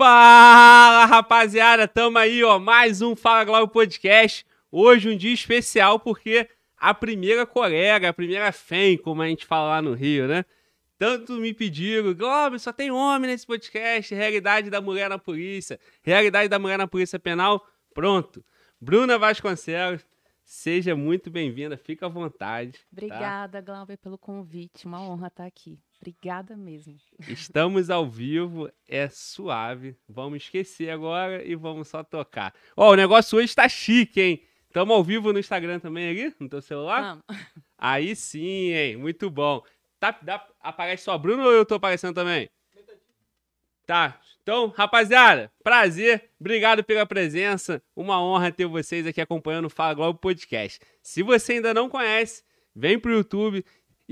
Fala, rapaziada, tamo aí, ó, mais um Fala Glauber Podcast. Hoje um dia especial porque a primeira colega, a primeira FEM, como a gente fala lá no Rio, né? Tanto me pediram, Glauber, só tem homem nesse podcast, realidade da mulher na polícia, realidade da mulher na polícia penal, pronto. Bruna Vasconcelos, seja muito bem-vinda, fica à vontade. tá? Obrigada, Glauber, pelo convite. Uma honra estar aqui. Obrigada mesmo. Estamos ao vivo, é suave. Vamos esquecer agora e vamos só tocar. Ó, o negócio hoje tá chique, hein? Estamos ao vivo no Instagram também ali, no teu celular? Vamos. Aí sim, hein? Muito bom. Tá, dá, aparece só Bruno ou eu tô aparecendo também? Tá. Então, rapaziada, prazer. Obrigado pela presença. Uma honra ter vocês aqui acompanhando o Fala Globo Podcast. Se você ainda não conhece, vem pro YouTube,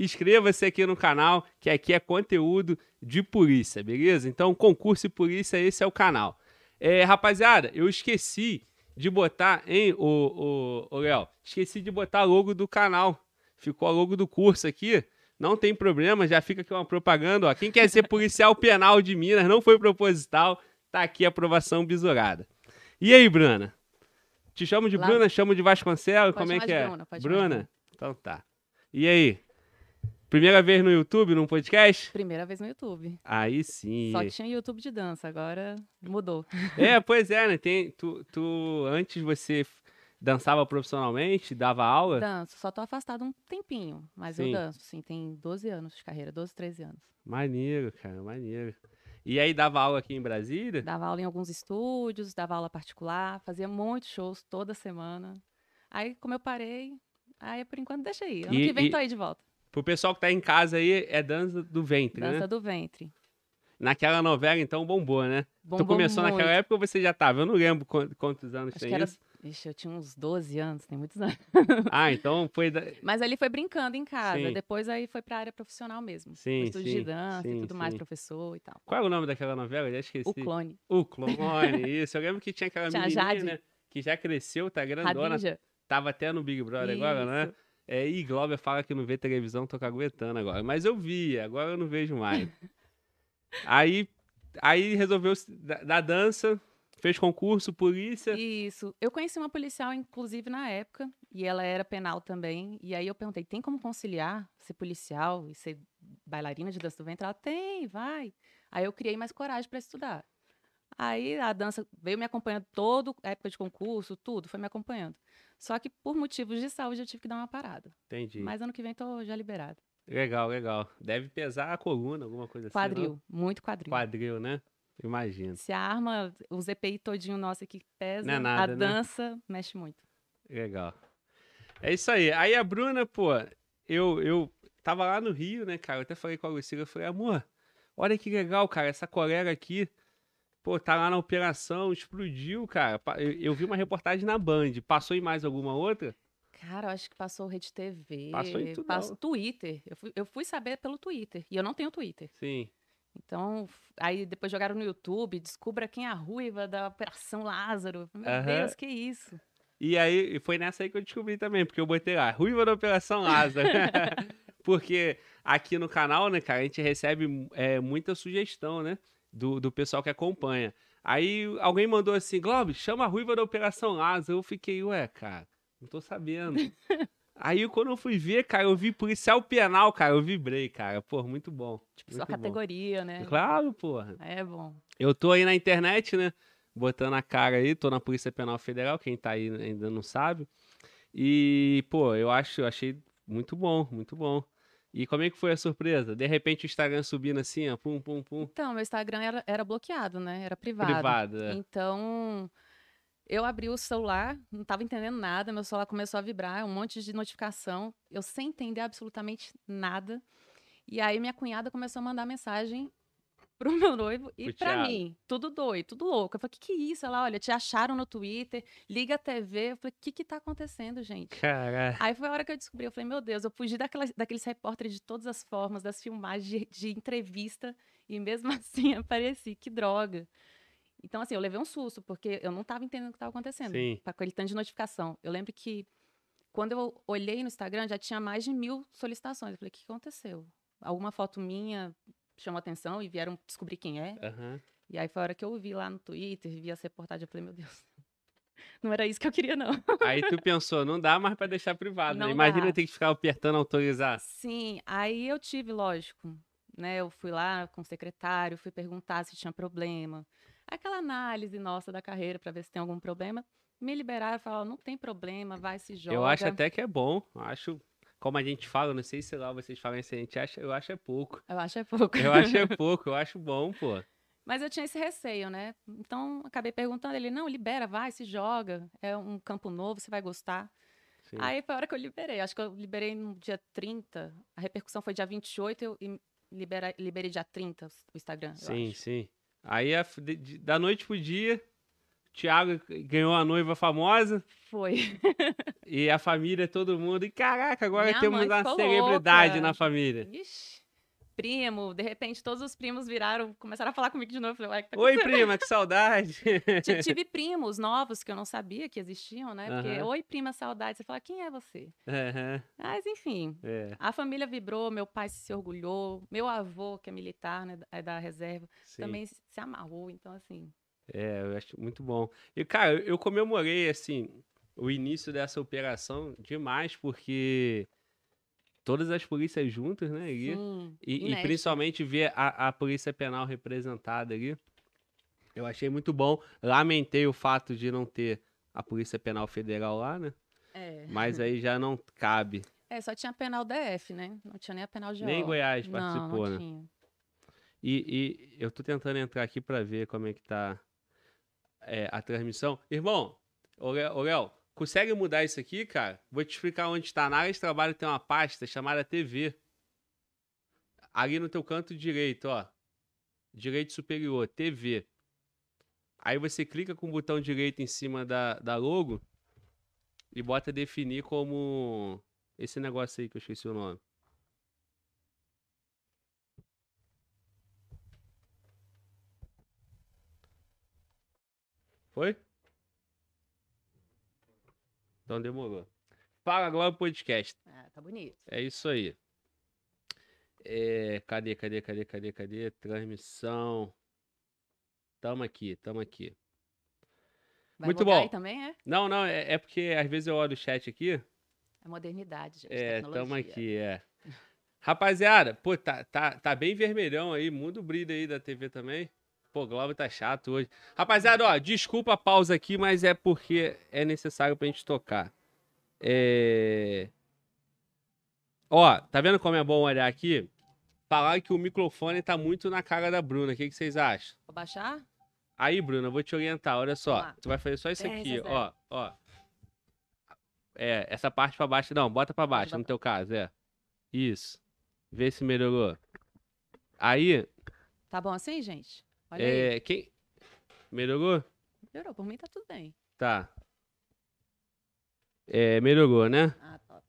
inscreva-se aqui no canal, que aqui é conteúdo de polícia, beleza? Então, concurso e polícia, esse é o canal. É, rapaziada, eu esqueci de botar, hein, o, o, o Léo? Esqueci de botar logo do canal. Ficou a logo do curso aqui. Não tem problema, já fica aqui uma propaganda. Ó. Quem quer ser policial penal de Minas, não foi proposital, tá aqui a aprovação bisurada. E aí, Bruna? Te chamo de Lá- Bruna, chamo de Vasconcelos, Pode como é que é? Bruna? Bruna. Então tá. E aí? Primeira vez no YouTube, num podcast? Primeira vez no YouTube. Aí sim. Só tinha YouTube de dança, agora mudou. É, pois é, né? Tem, tu, tu, antes você dançava profissionalmente, dava aula? Danço, só tô afastada um tempinho, mas Sim. eu danço, sim. Tem 12 anos de carreira, 12, 13 anos. Maneiro, cara, maneiro. E aí dava aula aqui em Brasília? Dava aula em alguns estúdios, dava aula particular, fazia muitos shows toda semana. Aí, como eu parei, aí por enquanto deixa aí. Ano E- que vem e- tô aí de volta. Pro pessoal que tá em casa aí, é dança do ventre, Dança né? do ventre. Naquela novela, então, bombou, né? tu Bombou começou naquela muito. época ou você já tava? Eu não lembro quant- quantos anos Acho tem era. isso. Ixi, eu tinha uns 12 anos, tem muitos anos. Ah, então foi... Da... Mas ali foi brincando em casa. Sim. Depois aí foi pra área profissional mesmo. Sim, o estúdio sim, de dança sim, e tudo mais, sim. professor e tal. Qual é o nome daquela novela? Eu já esqueci. O clone. O Clone, isso. Eu lembro que tinha aquela Tinha menininha, Jade. né? Que já cresceu, tá grandona. Radija. Tava até no Big Brother agora, né? É, e Glauber fala que não vê televisão, tô caguetando agora. Mas eu via, agora eu não vejo mais. aí, aí resolveu da, da dança, fez concurso, polícia. Isso. Eu conheci uma policial, inclusive, na época, e ela era penal também. E aí eu perguntei: tem como conciliar ser policial e ser bailarina de dança do ventre? Ela tem, vai. Aí eu criei mais coragem para estudar. Aí a dança veio me acompanhando toda a época de concurso, tudo, foi me acompanhando. Só que por motivos de saúde eu tive que dar uma parada. Entendi. Mas ano que vem tô já liberada. Legal, legal. Deve pesar a coluna, alguma coisa assim. Quadril, muito quadril. Quadril, né? Imagino. Se a arma, o ZPI todinho nosso aqui pesa, é nada, a né? dança mexe muito. Legal. É isso aí. Aí a Bruna, pô, eu, eu tava lá no Rio, né, cara? Eu até falei com a Lucila, eu falei, amor, olha que legal, cara, essa colega aqui, pô, tá lá na operação, explodiu, cara. Eu, eu vi uma reportagem na Band. Passou em mais alguma outra? Cara, eu acho que passou Rede TV, Passou em tudo, passou não. Twitter. Eu fui, eu fui saber pelo Twitter. E eu não tenho Twitter. Sim. Então, aí depois jogaram no YouTube, descubra quem é a ruiva da Operação Lázaro. Meu. Deus, que isso? E aí, foi nessa aí que eu descobri também, porque eu botei lá, Ruiva da Operação Lázaro. porque aqui no canal, né, cara, a gente recebe é, muita sugestão, né, do, do pessoal que acompanha. Aí alguém mandou assim, Globo, chama a Ruiva da Operação Lázaro. Eu fiquei, ué, cara, não tô sabendo. aí quando eu fui ver, cara, eu vi policial penal, cara, eu vibrei, cara. Pô, muito bom. Tipo, sua muito bom. categoria, né? Claro, porra. É bom. Eu tô aí na internet, né? Botando a cara aí, tô na Polícia Penal Federal, quem tá aí ainda não sabe. E, pô, eu acho, eu achei muito bom, muito bom. E como é que foi a surpresa? De repente o Instagram subindo assim, ó, pum, pum, pum, Então, meu Instagram era, era bloqueado, né? Era privado. privado. é. Então, eu abri o celular, não estava entendendo nada, meu celular começou a vibrar, um monte de notificação, eu sem entender absolutamente nada. E aí minha cunhada começou a mandar mensagem pro meu noivo e Thiago. mim, tudo doido, tudo louco. Eu falei, que que é isso? Ela, olha, te acharam no Twitter, liga a TV. Eu falei, o que que tá acontecendo, gente? Caralho. Aí foi a hora que eu descobri, eu falei, meu Deus, eu fugi daquelas, daqueles repórteres de todas as formas, das filmagens de, de entrevista, e mesmo assim apareci, que droga. Então, assim, eu levei um susto, porque eu não estava entendendo o que estava acontecendo, Sim. com aquele tanto de notificação. Eu lembro que, quando eu olhei no Instagram, já tinha mais de mil solicitações. Eu falei, o que aconteceu? Alguma foto minha chamou atenção e vieram descobrir quem é. Aham. E aí foi a hora que eu vi lá no Twitter, vi as reportagens, eu falei, meu Deus, não era isso que eu queria, não. Aí tu pensou, não dá mais pra deixar privado, né? Não Imagina dá. ter que ficar apertando autorizar. Sim, aí eu tive, lógico, né? Eu fui lá com o secretário, fui perguntar se tinha problema. Aquela análise nossa da carreira para ver se tem algum problema. Me liberaram, falaram, não tem problema, vai, se joga. Eu acho até que é bom. Acho, como a gente fala, não sei se lá vocês falam isso, a gente acha, eu acho é pouco. Eu acho é pouco. Eu acho é pouco, eu acho bom, pô. Mas eu tinha esse receio, né? Então, acabei perguntando, ele, não, libera, vai, se joga. É um campo novo, você vai gostar. Sim. Aí foi a hora que eu liberei. Acho que eu liberei no dia 30. A repercussão foi dia 28 eu, e libera, liberei dia 30 o Instagram. Sim, sim. Aí, a- de- de- da noite pro dia, o Thiago ganhou a noiva famosa Foi. e a família, todo mundo. E caraca, agora Minha temos uma celebridade louca. na família. Ixi, primo, de repente todos os primos viraram, começaram a falar comigo de novo. Falei, ué, que tá Oi, acontecendo?" prima, que saudade. Ti- Tive primos novos que eu não sabia que existiam, né? Porque, oi, prima, saudade. Você fala, quem é você? Mas, enfim, é, a família vibrou, meu pai se orgulhou, meu avô, que é militar, né, é da reserva, sim. também se se amarrou. Então, assim, É, eu acho muito bom. E, cara, eu- comemorei, assim, o início dessa operação demais, porque todas as polícias juntas, né, ali, sim, e, e principalmente ver a, a Polícia Penal representada ali, eu achei muito bom. Lamentei o fato de não ter a Polícia Penal Federal lá, né, É. mas aí já não cabe. É, só tinha a penal DF, né? Não tinha nem a penal GO. Nem Goiás não, participou, não né? tinha. E, e eu tô tentando entrar aqui pra ver como é que tá é, a transmissão. Irmão, ô Léo, consegue mudar isso aqui, cara? Vou te explicar onde tá. Na área de trabalho tem uma pasta chamada TV. Ali no teu canto direito, ó. Direito superior, TV. Aí você clica com o botão direito em cima da, da logo e bota definir como esse negócio aí que eu esqueci o nome. Foi? Então demorou. Fala agora o podcast. Ah, tá bonito. É isso aí. É, cadê, cadê, cadê, cadê, cadê? Transmissão. Tamo aqui, tamo aqui. Vai Muito bom. também, é? Não, não, é, é porque às vezes eu olho o chat aqui. É modernidade, gente. É, tamo tecnologia. aqui, é. Rapaziada, pô, tá, tá, tá bem vermelhão aí, muda o brilho aí da TV também. Pô, Globo tá chato hoje. Rapaziada, ó, desculpa a pausa aqui, mas é porque é necessário pra gente tocar. É... Ó, tá vendo como é bom olhar aqui? Falar que o microfone tá muito na cara da Bruna. O que, que vocês acham? Vou baixar? Aí, Bruna, eu vou te orientar. Olha só. Tu vai fazer só isso aqui, ó. Ó. É, essa parte pra baixo. Não, bota pra baixo, no teu caso, é. Isso. Vê se melhorou. Aí, Tá bom assim, gente? Olha aí. é. Quem. Melhorou? Melhorou, por mim tá tudo bem. Tá. É, melhorou, né? Ah, top.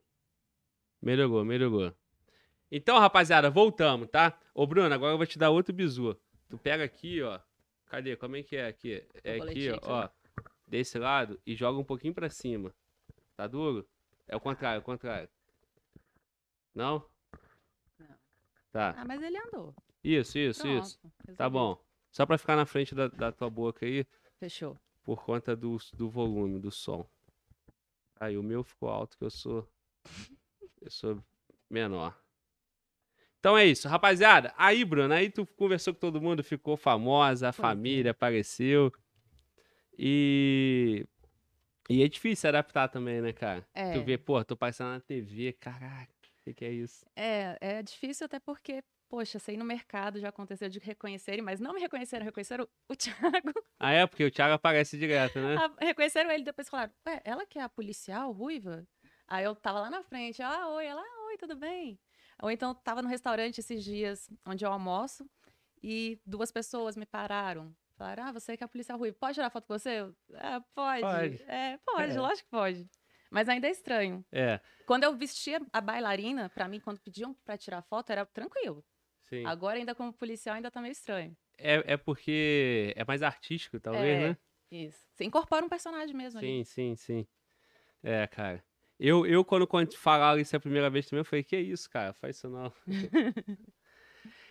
Melhorou, melhorou. Então, rapaziada, voltamos, tá? Ô, Bruno, agora eu vou te dar outro bizu. Tu pega aqui, ó. Cadê? Como é que é aqui? É aqui, ó. Desse lado e joga um pouquinho pra cima. Tá duro? É o contrário, é o contrário. Não? Não. Tá. Ah, mas ele andou. Isso, isso, Pronto, isso. Tá resolvido. bom. Só pra ficar na frente da, da tua boca aí, Fechou. por conta do, do volume, do som. Aí, o meu ficou alto, que eu sou. Eu sou menor. Então é isso, rapaziada. Aí, Bruno, aí tu conversou com todo mundo, ficou famosa, a família apareceu. E. E é difícil se adaptar também, né, cara? É. Tu vê, pô, tô passando na TV, caraca, o que, que é isso? É, é difícil até porque, poxa, sei no mercado já aconteceu de reconhecerem, mas não me reconheceram, reconheceram o Thiago. Ah, é, porque o Thiago aparece direto, né? Ah, reconheceram ele, depois falaram, ué, ela que é a policial ruiva? Aí eu tava lá na frente, ah, oi, ela, ah, oi, tudo bem? Ou então tava no restaurante esses dias onde eu almoço e duas pessoas me pararam. Falaram, ah, você que é a policial ruiva, pode tirar foto com você? Ah, pode. Pode. É, pode, É. lógico que pode. Mas ainda é estranho. É, Quando eu vestia a bailarina, pra mim, quando pediam pra tirar foto, era tranquilo. Sim. Agora, ainda como policial, ainda tá meio estranho. É, é porque é mais artístico, talvez, É, né? Isso. Você incorpora um personagem mesmo Sim, ali. sim, sim. É, cara. Eu, eu quando, quando falaram isso a primeira vez também, eu falei, que isso, cara? Faz isso não.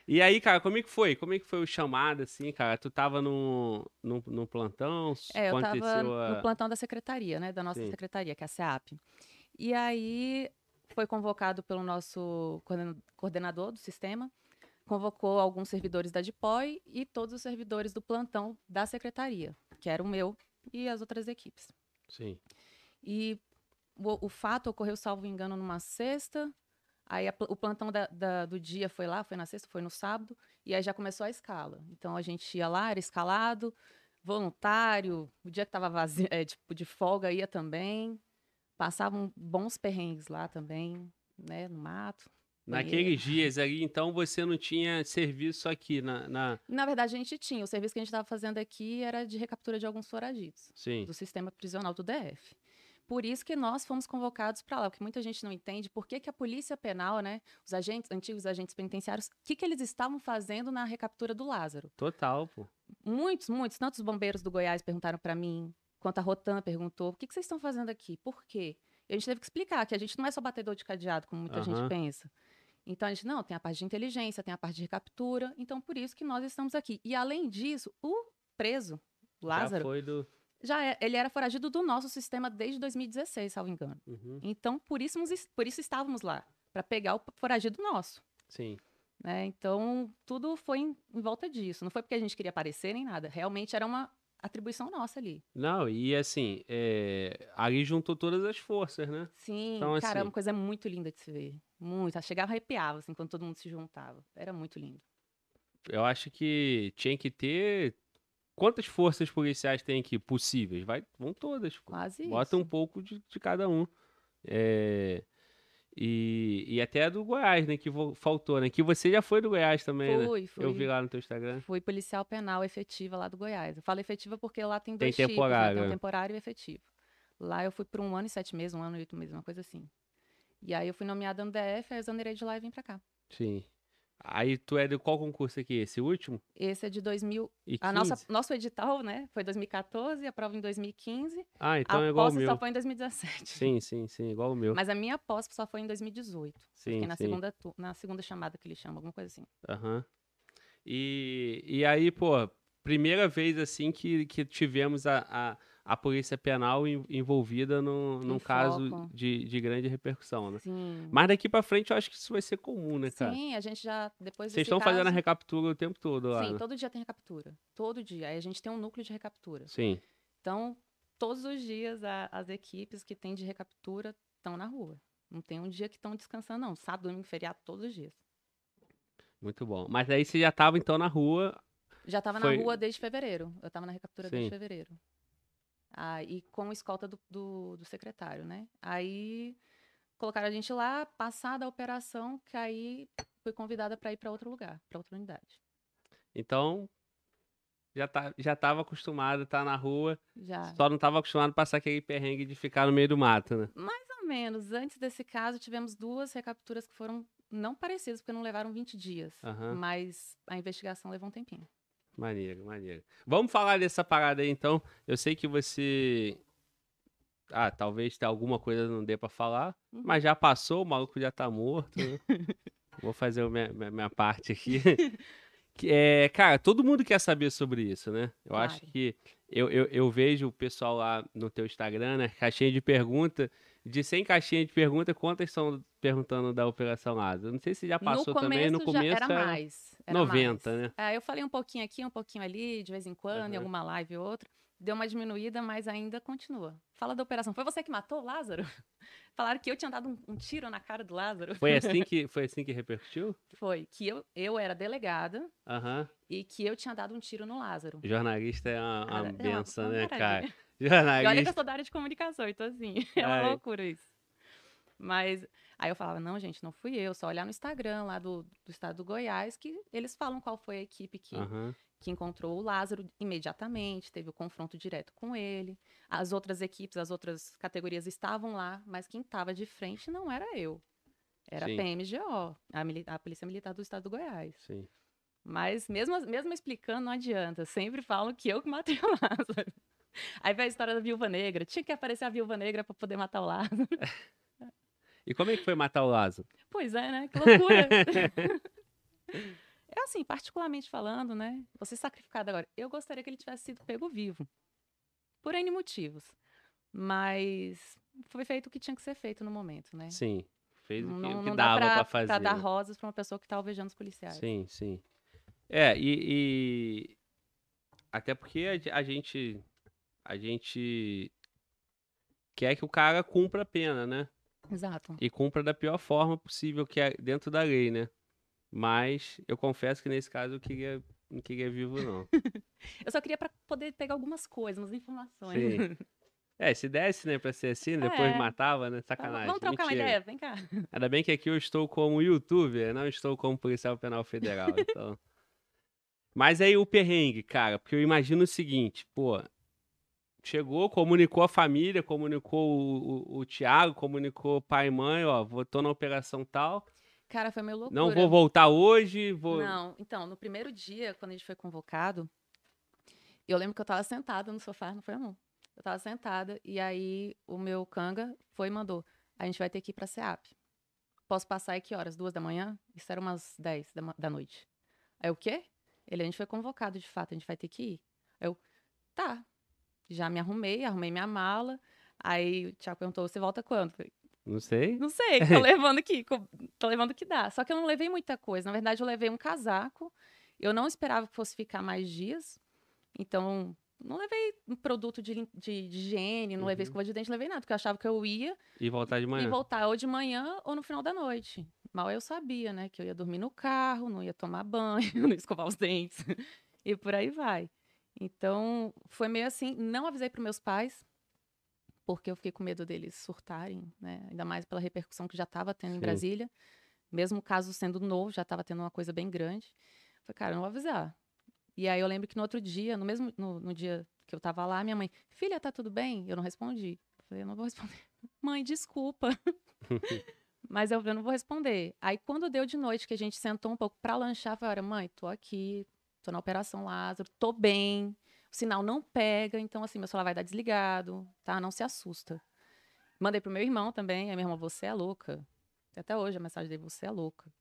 E aí, cara, como é que foi? Como é que foi o chamado, assim, cara? Tu tava no, no, no plantão? É, eu tava a- no plantão da secretaria, né? Da nossa Sim. secretaria, que é a SEAP. E aí foi convocado pelo nosso coorden- coordenador do sistema, convocou alguns servidores da DIPOI e todos os servidores do plantão da secretaria, que era o meu e as outras equipes. Sim. E o, o fato ocorreu, salvo engano, numa sexta. Aí a o plantão da- da- do dia foi lá, foi na sexta, foi no sábado. E aí já começou a escala. Então a gente ia lá, era escalado, voluntário. O dia que tava vazio, é, tipo, de folga ia também. Passavam bons perrengues lá também, né, no mato. Naqueles dias ali, então, você não tinha serviço aqui na... na... Na verdade, a gente tinha. O serviço que a gente estava fazendo aqui era de recaptura de alguns foragidos. Sim, do sistema prisional do DF. Por isso que nós fomos convocados para lá, porque muita gente não entende por que, que a polícia penal, né, os agentes, antigos agentes penitenciários, o que, que eles estavam fazendo na recaptura do Lázaro. total, pô. Muitos, muitos, tantos bombeiros do Goiás perguntaram para mim, quanto a Rotan perguntou, o que, que vocês estão fazendo aqui? Por quê? E a gente teve que explicar que a gente não é só batedor de cadeado, como muita Aham. gente pensa. Então a gente, não, tem a parte de inteligência, tem a parte de recaptura, então por isso que nós estamos aqui. E além disso, o preso, Já Lázaro, foi do... já é, ele era foragido do nosso sistema desde 2016, salvo engano. Uhum, Então, por isso, por isso estávamos lá, para pegar o foragido nosso. Sim. Né? Então, tudo foi em, em volta disso. Não foi porque a gente queria aparecer nem nada. Realmente era uma atribuição nossa ali. Não, e assim, é, ali juntou todas as forças, né? Sim, Então, cara, assim- uma coisa muito linda de se ver. Muito. Chegava e arrepiava, assim, quando todo mundo se juntava. Era muito lindo. Eu acho que tinha que ter. Quantas forças policiais tem aqui possíveis? Vai, vão todas. Quase Bota isso. um pouco de, de cada um. É, e, e até a do Goiás, né? Que faltou, né? Que você já foi do Goiás também, né? Fui, fui. Eu vi lá no teu Instagram. Fui policial penal efetiva lá do Goiás. Eu falo efetiva porque lá tem Tem dois tipos, né? temporário, Tem um é. temporário e efetivo. Lá eu fui por um ano e sete meses, um ano e oito meses, uma coisa assim. E aí eu fui nomeada no DF, aí eu exonerei de lá e vim pra cá. Sim. Aí tu é de qual concurso aqui? Esse último? Esse é de 2000. E A nossa, nosso edital, né, foi 2014, a prova em 2015. Ah, então a é igual o meu. só foi em 2017. Sim, sim, sim, igual o meu. Mas a minha posse só foi em 2018. sim, Fiquei na sim. segunda, na segunda chamada que eles chamam, alguma coisa assim. Aham. E, e aí, pô, primeira vez assim que, que tivemos a, a, a polícia penal en- envolvida no, num caso de, de grande repercussão, né? Sim. Mas daqui pra frente eu acho que isso vai ser comum, né, cara? Sim, a gente já, depois Vocês estão fazendo a caso- recaptura o tempo todo lá, Sim, né? todo dia tem recaptura. Todo dia. Aí a gente tem um núcleo de recaptura. Sim. Então, todos os dias a- as equipes que têm de recaptura estão na rua. Não tem um dia que estão descansando, não. Sábado, domingo, feriado, todos os dias. Muito bom. Mas aí você já tava então na rua. Já estava Foi- na rua desde fevereiro. Eu estava na recaptura Sim. desde fevereiro. Ah, e com escolta do, do, do secretário, né? Aí colocaram a gente lá, passada a operação, que aí fui convidada para ir para outro lugar, para outra unidade. Então, já, tá, já tava acostumado a estar na rua, Já. só não tava acostumado a passar aquele perrengue de ficar no meio do mato, né? Mais ou menos. Antes desse caso, tivemos duas recapturas que foram não parecidas, porque não levaram 20 dias. Aham. Mas a investigação levou um tempinho. Maneiro, maneiro. Vamos falar dessa parada aí, então. Eu sei que você. Ah, talvez tenha alguma coisa que não dê pra falar, Uhum. mas já passou, o maluco já tá morto. né? Vou fazer a minha, minha, minha parte aqui. É, cara, todo mundo quer saber sobre isso, né? Eu acho Claro. que eu, eu, eu vejo o pessoal lá no teu Instagram, né? Caixinha de pergunta. De 100 caixinhas de pergunta, quantas estão perguntando da Operação Lázaro? Não sei se já passou no também. No já começo era mais. Era 90, mais. né? É, eu falei um pouquinho aqui, um pouquinho ali, de vez em quando, Aham. em alguma live ou outra. Deu uma diminuída, mas ainda continua. Fala da operação. Foi você que matou o Lázaro? Falaram que eu tinha dado um, um tiro na cara do Lázaro. Foi assim que, foi assim que repercutiu? Foi que eu, eu era delegada Aham. e que eu tinha dado um tiro no Lázaro. Jornalista é uma, uma Cara, é uma- benção, né, maravilha. cara? E olha que eu Jornalista. sou da área de comunicação, então assim, é uma Ai. loucura isso. Mas aí eu falava, não, gente, não fui eu, só olhar no Instagram lá do, do estado do Goiás que eles falam qual foi a equipe que, Aham. que encontrou o Lázaro imediatamente, teve o confronto direto com ele. As outras equipes, as outras categorias estavam lá, mas quem estava de frente não era eu. Era Sim. a PMGO, a, a Polícia Militar do Estado do Goiás. Sim. Mas mesmo, mesmo explicando, não adianta. Sempre falam que eu que matei o Lázaro. Aí vem a história da viúva negra. Tinha que aparecer a viúva negra para poder matar o Lázaro. E como é que foi matar o Lázaro? Pois é, né? Que loucura. É assim, particularmente falando, né? Você sacrificado agora. Eu gostaria que ele tivesse sido pego vivo. Por N motivos. Mas foi feito o que tinha que ser feito no momento, né? Sim. Fez o que, Não, o que não dava pra fazer. pra dar rosas pra uma pessoa que tá alvejando os policiais. Sim, sim. É, e, e- até porque a, a gente a gente quer que o cara cumpra a pena, né? Exato. E cumpra da pior forma possível que é dentro da lei, né? Mas eu confesso que nesse caso eu queria não queria vivo não. Eu só queria pra poder pegar algumas coisas, umas informações. Sim. É, se desse, né, pra ser assim, depois É. matava, né? Sacanagem. Vamos trocar uma Mentira. ideia? Vem cá. Ainda bem que aqui eu estou como youtuber, não estou como policial penal federal, então... Mas aí o perrengue, cara, porque eu imagino o seguinte, pô, chegou, comunicou a família, comunicou o, o, o Thiago, comunicou pai e mãe, ó, vou, tô na operação tal, Cara, foi meio loucura. não vou voltar hoje, vou... Não, então, no primeiro dia, quando a gente foi convocado, eu lembro que eu tava sentada no sofá, não foi, amor? Eu tava sentada, e aí o meu canga foi e mandou, a gente vai ter que ir pra SEAP. Posso passar aí que horas? Duas da manhã? Isso era umas dez da, da noite. Aí o quê? Ele, a gente foi convocado, de fato, a gente vai ter que ir. Eu, tá. Já me arrumei, arrumei minha mala. Aí o Thiago perguntou, você volta quando? Não sei. não sei, tô levando aqui, tô levando o que dá. Só que eu não levei muita coisa. Na verdade, eu levei um casaco. Eu não esperava que fosse ficar mais dias. Então, não levei um produto de, de, de higiene, não levei Uhum. escova de dente, não levei nada, porque eu achava que eu ia E voltar de manhã. e voltar ou de manhã ou no final da noite. Mal eu sabia, né? Que eu ia dormir no carro, não ia tomar banho, não ia escovar os dentes. e por aí vai. Então, foi meio assim. Não avisei para meus pais, porque eu fiquei com medo deles surtarem, né? Ainda mais pela repercussão que já estava tendo em Sim. Brasília. Mesmo o caso sendo novo, já estava tendo uma coisa bem grande. Falei, cara, eu não vou avisar. E aí eu lembro que no outro dia, no mesmo no, no dia que eu tava lá, minha mãe, filha, tá tudo bem? Eu não respondi. Falei, eu não vou responder. Mãe, desculpa. Mas eu, eu não vou responder. Aí quando deu de noite, que a gente sentou um pouco pra lanchar, eu falei, olha, mãe, tô aqui, tô na Operação Lázaro, tô bem, o sinal não pega, então assim, meu celular vai dar desligado, tá? Não se assusta. Mandei pro meu irmão também, aí meu irmão, você é louca. Tem Até hoje a mensagem dele, você é louca.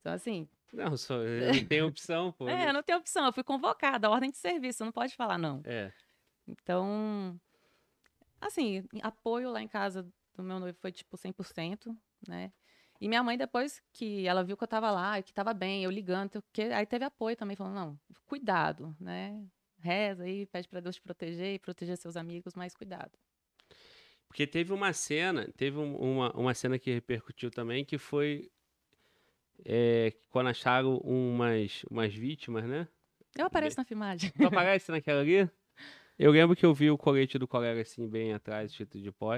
Então assim, Não, só, eu não tenho opção, pô. é, não tem opção, eu fui convocada, ordem de serviço, não pode falar não. É. Então, assim, apoio lá em casa do meu noivo foi tipo 100%, né? E minha mãe, depois que ela viu que eu tava lá que tava bem, eu ligando, que, aí teve apoio também, falando, não, cuidado, né? Reza aí, pede pra Deus te proteger e proteger seus amigos, mas cuidado. Porque teve uma cena, teve um- uma, uma cena que repercutiu também, que foi é, quando acharam umas, umas vítimas, né? Eu apareço na filmagem. Tu aparece naquela ali? Eu lembro que eu vi o colete do colega assim, bem atrás, escrito de pó.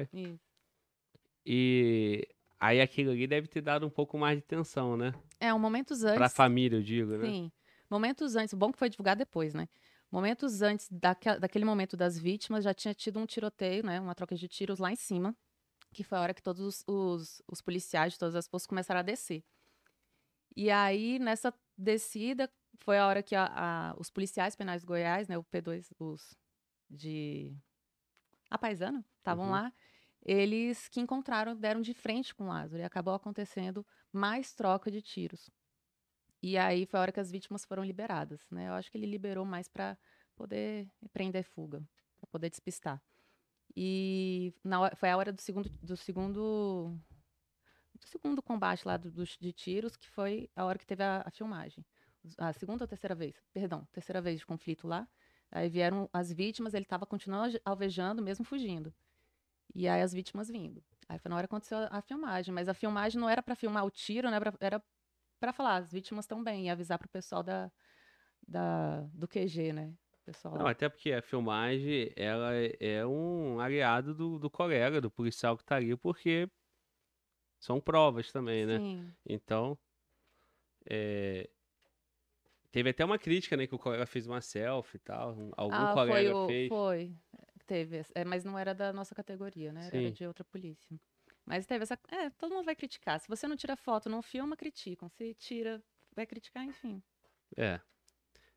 E aí aquilo ali deve ter dado um pouco mais de tensão, né? É, um momentos antes. Pra família, eu digo, né? Sim. Momentos antes, o bom que foi divulgar depois, né? Momentos antes daque- daquele momento das vítimas, já tinha tido um tiroteio, né? Uma troca de tiros lá em cima, que foi a hora que todos os, os- os policiais de todas as forças começaram a descer. E aí, nessa descida, foi a hora que a- a- os policiais penais de Goiás, né? O P2, os de... A Paisana, estavam Uhum. lá. Eles que encontraram, deram de frente com Lázaro. E acabou acontecendo mais troca de tiros. E aí foi a hora que as vítimas foram liberadas, né? Eu acho que ele liberou mais para poder prender fuga, para poder despistar. E foi a hora do segundo do segundo do segundo combate lá do, dos- de tiros, que foi a hora que teve a, a filmagem. A segunda ou terceira vez? Perdão, terceira vez de conflito lá. Aí vieram as vítimas, ele estava continuando alve- alvejando, mesmo fugindo. E aí as vítimas vindo. Aí foi na hora que aconteceu a, a filmagem, mas a filmagem não era para filmar o tiro, né? Era- para falar, as vítimas estão bem, e avisar pro pessoal da, da, do QG, né? Pessoal Não, até porque a filmagem, ela é- é um aliado do, do colega, do policial que tá ali, porque são provas também, né? Sim, Então, é, teve até uma crítica, né? Que o colega fez uma selfie e tal. um- Algum ah, colega o, fez. foi, teve, é, mas não era da nossa categoria, né? Era Sim. de outra polícia. Mas teve essa, é, todo mundo vai criticar. Se você não tira foto, não filma, criticam. Se tira, vai criticar, enfim. É.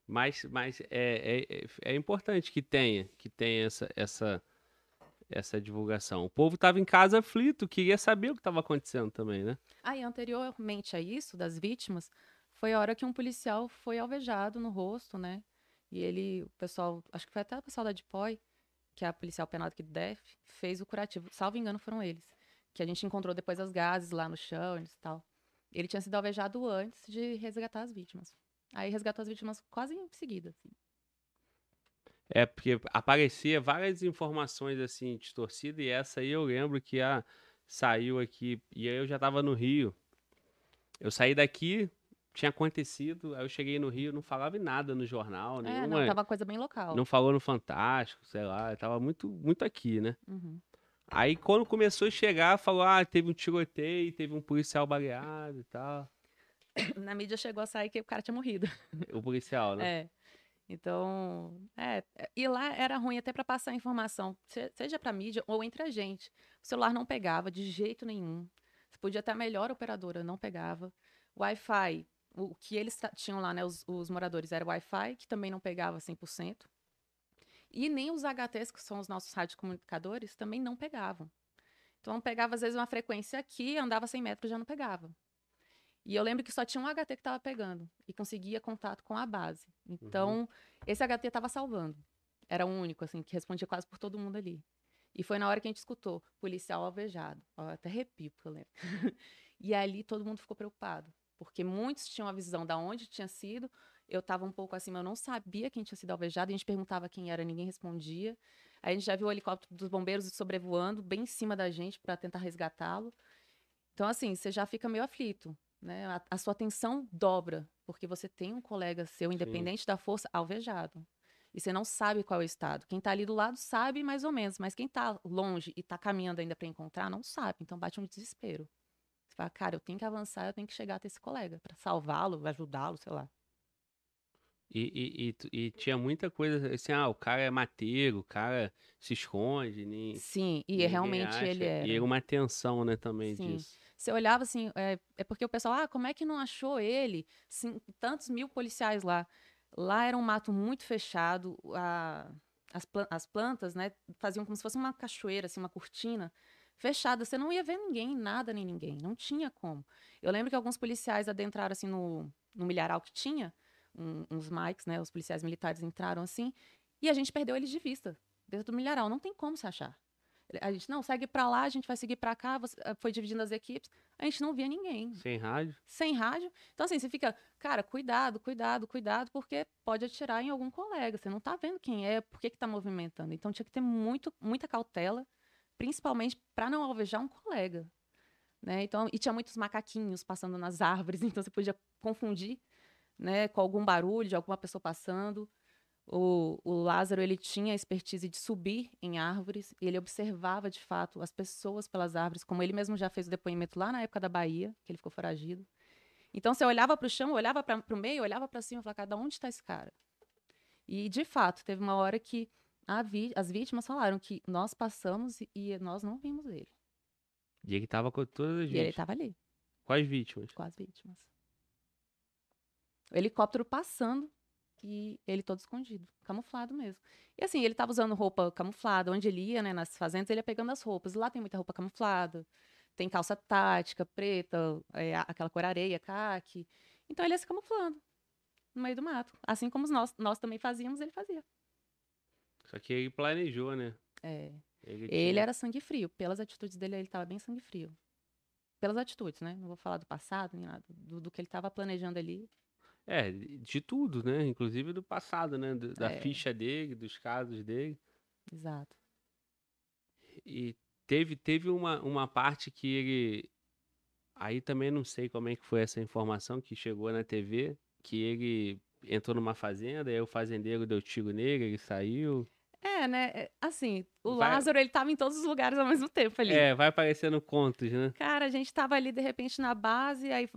Mas, mas é, é, é- importante que tenha, que tenha essa, essa, essa divulgação. O povo tava em casa aflito, queria saber o que estava acontecendo também, né? Ah, e anteriormente a isso, das vítimas, Foi a hora que um policial foi alvejado no rosto, né? E ele, o pessoal, acho que foi até o pessoal da DPOI, que é a policial penal aqui do DEF, fez o curativo. Salvo engano, foram eles. Que a gente encontrou depois as gases lá no chão e tal. Ele tinha sido alvejado antes de resgatar as vítimas. Aí resgatou as vítimas quase em seguida. Assim. É, porque aparecia várias informações assim, distorcidas, e essa aí eu lembro que a, saiu aqui, e aí eu já tava no Rio. Eu saí daqui, tinha acontecido, aí eu cheguei no Rio, não falava em nada no jornal, nenhuma, É, não, tava coisa bem local. não falou no Fantástico, sei lá, tava muito, muito aqui, né? Uhum. Aí quando começou a chegar, falou, ah, teve um tiroteio, teve um policial baleado e tal. Na mídia chegou a sair que o cara tinha morrido. O policial, né? É. Então, é, é, e lá era ruim até para passar informação, se- seja para mídia ou entre a gente. O celular não pegava de jeito nenhum. Você podia ter a melhor operadora, não pegava. Wi-Fi, o que eles tinham lá, né, os, os moradores, era Wi-Fi, que também não pegava 100%. E nem os HTs, que são os nossos radiocomunicadores, também não pegavam. Então, pegava às vezes uma frequência aqui, andava 100 metros já não pegava. E eu lembro que só tinha um HT que estava pegando e conseguia contato com a base. Então, esse HT estava salvando. Era o único, assim, que respondia quase por todo mundo ali. E foi na hora que a gente escutou, policial alvejado. Ó, até arrepio, porque eu lembro. e ali todo mundo ficou preocupado, porque muitos tinham a visão da onde tinha sido. Eu estava um pouco acima, eu não sabia quem tinha sido alvejado. A gente perguntava quem era, ninguém respondia. Aí a gente já viu o helicóptero dos bombeiros sobrevoando bem em cima da gente para tentar resgatá-lo. Então, assim, você já fica meio aflito, né? A, a sua atenção dobra, porque você tem um colega seu, independente da força, alvejado. E você não sabe qual é o estado. Quem está ali do lado sabe mais ou menos, mas quem está longe e está caminhando ainda para encontrar, não sabe. Então bate um desespero. Fala, cara, eu tenho que avançar, eu tenho que chegar até esse colega para salvá-lo, ajudá-lo, sei lá. E, e, e e tinha muita coisa assim, ah, o cara é mateiro, o cara se esconde, nem, Sim, e realmente acha. ele era. E era uma tensão, né, também Sim. disso. Você olhava assim, é, é porque o pessoal, ah, como é que não achou ele? Sim, tantos mil policiais lá. Lá era um mato muito fechado, a- as, as plantas, né, faziam como se fosse uma cachoeira, assim, uma cortina fechada. Você não ia ver ninguém, nada nem ninguém, não tinha como. Eu lembro que alguns policiais adentraram assim no, no milharal que tinha, um- uns mics, né, os policiais militares entraram assim, e a gente perdeu eles de vista, dentro do milharal. Não tem como se achar. A gente, não, segue pra lá, a gente vai seguir pra cá, você- eh, foi dividindo as equipes. A gente não via ninguém Sem rádio. sem rádio. Então, assim, você fica, cara, cuidado, cuidado, cuidado, porque pode atirar em algum colega. Você não tá vendo quem é, por que, que tá movimentando. Então, tinha que ter muito, muita cautela, principalmente para não alvejar um colega. Né? Então, e tinha muitos macaquinhos passando nas árvores, então você podia confundir né, com algum barulho de alguma pessoa passando. O, o Lázaro ele tinha a expertise de subir em árvores, e ele observava de fato as pessoas pelas árvores, como ele mesmo já fez o depoimento lá na época da Bahia, que ele ficou foragido. Então você olhava para o chão, olhava para o meio, olhava para cima e falava, cara, onde está esse cara? E de fato, teve uma hora que vi- as vítimas falaram que nós passamos e, nós não vimos ele. E ele tava com todas as E ele vítimas. estava ali, Quais vítimas? com as vítimas. O helicóptero passando e ele todo escondido, camuflado mesmo. E assim, ele estava usando roupa camuflada, onde ele ia, né, nas fazendas, ele ia pegando as roupas. Lá tem muita roupa camuflada, tem calça tática, preta, é, aquela cor areia, caque. Então ele ia se camuflando no meio do mato. Assim como nós, nós também fazíamos, ele fazia. Só que ele planejou, né? É, Ele, ele tinha- era sangue frio. Pelas atitudes dele, ele estava bem sangue frio. Pelas atitudes, né? Não vou falar do passado nem nada. Do, do que ele estava planejando ali. É, de tudo, né? Inclusive do passado, né? do- da É. ficha dele, dos casos dele. Exato. E teve, teve uma, uma parte que ele. Aí também não sei como é que foi essa informação que chegou na TV, que ele entrou numa fazenda, aí o fazendeiro deu tiro nele, ele saiu. É, né? é, Assim, o Vai- Lázaro, ele tava em todos os lugares ao mesmo tempo ali. É, vai aparecendo contos, né? Cara, a gente tava ali, de repente, na base, aí,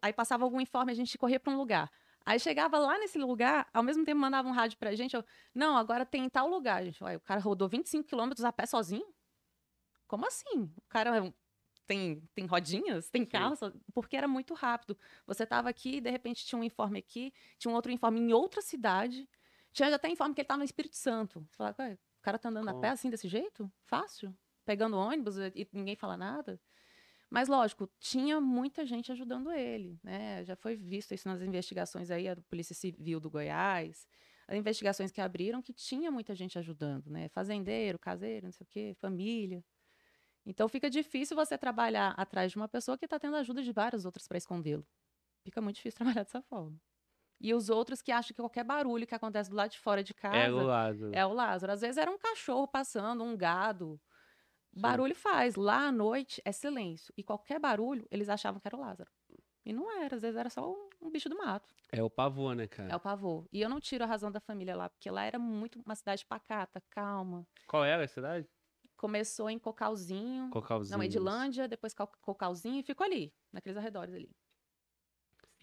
aí passava algum informe, a gente corria para um lugar. Aí chegava lá nesse lugar, ao mesmo tempo mandava um rádio pra gente, eu, não, agora tem tal lugar, gente. Ué, o cara rodou 25 quilômetros a pé sozinho? Como assim? O cara é tem, tem rodinhas, tem carro, porque era muito rápido. Você tava aqui, de repente tinha um informe aqui, tinha um outro informe em outra cidade, tinha até informe que ele tava no Espírito Santo. Você fala, "Ué, o cara tá andando a Como? pé assim, desse jeito? Fácil? Pegando ônibus e e ninguém fala nada? Mas, lógico, tinha muita gente ajudando ele, né? Já foi visto isso nas investigações aí, a Polícia Civil do Goiás, as investigações que abriram, que tinha muita gente ajudando, né? Fazendeiro, caseiro, não sei o quê, família. Então fica difícil você trabalhar atrás de uma pessoa que está tendo ajuda de várias outras para escondê-lo. Fica muito difícil trabalhar dessa forma. E os outros que acham que qualquer barulho que acontece do lado de fora de casa É o Lázaro. é o Lázaro. Às vezes era um cachorro passando, um gado. Sim. Barulho faz. Lá à noite é silêncio. E qualquer barulho, eles achavam que era o Lázaro. E não era, às vezes era só um, um bicho do mato. É o pavô, né, cara? É o pavor. E eu não tiro a razão da família lá, porque lá era muito uma cidade pacata, calma. Qual era a cidade? Começou em Cocalzinho. Cocalzinho. Não, Edilândia, depois Cal- Cocalzinho e ficou ali, naqueles arredores ali.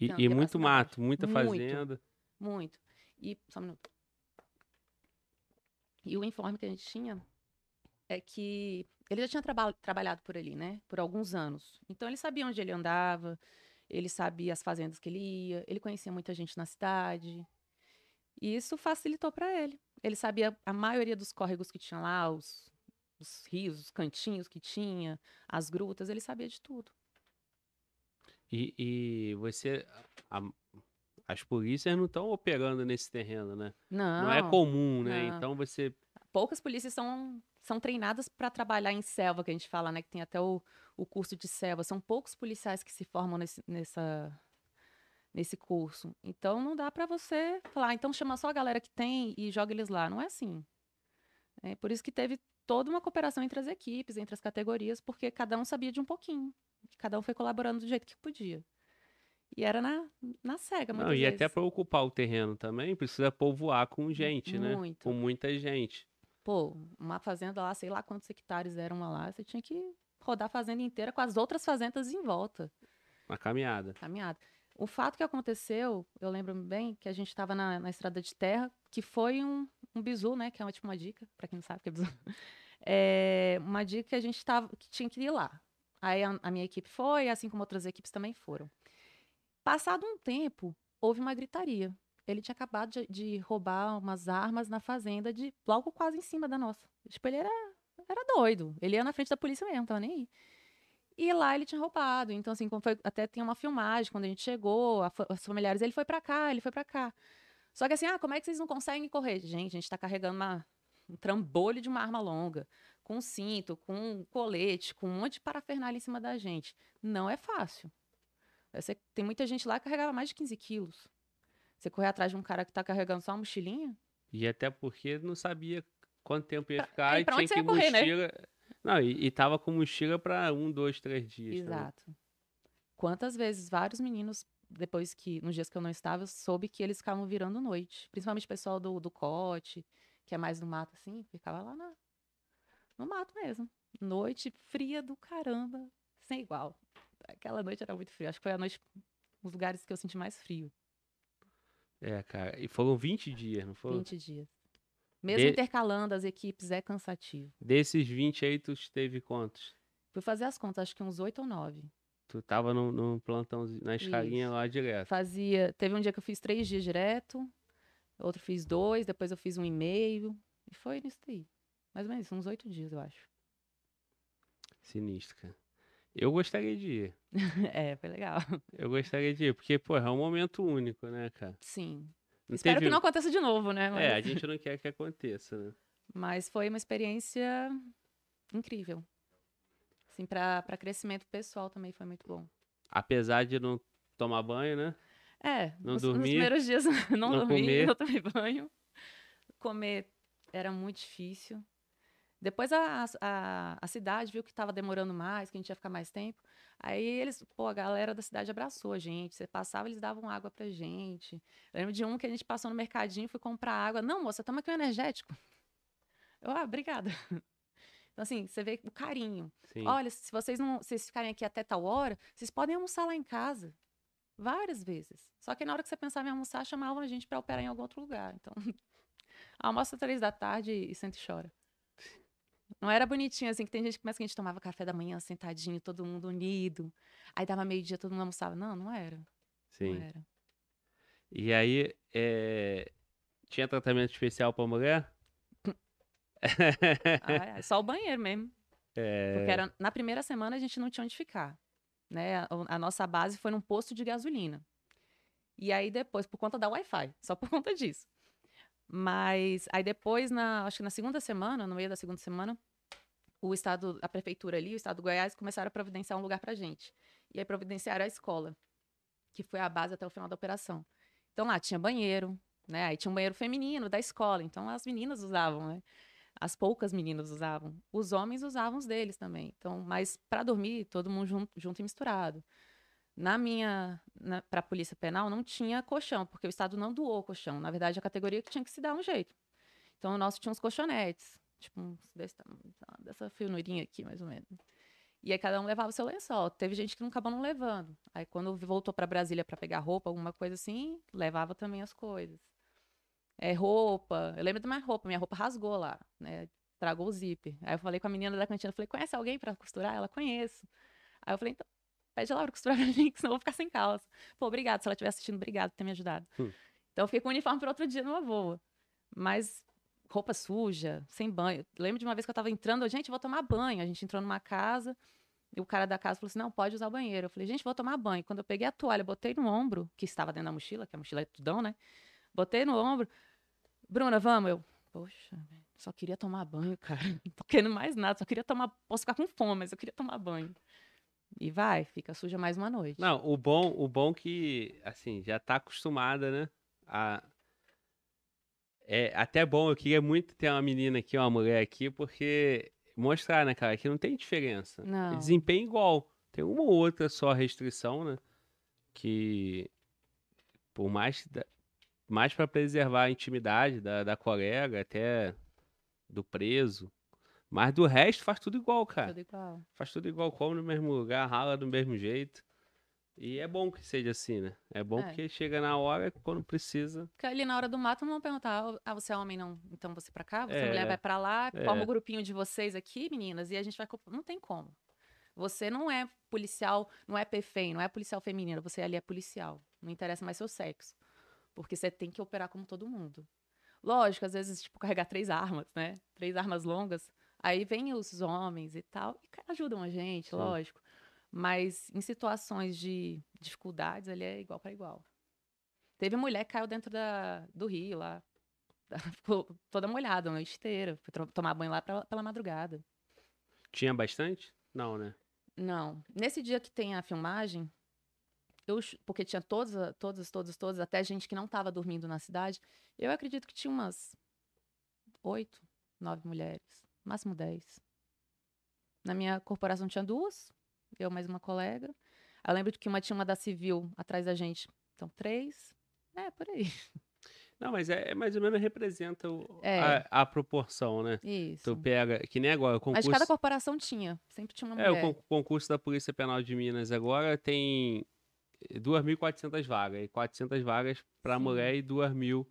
E, e muito bastante. mato, muita Muito. fazenda. Muito. E só um minuto. E o informe que a gente tinha é que ele já tinha traba- trabalhado por ali, né? Por alguns anos. Então ele sabia onde ele andava, ele sabia as fazendas que ele ia, ele conhecia muita gente na cidade. E isso facilitou para ele. Ele sabia a maioria dos córregos que tinha lá, os, os rios, os cantinhos que tinha, as grutas, ele sabia de tudo. E, e você. a- as polícias não estão operando nesse terreno, né? Não, Não, é comum, né? não. Então você. poucas polícias são, são treinadas para trabalhar em selva, que a gente fala, né? Que tem até o, o curso de selva. São poucos policiais que se formam nesse, nessa, nesse curso. Então não dá para você falar, "Ah, então chama só a galera que tem e joga eles lá. Não é assim. É por isso que teve toda uma cooperação entre as equipes, entre as categorias, porque cada um sabia de um pouquinho. Cada um foi colaborando do jeito que podia. E era na, na cega, Não, e vezes. até para ocupar o terreno também, precisa povoar com gente, né? Muito. Com muita gente. Pô, uma fazenda lá, sei lá quantos hectares eram uma lá, você tinha que rodar a fazenda inteira com as outras fazendas em volta, Uma caminhada. caminhada. O fato que aconteceu, eu lembro bem que a gente estava na, na estrada de terra, que foi um, um bizu, né? Que é uma, tipo uma dica, para quem não sabe o que é bizu. É, uma dica que a gente tava, que tinha que ir lá. Aí a, a minha equipe foi, assim como outras equipes também foram. Passado um tempo, houve uma gritaria. Ele tinha acabado de, de roubar umas armas na fazenda, de logo quase em cima da nossa. Tipo, ele era, era doido. Ele ia na frente da polícia mesmo, tava nem aí. E lá ele tinha roubado. Então, assim, foi- até tem uma filmagem quando a gente chegou, a os familiares, ele foi pra cá, ele foi pra cá. Só que assim, ah, como é que vocês não conseguem correr? Gente, a gente tá carregando uma, um trambolho de uma arma longa, com cinto, com um colete, com um monte de parafernália em cima da gente. Não é fácil. Você, tem muita gente lá que carregava mais de 15 quilos. Você correr atrás de um cara que tá carregando só uma mochilinha? E até porque não sabia quanto tempo ia ficar é, e pra tinha que correr, né? mochila. Não, e, e tava com mochila pra um, dois, três dias. também. Exato. Quantas vezes vários meninos, depois que, nos dias que eu não estava, eu soube que eles ficavam virando noite. Principalmente o pessoal do, do Cote, que é mais no mato assim, ficava lá na, no mato mesmo. Noite fria do caramba, sem igual. Aquela noite era muito fria. Acho que foi a noite, um dos lugares que eu senti mais frio. É, cara. E foram 20 dias, não foi? 20 dias. Mesmo De- intercalando as equipes, é cansativo. Desses 20 aí, tu teve quantos? Fui fazer as contas, acho que uns 8 ou 9. Tu tava no, no plantão, na escalinha Isso. lá direto. Fazia. Teve um dia que eu fiz três dias direto, outro fiz dois, depois eu fiz um e meio. E foi nisso daí. Mais ou menos uns oito dias, eu acho. Sinistro, cara. Eu gostaria de ir. é, foi legal. Eu gostaria de ir, porque, pô, é um momento único, né, cara? Sim. Não Espero teve- que não aconteça de novo, né? Mas, É, a gente não quer que aconteça, né? mas foi uma experiência incrível. Assim, pra, pra crescimento pessoal também foi muito bom. Apesar de não tomar banho, né? É, Não nos, nos dormir, primeiros dias não, não dormi, comer. não tomei banho. Comer era muito difícil. Depois a, a, a cidade viu que estava demorando mais, que a gente ia ficar mais tempo. Aí eles, pô, a galera da cidade abraçou a gente. Você passava, eles davam água pra gente. Eu lembro de um que a gente passou no mercadinho, fui comprar água. Não, moça, toma aqui um energético. Eu, ah, obrigada. Então, assim, você vê o carinho. Sim. Olha, se vocês não se vocês ficarem aqui até tal hora, vocês podem almoçar lá em casa. Várias vezes. Só que na hora que você pensava em almoçar, chamavam a gente para operar em algum outro lugar. Então, almoça três da tarde e senta e chora. Não era bonitinho, assim, que tem gente que começa que a gente tomava café da manhã sentadinho, todo mundo unido. Aí dava meio-dia, todo mundo almoçava. Não, não era. Sim. Não era. E aí, é, tinha tratamento especial pra mulher? Ah, é, só o banheiro mesmo. É, Porque era, na primeira semana a gente não tinha onde ficar. né? A, a nossa base foi num posto de gasolina. E aí depois, por conta da Wi-Fi, só por conta disso. Mas aí depois, na, acho que na segunda semana, no meio da segunda semana, o estado, a prefeitura ali, o estado do Goiás, começaram a providenciar um lugar pra gente. E aí providenciaram a escola, que foi a base até o final da operação. Então lá tinha banheiro, né? Aí tinha um banheiro feminino da escola, então as meninas usavam, né? As poucas meninas usavam. Os homens usavam os deles também. Então, mas para dormir, todo mundo junto, junto e misturado. Na minha, para a Polícia Penal, não tinha colchão, porque o Estado não doou colchão. Na verdade, a categoria que tinha que se dar um jeito. Então, o nosso tinha uns colchonetes, tipo uns desse, dessa finurinha aqui, mais ou menos. E aí cada um levava o seu lençol. Teve gente que não acabou não levando. Aí quando voltou para Brasília para pegar roupa, alguma coisa assim, levava também as coisas é, roupa. Eu lembro da minha roupa, minha roupa rasgou lá, né? Tragou o zíper. Aí eu falei com a menina da cantina, falei, conhece alguém para costurar? Ela, conheço. Aí eu falei, então, pede lá pra costurar pra mim, que senão eu vou ficar sem calça. Pô, obrigado, se ela estiver assistindo, obrigado por ter me ajudado. Hum. Então eu fiquei com o uniforme para outro dia numa boa. Mas roupa suja, sem banho. Lembro de uma vez que eu tava entrando, gente, vou tomar banho. A gente entrou numa casa, e o cara da casa falou assim: não, pode usar o banheiro. Eu falei, gente, vou tomar banho. Quando eu peguei a toalha, botei no ombro, que estava dentro da mochila, que a mochila é tudão, né? Botei no ombro, Bruna, vamos? Eu, poxa, só queria tomar banho, cara. Não tô querendo mais nada, só queria tomar. Posso ficar com fome, mas eu queria tomar banho. E vai, fica suja mais uma noite. Não, o bom, o bom que, assim, já tá acostumada, né? A... É até bom, eu queria muito ter uma menina aqui, uma mulher aqui, porque mostrar, né, cara, que não tem diferença. Não. Desempenho igual. Tem uma ou outra só restrição, né? Que por mais mais para preservar a intimidade da, da colega, até do preso. Mas do resto faz tudo igual, cara. Tudo igual. Faz tudo igual, come no mesmo lugar, rala do mesmo jeito. E é bom que seja assim, né? É bom é. porque chega na hora, quando precisa. Porque ali na hora do mato não vão perguntar, ah, você é homem, não, então você pra cá, você é, mulher vai pra lá, é. forma o grupinho de vocês aqui, meninas, e a gente vai. Não tem como. Você não é policial, não é PFEM, não é policial feminina, você ali é policial. Não interessa mais seu sexo. Porque você tem que operar como todo mundo. Lógico, às vezes, tipo, carregar três armas, né? Três armas longas. Aí vem os homens e tal, e ajudam a gente, Sim. lógico. Mas em situações de dificuldades, ele é igual para igual. Teve mulher que caiu dentro da, do rio lá. Ficou toda molhada a noite inteira. Foi tomar banho lá pra, pela madrugada. Tinha bastante? Não, né? Não. Nesse dia que tem a filmagem, eu, porque tinha todas, todas, todas, todas, até gente que não estava dormindo na cidade. Eu acredito que tinha umas oito, nove mulheres, máximo dez. Na minha corporação tinha duas, eu mais uma colega. Eu lembro que uma tinha uma da civil atrás da gente, então três, é por aí. Não, mas é, é mais ou menos representa o, é. a, a, proporção, né? Isso. Tu pega, que nem agora, o concurso... Mas cada corporação tinha, sempre tinha uma mulher. É, o concurso da Polícia Penal de Minas agora tem 2.400 vagas. E 400 vagas para mulher e 2.000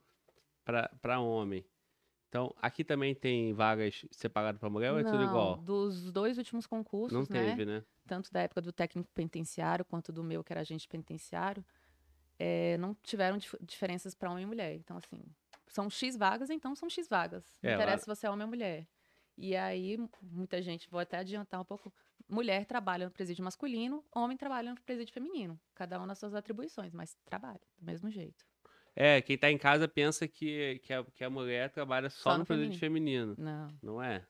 para homem. Então, aqui também tem vagas separadas para mulher ou é tudo igual? Dos dois últimos concursos, Não né? teve, né? Tanto da época do técnico penitenciário quanto do meu, que era agente penitenciário, é, não tiveram dif diferenças para homem e mulher. Então, assim, são X vagas, então são X vagas. Não é, interessa lá... se você é homem ou mulher. E aí, muita gente, vou até adiantar um pouco, mulher trabalha no presídio masculino, homem trabalha no presídio feminino. Cada um nas suas atribuições, mas trabalha do mesmo jeito. É, quem tá em casa pensa que, que, a, que a mulher trabalha só, só no, no presídio feminino. Não. Não é.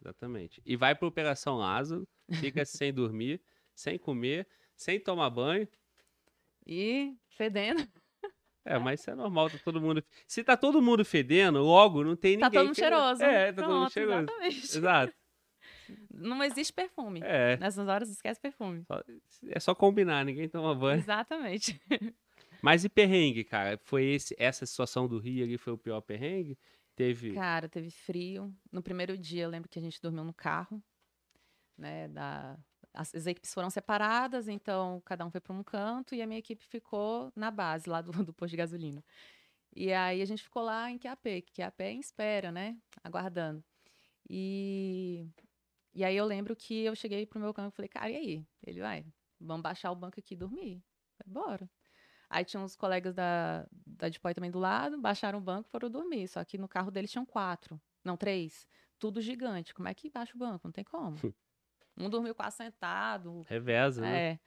Exatamente. E vai pra Operação Lázaro, fica sem dormir, sem comer, sem tomar banho. E fedendo. É, mas isso é normal, tá todo mundo. Se tá todo mundo fedendo, logo não tem tá ninguém. Tá todo mundo cheiroso. É, tá Pronto, todo mundo cheiroso. Exatamente. Exato. Não existe perfume. É. Nessas horas esquece perfume. É só combinar, ninguém toma banho. Exatamente. Mas e perrengue, cara? Foi esse, essa situação do Rio ali foi o pior perrengue? Teve. Cara, teve frio. No primeiro dia, eu lembro que a gente dormiu no carro, né? Da... As, as equipes foram separadas, então cada um foi para um canto e a minha equipe ficou na base, lá do, do posto de gasolina. E aí a gente ficou lá em QAP, que QAP é em espera, né? Aguardando. E e aí eu lembro que eu cheguei pro meu campo e falei, cara, e aí? Ele, vai, vamos baixar o banco aqui e dormir. Bora. Aí tinha uns colegas da, da Depoy também do lado, baixaram o banco e foram dormir. Só que no carro deles tinham quatro, não, três. Tudo gigante. Como é que baixa o banco? Não tem como. Um dormiu quase sentado. Reveza, né? É.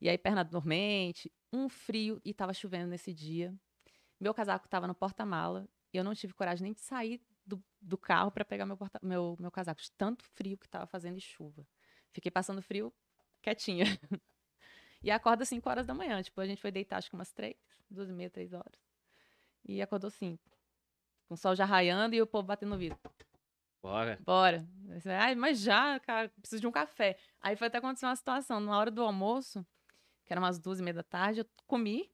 E aí, perna dormente, um frio e tava chovendo nesse dia. Meu casaco tava no porta-mala. Eu não tive coragem nem de sair do, do carro para pegar meu, porta, meu, meu casaco, de tanto frio que tava fazendo e chuva. Fiquei passando frio quietinha. e acorda 5 horas da manhã. Tipo, a gente foi deitar acho que umas 3, duas e meia, 3 horas. E acordou 5. Com o sol já raiando e o povo batendo no vidro. Bora. Bora. Ai, mas já, cara, preciso de um café. Aí foi até acontecer uma situação. Na hora do almoço, que era umas duas e meia da tarde, eu comi.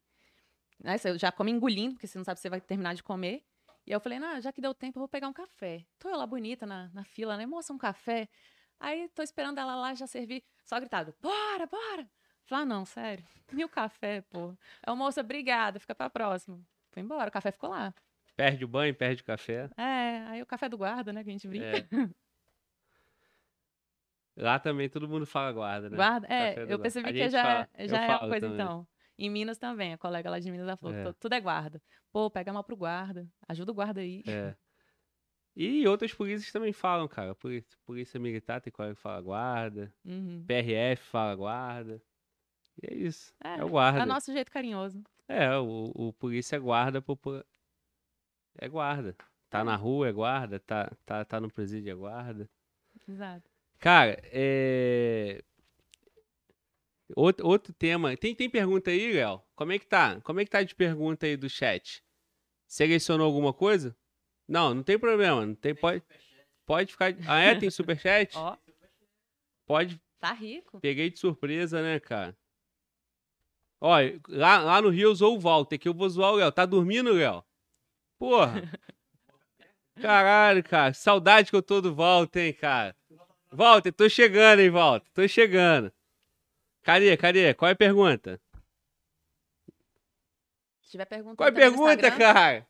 Né, eu já comi engolindo, porque você não sabe se você vai terminar de comer. E eu falei, não, já que deu tempo, eu vou pegar um café. Tô eu lá bonita na, na fila, né? Moça, um café. Aí tô esperando ela lá já servir, só gritado, bora, bora. Falei, ah, não, sério. E o café, pô? É, moça, obrigada, fica pra próxima. Foi embora, o café ficou lá. Perde o banho, perde o café. É, aí o café do guarda, né, que a gente brinca. É. Lá também todo mundo fala guarda, né? Guarda, é, eu percebi que já, fala. já é uma coisa também. então. Em Minas também, a colega lá de Minas falou, é. tudo é guarda. Pô, pega mal pro guarda, ajuda o guarda aí. É. E outras polícias também falam, cara. Polícia, polícia militar tem colega que fala guarda. Uhum. PRF fala guarda. E é isso. É, é o guarda. É o nosso jeito carinhoso. É, o, o polícia é guarda. É guarda. Tá é. na rua, é guarda. Tá, tá, tá no presídio, é guarda. Exato. Cara, é... Outro, outro tema. Tem, tem pergunta aí, Léo? Como é que tá? Como é que tá de pergunta aí do chat? Selecionou alguma coisa? Não, não tem problema. Não tem, pode, pode ficar. Ah, é? Tem superchat? Ó. Pode. Tá rico. Peguei de surpresa, né, cara? Ó, lá, lá no Rio eu usou o Walter, que eu vou zoar o Léo. Tá dormindo, Léo? Porra. Caralho, cara. Saudade que eu tô do Walter, hein, cara. Walter, tô chegando, hein, Walter. Tô chegando. Cadê, cadê? Qual é a pergunta? Se tiver pergunta, Qual é a pergunta, cara?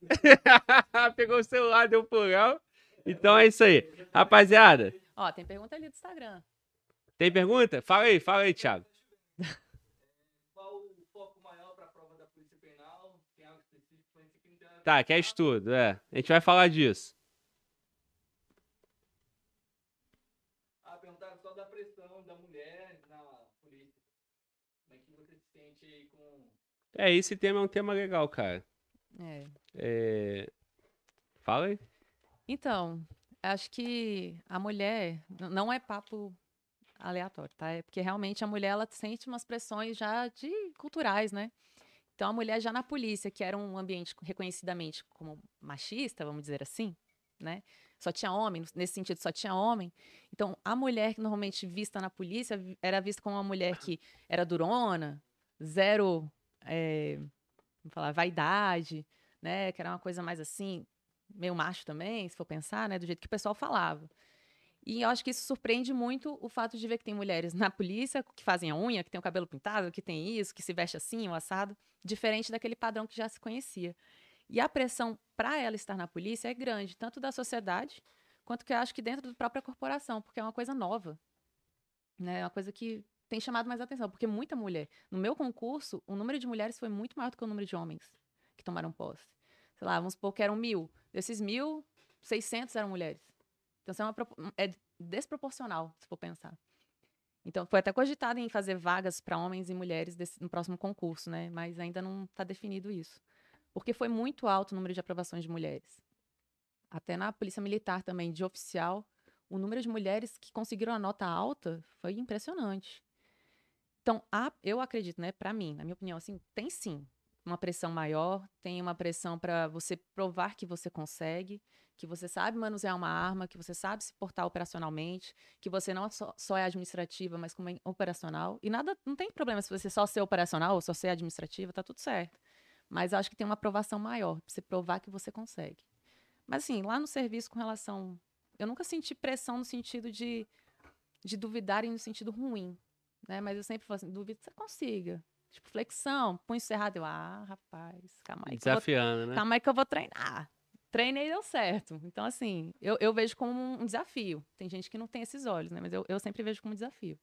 Pegou o celular, deu Léo. Então é isso aí. Rapaziada. Ó, tem pergunta ali do Instagram. Tem pergunta? Fala aí, fala aí, Thiago. Qual o foco maior para a prova da Polícia Penal? Tem algo específico? Tá, que é estudo, é. A gente vai falar disso. Ah, perguntaram só da pressão da mulher na polícia. Como é que você se sente com. É, esse tema é um tema legal, cara. É. é... Fala aí. Então, acho que a mulher não é papo aleatório, tá? É porque realmente a mulher ela sente umas pressões já de culturais, né? Então a mulher já na polícia, que era um ambiente reconhecidamente como machista, vamos dizer assim, né? Só tinha homem, nesse sentido só tinha homem. Então a mulher que normalmente vista na polícia era vista como uma mulher que era durona, zero é, vamos falar, vaidade, né? Que era uma coisa mais assim, meio macho também, se for pensar, né? Do jeito que o pessoal falava. E eu acho que isso surpreende muito o fato de ver que tem mulheres na polícia que fazem a unha, que tem o cabelo pintado, que tem isso, que se veste assim, o assado, diferente daquele padrão que já se conhecia. E a pressão para ela estar na polícia é grande, tanto da sociedade, quanto que eu acho que dentro da própria corporação, porque é uma coisa nova. Né? É uma coisa que tem chamado mais atenção, porque muita mulher. No meu concurso, o número de mulheres foi muito maior do que o número de homens que tomaram posse. Sei lá, vamos supor que eram mil. Desses mil, 600 eram mulheres. Então, isso é, uma, é desproporcional, se for pensar. Então, foi até cogitado em fazer vagas para homens e mulheres desse, no próximo concurso, né? Mas ainda não está definido isso. Porque foi muito alto o número de aprovações de mulheres. Até na Polícia Militar também, de oficial, o número de mulheres que conseguiram a nota alta foi impressionante. Então, a, eu acredito, né, para mim, na minha opinião, assim, tem sim uma pressão maior, tem uma pressão para você provar que você consegue, que você sabe manusear uma arma, que você sabe se portar operacionalmente, que você não só, só é administrativa, mas como é operacional. E nada, não tem problema se você só ser operacional ou só ser administrativa, tá tudo certo. Mas acho que tem uma aprovação maior, pra você provar que você consegue. Mas assim, lá no serviço com relação. Eu nunca senti pressão no sentido de, de duvidarem no sentido ruim né? Mas eu sempre falo assim, duvido que você consiga. Tipo, flexão, punho cerrado. Eu, ah, rapaz, calma aí. Desafiando, vou, né? Calma aí que eu vou treinar. Treinei e deu certo. Então, assim, eu, eu vejo como um desafio. Tem gente que não tem esses olhos, né? Mas eu, eu sempre vejo como um desafio.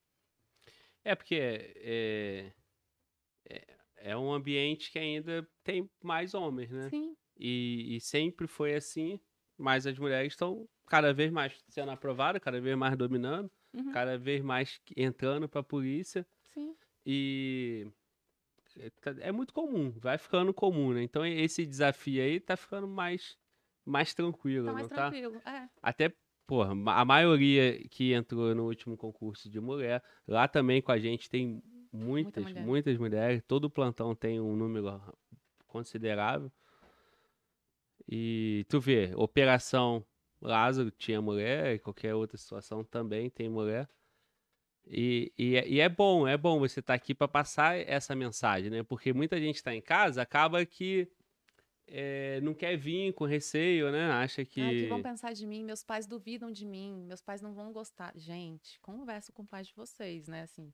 É, porque é, é, é um ambiente que ainda tem mais homens, né? Sim. E, e sempre foi assim, mas as mulheres estão cada vez mais sendo aprovadas, cada vez mais dominando. Uhum. cada vez mais entrando pra polícia Sim. e é tá- é muito comum, vai ficando comum, né? Então esse desafio aí tá ficando mais, mais tranquilo, Tá mais não tá? tranquilo. É. Até, porra, a maioria que entrou no último concurso de mulher, lá também com a gente tem muitas, mulher. muitas mulheres. Todo plantão tem um número considerável. E tu vê, Operação Lázaro tinha mulher, e qualquer outra situação também tem mulher. E, e, é- e é bom, é bom você estar aqui para passar essa mensagem, né? Porque muita gente está em casa, acaba que eh, não quer vir com receio, né? Acha que. O que vão pensar de mim? Meus pais duvidam de mim, meus pais não vão gostar. Gente, converso com o pai de vocês, né? Assim,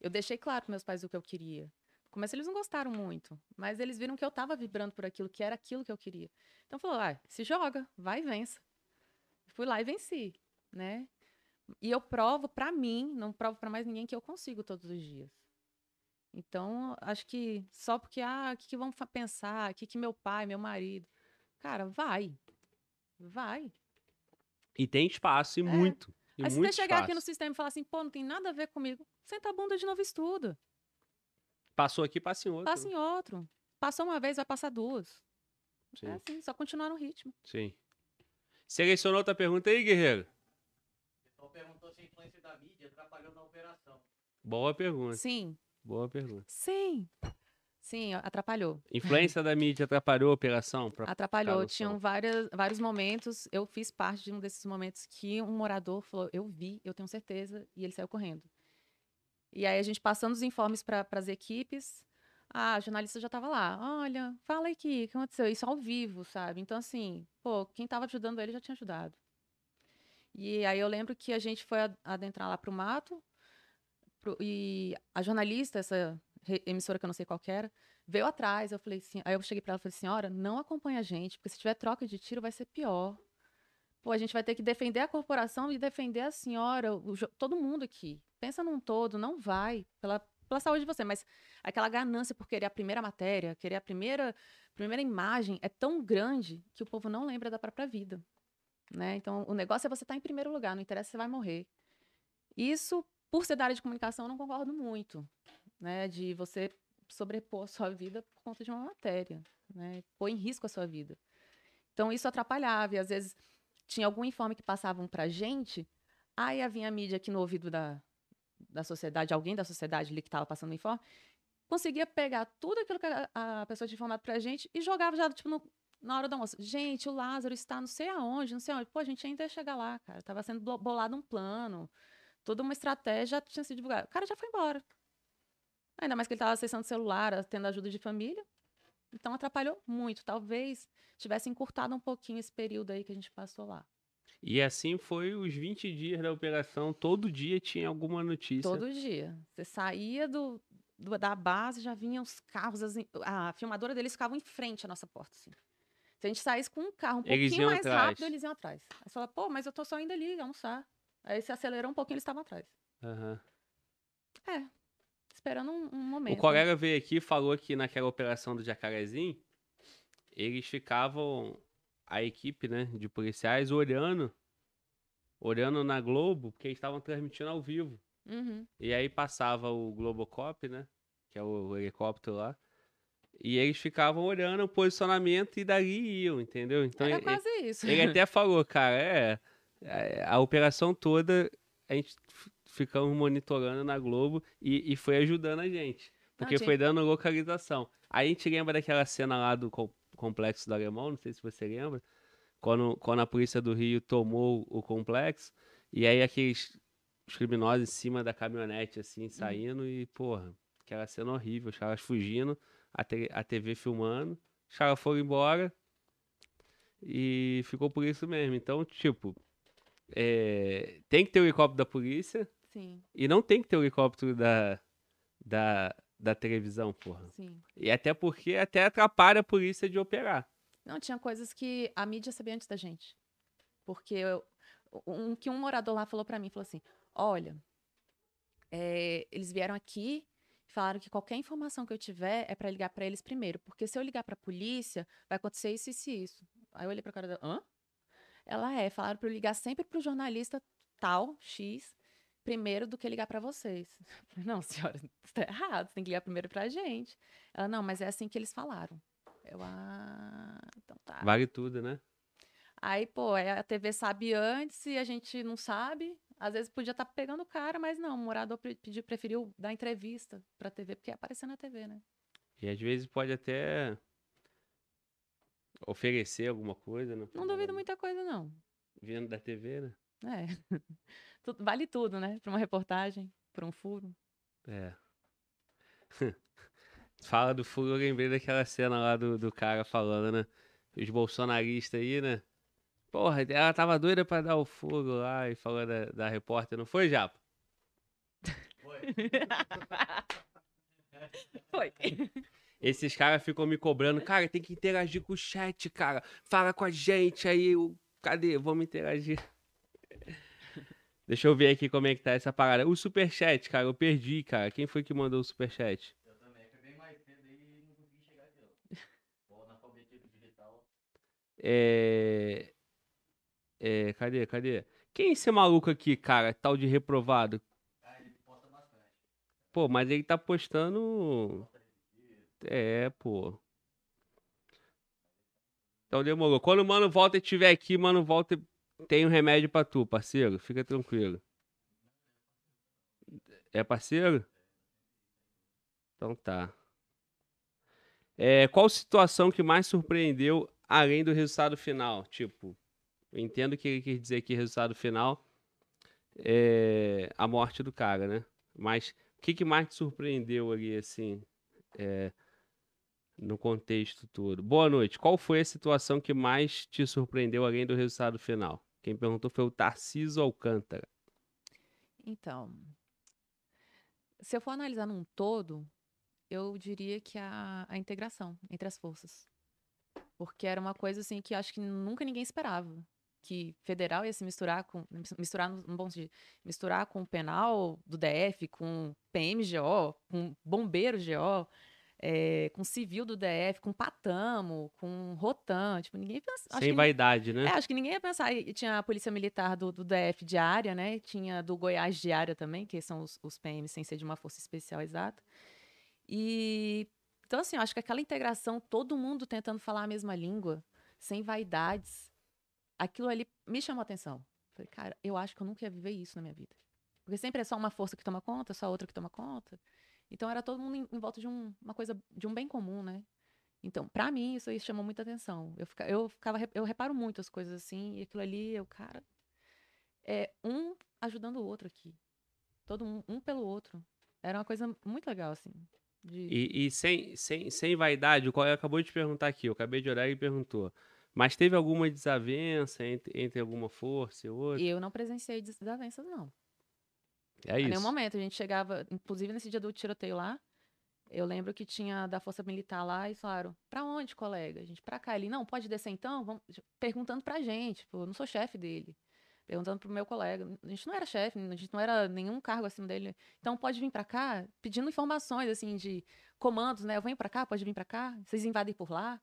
eu deixei claro para meus pais o que eu queria. Começo eles não gostaram muito, mas eles viram que eu tava vibrando por aquilo, que era aquilo que eu queria. Então falou, ah, se joga, vai e vença. Fui lá e venci, né? E eu provo pra mim, não provo pra mais ninguém que eu consigo todos os dias. Então, acho que só porque, ah, o que, que vão pensar? O que, que meu pai, meu marido. Cara, vai. Vai. E tem espaço, e muito. E É. Aí se muito você chegar aqui no espaço. sistema e falar assim, pô, não tem nada a ver comigo, senta a bunda de novo e estuda. Passou aqui, passa em outro. Passa em outro. Passou uma vez, vai passar duas. Sim, É assim, só continuar no ritmo. sim. Selecionou outra pergunta aí, Guerreiro? O pessoal perguntou se a influência da mídia atrapalhou na operação. Boa pergunta. Sim, Boa pergunta. sim. Sim, atrapalhou. Influência da mídia atrapalhou a operação? Atrapalhou. Tinham várias, vários momentos. Eu fiz parte de um desses momentos que um morador falou: Eu vi, eu tenho certeza, e ele saiu correndo. E aí a gente passando os informes para as equipes. A jornalista já estava lá. Olha, fala aqui, o que aconteceu? Isso ao vivo, sabe? Então, assim, pô, quem estava ajudando ele já tinha ajudado. E aí eu lembro que a gente foi adentrar lá pro mato. Pro- e a jornalista, essa emissora que eu não sei qual era, veio atrás. Eu falei assim, aí eu cheguei para ela e falei, senhora, não acompanha a gente, porque se tiver troca de tiro vai ser pior. Pô, a gente vai ter que defender a corporação e defender a senhora, o todo mundo aqui. Pensa num todo, não vai, pela, pela saúde de você, mas aquela ganância por querer a primeira matéria, querer a primeira, primeira imagem é tão grande que o povo não lembra da própria vida. Né? Então, o negócio é você estar em primeiro lugar, não interessa se você vai morrer. Isso, por ser da área de comunicação, eu não concordo muito, né? De você sobrepor a sua vida por conta de uma matéria, né? Pôr em risco a sua vida. Então, isso atrapalhava. E, às vezes, tinha algum informe que passavam pra gente, aí havia a mídia aqui no ouvido da, da sociedade, alguém da sociedade ali que estava passando o informe, conseguia pegar tudo aquilo que a, a pessoa tinha informado pra gente e jogava já, tipo, no- na hora do almoço. Gente, o Lázaro está não sei aonde, não sei aonde. Pô, a gente ainda ia chegar lá, cara. Tava sendo bolado um plano. Toda uma estratégia tinha sido divulgada. O cara já foi embora. Ainda mais que ele estava acessando celular, tendo ajuda de família. Então atrapalhou muito. Talvez tivesse encurtado um pouquinho esse período aí que a gente passou lá. E assim foi os 20 dias da operação. Todo dia tinha alguma notícia. Todo dia. Você saía do, do- da base, já vinham os carros, as a filmadora deles ficava em frente à nossa porta. Assim. Se a gente saísse com um carro um Eles pouquinho mais atrás. rápido, eles iam atrás. Aí você fala, pô, mas eu tô só indo ali almoçar. Aí se acelerou um pouquinho, eles estavam atrás. Aham. É, esperando um, um momento. O colega veio aqui e falou que naquela operação do Jacarezinho, eles ficavam, a equipe né, de policiais, olhando, olhando na Globo, porque eles estavam transmitindo ao vivo. Uhum. E aí passava o Globocop, né? Que é o helicóptero lá. E eles ficavam olhando o posicionamento e dali iam, entendeu? Então Era ele, quase isso. ele até falou, cara, é, é, a operação toda a gente ficamos monitorando na Globo e, e foi ajudando a gente. Porque foi dando localização. Aí a gente lembra daquela cena lá do com- complexo do Alemão, não sei se você lembra, quando, quando a polícia do Rio tomou o complexo, e aí aqueles os criminosos em cima da caminhonete, assim, saindo, e, porra, aquela cena horrível, os caras fugindo, a, te- a TV filmando, os caras foram embora, e ficou por isso mesmo. Então, tipo, é, tem que ter o helicóptero da polícia, Sim, e não tem que ter o helicóptero da, da, da televisão, porra. sim. E até porque até atrapalha a polícia de operar. Não, tinha coisas que a mídia sabia antes da gente. Porque eu- um que um morador lá falou pra mim, falou assim, olha, é, eles vieram aqui e falaram que qualquer informação que eu tiver é pra ligar pra eles primeiro, porque se eu ligar pra polícia, vai acontecer isso, isso e isso. Aí eu olhei pra cara dela, hã? Ela é, falaram pra eu ligar sempre pro jornalista tal, X, primeiro do que ligar pra vocês. Não, senhora, isso tá errado, você tem que ligar primeiro pra gente. Ela, não, mas é assim que eles falaram. Eu, ah, então tá. Vale tudo, né? Aí, pô, aí a TV sabe antes e a gente não sabe. Às vezes podia estar pegando o cara, mas não, o morador pediu, preferiu dar entrevista pra TV, porque ia aparecer na TV, né? E às vezes pode até oferecer alguma coisa, né? Não duvido muita coisa, não. Vindo da TV, né? É. Tudo- vale tudo, né? Pra uma reportagem, pra um furo. É. Fala do furo, eu lembrei daquela cena lá do, do cara falando, né? Os bolsonaristas aí, né? Porra, ela tava doida pra dar o furo lá e falou da, da repórter, não foi, Japa? Foi. Foi. Esses caras ficam me cobrando, cara, tem que interagir com o chat, cara. Fala com a gente aí. o- Cadê? Vamos interagir. Deixa eu ver aqui como é que tá essa parada. O superchat, cara, eu perdi, cara. Quem foi que mandou o superchat? Eu também. Foi bem mais cedo e não consegui chegar aqui, ó. Vou analfabetismo digital. É. É, cadê, cadê? Quem é esse maluco aqui, cara? Tal de reprovado? Ah, ele posta bastante. Pô, mas ele tá postando. É, pô. Então demorou. Quando o Mano Walter estiver aqui, Mano Walter tem um remédio pra tu, parceiro. Fica tranquilo. É parceiro? Então tá. É, qual situação que mais surpreendeu além do resultado final? Tipo, eu entendo que ele quer dizer que resultado final é a morte do cara, né? Mas o que, que mais te surpreendeu ali, assim, é, no contexto todo? Boa noite. Qual foi a situação que mais te surpreendeu além do resultado final? Quem perguntou foi o Tarciso Alcântara. Então, se eu for analisar num todo, eu diria que a, a integração entre as forças. Porque era uma coisa assim que acho que nunca ninguém esperava. Que federal ia se misturar com. mis- Misturar no bom sentido. Misturar com o penal do DF, com PMGO, com bombeiro GO, eh, com civil do DF, com Patamo, com Rotan. Tipo, ninguém pensa. Sem vaidade, né? é, acho que ninguém ia pensar. E tinha a Polícia Militar do, do DF de área, né? Tinha do Goiás de área também, que são os, os PMs sem ser de uma força especial exata. E então, assim, eu acho que aquela integração, todo mundo tentando falar a mesma língua, sem vaidades, aquilo ali me chamou a atenção. Falei, cara, eu acho que eu nunca ia viver isso na minha vida. Porque sempre é só uma força que toma conta, só outra que toma conta. Então era todo mundo em, em volta de um- uma coisa, de um bem comum, né? Então, pra mim, isso aí chamou muita atenção. Eu, fica, eu ficava, eu reparo muito as coisas assim, e aquilo ali, eu, cara, é um ajudando o outro aqui. Todo um, um pelo outro. Era uma coisa muito legal, assim. De... E, e sem, sem, sem vaidade, o qual acabou de te perguntar aqui, eu acabei de olhar e perguntou. Mas teve alguma desavença entre, entre alguma força e outra? E eu não presenciei des- desavenças, não. É Em nenhum isso. momento. A gente chegava, inclusive nesse dia do tiroteio lá, eu lembro que tinha da Força Militar lá e falaram: pra onde, colega? A gente, pra cá. Ele, não, pode descer então? Vamos... Perguntando pra gente. Tipo, eu não sou chefe dele. Perguntando pro meu colega. A gente não era chefe, a gente não era nenhum cargo acima dele. Então pode vir pra cá, pedindo informações, assim, de comandos, né? Eu venho pra cá, pode vir pra cá, vocês invadem por lá.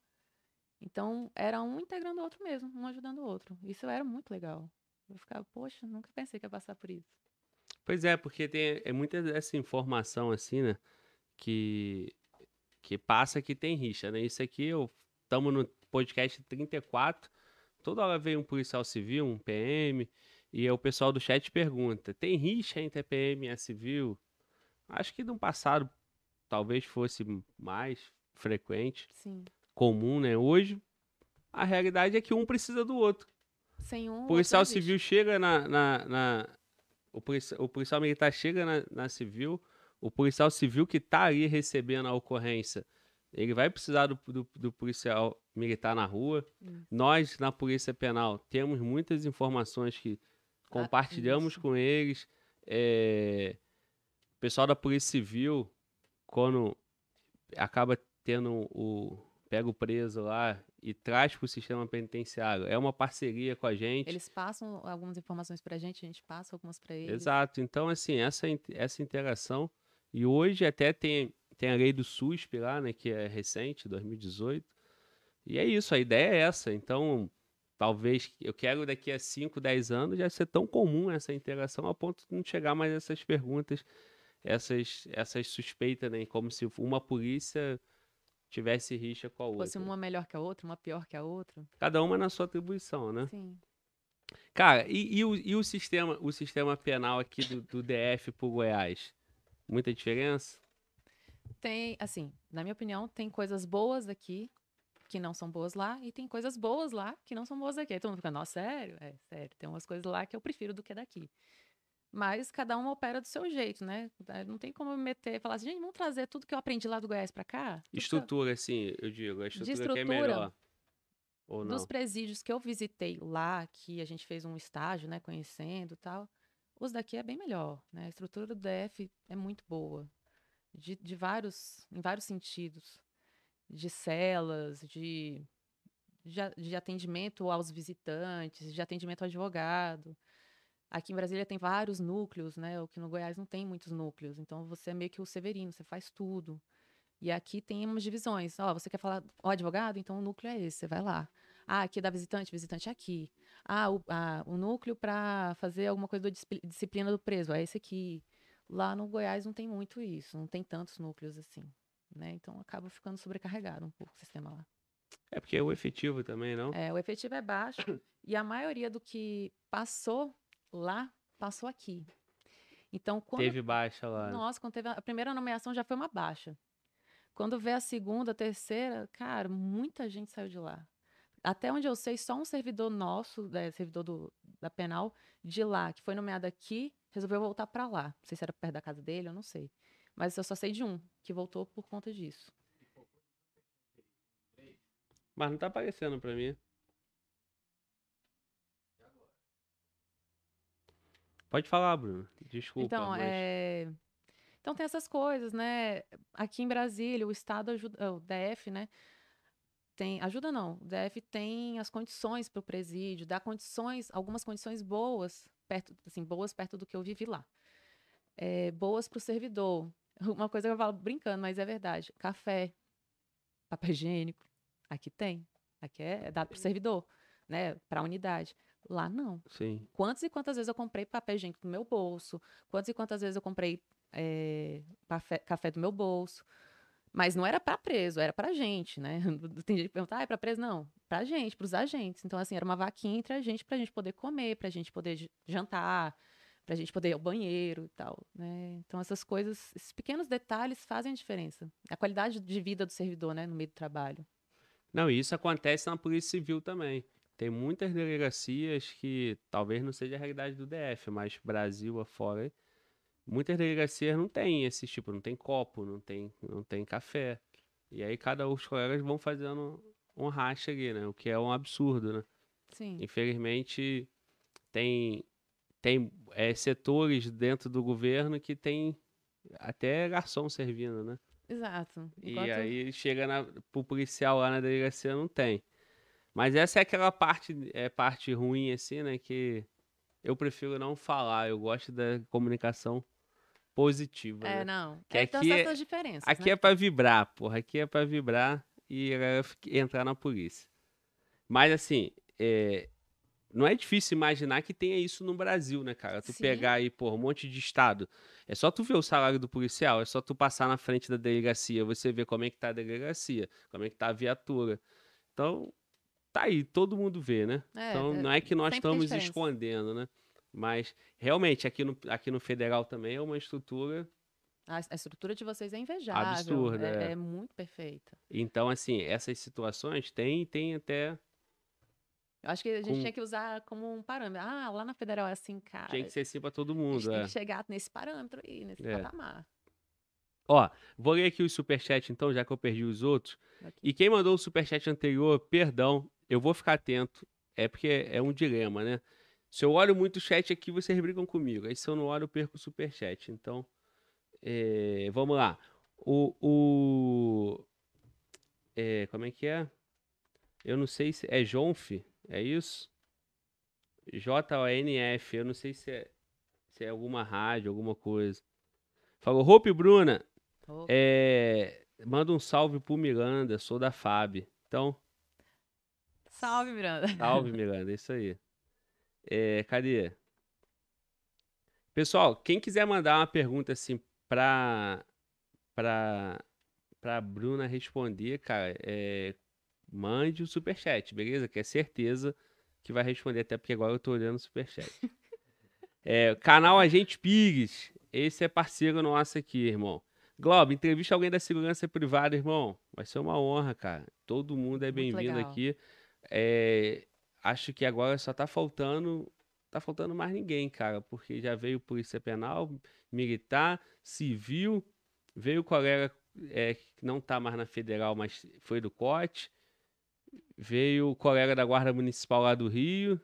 Então era um integrando o outro mesmo, um ajudando o outro. Isso era muito legal. Eu ficava, poxa, nunca pensei que ia passar por isso. Pois é, porque tem é muita dessa informação assim, né? Que, que passa que tem rixa, né? Isso aqui, eu estamos no podcast 34, toda hora vem um policial civil, um PM, e o pessoal do chat pergunta: tem rixa entre PM e a civil? Acho que no passado talvez fosse mais frequente, Sim. comum, né? Hoje a realidade é que um precisa do outro. Sem um. O policial existe. civil chega na. na, na- o, policial, o policial militar chega na, na civil, o policial civil que tá ali recebendo a ocorrência, ele vai precisar do, do, do policial militar na rua. Hum. Nós, na Polícia Penal, temos muitas informações que compartilhamos Ah, com eles. É, o pessoal da Polícia Civil, quando acaba tendo o. pega o preso lá e traz para o sistema penitenciário. É uma parceria com a gente. Eles passam algumas informações pra gente, a gente passa algumas pra eles. Exato. Então, assim, essa, essa interação. E hoje até tem, tem a lei do SUSP lá, né? Que é recente, 2018. E é isso, a ideia é essa. Então, talvez eu quero daqui a 5, 10 anos já ser tão comum essa interação a ponto de não chegar mais essas perguntas, essas, essas suspeitas, né? Como se uma polícia tivesse rixa com a outra. Fosse uma melhor que a outra, uma pior que a outra. Cada uma na sua atribuição, né? Sim. Cara, e, e o, e o sistema, o sistema penal aqui do, do DF pro Goiás? Muita diferença? Tem, assim, na minha opinião, tem coisas boas aqui que não são boas lá e tem coisas boas lá que não são boas aqui. Aí todo mundo fica, nossa, sério? É, sério. Tem umas coisas lá que eu prefiro do que daqui. Mas cada um opera do seu jeito, né? Não tem como me meter e falar assim, gente, vamos trazer tudo que eu aprendi lá do Goiás pra cá? Estrutura, assim, eu digo, a estrutura, que é estrutura, melhor. Ou não? Dos presídios que eu visitei lá, que a gente fez um estágio, né, conhecendo e tal, os daqui é bem melhor, né? A estrutura do DF é muito boa, de, de vários, em vários sentidos, de celas, de, de, de atendimento aos visitantes, de atendimento ao advogado. Aqui em Brasília tem vários núcleos, né? O que no Goiás não tem muitos núcleos. Então você é meio que o Severino, você faz tudo. E aqui tem umas divisões. Ó, você quer falar o advogado? Então o núcleo é esse, você vai lá. Ah, aqui é da visitante, visitante é aqui. Ah, o, ah, o núcleo para fazer alguma coisa da disci- disciplina do preso, é esse aqui. Lá no Goiás não tem muito isso, não tem tantos núcleos assim, né? Então acaba ficando sobrecarregado um pouco o sistema lá. É porque é o efetivo também, não? É, o efetivo é baixo e a maioria do que passou lá, passou aqui. Então, quando Teve baixa lá. nossa, quando teve a primeira nomeação já foi uma baixa. Quando vê a segunda, a terceira, cara, muita gente saiu de lá. Até onde eu sei, só um servidor nosso, né, servidor do, da penal, de lá, que foi nomeado aqui, resolveu voltar pra lá. Não sei se era perto da casa dele, eu não sei. Mas eu só sei de um, que voltou por conta disso. Mas não tá aparecendo pra mim. Pode falar, Bruno. Desculpa. Então, mas... é... então tem essas coisas, né? Aqui em Brasília, o Estado ajuda, o DF, né? Tem, ajuda não, o DF tem as condições para o presídio, dá condições, algumas condições boas, perto, assim, boas perto do que eu vivi lá. É, boas para o servidor. Uma coisa que eu falo brincando, mas é verdade. Café, papel higiênico, aqui tem. Aqui é, é dado para o servidor, né? Para a unidade. Lá não. Sim. Quantas e quantas vezes eu comprei papel higiênico do meu bolso? Quantas e quantas vezes eu comprei eh, café, café do meu bolso? Mas não era para preso, era para gente, né? Tem gente que pergunta, ah, é para preso? Não, para gente, para os agentes. Então, assim, era uma vaquinha entre a gente, para a gente poder comer, para a gente poder jantar, para a gente poder ir ao banheiro e tal, né? Então, essas coisas, esses pequenos detalhes fazem a diferença. A qualidade de vida do servidor, né, no meio do trabalho. Não, e isso acontece na Polícia Civil também. Tem muitas delegacias que talvez não seja a realidade do DF, mas Brasil afora, muitas delegacias não tem esse tipo, não tem copo, não tem, não tem café. E aí cada um, os colegas vão fazendo um racha ali, né? O que é um absurdo, né? Sim. Infelizmente, tem, tem é, setores dentro do governo que tem até garçom servindo, né? Exato. E Enquanto- aí chega na, pro policial lá na delegacia, não tem. Mas essa é aquela parte, é, parte ruim, assim, né? Que eu prefiro não falar. Eu gosto da comunicação positiva. É, né? não. Que É, aqui é- diferenças. Aqui né? é pra vibrar, porra. Aqui é pra vibrar e entrar na polícia. Mas assim, é, não é difícil imaginar que tenha isso no Brasil, né, cara? Tu Sim. pegar aí, pô, um monte de estado. É só tu ver o salário do policial, é só tu passar na frente da delegacia, você ver como é que tá a delegacia, como é que tá a viatura. Então, tá aí, todo mundo vê, né? É, então, é, não é que nós estamos escondendo, né? Mas, realmente, aqui no, aqui no federal também é uma estrutura A, a estrutura de vocês é invejável. Absurda, é, é. é muito perfeita. Então, assim, essas situações tem, tem até. Eu acho que a gente Com- tinha que usar como um parâmetro. Ah, lá na federal é assim, cara. Tinha que ser assim pra todo a gente mundo. tem É. que chegar nesse parâmetro aí, nesse É. patamar. Ó, vou ler aqui o superchat então, já que eu perdi os outros. Aqui. E quem mandou o superchat anterior, perdão, eu vou ficar atento. É porque é um dilema, né? Se eu olho muito o chat aqui, vocês brigam comigo. Aí se eu não olho, eu perco o superchat. Então, é, vamos lá. O. o é, como é que é? Eu não sei se. É Jonf? É isso? J-O-N-F. Eu não sei se é, se é alguma rádio, alguma coisa. Falou, Hope Bruna. Ô, É, manda um salve pro Miranda, sou da FAB. Então, Salve, Miranda. Salve, Miranda, isso aí. É, cadê? Pessoal, quem quiser mandar uma pergunta assim pra, pra, pra Bruna responder, cara, é, mande o superchat, beleza? Que é certeza que vai responder, até porque agora eu tô olhando o superchat. é, canal Agente Pires, esse é parceiro nosso aqui, irmão. Globo, entrevista alguém da segurança privada, irmão. Vai ser uma honra, cara. Todo mundo é bem-vindo aqui. É, acho que agora só tá faltando. Tá faltando mais ninguém, cara, porque já veio Polícia Penal, Militar, Civil, veio colega é, que não tá mais na Federal, mas foi do COT, veio o colega da Guarda Municipal lá do Rio,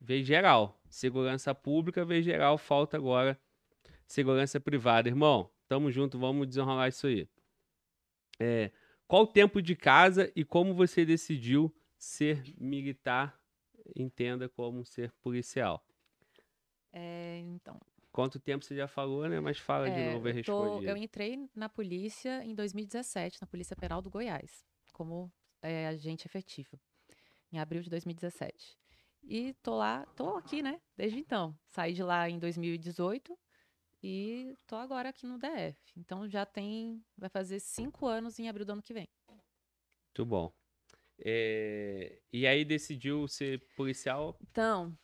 veio geral. Segurança Pública, veio geral, falta agora segurança privada. Irmão, tamo junto, vamos desenrolar isso aí. É, qual o tempo de casa e como você decidiu ser militar? Entenda como ser policial. É, então, Quanto tempo você já falou, né? Mas fala de é, novo e eu, tô- responde. eu entrei na polícia em 2017, na Polícia Penal do Goiás, como é, agente efetivo, em abril de 2017. E tô lá, tô aqui, né? Desde então. Saí de lá em 2018 e tô agora aqui no DF. Então já tem, vai fazer cinco anos em abril do ano que vem. Muito bom. É, E aí decidiu ser policial? Então,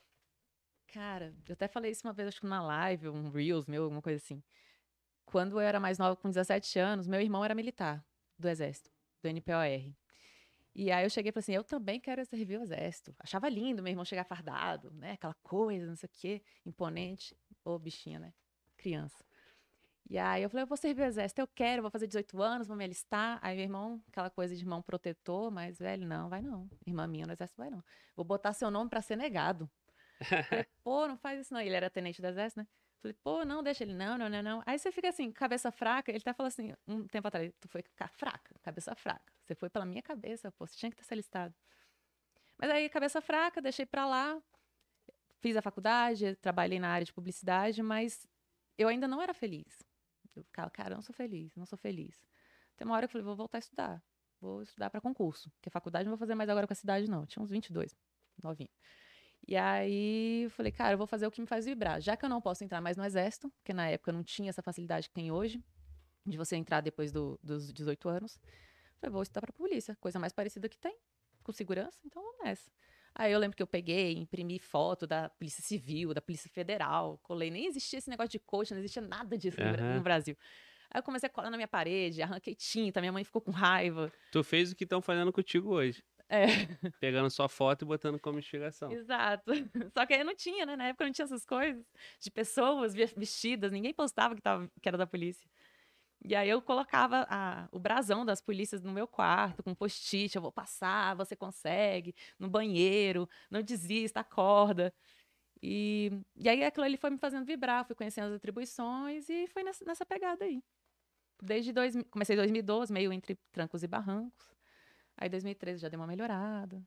cara, eu até falei isso uma vez, acho que numa live, um Reels meu, alguma coisa assim. Quando eu era mais nova, com 17 anos, meu irmão era militar do Exército, do NPOR. E aí eu cheguei e falei assim, eu também quero servir o Exército. Achava lindo meu irmão chegar fardado, né? Aquela coisa, não sei o quê, imponente. Ô, bichinha, né? Criança. E aí eu falei, eu vou servir o Exército, eu quero, vou fazer 18 anos, vou me alistar. Aí meu irmão, aquela coisa de irmão protetor, mas, velho, não, vai não. Irmã minha no Exército vai não. Vou botar seu nome pra ser negado. Falei, pô, não faz isso não. Ele era tenente do exército, né? Falei, pô, não, deixa ele. Não, não, não, não. Aí você fica assim, cabeça fraca. Ele até falou assim, um tempo atrás, tu foi ca- fraca, cabeça fraca. Você foi pela minha cabeça, pô, você tinha que ter se alistado. Mas aí, cabeça fraca, deixei pra lá. Fiz a faculdade, trabalhei na área de publicidade, mas eu ainda não era feliz. Eu ficava, cara, eu não sou feliz, não sou feliz. Tem uma hora que eu falei, vou voltar a estudar. Vou estudar pra concurso. Porque faculdade não vou fazer mais agora com a cidade, não. Tinha uns 22, novinho. E aí eu falei, cara, eu vou fazer o que me faz vibrar. Já que eu não posso entrar mais no exército, porque na época não tinha essa facilidade que tem hoje, de você entrar depois do- dos 18 anos, falei, vou estudar pra polícia, coisa mais parecida que tem, com segurança, então vamos nessa. Aí eu lembro que eu peguei, imprimi foto da Polícia Civil, da Polícia Federal, colei, nem existia esse negócio de coach, não existia nada disso Aham. no Brasil. Aí eu comecei a colar na minha parede, arranquei tinta, minha mãe ficou com raiva. Tu fez o que estão fazendo contigo hoje. É. Pegando sua foto e botando como inspiração. Exato. Só que aí não tinha, né? Na época não tinha essas coisas de pessoas ve- vestidas, ninguém postava que, tava, que era da polícia. E aí eu colocava a- o brasão das polícias no meu quarto, com post-it, eu vou passar, você consegue, no banheiro, não desista, acorda. E, e aí aquilo ali foi me fazendo vibrar, fui conhecendo as atribuições e foi nessa, nessa pegada aí. Desde dois, comecei em 2012, meio entre trancos e barrancos. Aí 2013 já deu uma melhorada.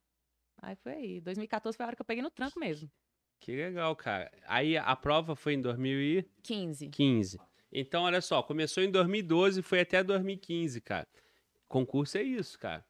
Aí foi aí. 2014 foi a hora que eu peguei no tranco mesmo. Que legal, cara. Aí a prova foi em 2015. 15. Então, olha só, começou em 2012 e foi até 2015, cara. Concurso é isso, cara.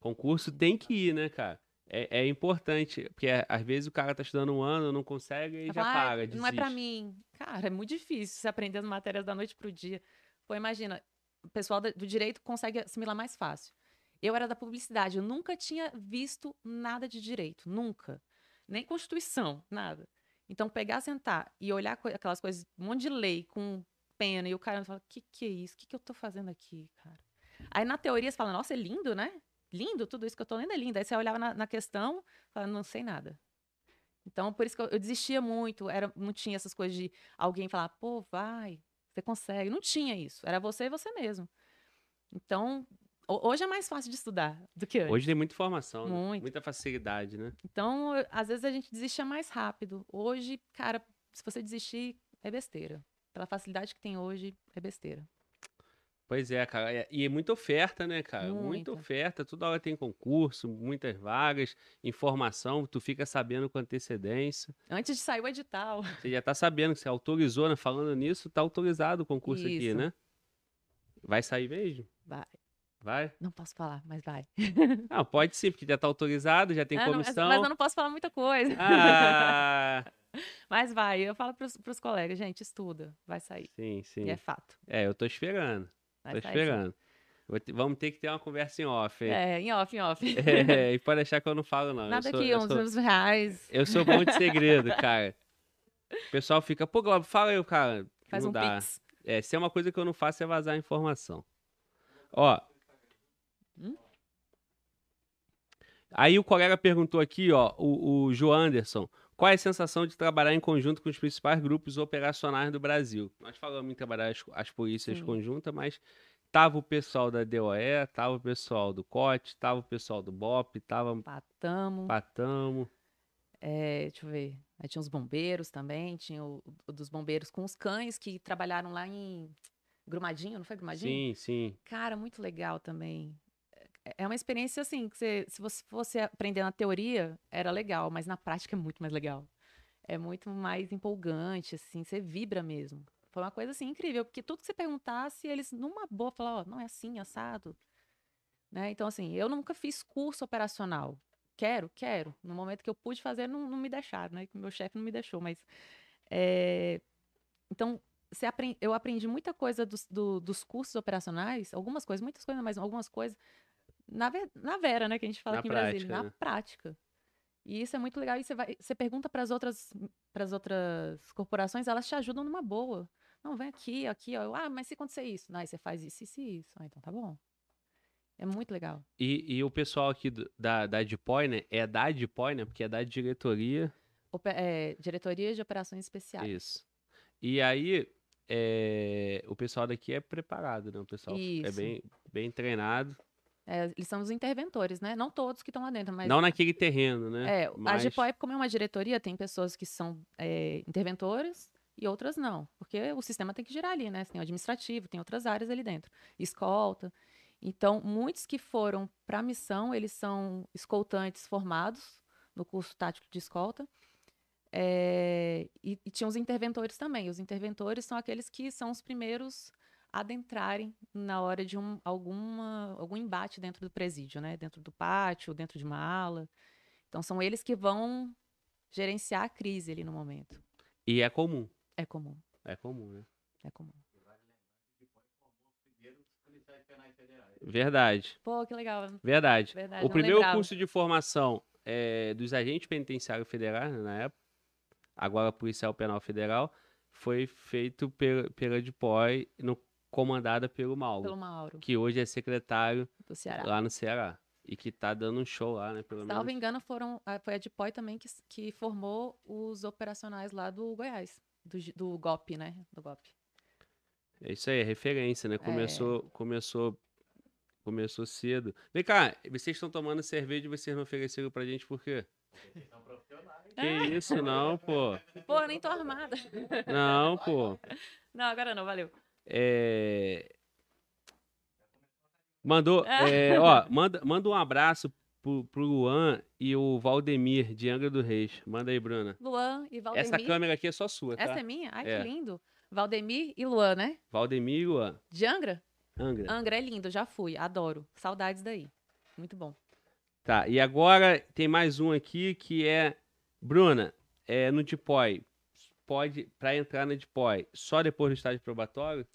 Concurso tem que ir, né, cara? É, é importante, porque às vezes o cara tá estudando um ano, não consegue e já "Ah, para, Não é pra desiste. mim. Cara, é muito difícil você aprender as matérias da noite pro dia. Pô, imagina, o pessoal do direito consegue assimilar mais fácil. Eu era da publicidade, eu nunca tinha visto nada de direito, nunca. Nem Constituição, nada. Então, pegar, sentar e olhar aquelas coisas, um monte de lei com pena, e o cara fala, que que é isso? O que que eu tô fazendo aqui, cara? Aí, na teoria, você fala, nossa, é lindo, né? Lindo, tudo isso que eu tô lendo é lindo. Aí você olhava na, na questão, fala, não sei nada. Então, por isso que eu, eu desistia muito. Era, não tinha essas coisas de alguém falar, pô, vai, você consegue. Não tinha isso. Era você e você mesmo. Então, ho- hoje é mais fácil de estudar do que antes. Hoje tem muita informação, né? Muita facilidade, né? Então, às vezes a gente desistia mais rápido. Hoje, cara, se você desistir, é besteira. Pela facilidade que tem hoje, é besteira. Pois é, cara. é- E é muita oferta, né, cara? Muita Muita. oferta. Toda hora tem concurso, muitas vagas, informação, tu fica sabendo com antecedência. Antes de sair o edital. Você já tá sabendo que você autorizou, né? Falando nisso, tá autorizado o concurso aqui, Isso. né? Vai sair mesmo? Vai. Vai? Não posso falar, mas vai. Não, pode sim, porque já tá autorizado, já tem Ah, não, mas- comissão. mas eu não posso falar muita coisa. Ah, Mas vai, eu falo pros, pros colegas, gente, estuda, vai sair. sim, sim. E é fato. É, eu tô esperando. Vai tô sair esperando. Vamos ter que ter uma conversa em off. hein? É, em off, em off. É, e pode deixar que eu não falo, não. Nada aqui, uns, sou- reais. Eu sou bom de segredo, cara. O pessoal fica, pô, Globo, fala aí, cara. Faz não um dá. pix. É, se é uma coisa que eu não faço é vazar informação. Ó. Hum? Aí o colega perguntou aqui, ó, o, o João Anderson, qual é a sensação de trabalhar em conjunto com os principais grupos operacionais do Brasil? Nós falamos em trabalhar as, as polícias Sim. conjuntas, mas tava o pessoal da DOE, tava o pessoal do COT, tava o pessoal do BOP, tava Patamo. Patamo. É, deixa eu ver. Aí tinha os bombeiros também, tinha o, o dos bombeiros com os cães que trabalharam lá em Grumadinho, não foi Grumadinho? Sim, sim. Cara, muito legal também. É- É uma experiência assim, que você- se você fosse aprender na teoria, era legal, mas na prática é muito mais legal. É muito mais empolgante, assim, você vibra mesmo. Foi uma coisa assim incrível, porque tudo que você perguntasse, eles numa boa falavam, ó, não é assim, assado. Né? Então, assim, eu nunca fiz curso operacional. Quero, quero. No momento que eu pude fazer, não, não me deixaram, né? Meu chefe não me deixou, mas. é, Então, você apren- eu aprendi muita coisa dos, do- dos cursos operacionais, algumas coisas, muitas coisas, mas algumas coisas, na, na Vera, né? Que a gente fala Na aqui em Brasília, prática, na né? prática. E isso é muito legal. E você, vai, você pergunta para as outras, pras outras corporações, elas te ajudam numa boa. Não, vem aqui, aqui, ó. Eu, Ah, mas se acontecer isso? Não, aí você faz isso, isso e isso. Ah, então tá bom. É muito legal. E, e o pessoal aqui do- da, da DPOI, né? É da DPOI, né? Porque é da diretoria. É, Diretoria de Operações Especiais. Isso. E aí, é, o pessoal daqui é preparado, né? O pessoal é Isso. bem, bem treinado. É, eles são os interventores, né? Não todos que estão lá dentro, mas. Não naquele terreno, né? É, Mas- a GPOE, como é uma diretoria, tem pessoas que são é, interventores e outras não. Porque o sistema tem que girar ali, né? Tem o administrativo, tem outras áreas ali dentro. Escolta. Então, muitos que foram para a missão, eles são escoltantes formados no curso tático de escolta. É, e, e tinha os interventores também. Os interventores são aqueles que são os primeiros adentrarem na hora de um, alguma, algum embate dentro do presídio, né? Dentro do pátio, dentro de uma ala. Então, são eles que vão gerenciar a crise ali no momento. E é comum. É comum, É comum, né? é comum. Verdade. Pô, que legal. Verdade. Verdade, o primeiro lembrava. curso de formação é, dos agentes penitenciários federais, né, na época, agora Policial Penal Federal, foi feito pela, pela DPOI, no, comandada pelo Mauro, Pelo Mauro, que hoje é secretário do Ceará. lá no Ceará. E que tá dando um show lá, né? Pelo Salvo menos. engano, foram, ah, foi a DPOI também que, que formou os operacionais lá do Goiás, do, do GOP, né? Do GOP. É isso aí, é referência, né? É. Começou, começou, começou cedo. Vem cá, vocês estão tomando cerveja e vocês não ofereceram pra gente por quê? Que isso, não, pô. Pô, nem tô armada. Não, pô. Não, agora não, valeu. É... Mandou, é, ó, manda, manda um abraço pro, pro Luan e o Valdemir de Angra do Reis. Manda aí, Bruna. Luan e Valdemir. Essa câmera aqui é só sua, tá? Essa é minha? Ai, É. que lindo. Valdemir e Luan, né? Valdemir e Luan. De Angra? Angra. Angra é lindo, já fui, adoro. Saudades daí. Muito bom. Tá, e agora tem mais um aqui que é. Bruna, é no DPOI. Pode, pra entrar na DPOI, só depois do estágio probatório?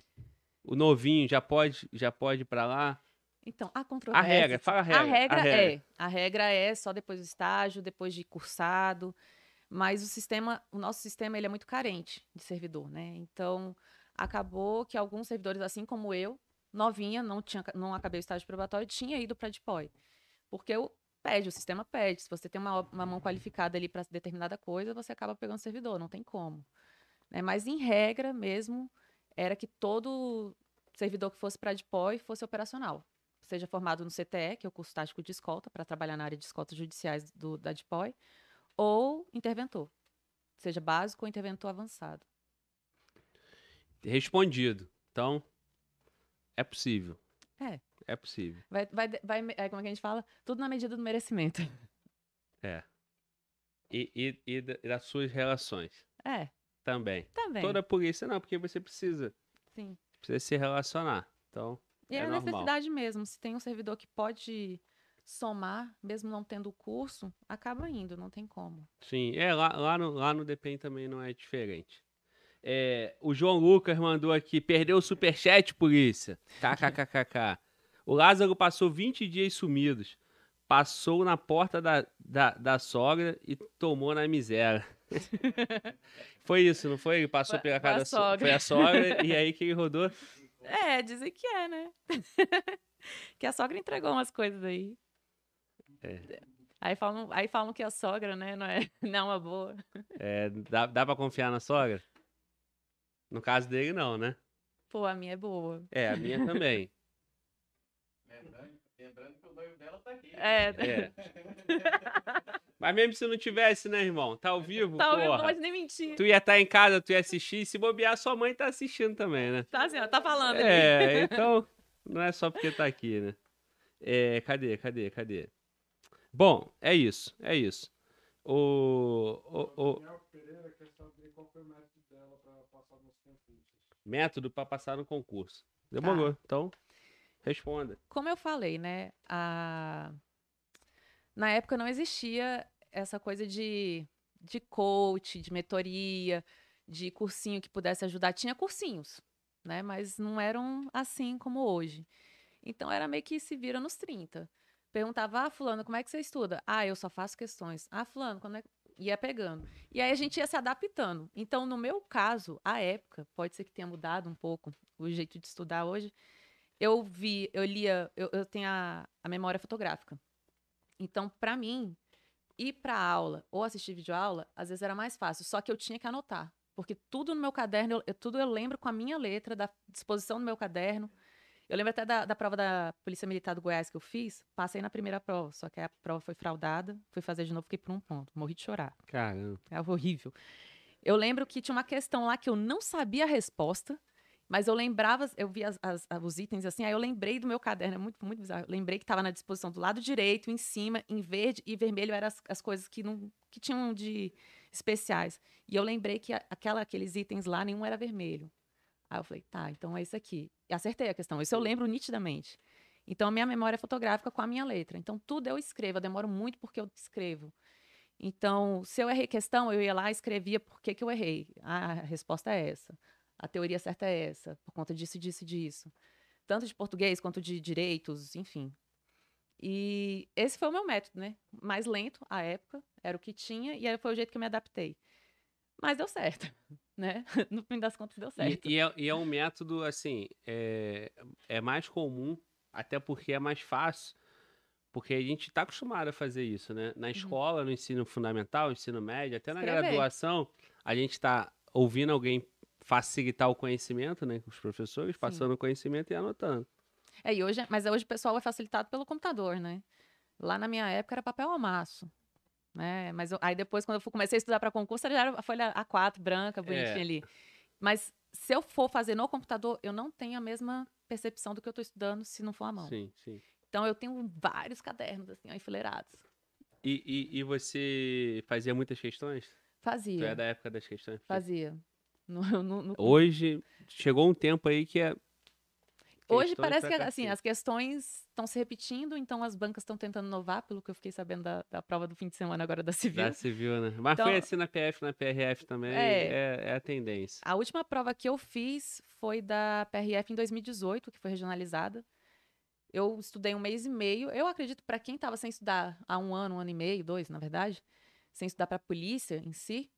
O novinho já pode, já pode ir pra lá? Então, a A controvérsia. regra, fala a regra. A regra, a é. A regra é só depois do estágio, depois de cursado. Mas o sistema, o nosso sistema, ele é muito carente de servidor, né? Então, acabou que alguns servidores, assim como eu, novinha, não, tinha, não acabei o estágio probatório, tinha ido para a DPOI. Porque pede, o sistema pede. Se você tem uma, uma mão qualificada ali para determinada coisa, você acaba pegando servidor, não tem como. Né? Mas, em regra mesmo, era que todo servidor que fosse para a DPOI fosse operacional seja formado no CTE, que é o curso tático de escolta, para trabalhar na área de escoltas judiciais do, da DPOI, ou interventor, seja básico ou interventor avançado. Respondido. Então, é possível. É. É possível. Vai, vai, vai, é, como é que a gente fala? Tudo na medida do merecimento. É. E, e, e da- das suas relações É, também. também. Toda polícia não, porque você precisa. Sim. Precisa se relacionar. Então, E É é, a necessidade mesmo. Se tem um servidor que pode somar, mesmo não tendo o curso, acaba indo, não tem como. Sim, é, lá, lá, no, lá no DPEM também não é diferente. É, o João Lucas mandou aqui, perdeu o superchat, polícia. KKKKK. O Lázaro passou 20 dias sumidos. Passou na porta da, da, da sogra e tomou na miséria. foi isso, não foi? Ele passou pela casa da so- sogra. Foi a sogra e aí que ele rodou. É, dizem que é, né? que a sogra entregou umas coisas aí. É. Aí falam, aí falam que a sogra, né, não é, não é uma boa. É, dá, dá pra confiar na sogra? No caso dele, não, né? Pô, a minha é boa. É, a minha também. Lembrando, que o noivo dela tá aqui. É, É. Mas mesmo se não tivesse, né, irmão? Tá ao vivo, tá ouvindo, não porra. pode nem mentir. Tu ia estar em casa, tu ia assistir. Se bobear, sua mãe tá assistindo também, né? Tá assim, ó, tá falando ali. É, então não é só porque tá aqui, né? É, cadê, cadê, cadê? Bom, é isso, é isso. O, o, o Daniel Pereira quer saber qual foi o método dela para passar nos concursos. método pra passar no concurso. Demorou, Tá. então responda. Como eu falei, né? A... Na época não existia essa coisa de, de coach, de mentoria, de cursinho que pudesse ajudar. Tinha cursinhos, né? Mas não eram assim como hoje. Então era meio que se vira nos 30. Perguntava, ah, fulano, como é que você estuda? Ah, eu só faço questões. Ah, fulano, quando é. Ia pegando. E aí a gente ia se adaptando. Então, no meu caso, a época, pode ser que tenha mudado um pouco o jeito de estudar hoje, eu vi, eu lia, eu, eu tenho a, a memória fotográfica. Então, para mim, ir para aula ou assistir videoaula, às vezes era mais fácil, só que eu tinha que anotar, porque tudo no meu caderno, eu- eu, tudo eu lembro com a minha letra, da disposição do meu caderno. Eu lembro até da, da prova da Polícia Militar do Goiás que eu fiz, passei na primeira prova, só que a prova foi fraudada, fui fazer de novo, fiquei por um ponto, morri de chorar. Caramba. É horrível. Eu lembro que tinha uma questão lá que eu não sabia a resposta, mas eu lembrava, eu via as- as- os itens assim, aí eu lembrei do meu caderno, é muito, muito bizarro. Eu lembrei que estava na disposição do lado direito, em cima, em verde e vermelho eram as, as coisas que, não, que tinham de especiais. E eu lembrei que aquela, aqueles itens lá, nenhum era vermelho. Aí eu falei, tá, então é isso aqui. E acertei a questão. Isso eu lembro nitidamente. Então, a minha memória é fotográfica com a minha letra. Então, tudo eu escrevo. Eu demoro muito porque eu escrevo. Então, se eu errei questão, eu ia lá e escrevia por que, que eu errei. Ah, a resposta é essa. A teoria certa é essa, por conta disso, disso e disso. Tanto de português quanto de direitos, enfim. E esse foi o meu método, né? Mais lento, à época, era o que tinha, e aí foi o jeito que eu me adaptei. Mas deu certo, né? No fim das contas, deu E, certo. e é, e é um método, assim, é, é mais comum, até porque é mais fácil, porque a gente está acostumado a fazer isso, né? Na escola, no ensino fundamental, ensino médio, até na Escrever. graduação, a gente está ouvindo alguém facilitar o conhecimento, né? Os professores passando o conhecimento e anotando. É, e hoje, mas hoje o pessoal é facilitado pelo computador, né? Lá na minha época era papel ao maço. Né? Mas eu- aí depois, quando eu comecei a estudar para concurso, já era a folha A4, branca, bonitinha É. ali. Mas se eu for fazer no computador, eu não tenho a mesma percepção do que eu estou estudando se não for à mão. Sim, sim. Então eu tenho vários cadernos, assim, ó, enfileirados. E, e, e você fazia muitas questões? Tu é Fazia, da época das questões? fazia. Hoje, chegou um tempo aí que é. Hoje parece que assim, as questões estão se repetindo, então as bancas estão tentando inovar, pelo que eu fiquei sabendo da, da prova do fim de semana agora da Civil. Da civil, né? Mas Então- foi assim na PF, na PRF também. É. É, é a tendência. A última prova que eu fiz foi da PRF em 2018, que foi regionalizada. Eu estudei um mês e meio. Eu acredito para quem estava sem estudar há um ano, um ano e meio, dois, na verdade, sem estudar para a polícia em si,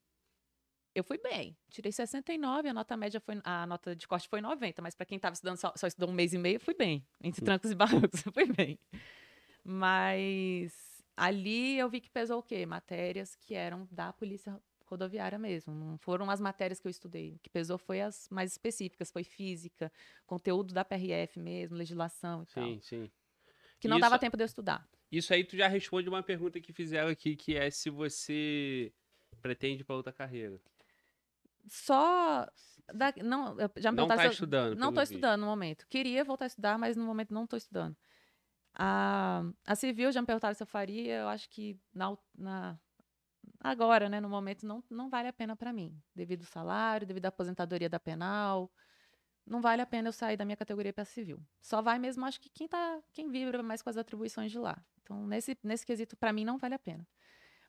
eu fui bem. Tirei 69, a nota média foi, a nota de corte foi 90, mas para quem estava estudando só, só estudou um mês e meio, fui bem. Entre trancos e barrancos, fui bem. Mas ali eu vi que pesou o quê? Matérias que eram da polícia rodoviária mesmo. Não foram as matérias que eu estudei. O que pesou foi as mais específicas, foi física, conteúdo da PRF mesmo, legislação e tal. Sim, sim. Que não Isso- dava tempo de eu estudar. Isso aí tu já responde uma pergunta que fizeram aqui, que é se você pretende para outra carreira. Só. da- não, já me Não perguntaram tá se eu- estudando. Não estou estudando no momento. Queria voltar a estudar, mas no momento não estou estudando. A, a civil já me perguntaram se eu faria. Eu acho que na, na- agora, né, no momento, não, não vale a pena para mim. Devido ao salário, devido à aposentadoria da penal. não vale a pena eu sair da minha categoria para civil. Só vai mesmo, acho que quem tá, quem vibra mais com as atribuições de lá. Então, nesse, nesse quesito, para mim, não vale a pena.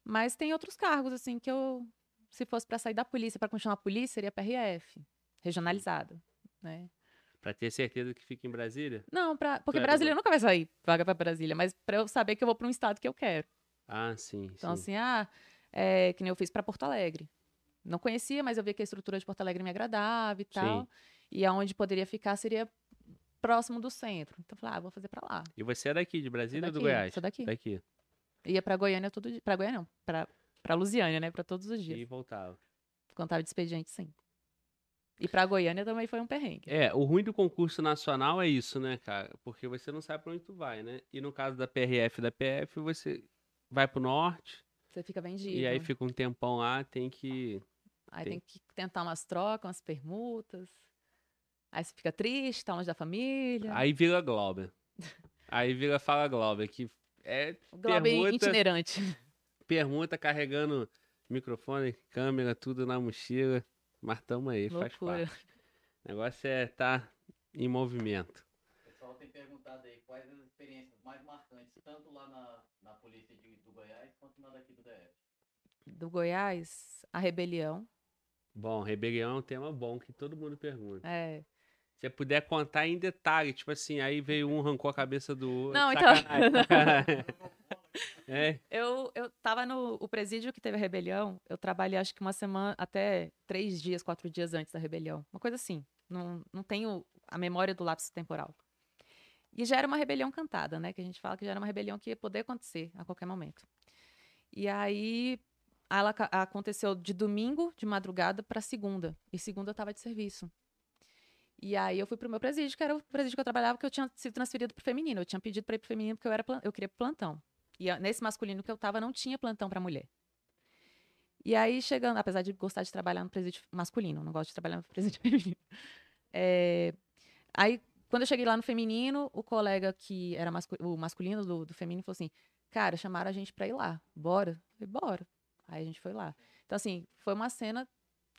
Mas tem outros cargos, assim, que eu, se fosse para sair da polícia, para continuar a polícia, seria PRF, regionalizada, né? Pra ter certeza que fica em Brasília? Não, pra, porque Claro. Brasília nunca vai sair vaga para Brasília, mas para eu saber que eu vou para um estado que eu quero. Ah, sim. Então, sim. assim, ah, é, que nem eu fiz para Porto Alegre. Não conhecia, mas eu vi que a estrutura de Porto Alegre me agradava e tal. Sim. E aonde poderia ficar seria próximo do centro. Então, eu falei, ah, vou fazer para lá. E você é daqui, de Brasília ou do daqui, Goiás? sou daqui. Daqui. Ia para Goiânia todo dia. Para Goiânia não, para para Lusiânia, né, para todos os dias. E voltava. Quando tava de expediente, sim. E para Goiânia também foi um perrengue. É, o ruim do concurso nacional é isso, né, cara? Porque você não sabe pra onde tu vai, né? E no caso da PRF e da PF, você vai pro norte Você fica vendido. e aí fica um tempão lá, tem que. Aí tem- tem que tentar umas trocas, umas permutas. Aí você fica triste, tá longe da família. Aí vira Glauber. Aí vira Fala Glauber, que é o Globo é permuta- itinerante. Permuta carregando microfone, câmera, tudo na mochila. Mas tamo aí, faz Loucura. parte. O negócio é estar em movimento. O pessoal tem perguntado aí quais as experiências mais marcantes, tanto lá na, na polícia de- do Goiás quanto na daqui do DF. Do Goiás, a rebelião. Bom, rebelião é um tema bom que todo mundo pergunta. É. Se você puder contar em detalhe, tipo assim, aí veio um, arrancou a cabeça do outro. Não, então- sacanagem, sacanagem. é, Eu, eu tava no o presídio que teve a rebelião. Eu trabalhei acho que uma semana, até três dias, quatro dias antes da rebelião. Uma coisa assim. Não, não tenho a memória do lapso temporal. E já era uma rebelião cantada, né? Que a gente fala que já era uma rebelião que ia poder acontecer a qualquer momento. E aí ela aconteceu de domingo, de madrugada, para segunda. E segunda eu tava de serviço. E aí eu fui pro meu presídio, que era o presídio que eu trabalhava, que eu tinha sido transferido pro feminino. Eu tinha pedido para ir pro feminino porque eu, era, eu queria plantão. E nesse masculino que eu tava, não tinha plantão para mulher. E aí, chegando, apesar de gostar de trabalhar no presídio masculino, não gosto de trabalhar no presídio feminino. É, aí, quando eu cheguei lá no feminino, o colega que era mascu- o masculino do, do feminino falou assim: Cara, chamaram a gente pra ir lá, bora? Eu falei, bora. Aí a gente foi lá. Então, assim, foi uma cena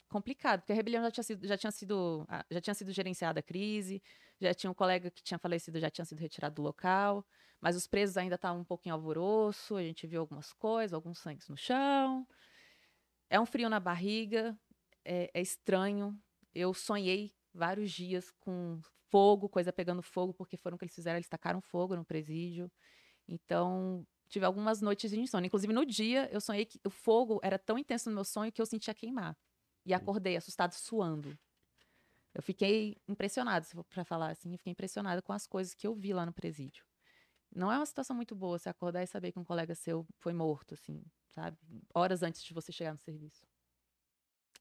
complicada, porque a rebelião já tinha sido, já tinha sido, já tinha sido gerenciada a crise, já tinha um colega que tinha falecido, já tinha sido retirado do local. Mas os presos ainda estavam um pouco em alvoroço, a gente viu algumas coisas, alguns sangues no chão. É um frio na barriga, é, é estranho. Eu sonhei vários dias com fogo, coisa pegando fogo, porque foram o que eles fizeram, eles tacaram fogo no presídio. Então, tive algumas noites de insônia. Inclusive, no dia, eu sonhei que o fogo era tão intenso no meu sonho que eu sentia queimar. E acordei assustado, suando. Eu fiquei impressionada, pra falar assim, eu fiquei impressionada com as coisas que eu vi lá no presídio. Não é uma situação muito boa você acordar e saber que um colega seu foi morto, assim, sabe? Horas antes de você chegar no serviço.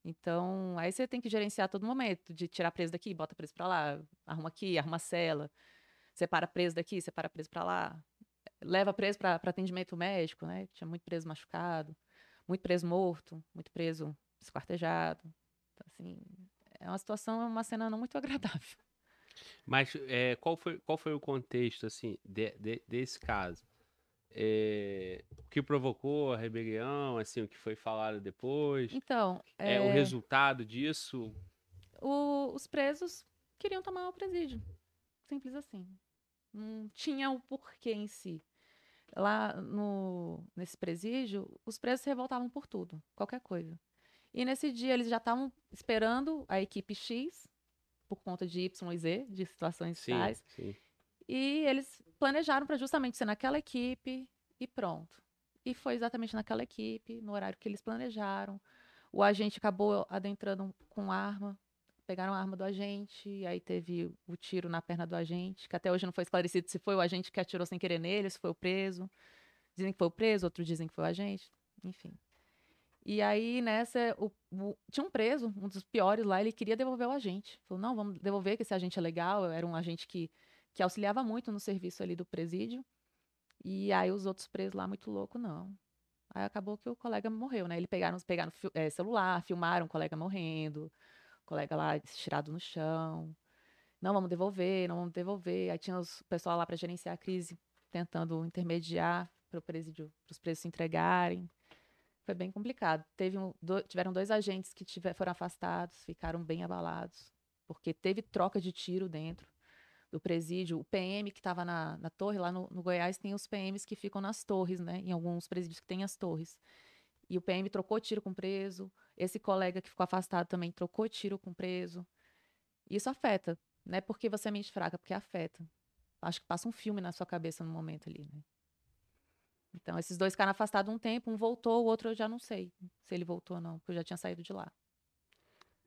Então, aí você tem que gerenciar todo momento, de tirar preso daqui, bota preso pra lá, arruma aqui, arruma cela, separa preso daqui, separa preso pra lá, leva preso pra atendimento médico, né? Tinha muito preso machucado, muito preso morto, muito preso esquartejado. Então, assim, é uma situação, é uma cena não muito agradável. Mas é, qual, foi, qual foi o contexto, assim, de- de- desse caso? É, o que provocou a rebelião, assim, o que foi falado depois? Então, É, o resultado disso? o- os presos queriam tomar o presídio. Simples assim. Não tinha o porquê em si. Lá no, nesse presídio, os presos se revoltavam por tudo, qualquer coisa. E nesse dia eles já estavam esperando a equipe X, por conta de Y e Z, de situações Sim, tais. sim. E eles planejaram para justamente ser naquela equipe e pronto. E foi exatamente naquela equipe, no horário que eles planejaram. O agente acabou adentrando com arma, pegaram a arma do agente, e aí teve o tiro na perna do agente, que até hoje não foi esclarecido se foi o agente que atirou sem querer nele, se foi o preso. Dizem que foi o preso, outros dizem que foi o agente, enfim. E aí, nessa, o- o- tinha um preso, um dos piores lá, ele queria devolver o agente. Falou, não, vamos devolver, que esse agente é legal. Era um agente que, que auxiliava muito no serviço ali do presídio. E aí os outros presos lá, muito louco, não. Aí acabou que o colega morreu, né? Eles pegaram, pegaram eh, celular, filmaram o colega morrendo, o colega lá estirado no chão. Não, vamos devolver, não vamos devolver. Aí tinha os- o pessoal lá para gerenciar a crise, tentando intermediar para presídio, os presos se entregarem. Foi bem complicado. Teve um, do- tiveram dois agentes que tiver, foram afastados, ficaram bem abalados. porque teve troca de tiro dentro do presídio. O PM que estava na, na torre, lá no, no Goiás, tem os PMs que ficam nas torres, né? Em alguns presídios que tem as torres. E o PM trocou tiro com o preso. Esse colega que ficou afastado também trocou tiro com o preso. Isso afeta. Não é porque você é mente fraca, porque afeta. Acho que passa um filme na sua cabeça no momento ali, né? Então, esses dois ficaram afastados um tempo, um voltou, o outro eu já não sei se ele voltou ou não, porque eu já tinha saído de lá.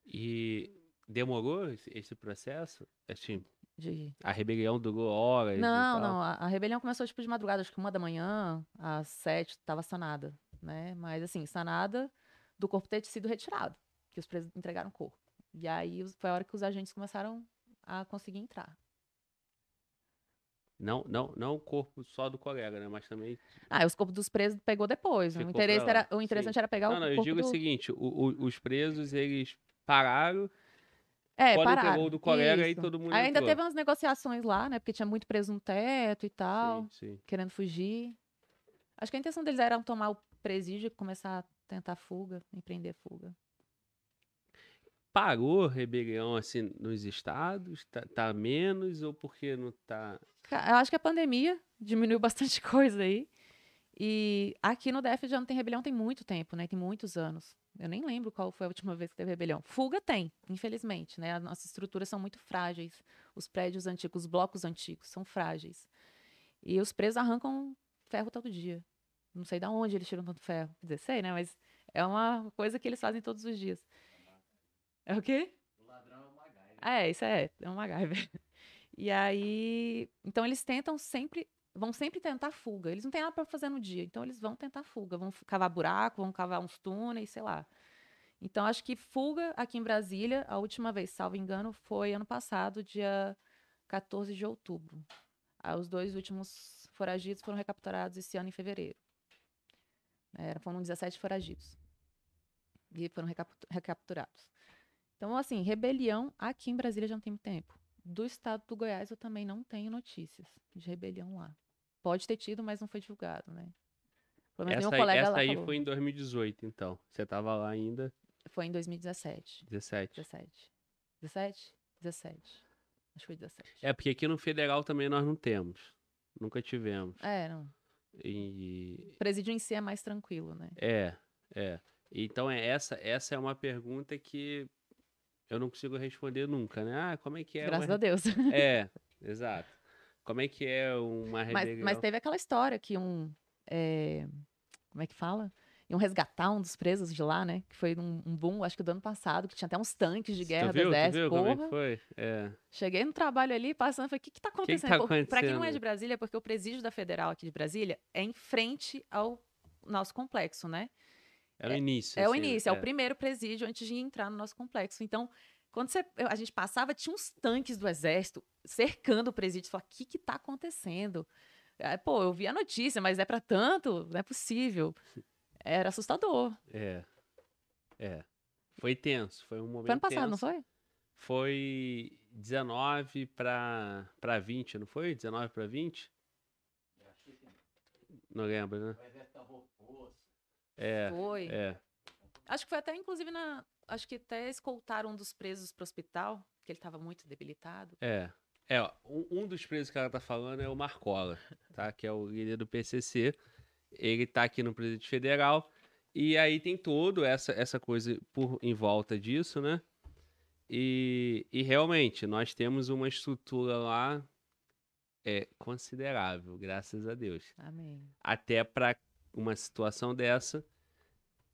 E demorou esse, processo? Assim, De... a rebelião durou horas? Não, não, a, a rebelião começou tipo de madrugada, acho que uma da manhã, às sete, estava sanada, né? Mas assim, sanada do corpo ter sido retirado, que os presos entregaram o corpo. E aí foi a hora que os agentes começaram a conseguir entrar. Não, não, não o corpo só do colega, né? Mas também. Ah, os corpos dos presos pegou depois. né? O, interesse era, o sim. interessante era pegar Não, o não, eu corpo digo do... o seguinte: o- o- os presos, eles pararam, É, quando pararam. do colega, aí todo mundo Aí ainda entrou. teve umas negociações lá, né? Porque tinha muito preso no teto e tal, Sim, sim. querendo fugir. Acho que a intenção deles era tomar o presídio e começar a tentar fuga, empreender fuga. Parou a rebelião assim nos estados? Tá, tá menos ou porque não tá. Eu acho que a pandemia diminuiu bastante coisa aí. E aqui no DF já não tem rebelião tem muito tempo, né? Tem muitos anos. Eu nem lembro qual foi a última vez que teve rebelião. Fuga tem, infelizmente, né? As nossas estruturas são muito frágeis. Os prédios antigos, os blocos antigos são frágeis. E os presos arrancam ferro todo dia. Não sei de onde eles tiram tanto ferro. Quer dizer, sei, né? Mas é uma coisa que eles fazem todos os dias. É o quê? O ladrão é o MacGyver. É, isso é, é um MacGyver. E aí, então eles tentam sempre, vão sempre tentar fuga. Eles não têm nada para fazer no dia, então eles vão tentar fuga, vão cavar buraco, vão cavar uns túneis, sei lá. Então acho que fuga aqui em Brasília, a última vez, salvo engano, foi ano passado, dia 14 de outubro. Ah, Os dois últimos foragidos foram recapturados esse ano em fevereiro. Era, foram 17 foragidos. E foram recapt- recapturados. Então, assim, rebelião aqui em Brasília já não tem muito tempo. Do estado do Goiás eu também não tenho notícias de rebelião lá. Pode ter tido, mas não foi divulgado, né? Pelo menos Essa, colega essa lá aí falou. foi em 2018, então. Você tava lá ainda, Foi em 2017. 17. 17. 17? 17. Acho que foi 17. É, porque aqui no federal também nós não temos. Nunca tivemos. É, não. E O presídio em si é mais tranquilo, né? É, é. Então é essa, essa é uma pergunta que eu não consigo responder nunca, né? Ah, como é que é Graças uma... a Deus. É, exato. Como é que é uma Mas, mas teve aquela história que um. é, como é que fala? Iam resgatar um dos presos de lá, né? Que foi um, um boom, acho que do ano passado, que tinha até uns tanques de guerra tu viu, do tu exército. viu como é Porra. que foi? É. Cheguei no trabalho ali, passando, falei, o que que tá que acontecendo? tá Por- Pra quem não é acontecendo? de Brasília, é porque o presídio da Federal aqui de Brasília é em frente ao nosso complexo, né? É o início. É o assim, início, é. o primeiro presídio antes de entrar no nosso complexo. Então, quando você- a gente passava, tinha uns tanques do exército cercando o presídio. Falava, o que que tá acontecendo? É, pô, eu vi a notícia, mas é pra tanto? Não é possível. Era assustador. É. É. Foi tenso, foi um momento Foi ano passado, não tenso. foi? Foi 19 pra, pra 20, não foi? 19 pra 20? Acho que sim. Não lembro, né? O exército tá roposo. É, Foi. é. Acho que foi até, inclusive, na. Acho que até escoltaram um dos presos pro hospital, que ele tava muito debilitado. É. É, ó, um, um dos presos que ela tá falando é o Marcola, tá? Que é o líder do PCC. Ele tá aqui no Presídio Federal. E aí tem todo essa, essa coisa por em volta disso, né? E, e realmente, nós temos uma estrutura lá é, considerável, graças a Deus. Amém. Até para uma situação dessa.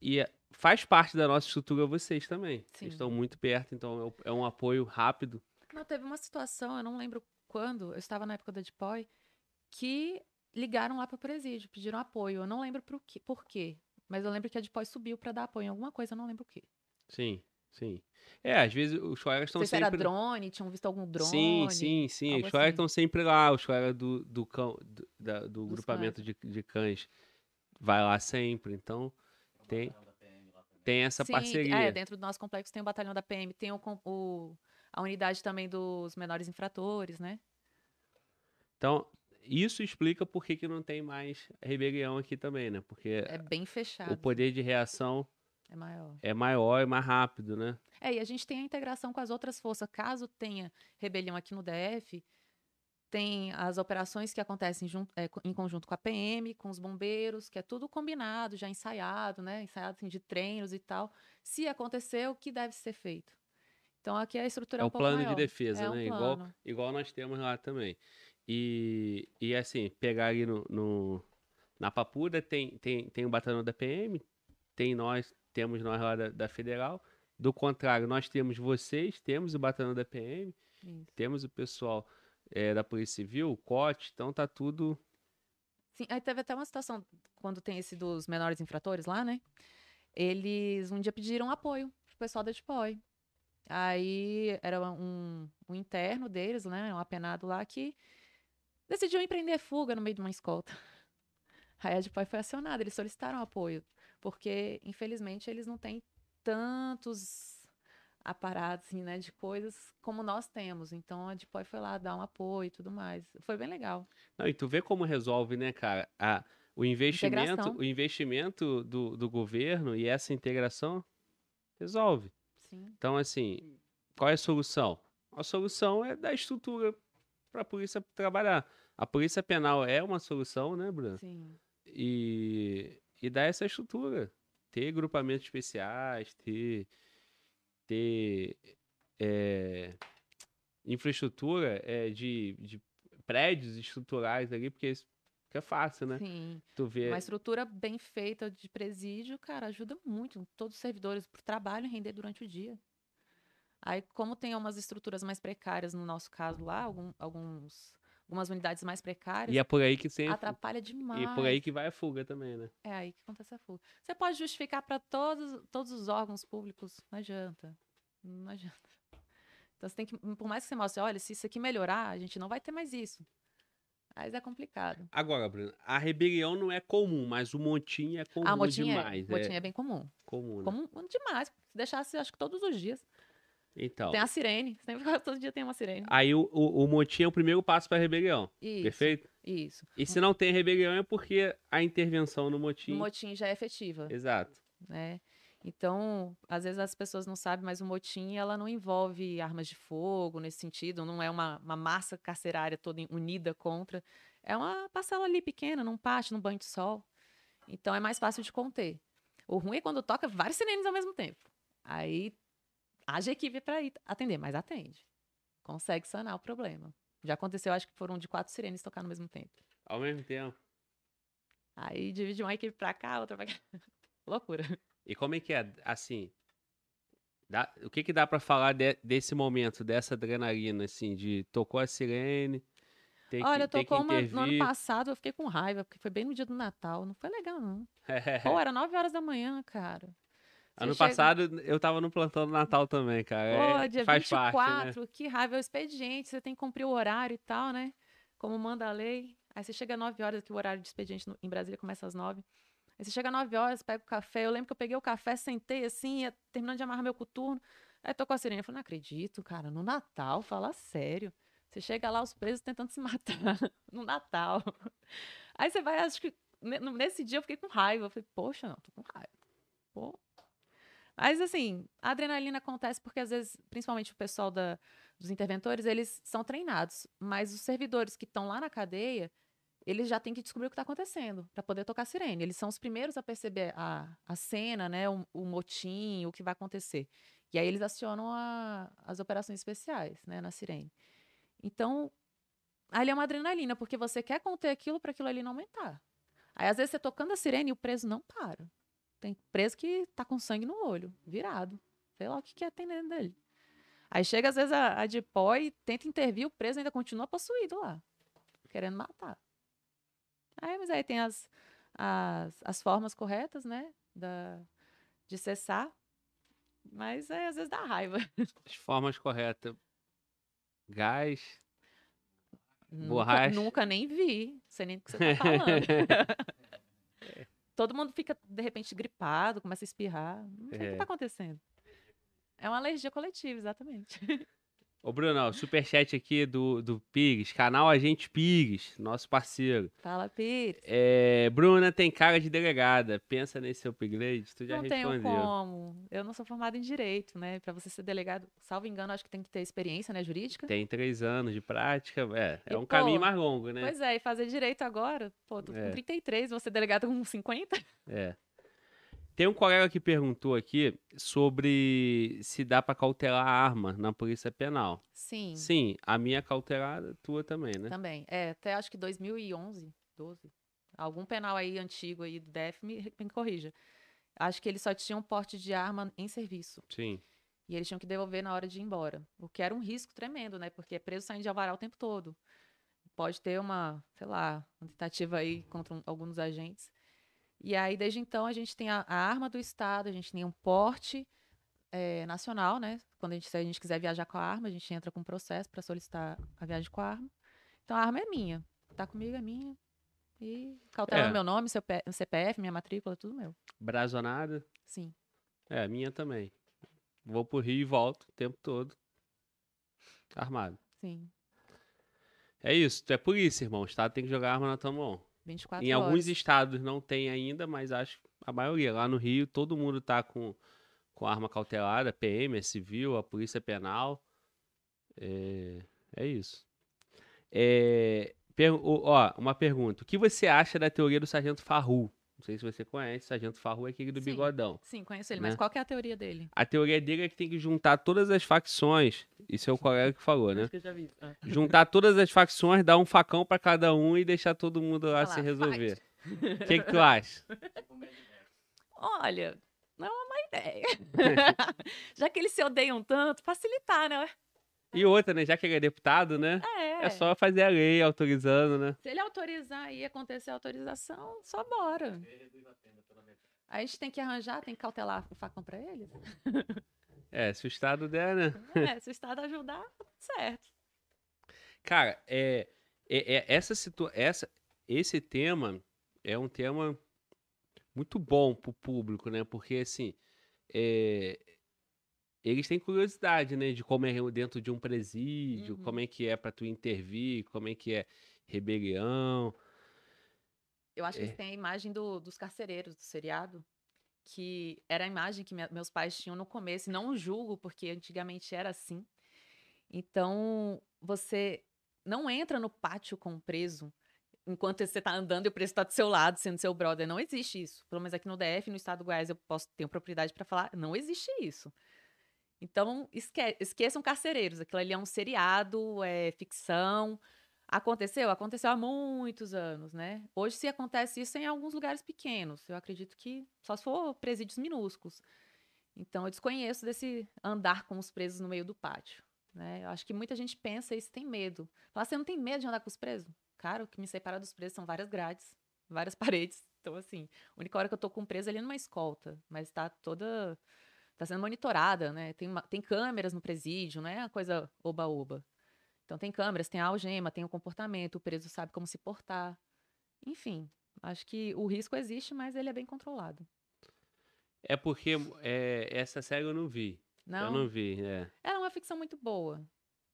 E é- faz parte da nossa estrutura vocês também. Vocês estão muito perto, então é um- é um apoio rápido. Não, teve uma situação, eu não lembro quando, eu estava na época da Deploy, que ligaram lá pro presídio, pediram apoio. Eu não lembro pro quê, por quê, mas eu lembro que a Deploy subiu para dar apoio em alguma coisa, eu não lembro o quê. Sim, sim. É, às vezes os colegas estão sei se era sempre. drone, tinham visto algum drone. Sim, sim, sim. Os colegas assim. estão sempre lá. Os colegas do, do, cão, do, da- do grupamento de, de cães vai lá sempre. Então, tem, tem essa Sim, parceria. É, dentro do nosso complexo tem o batalhão da PM, tem o, o- a unidade também dos menores infratores, né? Então, isso explica por que, que não tem mais rebelião aqui também, né? Porque É bem fechado. o poder de reação É maior. é maior e mais rápido, né? É, e a gente tem a integração com as outras forças. Caso tenha rebelião aqui no DF, tem as operações que acontecem jun- é, em conjunto com a PM, com os bombeiros, que é tudo combinado, já ensaiado, né? Ensaiado assim, de treinos e tal. Se acontecer, o que deve ser feito? Então aqui a estrutura É é, o um pouco plano de maior. defesa, É um né? Igual, plano. igual nós temos lá também. E, e assim, pegar ali no, no- na Papuda tem, tem, tem o batalhão da PM, tem nós, temos nós lá da, da Federal. Do contrário, nós temos vocês, temos o batalhão da PM, Isso. temos o pessoal eh, da Polícia Civil, o COT, então tá tudo. Sim, aí teve até uma situação, quando tem esse dos menores infratores lá, né? Eles um dia pediram apoio pro pessoal da Deploy. Aí era um, um interno deles, né? Um apenado lá que decidiu empreender fuga no meio de uma escolta. Aí a Deploy foi acionada, eles solicitaram apoio, porque infelizmente eles não têm tantos aparatos, assim, né, de coisas como nós temos. Então a Deploy foi lá dar um apoio e tudo mais. Foi bem legal. Não, e tu vê como resolve, né, cara? A, o investimento, Integração. o investimento do, do governo e essa integração resolve. Sim. Então, assim, qual é a solução? A solução é dar estrutura para a polícia trabalhar. A polícia penal é uma solução, né, Bruno? Sim. E, e dar essa estrutura. Ter grupamentos especiais, ter, ter é, infraestrutura é, de, de prédios estruturais ali, porque fica fácil, né? Sim. Tu vê. Uma estrutura bem feita de presídio, cara, ajuda muito todos os servidores para o trabalho render durante o dia. Aí, como tem umas estruturas mais precárias, no nosso caso lá, algum- alguns, algumas unidades mais precárias, E é por aí que sempre. atrapalha demais. E por aí que vai a fuga também, né? É aí que acontece a fuga. Você pode justificar para todos, todos os órgãos públicos, não adianta. Não adianta. Então, você tem que, por mais que você mostre, olha, se isso aqui melhorar, a gente não vai ter mais isso. Mas é complicado. Agora, Bruno, a rebelião não é comum, mas o montinho é comum ah, motim demais. é, motim é bem comum. comum, né? Comum demais. Se deixasse, acho que todos os dias. Então, Tem a sirene. Sempre todo dia tem uma sirene. aí o, o, o motim é o primeiro passo para a rebelião, Isso. perfeito? Isso. E se não tem rebelião é porque a intervenção no motim... O motim já é efetiva, Exato. né? Então, às vezes as pessoas não sabem, mas o motim, ela não envolve armas de fogo nesse sentido, não é uma, uma massa carcerária toda unida contra. É uma parcela ali pequena, num pátio, num banho de sol. Então, é mais fácil de conter. O ruim é quando toca várias sirenes ao mesmo tempo. Aí, haja equipe para ir atender, mas atende. Consegue sanar o problema. Já aconteceu, acho que foram de quatro sirenes tocar no mesmo tempo. Ao mesmo tempo. Aí divide uma equipe pra cá, outra pra cá. Loucura. E como é que é, assim... dá- o que que dá para falar de- desse momento, dessa adrenalina, assim, de tocou a sirene, tem que, Olha, que tocou uma no ano passado, eu fiquei com raiva, porque foi bem no dia do Natal. Não foi legal, não. Pô, era 9 horas da manhã, cara. Ano chega- passado eu tava no plantão do Natal também, cara. Pô, É, dia faz 24, parte, né? que raiva. É o expediente, você tem que cumprir o horário e tal, né? Como manda a lei. Aí você chega às 9 horas, que o horário de expediente no- em Brasília começa às 9. Aí você chega às 9 horas, pega o café. Eu lembro que eu peguei o café, sentei assim, ia terminando de amarrar meu coturno. Aí tocou a sirene. Eu falei, não acredito, cara. No Natal, fala sério. Você chega lá, os presos tentando se matar. no Natal. Aí você vai, acho que nesse dia eu fiquei com raiva. Eu falei, poxa, não, tô com raiva. Pô. Mas assim, a adrenalina acontece porque às vezes, principalmente o pessoal da, dos interventores, eles são treinados, mas os servidores que estão lá na cadeia, eles já têm que descobrir o que está acontecendo para poder tocar sirene. Eles são os primeiros a perceber a, a cena, né, o, o motim, o que vai acontecer. E aí eles acionam a- as operações especiais, né, na sirene. Então, ali é uma adrenalina, porque você quer conter aquilo para aquilo ali não aumentar. Aí às vezes você tocando a sirene e o preso não para. Tem preso que tá com sangue no olho, virado. Sei lá o que, que é tem dentro dele. Aí chega, às vezes, a, a DPOI e tenta intervir, o preso ainda continua possuído lá, querendo matar. Aí, mas aí tem as, as, as formas corretas, né, da, de cessar. Mas é, às vezes dá raiva. As formas corretas. Gás. Nunca, Borracha. nunca nem vi. Não sei nem o que você tá falando. Todo mundo fica, de repente, gripado, começa a espirrar. Não sei o que É. tá acontecendo. É uma alergia coletiva, exatamente. Ô, Bruno, superchat aqui do, do Pires, canal Agente Pires, nosso parceiro. Fala, Pires. É, Bruna tem cara de delegada, pensa nesse upgrade, tu já não tenho respondeu. como. Eu não sou formada em direito, né? Pra você ser delegado, salvo engano, acho que tem que ter experiência, né, jurídica. Tem três anos de prática, é, é E, um pô, caminho mais longo, né? Pois é, e fazer direito agora, pô, tô É. com 33, você delegado com 50? É. Tem um colega que perguntou aqui sobre se dá pra cautelar a arma na polícia penal. Sim, Sim, a minha é cautelada, tua também, né? também. É, até acho que 2011, 12. Algum penal aí antigo aí do DF me, me corrija. Acho que eles só tinham porte de arma em serviço. Sim. E eles tinham que devolver na hora de ir embora. O que era um risco tremendo, né? Porque é preso saindo de alvará o tempo todo. Pode ter uma, sei lá, uma tentativa aí contra um- alguns agentes. E aí, desde então, a gente tem a, a arma do Estado, a gente tem um porte eh, nacional, né? Quando a gente, se a gente quiser viajar com a arma, a gente entra com um processo para solicitar a viagem com a arma. Então, a arma é minha. Tá comigo, é minha. E cautelando É. meu nome, seu CPF, minha matrícula, tudo meu. Brazonada, Sim. é, minha também. Vou pro Rio e volto o tempo todo. Armado. Sim. É isso, tu é polícia, irmão. O Estado tem que jogar arma na tua mão. 24 Em horas. alguns estados não tem ainda, mas acho que a maioria. Lá no Rio, todo mundo tá com, com arma cautelada, PM, é civil, a polícia penal. É, é isso. É, per- ó, uma pergunta. O que você acha da teoria do Sargento Farru? Não sei se você conhece, o Sargento Farru é aquele do Sim. bigodão. Sim, conheço ele. né? Mas qual que é a teoria dele? A teoria dele é que tem que juntar todas as facções. Isso é o colega que falou, né? Acho que eu já vi. Ah. Juntar todas as facções, dar um facão pra cada um e deixar todo mundo lá se lá, resolver. O que, que tu acha? Olha, não é uma má ideia. Já que eles se odeiam tanto, facilitar, né? E outra, né? Já que ele é deputado, né? É. É só fazer a lei autorizando, né? Se ele autorizar e acontecer a autorização, só bora. A gente tem que arranjar, tem que cautelar o facão pra eles. É, se o Estado der, né? É, se o Estado ajudar, tá tudo certo. Cara, é, é, é- essa essa, esse tema é um tema muito bom pro público, né? Porque, assim, é, eles têm curiosidade, né? De como é dentro de um presídio, Uhum. como é que é pra tu intervir, como é que é rebelião. Eu acho que É. eles têm a imagem do- dos carcereiros do seriado, que era a imagem que minha- meus pais tinham no começo, não julgo, porque antigamente era assim. Então, você não entra no pátio com o preso enquanto você está andando e o preso está do seu lado, sendo seu brother. Não existe isso. Pelo menos aqui no DF, no estado do Goiás, eu posso ter propriedade para falar, não existe isso. Então, esque esqueçam carcereiros. Aquilo ali é um seriado, é ficção. Aconteceu? Aconteceu há muitos anos, né? Hoje se acontece isso em alguns lugares pequenos. Eu acredito que só se for presídios minúsculos. Então eu desconheço desse andar com os presos no meio do pátio. Né? Eu acho que muita gente pensa isso tem medo. Fala, você não tem medo de andar com os presos? Cara, o que me separa dos presos são várias grades, várias paredes. Então, assim, a única hora que eu tô com um preso ali é numa escolta, mas tá toda. Tá sendo monitorada, né? Tem, uma- tem câmeras no presídio, não é uma coisa oba-oba. Então tem câmeras, tem a algema, tem o comportamento, o preso sabe como se portar. Enfim, acho que o risco existe, mas ele é bem controlado. É porque é, essa série eu não vi. Não, Eu não vi, é. era uma ficção muito boa.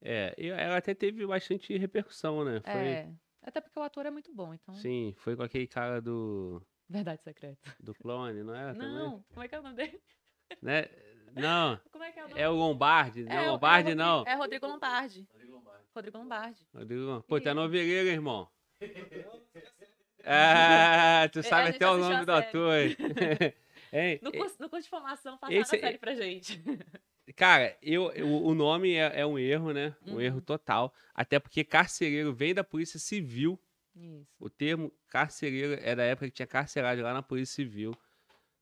É, e ela até teve bastante repercussão, né? Foi, É, até porque o ator é muito bom, então. Sim, foi com aquele cara do, Verdade secreta. do clone, não é? Também? Não, como é que é o nome dele? Né? Não, Como é que é o nome? é o Lombardi. É, não, o- é o Lombardi Rodrigo- não. É Rodrigo Lombardi. Rodrigo Lombardi. Rodrigo, pô, tu é Isso. noveleiro, irmão. Ah, tu É, sabe até o nome do ator. hein? No curso, no curso de formação, passaram esse- a série pra gente. Cara, eu, eu- o nome é, é um erro, né? Um Uhum. erro total. Até porque carcereiro vem da Polícia Civil. Isso. O termo carcereiro é da época que tinha carceragem lá na Polícia Civil.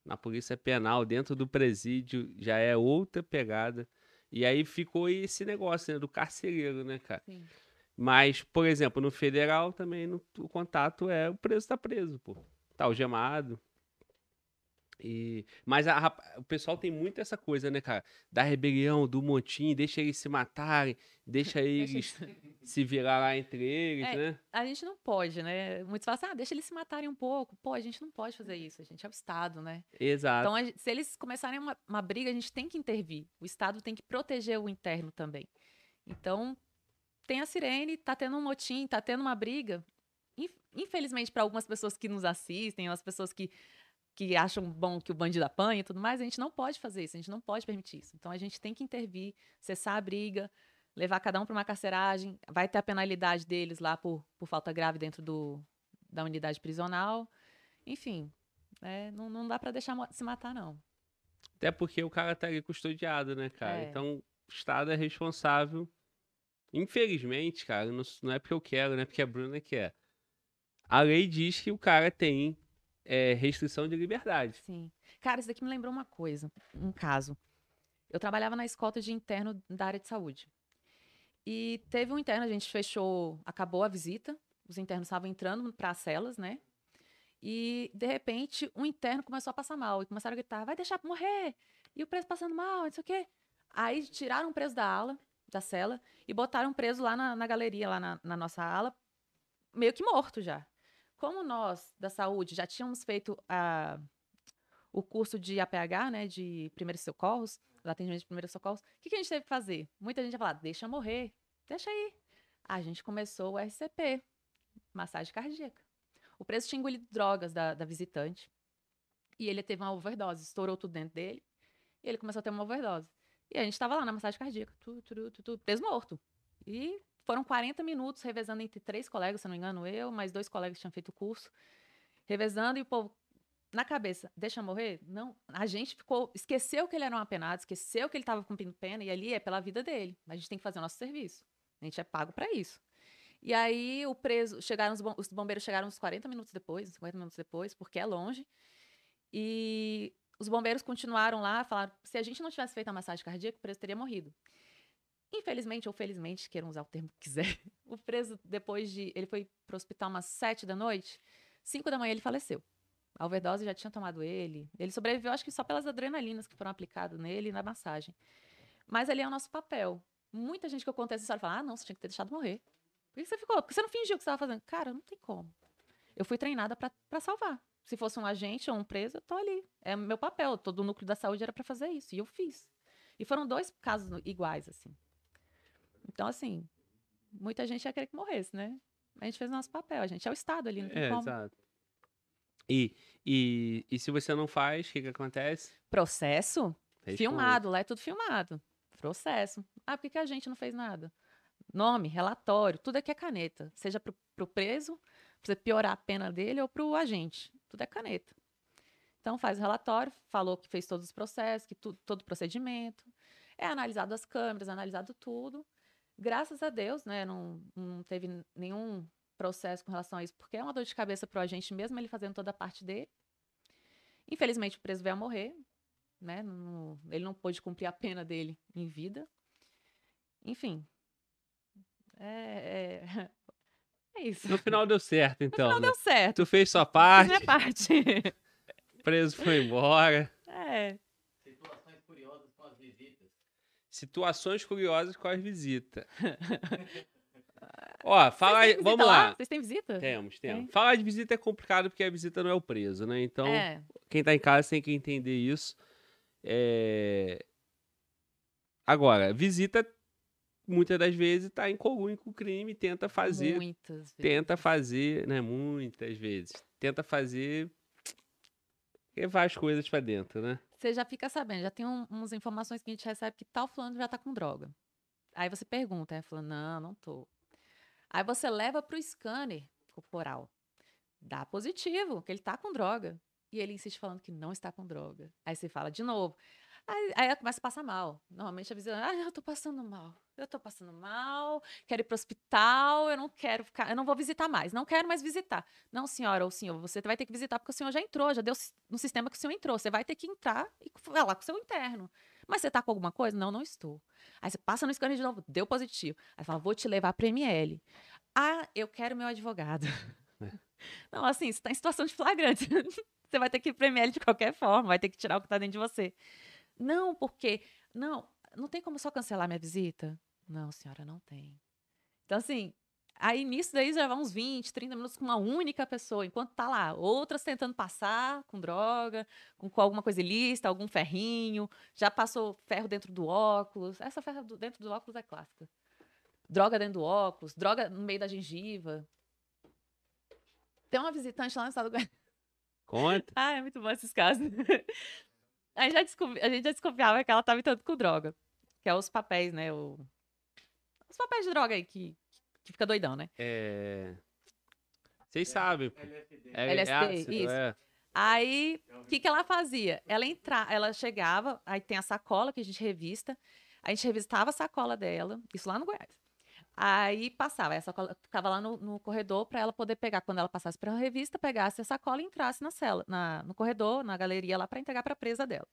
Na Polícia Penal, dentro do presídio, já é outra pegada. E aí ficou esse negócio, né? Do carcereiro, né, cara? Sim. Mas, por exemplo, no federal também no- o contato é o preso tá preso, pô. Tá algemado. E, mas a rapa- o pessoal tem muito essa coisa, né, cara? Da rebelião, do motim, deixa eles se matarem, deixa eles se virar lá entre eles, É, né? A gente não pode, né? Muitos falam assim, ah, deixa eles se matarem um pouco. Pô, a gente não pode fazer isso, a gente é o Estado, né? Exato. Então, a gente- se eles começarem uma, uma briga, a gente tem que intervir. O Estado tem que proteger o interno também. Então, tem a sirene, tá tendo um motim, tá tendo uma briga. Inf- Infelizmente, para algumas pessoas que nos assistem, as pessoas que, que acham bom que o bandido apanha e tudo mais, a gente não pode fazer isso, a gente não pode permitir isso. Então, a gente tem que intervir, cessar a briga, levar cada um para uma carceragem. Vai ter a penalidade deles lá por, por falta grave dentro do, da unidade prisional. Enfim, né, não, não dá para deixar se matar, não. Até porque o cara tá ali custodiado, né, cara? É. Então, o Estado é responsável. Infelizmente, cara, não, não é porque eu quero, não é porque a Bruna quer. A lei diz que o cara tem é, restrição de liberdade. Sim. Cara, isso daqui me lembrou uma coisa, um caso. Eu trabalhava na escolta de interno da área de saúde. E teve um interno, a gente fechou, acabou a visita, os internos estavam entrando para as celas, né? E, de repente, um interno começou a passar mal. E começaram a gritar, vai deixar morrer! E o preso passando mal, não sei o quê. Aí tiraram o preso da ala, da cela, e botaram o preso lá na, na galeria, lá na, na nossa ala, meio que morto já. Como nós, da saúde, já tínhamos feito a, o curso de APH, né, de primeiros socorros, do atendimento de primeiros socorros, o que, que a gente teve que fazer? Muita gente ia falar, deixa morrer, deixa aí. A gente começou o RCP, massagem cardíaca. O preso tinha engolido drogas da, da visitante e ele teve uma overdose, estourou tudo dentro dele e ele começou a ter uma overdose. E a gente estava lá na massagem cardíaca, tu, tu, tu, tu, preso morto. E foram 40 minutos revezando entre três colegas, se não me engano, eu, mais dois colegas tinham feito o curso, revezando e o povo na cabeça, deixa morrer? Não, a gente ficou, esqueceu que ele era um apenado, esqueceu que ele estava cumprindo pena e ali é pela vida dele. A gente tem que fazer o nosso serviço. A gente é pago para isso. E aí o preso, chegaram os, bom- os bombeiros chegaram uns 40 minutos depois, 50 minutos depois, porque é longe. E os bombeiros continuaram lá, falaram, se a gente não tivesse feito a massagem cardíaca, o preso teria morrido. Infelizmente ou felizmente, queiram usar o termo que quiser, o preso depois de, ele foi para o hospital umas 7 da noite, 5 da manhã ele faleceu. A overdose já tinha tomado ele. Ele sobreviveu, acho que só pelas adrenalinas que foram aplicadas nele na massagem. Mas ali é o nosso papel. Muita gente que eu conto essa história fala: ah, não, você tinha que ter deixado morrer. Por que você ficou? Porque você não fingiu que você estava fazendo. Cara, não tem como. Eu fui treinada para salvar. Se fosse um agente ou um preso, eu tô ali. É meu papel. Todo o núcleo da saúde era para fazer isso. E eu fiz. E foram dois casos iguais, assim. Então, assim, muita gente ia querer que morresse, né? A gente fez o nosso papel. A gente é o Estado ali, não tem É, como. exato. E, e, e se você não faz, o que, que acontece? Processo Responde. filmado, lá é tudo filmado. Processo. Ah, por que, que a gente não fez nada? Nome, relatório, tudo aqui é caneta. Seja pro, pro preso, pra você piorar a pena dele, ou pro agente. Tudo é caneta. Então faz o relatório, falou que fez todos os processos, que tu, todo o procedimento. É analisado as câmeras, analisado tudo. Graças a Deus, né? Não, não teve nenhum processo com relação a isso, porque é uma dor de cabeça pro agente mesmo, ele fazendo toda a parte dele. Infelizmente, o preso veio a morrer, né? não- ele não pôde cumprir a pena dele em vida. Enfim. É, é, é isso. No final deu certo, então. Não né? deu certo. Tu fez sua Fiz parte, minha parte. o preso foi embora. é. Situações curiosas com as visitas. Situações curiosas com as visitas. Ó, fala aí, vamos visita lá. Vocês têm visita? Temos, temos. Tem. Falar de visita é complicado porque a visita não é o preso, né? Então, É. quem tá em casa tem que entender isso. É... Agora, visita muitas das vezes tá em colunho com o crime, tenta fazer, Muitas vezes. tenta fazer, né? Muitas vezes, tenta fazer levar as coisas pra dentro, né? Você já fica sabendo, já tem um, umas informações que a gente recebe que tal fulano já tá com droga. Aí você pergunta, aí fala, não, não tô. Aí você leva pro scanner corporal. Dá positivo, que ele tá com droga. E ele insiste falando que não está com droga. Aí você fala de novo. Aí, aí ela começa a passar mal. Normalmente a visão, ah, eu tô passando mal. Eu tô passando mal, quero ir pro hospital, eu não quero ficar, eu não vou visitar mais, não quero mais visitar. Não, senhora ou senhor, você vai ter que visitar porque o senhor já entrou, já deu no sistema que o senhor entrou. Você vai ter que entrar e falar com o seu interno. Mas você tá com alguma coisa? Não, não estou. Aí você passa no scanner de novo, deu positivo. Aí fala, vou te levar para ML. Ah, eu quero meu advogado. Não, assim, você tá em situação de flagrante. você vai ter que ir para ML de qualquer forma, vai ter que tirar o que tá dentro de você. Não, porque. Não, não tem como só cancelar minha visita? Não, senhora, não tem. Então, assim, aí nisso daí já vai uns 20, 30 minutos com uma única pessoa, enquanto tá lá, outras tentando passar com droga, com, com alguma coisa ilícita, algum ferrinho, já passou ferro dentro do óculos. Essa ferro do- dentro do óculos é clássica. droga dentro do óculos, droga no meio da gengiva. Tem uma visitante lá no estado do. Conta. Ah, é muito bom esses casos. A, gente já desconfi- a gente já desconfiava que ela estava entrando com droga. Que é os papéis, né? o- Os papéis de droga aí que, que fica doidão, né? É. Vocês sabem. LSD. É, LSD, é ácido, isso. é. Aí, o que, que ela fazia? Ela entra, ela chegava, aí tem a sacola que a gente revista, a gente revistava a sacola dela, isso lá no Goiás. Aí passava, aí a sacola ficava lá no, no corredor para ela poder pegar, quando ela passasse para a revista, pegasse a sacola e entrasse na cela, na, no corredor, na galeria lá para entregar para a presa dela.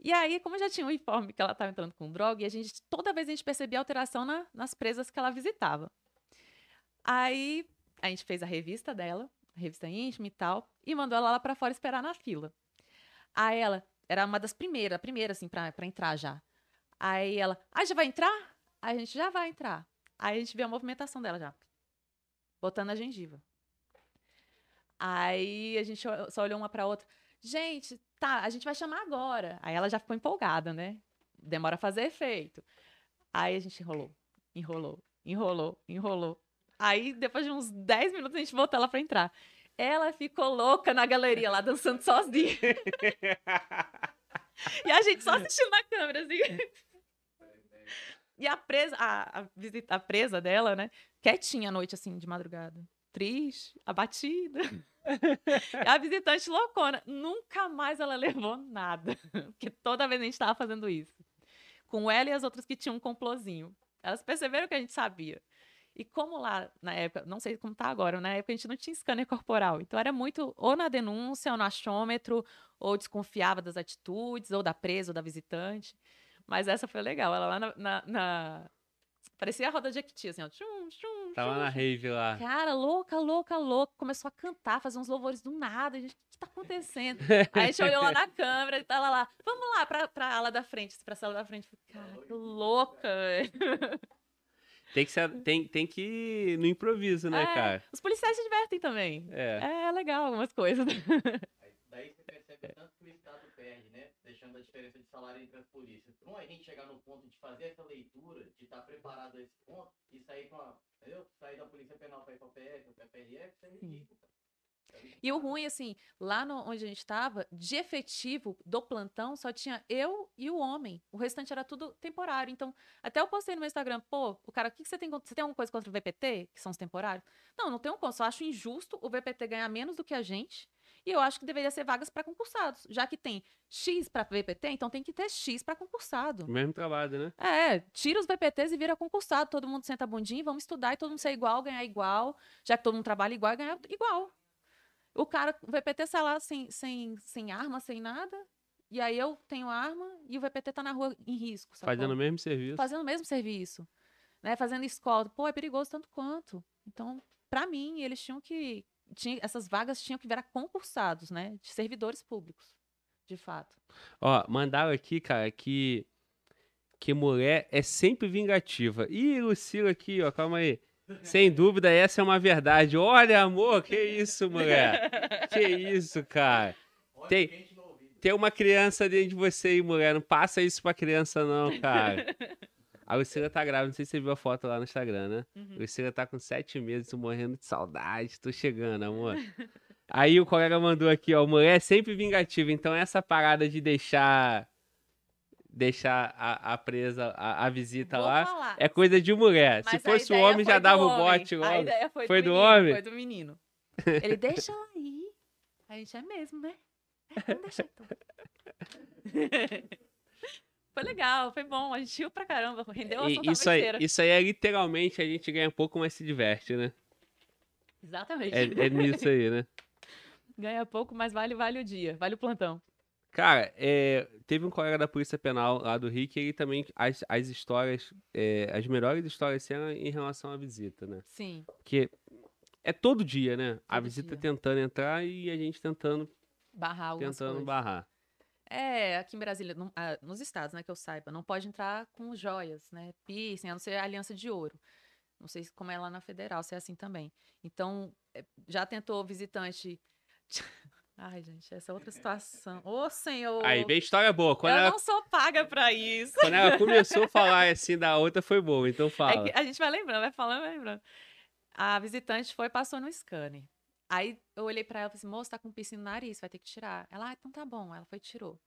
E aí, como já tinha um informe que ela estava entrando com droga, e a gente, toda vez a gente percebia alteração na- nas presas que ela visitava. Aí, a gente fez a revista dela, a revista íntima e tal, e mandou ela lá pra fora esperar na fila. Aí ela, era uma das primeiras, a primeira, assim, pra entrar já. Aí ela, ah, já vai entrar? Aí a gente, já vai entrar. Aí a gente vê a movimentação dela já, botando a gengiva. Aí a gente só olhou uma pra outra. Gente, tá, a gente vai chamar agora. Aí ela já ficou empolgada, né? Demora a fazer efeito. Aí a gente enrolou, enrolou, enrolou, enrolou. Aí, depois de uns 10 minutos, a gente botou ela pra entrar. Ela ficou louca na galeria lá, dançando sozinha. e a gente só assistindo na câmera, assim. E a presa, a, a, visita, a presa dela, né? Quietinha à noite, assim, de madrugada. Triste, abatida. A visitante loucona. Nunca mais ela levou nada. Porque toda vez a gente tava fazendo isso. Com ela e as outras que tinham um complozinho. Elas perceberam que a gente sabia. E como lá, na época, não sei como tá agora, na época a gente não tinha scanner corporal. Então era muito ou na denúncia, ou no achômetro, ou desconfiava das atitudes, ou da presa, ou da visitante. Mas essa foi legal. Ela lá na. na- na- Parecia a roda de Equiti, assim, ó. Tchum, tchum, Tava tchum, na rave lá. Cara, louca, louca, louca. Começou a cantar, fazer uns louvores do nada. A gente, o que tá acontecendo? Aí a gente olhou lá na câmera e tava lá. Vamos lá pra, pra ala da frente, pra sala da frente. Falei, Cara, que louca, velho. Tem que, ser, tem, tem que ir no improviso, né, É. cara? Os policiais se divertem também. É. É legal algumas coisas. Aí, daí você percebe tanto que o Estado perde, né? Deixando a diferença de salário entre as polícias. Para a gente chegar no ponto de fazer essa leitura, de estar preparado a esse ponto e sair com a. Entendeu? Sair da Polícia Penal para ir para a PF, para a PRF, isso é ridículo, cara. E o ruim, assim, lá no, onde a gente estava, de efetivo do plantão, só tinha eu e o homem. O restante era tudo temporário. Então, até eu postei no meu Instagram, pô, o cara, o que, que você tem contra- Você tem alguma coisa contra o VPT, que são os temporários? Não, não tenho contra. Só acho injusto o VPT ganhar menos do que a gente. E eu acho que deveria ser vagas para concursados. Já que tem X para VPT, então tem que ter X para concursado. Mesmo trabalho, né? É, tira os VPTs e vira concursado. Todo mundo senta a bundinha, vamos estudar e todo mundo ser igual, ganhar igual. Já que todo mundo trabalha igual, ganhar igual. O cara, o VPT sai lá sem, sem, sem arma, sem nada. E aí eu tenho arma e o VPT tá na rua em risco. sacou? Fazendo o mesmo serviço. Fazendo o mesmo serviço. Né? Fazendo escolta. Pô, é perigoso tanto quanto. Então, pra mim, eles tinham que. Tinha, essas vagas tinham que virar concursados, né? De servidores públicos. De fato. Ó, mandaram aqui, cara, que que mulher é sempre vingativa. Ih, Lucila aqui, ó, calma aí. Sem dúvida, essa é uma verdade. Olha, amor, que isso, mulher? Que isso, cara? Tem-. Tem uma criança dentro de você aí, mulher. Não passa isso pra criança, não, cara. A Lucila tá grávida, não sei se você viu a foto lá no Instagram, né? Uhum. A Lucila tá com sete meses, tô morrendo de saudade, tô chegando, amor. Aí o colega mandou aqui, ó, mulher é sempre vingativa, então essa parada de deixar deixar a, a presa, a, a visita Vou lá, falar. é coisa de mulher. Se Mas a fosse o homem, já dava o homem. bote A logo. ideia foi, Foi do, do menino, homem? Foi do menino. Ele deixa ela aí. A gente é mesmo, né? É, vamos deixar então. foi legal, foi bom. A gente riu pra caramba. Rendeu a isso, aí, inteira. isso aí é literalmente a gente ganha pouco, mas se diverte, né? Exatamente. É, é nisso aí, né? Ganha pouco, mas vale, vale o dia. Vale o plantão. Cara, é, teve um colega da Polícia Penal lá do Rio que ele também, as, as histórias, é, as melhores histórias eram em relação à visita, né? Sim. Porque é todo dia, né? a Todo visita dia. tentando entrar e a gente tentando, Barrar tentando coisas. barrar. É, aqui em Brasília, não- ah, nos estados, né, que eu saiba, não pode entrar com joias, né? Piercing, a não ser aliança de ouro. Não sei se como é lá na federal, se é assim também. Então, é, já tentou visitante. Ai, gente, essa é outra situação. Ô, senhor! Aí vem história boa. Quando eu ela, não sou paga pra isso. quando ela começou a falar assim da outra, foi boa. Então É fala. que a gente vai lembrando, vai falando, vai lembrando. A visitante foi, passou no scanner. Aí eu olhei pra ela e falei assim, moça, tá com piercing no nariz, vai ter que tirar. Ela, ah, então tá bom. Ela foi e tirou.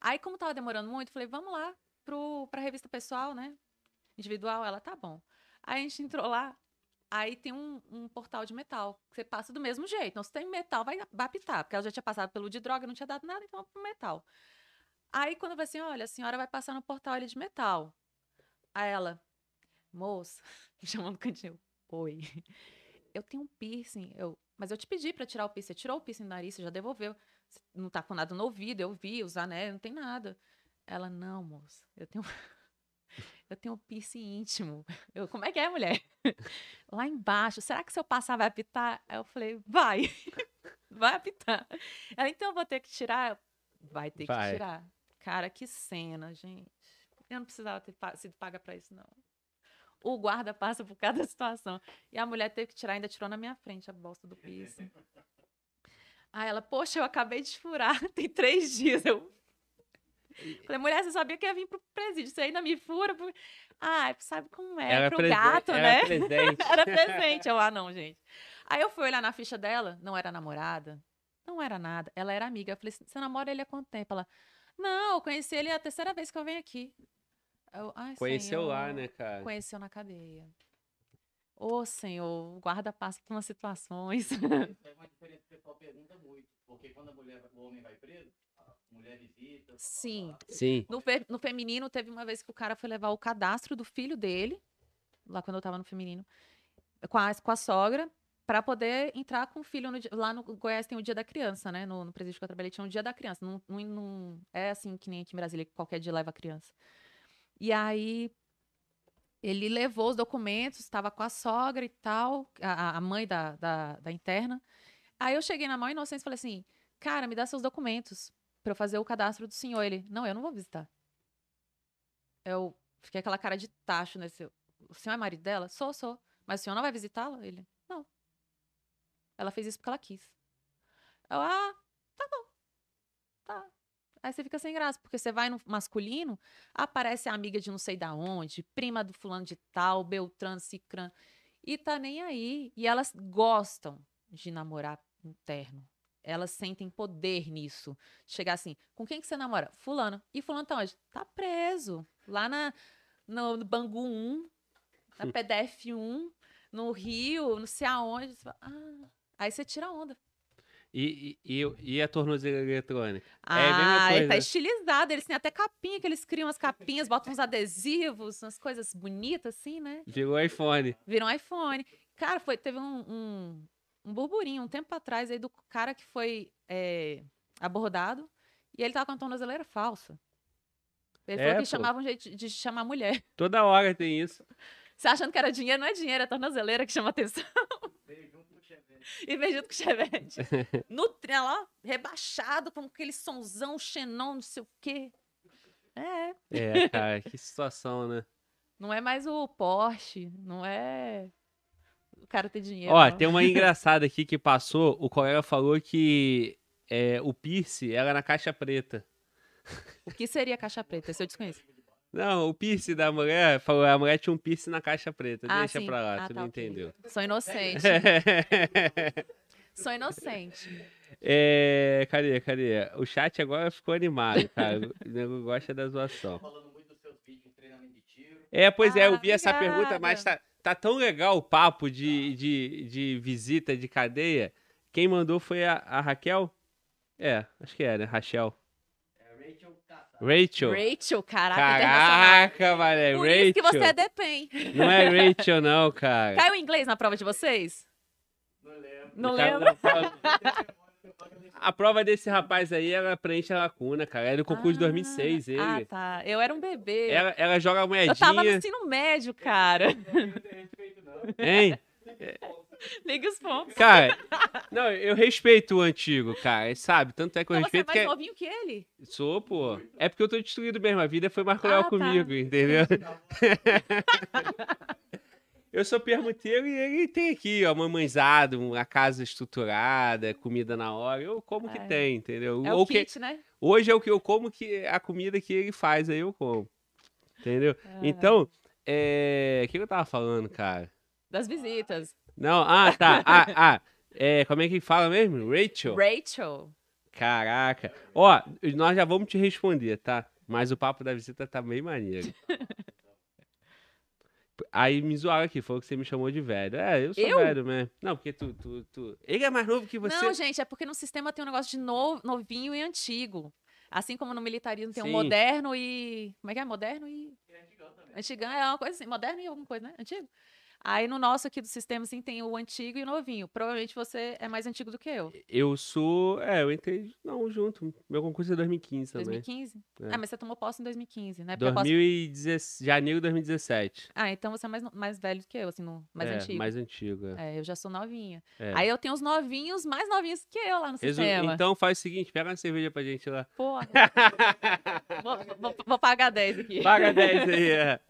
Aí, como tava demorando muito, falei, vamos lá pro, pra revista pessoal, né? Individual. Ela, tá bom. Aí a gente entrou lá, aí tem um, um portal de metal, que você passa do mesmo jeito. Então, se tem metal, vai, apitar, porque ela já tinha passado pelo de droga, não tinha dado nada, então pro metal. Aí, quando eu falei assim, olha, a senhora vai passar no portal de metal. Aí ela, moça, me chamando no cantinho, oi, eu tenho um piercing, eu, mas eu te pedi pra tirar o piercing, você tirou o piercing do nariz, você já devolveu, Você não tá com nada no ouvido, eu vi, os anéis, não tem nada. Ela, não, moça, eu tenho, eu tenho um piercing íntimo. Eu, como é que é, mulher? Lá embaixo, será que se eu passar vai apitar? Aí eu falei, vai, vai apitar. Ela, então eu vou ter que tirar? Vai ter Vai. que tirar. Cara, que cena, gente. Eu não precisava ter sido paga pra isso, não. O guarda passa por cada situação. E a mulher teve que tirar, ainda tirou na minha frente a bosta do piercing. Aí ela, poxa, eu acabei de furar, tem três dias. Eu falei, mulher, você sabia que ia vir pro presídio, você ainda me fura? Ah, sabe como é, Era pro presen- gato, era né? presente. Era presente. Eu, ah, não, gente. Aí eu fui olhar na ficha dela, não era namorada, não era nada, ela era amiga. Eu falei, você namora ele há quanto tempo? Ela, não, eu conheci ele a terceira vez que eu venho aqui. Eu, Ai, Conheceu lá, senhor, né, cara? Conheceu na cadeia. Ô, senhor, o guarda passa por umas situações. Isso é uma diferença que o pessoal pergunta muito. Porque quando a mulher, o homem vai preso, a mulher visita. Sim. Sim. No, fe- no feminino, teve uma vez que o cara foi levar o cadastro do filho dele, lá quando eu tava no feminino, com a, com a sogra, pra poder entrar com o filho no dia- lá no Goiás tem o dia da criança, né? No, no presídio que eu trabalhei tinha um dia da criança. Não, não, não é assim que nem aqui em Brasília, que qualquer dia leva a criança. E aí ele levou os documentos, estava com a sogra e tal, a, a- mãe da, da, da interna. Aí eu cheguei na mão inocente e falei assim: cara, me dá seus documentos pra eu fazer o cadastro do senhor. Ele, não, eu não vou visitar. Eu fiquei aquela cara de tacho nesse. O senhor é marido dela? Sou, sou. Mas o senhor não vai visitá-la? Ele, não. Ela fez isso porque ela quis. Eu, ah, tá bom. Tá. Aí você fica sem graça, porque você vai no masculino, aparece a amiga de não sei da onde, prima do fulano de tal, Beltrano, Cicrano, e tá nem aí. E elas gostam de namorar interno. Elas sentem poder nisso. Chegar assim, com quem que você namora? Fulano. E fulano tá onde? Tá preso. Lá na, no, no Bangu 1, na PDF 1, no Rio, não sei aonde. Você fala, ah. Aí você tira a onda. E, e, e, a tornozeleira eletrônica? É a mesma Ah, ele tá coisa. estilizado. Eles têm até capinha, que eles criam as capinhas, botam uns adesivos, umas coisas bonitas assim, né? Virou iPhone. Viram iPhone. Cara, foi, teve um, um, um burburinho um tempo atrás aí do cara que foi é, abordado e ele tava com a tornozeleira falsa. Ele É, falou que pô. chamava um jeito de chamar mulher. Toda hora tem isso. Você achando que era dinheiro? Não é dinheiro, é a tornozeleira que chama atenção. E junto com o Chevette. No trem, ó, rebaixado, com aquele sonzão, xenon, não sei o quê. É, É, cara, que situação, né? não é mais o Porsche, não é o cara ter dinheiro. Ó, não. tem uma engraçada aqui que passou. O colega falou que é, o Pierce era na caixa preta. O que seria caixa preta? Esse eu desconheço. Não, o piercing da mulher, falou, a mulher tinha um piercing na caixa preta. Ah, Deixa sim. pra lá, Ah, tu tá, não ok. entendeu. Sou inocente. Sou inocente. É, cadê, cadê? O chat agora ficou animado, cara. O nego gosta da zoação. Falando muito dos seus vídeos de treinamento de tiro. É, pois é, eu Ah, vi essa pergunta, mas tá, tá tão legal o papo de, de, de visita de cadeia. Quem mandou foi a, a Raquel? É, acho que é, né? Rachel. É Rachel. Rachel. Rachel, caraca, internacional. Caraca, mané, Por Rachel. isso que você é DPEM. Não é Rachel, não, cara. Caiu em inglês na prova de vocês? Não lembro. Não Cara, lembro. A prova desse rapaz aí, ela preenche a lacuna, cara. É do concurso de 2006, ele. Ah, tá. Eu era um bebê. Ela, ela joga a Eu tava no moedinha, ensino médio, cara. hein? Liga os pontos. Cara, não, eu respeito o antigo, cara, sabe? Tanto é que eu Então você é respeito mais que... é- novinho que ele. Sou, pô. É porque eu tô destruído mesmo. A vida foi mais cruel Ah, tá. comigo, entendeu? Eu sou permuteiro e ele tem aqui, ó, mamãezado, uma casa estruturada, comida na hora. Eu como que É. tem, entendeu? É Ou o que, kit, né? hoje é o que eu como, que a comida que ele faz, aí eu como. Entendeu? Ah, Então, é... o que eu tava falando, cara? Das visitas. Não, ah, tá. Ah, ah. É, como é que fala mesmo? Rachel? Rachel. Caraca. Ó, nós já vamos te responder, tá? Mas o papo da visita tá bem maneiro. Aí me zoaram aqui, falou que você me chamou de velho. É, eu sou Eu? velho mesmo. Não, porque tu, tu, tu... Ele é mais novo que você. Não, gente, é porque no sistema tem um negócio de no- novinho e antigo. Assim como no militarismo tem Sim. um moderno e. Como é que é? Moderno e. Antigão é uma coisa assim, moderno e alguma coisa, né? Antigo. Aí no nosso aqui do sistema, assim, tem o antigo e o novinho. Provavelmente você é mais antigo do que eu. Eu sou. É, eu entrei. Não, junto. Meu concurso é 2015 também. 2015? É. Ah, mas você tomou posse em 2015, né? Porque a posse- 2017, janeiro de 2017. Ah, então você é mais, mais velho do que eu, assim, no, mais é, antigo. Mais antigo. É. É, eu já sou novinha. É. Aí eu tenho os novinhos mais novinhos que eu lá no Resu- sistema. Então faz o seguinte, pega uma cerveja pra gente lá. Porra. vou, vou- vou pagar 10 aqui. Paga 10 aí, é.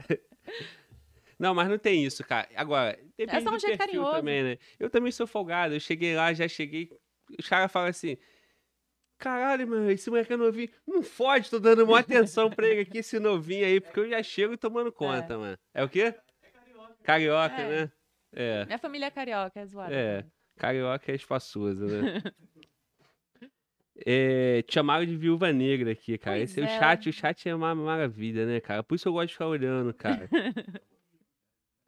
Não, mas não tem isso, cara. Agora, depende só um do jeito perfil carinhoso. também, né? Eu também sou folgado. Eu cheguei lá, já cheguei... Os caras falam assim... Caralho, mano, esse moleque é novinho. Não fode, tô dando maior atenção pra ele aqui, esse novinho aí, porque eu já chego tomando conta, mano. É o quê? Carioca, É. né? É. Minha família é carioca, é zoada. É. Carioca é espaçoso, né? É, te chamaram de viúva negra aqui, cara. Pois Esse, O é. chat, o chat é uma maravilha, né, cara? Por isso eu gosto de ficar olhando, cara.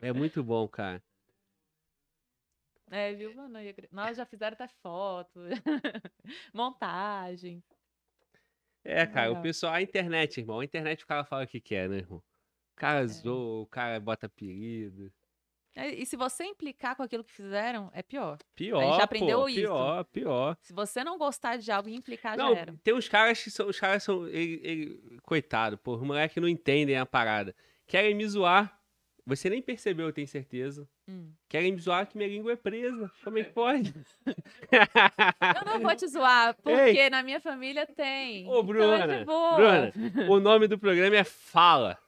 É muito bom, cara. É, viu, mano? Nós já fizeram até foto, montagem. É, cara, o pessoal, a internet, irmão. A internet o cara fala o que quer, né, irmão? O cara É. zoa, o cara bota apelido. É, E se você implicar com aquilo que fizeram, é pior. Pior, já aprendeu pô, isso. pior, pior. Se você não gostar de algo e implicar, Não, já era. tem uns caras que são. Os caras são. Ele, ele- coitado, pô, os moleques não entendem a parada. Querem me zoar. Você nem percebeu, eu tenho certeza. Hum. Querem me zoar que minha língua é presa. Como é que pode? Eu não vou te zoar, porque na minha família tem. Ô, Então é Bruna, de boa. Bruna, o nome do programa é Fala.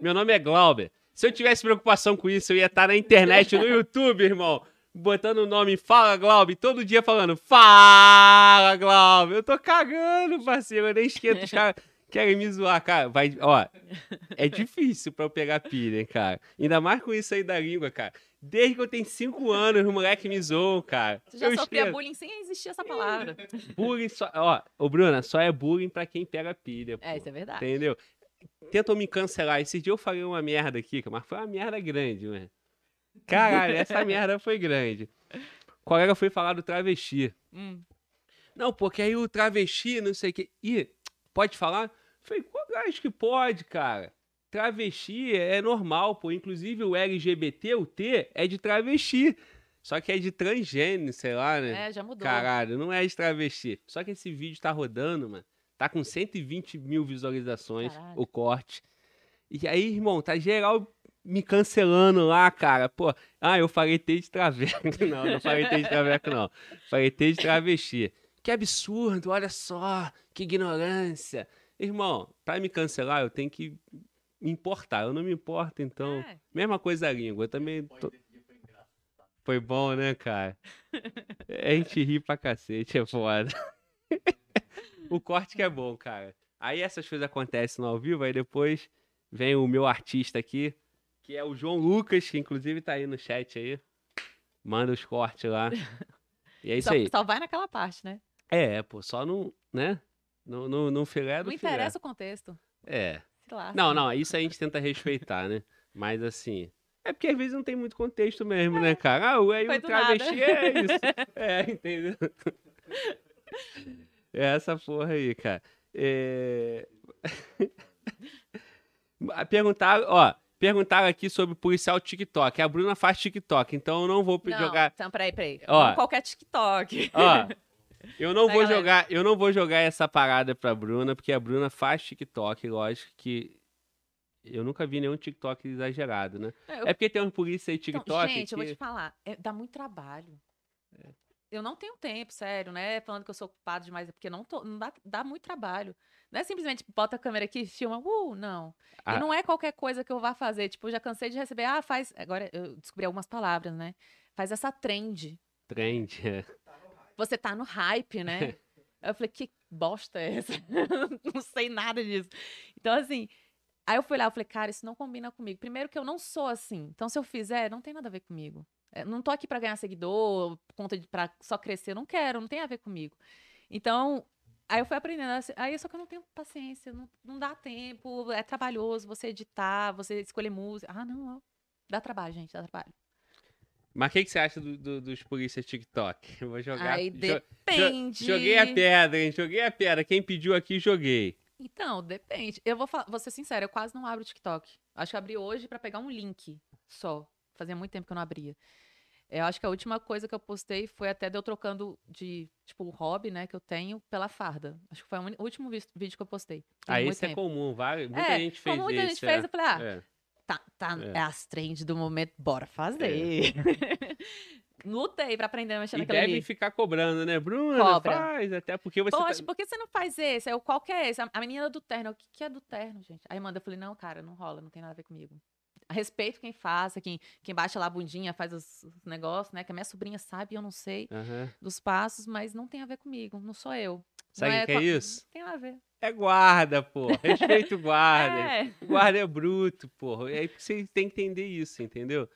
Meu nome é Glauber. Se eu tivesse preocupação com isso, eu ia estar na internet, no YouTube, irmão. Botando o nome Fala Glauber, todo dia falando Fala Glauber. Eu tô cagando, parceiro. Eu nem esquento. Os caras querem me zoar, cara. Vai, ó, é difícil pra eu pegar pilha, hein, cara. Ainda mais com isso aí da língua, cara. Desde que eu tenho 5 anos, os moleques me zoam, cara. Você já eu sofria esqueço. bullying sem existir essa palavra. Bullying só. Ó, ô Bruna, só é bullying pra quem pega pilha. É, pô. isso é verdade. Entendeu? Tentam me cancelar. Esse dia eu falei uma merda aqui, mas foi uma merda grande, mano. Caralho, essa merda foi grande. O colega foi falar do travesti. Hum. Não, porque aí o travesti, não sei o que. Ih, pode falar? Falei, "Pô, eu acho que pode, cara. Travesti é normal, pô. Inclusive o LGBT, o T, é de travesti. Só que é de transgênero, sei lá, né? É, já mudou. Caralho, não é de travesti. Só que esse vídeo tá rodando, mano. Tá com 120 mil visualizações, Caralho. o corte. E aí, irmão, tá geral me cancelando lá, cara. Pô, ah, eu falei T de traveco. Não, não falei T de traveco, não. Falei T de travesti. Que absurdo, olha só, que ignorância. Irmão, pra me cancelar, eu tenho que me importar. Eu não me importo, então. É. Mesma coisa a língua, eu também. tô- Foi bom, né, cara? A gente ri pra cacete, é foda. o corte que é bom, cara. Aí essas coisas acontecem no ao vivo, aí depois vem o meu artista aqui, que é o João Lucas, que inclusive tá aí no chat aí. Manda os cortes lá. E é isso só, aí. só vai naquela parte, né? É, pô, só não, né? No, no, no filé do Não filé. interessa o contexto. É. Lá. Não, não, isso a gente tenta respeitar, né? Mas assim. É porque às vezes não tem muito contexto mesmo, né, cara? Ah, o- aí Foi o do nada. travesti é isso. É, entendeu? É essa porra aí, cara. É... Perguntaram, ó, perguntaram aqui sobre policial TikTok. A Bruna faz TikTok, então eu não vou Não, jogar. Então, peraí, peraí. Ó. Não qualquer TikTok. Ó, eu não vou galera? jogar, eu não vou jogar essa parada pra Bruna, porque a Bruna faz TikTok, lógico que eu nunca vi nenhum TikTok exagerado, né? Eu- É porque tem uma polícia aí Então, TikTok gente, eu vou que... te falar, é- dá muito trabalho. É. Eu não tenho tempo, sério, né? Falando que eu sou ocupado demais, é porque não, tô, não dá, dá muito trabalho. Não é simplesmente bota a câmera aqui, filma, uh, não. Ah. E não é qualquer coisa que eu vá fazer. Tipo, eu já cansei de receber, ah, faz. Agora eu descobri algumas palavras, né? Faz essa trend. Trend. é. Você tá no hype, né? eu falei, que bosta é essa? não sei nada disso. Então, assim. Aí eu fui lá, eu falei, cara, isso não combina comigo. Primeiro que eu não sou assim. Então, se eu fizer, não tem nada a ver comigo. É, não tô aqui pra ganhar seguidor, conta de pra só crescer. Eu não quero, não tem a ver comigo. Então, aí eu fui aprendendo. assim, Aí só que eu não tenho paciência, não, não dá tempo, é trabalhoso você editar, você escolher música. Ah, não, ó. Dá trabalho, gente, dá trabalho. Mas o que, que você acha do- do- dos polícias TikTok? Eu vou jogar. Aí jo- depende. joguei a pedra, hein? Joguei a pedra. Quem pediu aqui, joguei. Então, depende. Eu vou, vou ser sincera, eu quase não abro o TikTok. Acho que abri hoje pra pegar um link só. Fazia muito tempo que eu não abria. Eu acho que a última coisa que eu postei foi até de eu trocando de, tipo, o hobby, né, que eu tenho pela farda. Acho que foi o último vídeo que eu postei. Ah, esse é comum. Várias, muita É, gente fez muita esse. gente fez, é. eu falei, ah, É. tá, tá, É. é. as trends do momento, bora fazer. Lutei pra aprender a mexer E ali. ficar cobrando, né? Bruna, Cobra. faz. Até porque você Poxa, tá... por que você não faz esse? Eu, qual que é esse? A menina do terno. O que, que é do terno, gente? Aí manda, eu falei, não, cara, não rola, não tem nada a ver comigo. Respeito quem faça, quem, quem baixa lá a bundinha, faz os, os negócios, né? Que a minha sobrinha sabe eu não sei Aham. dos passos, mas não tem a ver comigo, não sou eu. Sabe o que é com a- isso? Não tem nada a ver. É guarda, pô. Respeito o guarda. É. O guarda é bruto, porra. E aí você tem que entender isso, entendeu?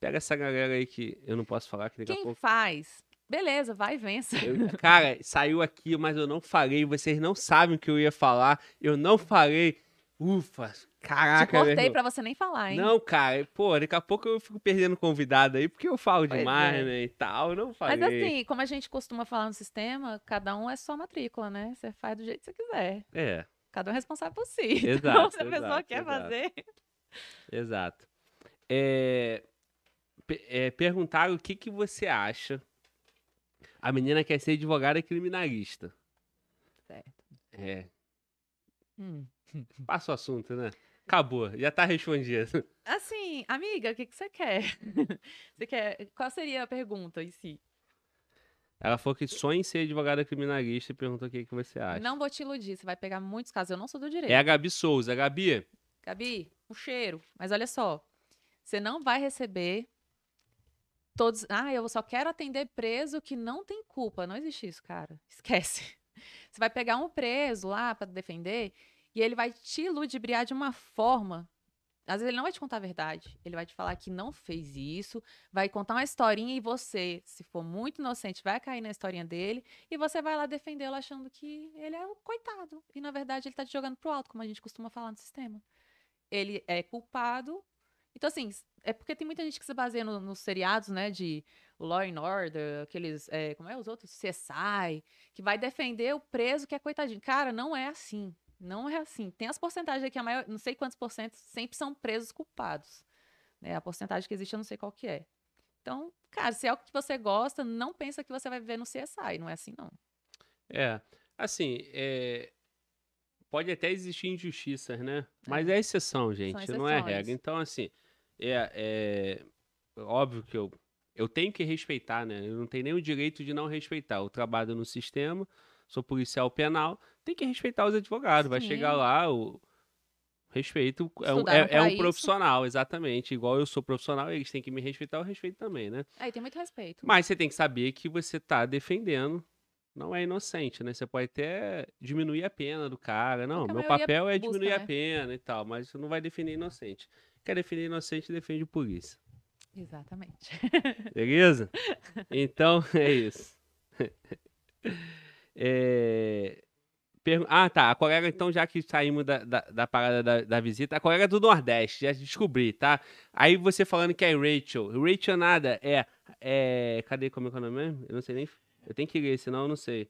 Pega essa galera aí que eu não posso falar, que daqui a Quem pouco. faz, beleza, vai e vença. Eu- cara, saiu aqui, mas eu não falei. Vocês não sabem o que eu ia falar. Eu não falei. Ufa, caraca, meu cortei irmão. pra você nem falar, hein? Não, cara, pô, daqui a pouco eu fico perdendo convidado aí, porque eu falo Pois demais, é. né, e tal, não falei. Mas assim, como a gente costuma falar no sistema, cada um é só matrícula, né? Você faz do jeito que você quiser. É, Cada um é responsável por si. então, Exato, se a pessoa exato, quer exato. fazer. exato. É, é, perguntaram o que, que você acha. A menina quer ser advogada criminalista. Certo. É, Hum. passa o assunto, né? Acabou, já tá respondido. Assim, amiga, o que, que você quer? você quer? Qual seria a pergunta em si? Ela falou que sonha em ser advogada criminalista e perguntou o que, que você acha. Não vou te iludir, você vai pegar muitos casos. Eu não sou do direito. É a Gabi Souza. Gabi, Gabi, um cheiro. Mas olha só, você não vai receber todos. Ah, eu só quero atender preso que não tem culpa. Não existe isso, cara. Esquece. Você vai pegar um preso lá pra defender e ele vai te ludibriar de uma forma. Às vezes ele não vai te contar a verdade. Ele vai te falar que não fez isso, vai contar uma historinha e você, se for muito inocente, vai cair na historinha dele e você vai lá defendê-lo achando que ele é o coitado. E na verdade ele tá te jogando pro alto, como a gente costuma falar no sistema ele é culpado. Então, assim, é porque tem muita gente que se baseia no- nos seriados, né, de Law and Order, aqueles, é, como é os outros? CSI, que vai defender o preso que é coitadinho. Cara, não é assim. Não é assim. Tem as porcentagens aqui, a maior, não sei quantos por cento, sempre são presos culpados. Né? A porcentagem que existe eu não sei qual que é. Então, cara, se é o que você gosta, não pensa que você vai viver no CSI. Não é assim, não. É, assim, é, pode até existir injustiças, né? Mas é exceção, gente, não é regra. Então, assim, é, é óbvio que eu, eu tenho que respeitar, né? Eu não tenho nem o direito de não respeitar. Eu trabalho no sistema, sou policial penal, tem que respeitar os advogados. Vai Sim. chegar lá, o respeito é um, é, é um profissional, exatamente. Igual eu sou profissional, eles têm que me respeitar, eu respeito também, né? Aí tem muito respeito. Mas você tem que saber que você tá defendendo, não é inocente, né? Você pode até diminuir a pena do cara. Não, a meu papel é busca, diminuir a né? pena e tal, mas você não vai defender inocente. Quer defender inocente, defende polícia. Exatamente. Beleza? Então, é isso. É, Ah, tá. A colega, então, já que saímos da, da, da parada da, da visita, a colega é do Nordeste, já descobri, tá? Aí você falando que é Rachel. Rachel nada, é. é... Cadê como é que é o nome mesmo? Eu não sei nem. Eu tenho que ler, senão eu não sei.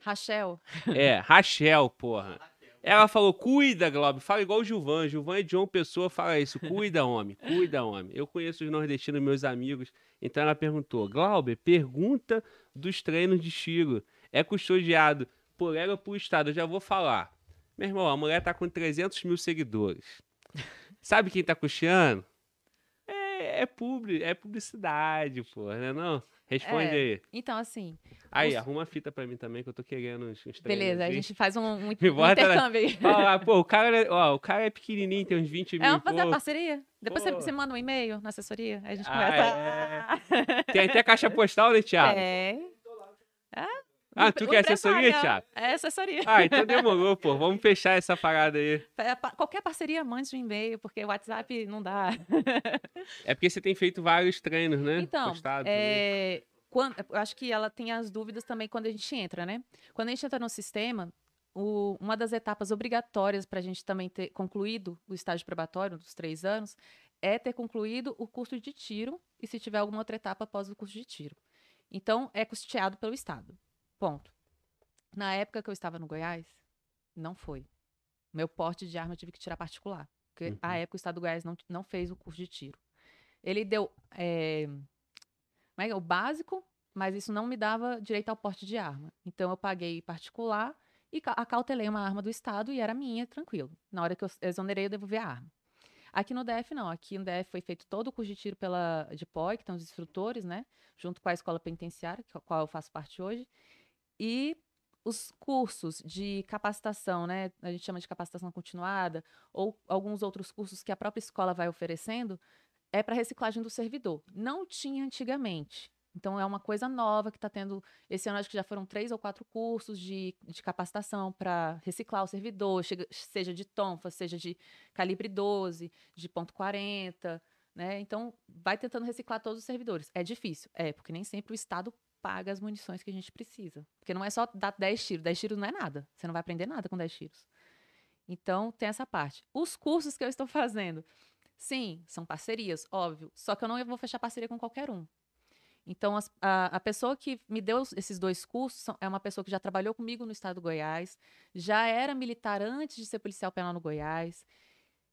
Rachel. É, Rachel, porra. Ela falou, cuida, Globo. Fala igual o Gilvan. Gilvan é de João Pessoa, fala isso. Cuida, homem. Cuida, homem. Eu conheço os nordestinos, meus amigos. Então ela perguntou, Glauber, pergunta dos treinos de estilo. É custodiado por ela ou por Estado? Eu já vou falar. Meu irmão, a mulher tá com 300 mil seguidores. Sabe quem tá custeando? É, é, é, publi, é publicidade, pô, né não? Responde É, aí. Então, assim. Aí, os- arruma a fita pra mim também, que eu tô querendo uns, uns Beleza, a aqui. gente faz um, um, um na- intercâmbio aí. Ó, pô, o cara, é- ó, o cara é pequenininho, tem uns 20 mil É, vamos fazer a pouco. parceria? Depois você, Pô. você manda um e-mail na assessoria, aí a gente Ah, começa. Tem até caixa postal, né, Thiago? É. Ah, tu quer assessoria, prepare, Thiago? É assessoria. Ah, então demorou, pô. Vamos fechar essa parada aí. É, Qualquer parceria, mande um e-mail, porque o WhatsApp não dá. É porque você tem feito vários treinos, né? Então, Postado é, quando, eu acho que ela tem as dúvidas também quando a gente entra, né? Quando a gente entra no sistema, o- uma das etapas obrigatórias para a gente também ter concluído o estágio probatório dos três anos é ter concluído o curso de tiro e se tiver alguma outra etapa após o curso de tiro. Então, é custeado pelo Estado. Ponto. Na época que eu estava no Goiás, não foi. Meu porte de arma eu tive que tirar particular. Porque, Uhum. à época, o Estado do Goiás não, não fez o curso de tiro. Ele deu é, é é? o básico, mas isso não me dava direito ao porte de arma. Então, eu paguei particular e ca- acautelei uma arma do Estado e era minha, tranquilo. Na hora que eu exonerei, eu devolvi a arma. Aqui no DF, não. Aqui no DF foi feito todo o curso de tiro pela DPOI, que estão os instrutores, né? Junto com a escola penitenciária, que, qual eu faço parte hoje. E os cursos de capacitação, né? A gente chama de capacitação continuada, ou alguns outros cursos que a própria escola vai oferecendo, é para reciclagem do servidor. Não tinha antigamente. Então, é uma coisa nova que está tendo. Esse ano, acho que já foram três ou quatro cursos de, de capacitação para reciclar o servidor, chega- seja de tonfa, seja de calibre 12, de ponto .40, né? Então, vai tentando reciclar todos os servidores. É difícil, é, porque nem sempre o Estado paga as munições que a gente precisa. Porque não é só dar 10 tiros. 10 tiros não é nada. Você não vai aprender nada com 10 tiros. Então, tem essa parte. Os cursos que eu estou fazendo, sim, são parcerias, óbvio. Só que eu não vou fechar parceria com qualquer um. Então, a, a pessoa que me deu esses dois cursos são- é uma pessoa que já trabalhou comigo no estado do Goiás, já era militar antes de ser policial penal no Goiás.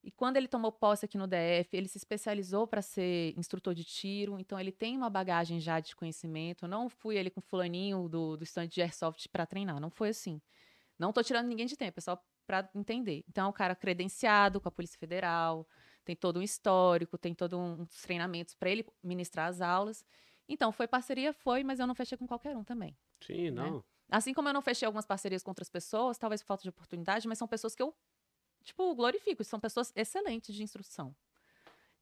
E quando ele tomou posse aqui no DF, ele se especializou para ser instrutor de tiro, então ele tem uma bagagem já de conhecimento. Eu não fui ele com fulaninho do, do stand de airsoft para treinar, não foi assim. Não tô tirando ninguém de tempo, é só para entender. Então é um cara credenciado com a Polícia Federal, tem todo um histórico, tem todos uns treinamentos para ele ministrar as aulas. Então, foi parceria, foi, mas eu não fechei com qualquer um também. Sim, não. Assim como eu não fechei algumas parcerias com outras pessoas, talvez por falta de oportunidade, mas são pessoas que eu, tipo, glorifico. São pessoas excelentes de instrução.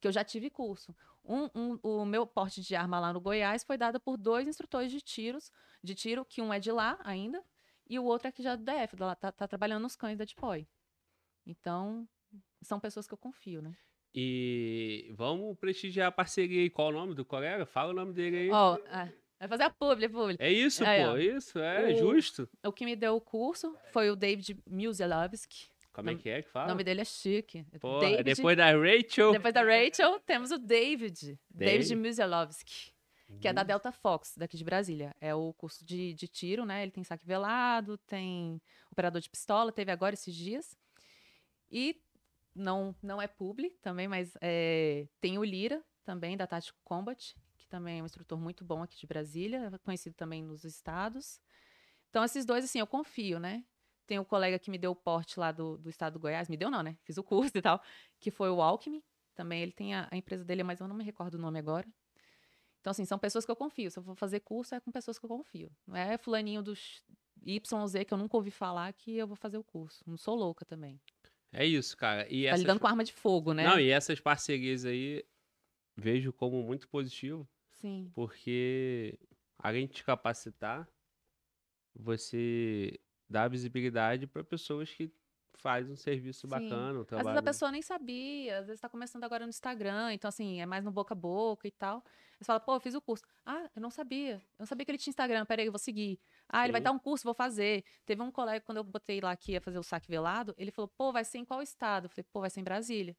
Que eu já tive curso. Um, um- o meu porte de arma lá no Goiás foi dado por dois instrutores de tiros, de tiro, que um é de lá ainda, e o outro é que já é do DF, lá, tá, tá trabalhando nos cães da DPOI. Então, são pessoas que eu confio, né? E vamos prestigiar a parceria aí. Qual o nome do colega? Fala o nome dele aí. Ó, ah, vai fazer a publi, a publi. É isso, Aí, pô. ó. Isso, é O- justo. O que me deu o curso foi o David Musilowski. Como é que é que O fala? nome dele é chique. Pô, David, depois da Rachel. depois da Rachel, temos o David. David. Musilowski, que é da Delta Fox, daqui de Brasília. É o curso de, de tiro, né? Ele tem saque velado, tem operador de pistola, teve agora esses dias. E não, não é publi também, mas é, tem o Lira, também, da Tático Combat, que também é um instrutor muito bom aqui de Brasília, conhecido também nos estados. Então, esses dois, assim, eu confio, né? Tem o colega que me deu o porte lá do, do estado do Goiás, me deu não, né? Fiz o curso e tal, que foi o Alckmin. Também ele tem a, a empresa dele, mas eu não me recordo o nome agora. Então, assim, são pessoas que eu confio. Se eu for fazer curso, é com pessoas que eu confio. Não é fulaninho dos YZ que eu nunca ouvi falar que eu vou fazer o curso. Não sou louca também. É isso, cara. E Tá essas... lidando com arma de fogo, né? Não, e essas parcerias aí vejo como muito positivo, Sim. porque além de te capacitar, você dá visibilidade para pessoas que fazem um serviço Sim. bacana, um Às trabalho. vezes a pessoa nem sabia, às vezes tá começando agora no Instagram, então assim, é mais no boca a boca e tal. Você fala, pô, eu fiz o curso. Ah, eu não sabia. Eu não sabia que ele tinha Instagram, peraí, eu vou seguir. Ah, ele vai Sim. dar um curso, vou fazer. Teve um colega, quando eu botei lá que ia fazer o saque velado, ele falou, pô, vai ser em qual estado? Eu falei, pô, vai ser em Brasília.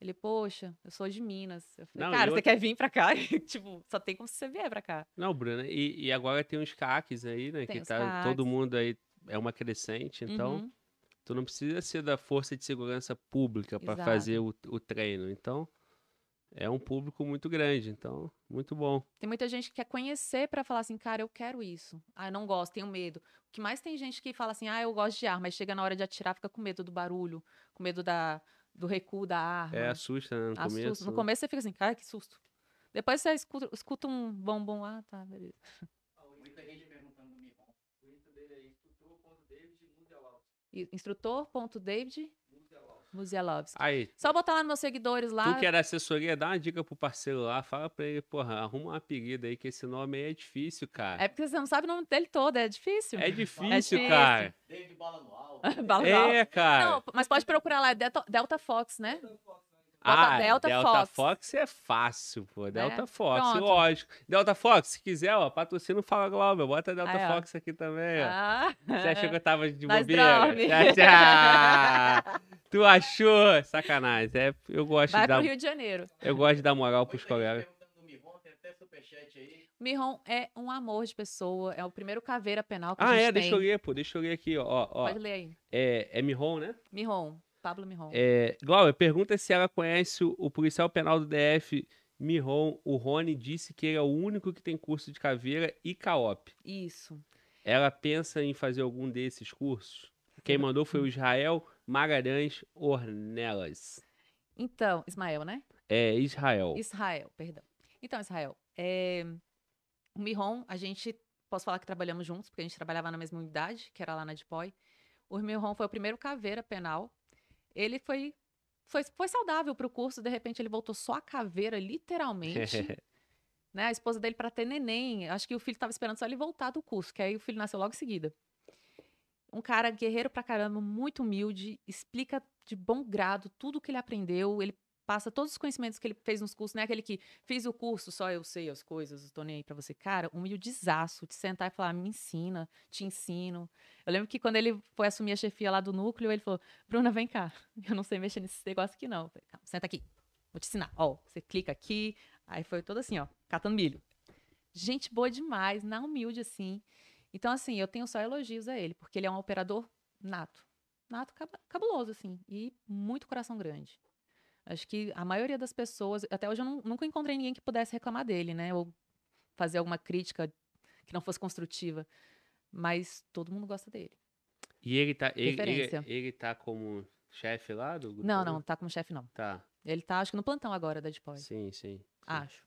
Ele, poxa, eu sou de Minas. Eu falei, Não, cara, você outra- quer vir pra cá? tipo, só tem como se você vier pra cá. Não, Bruna, e, e agora tem uns CACs aí, né? Tem que tá todo CACs. mundo aí é uma crescente, então Uhum. tu não precisa ser da força de segurança pública para fazer o, o treino. Então é um público muito grande, então muito bom. Tem muita gente que quer conhecer pra falar assim, cara, eu quero isso. Ah, eu não gosto, tenho medo. O que mais tem gente que fala assim, ah, eu gosto de arma, mas chega na hora de atirar, fica com medo do barulho, com medo da, do recuo da arma. É assusta né, no Assusta. começo. No né? começo você fica assim, cara, que susto. Depois você escuta, escuta um bom bom lá, tá, beleza. Muita gente perguntando do Miron. O Insta dele é instrutor.david E- Instrutor.david Muzialovski. Aí, Só botar lá nos meus seguidores lá. tu que era assessoria, dá uma dica pro parceiro lá, fala pra ele, porra, arruma um apelido aí, que esse nome aí é difícil, cara. É porque você não sabe o nome dele todo, é difícil. É difícil, difícil. cara. David Bala no alto. Bala no alto. É, cara. Não, mas pode procurar lá, é Delta, Delta Fox, né? ah, Delta Delta Fox. Fox é fácil, pô. Delta Fox, pronto. lógico. Delta Fox, se quiser, ó, patrocina o Fala Global. Bota Delta Aí. Fox aqui também, ó. Ah, Você achou que eu tava de bobeira? Ah, tu achou? Sacanagem. É, eu gosto vai de dar, pro Rio de Janeiro. eu gosto de dar moral pros colegas. Miron é um amor de pessoa, é o primeiro caveira penal que a Ah, gente é, tem. deixa eu ler, pô. Deixa eu ler aqui, ó. ó. Pode ler aí. É, é Mihon, né? Miron, Pablo Miron. É, Glauber, pergunta se ela conhece o, o policial penal do DF, Mihon. O Rony disse que ele é o único que tem curso de caveira e caop. Isso. Ela pensa em fazer algum desses cursos? Quem mandou foi o Israel Magalhães Ornelas. Então, Ismael, né? É, Israel. Israel, perdão. Então, Israel, é... o Miron, a gente, posso falar que trabalhamos juntos, porque a gente trabalhava na mesma unidade, que era lá na Dipoi. O Miron foi o primeiro caveira penal. Ele foi, foi, foi saudável pro curso, de repente ele voltou só a caveira, literalmente. né? A esposa dele para ter neném, acho que o filho estava esperando só ele voltar do curso, que aí o filho nasceu logo em seguida. Um cara guerreiro pra caramba, muito humilde, explica de bom grado tudo o que ele aprendeu, ele passa todos os conhecimentos que ele fez nos cursos, não é aquele que fiz o curso, só eu sei as coisas, tô nem aí pra você. Cara, humildezaço, de sentar e falar, me ensina, te ensino. Eu lembro que quando ele foi assumir a chefia lá do núcleo, ele falou, Bruna, vem cá, eu não sei mexer nesse negócio aqui não. Eu falei, senta aqui, vou te ensinar. Ó, você clica aqui, aí foi todo assim, ó, catando milho. Gente boa demais, na humilde assim. Então, assim, eu tenho só elogios a ele, porque ele é um operador nato. Nato cab- cabuloso, assim, e muito coração grande. Acho que a maioria das pessoas, até hoje eu não- nunca encontrei ninguém que pudesse reclamar dele, né? Ou fazer alguma crítica que não fosse construtiva. Mas todo mundo gosta dele. E ele tá, ele, ele, ele tá como chefe lá do grupo? Não, não, tá como chefe, não. Tá, Ele tá, acho que no plantão agora da Depois. sim, sim. sim. Acho.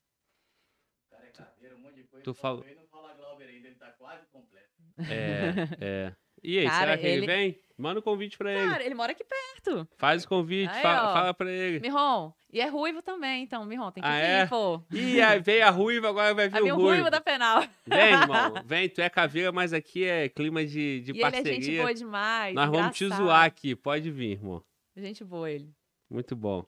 O cara é caveira, um monte de coisa. Tu falou- Ele não fala Glauber ainda, ele tá quase completo. É, é. E aí, Cara, será que ele... ele- vem? Manda um convite pra ele. Cara, ele mora aqui perto. Faz o convite, Aí, fala, ó. fala pra ele. Miron. E é ruivo também, então, Miron, tem que Ah, vir, é? pô. Ih, aí veio a ruiva, agora vai vir Aí o o ruivo. ruivo da penal. Vem, irmão. Vem, tu é caveira, mas aqui é clima de, de e ele parceria. é gente boa demais. Nós vamos te engraçado. zoar aqui. Pode vir, irmão. Gente boa ele. Muito bom.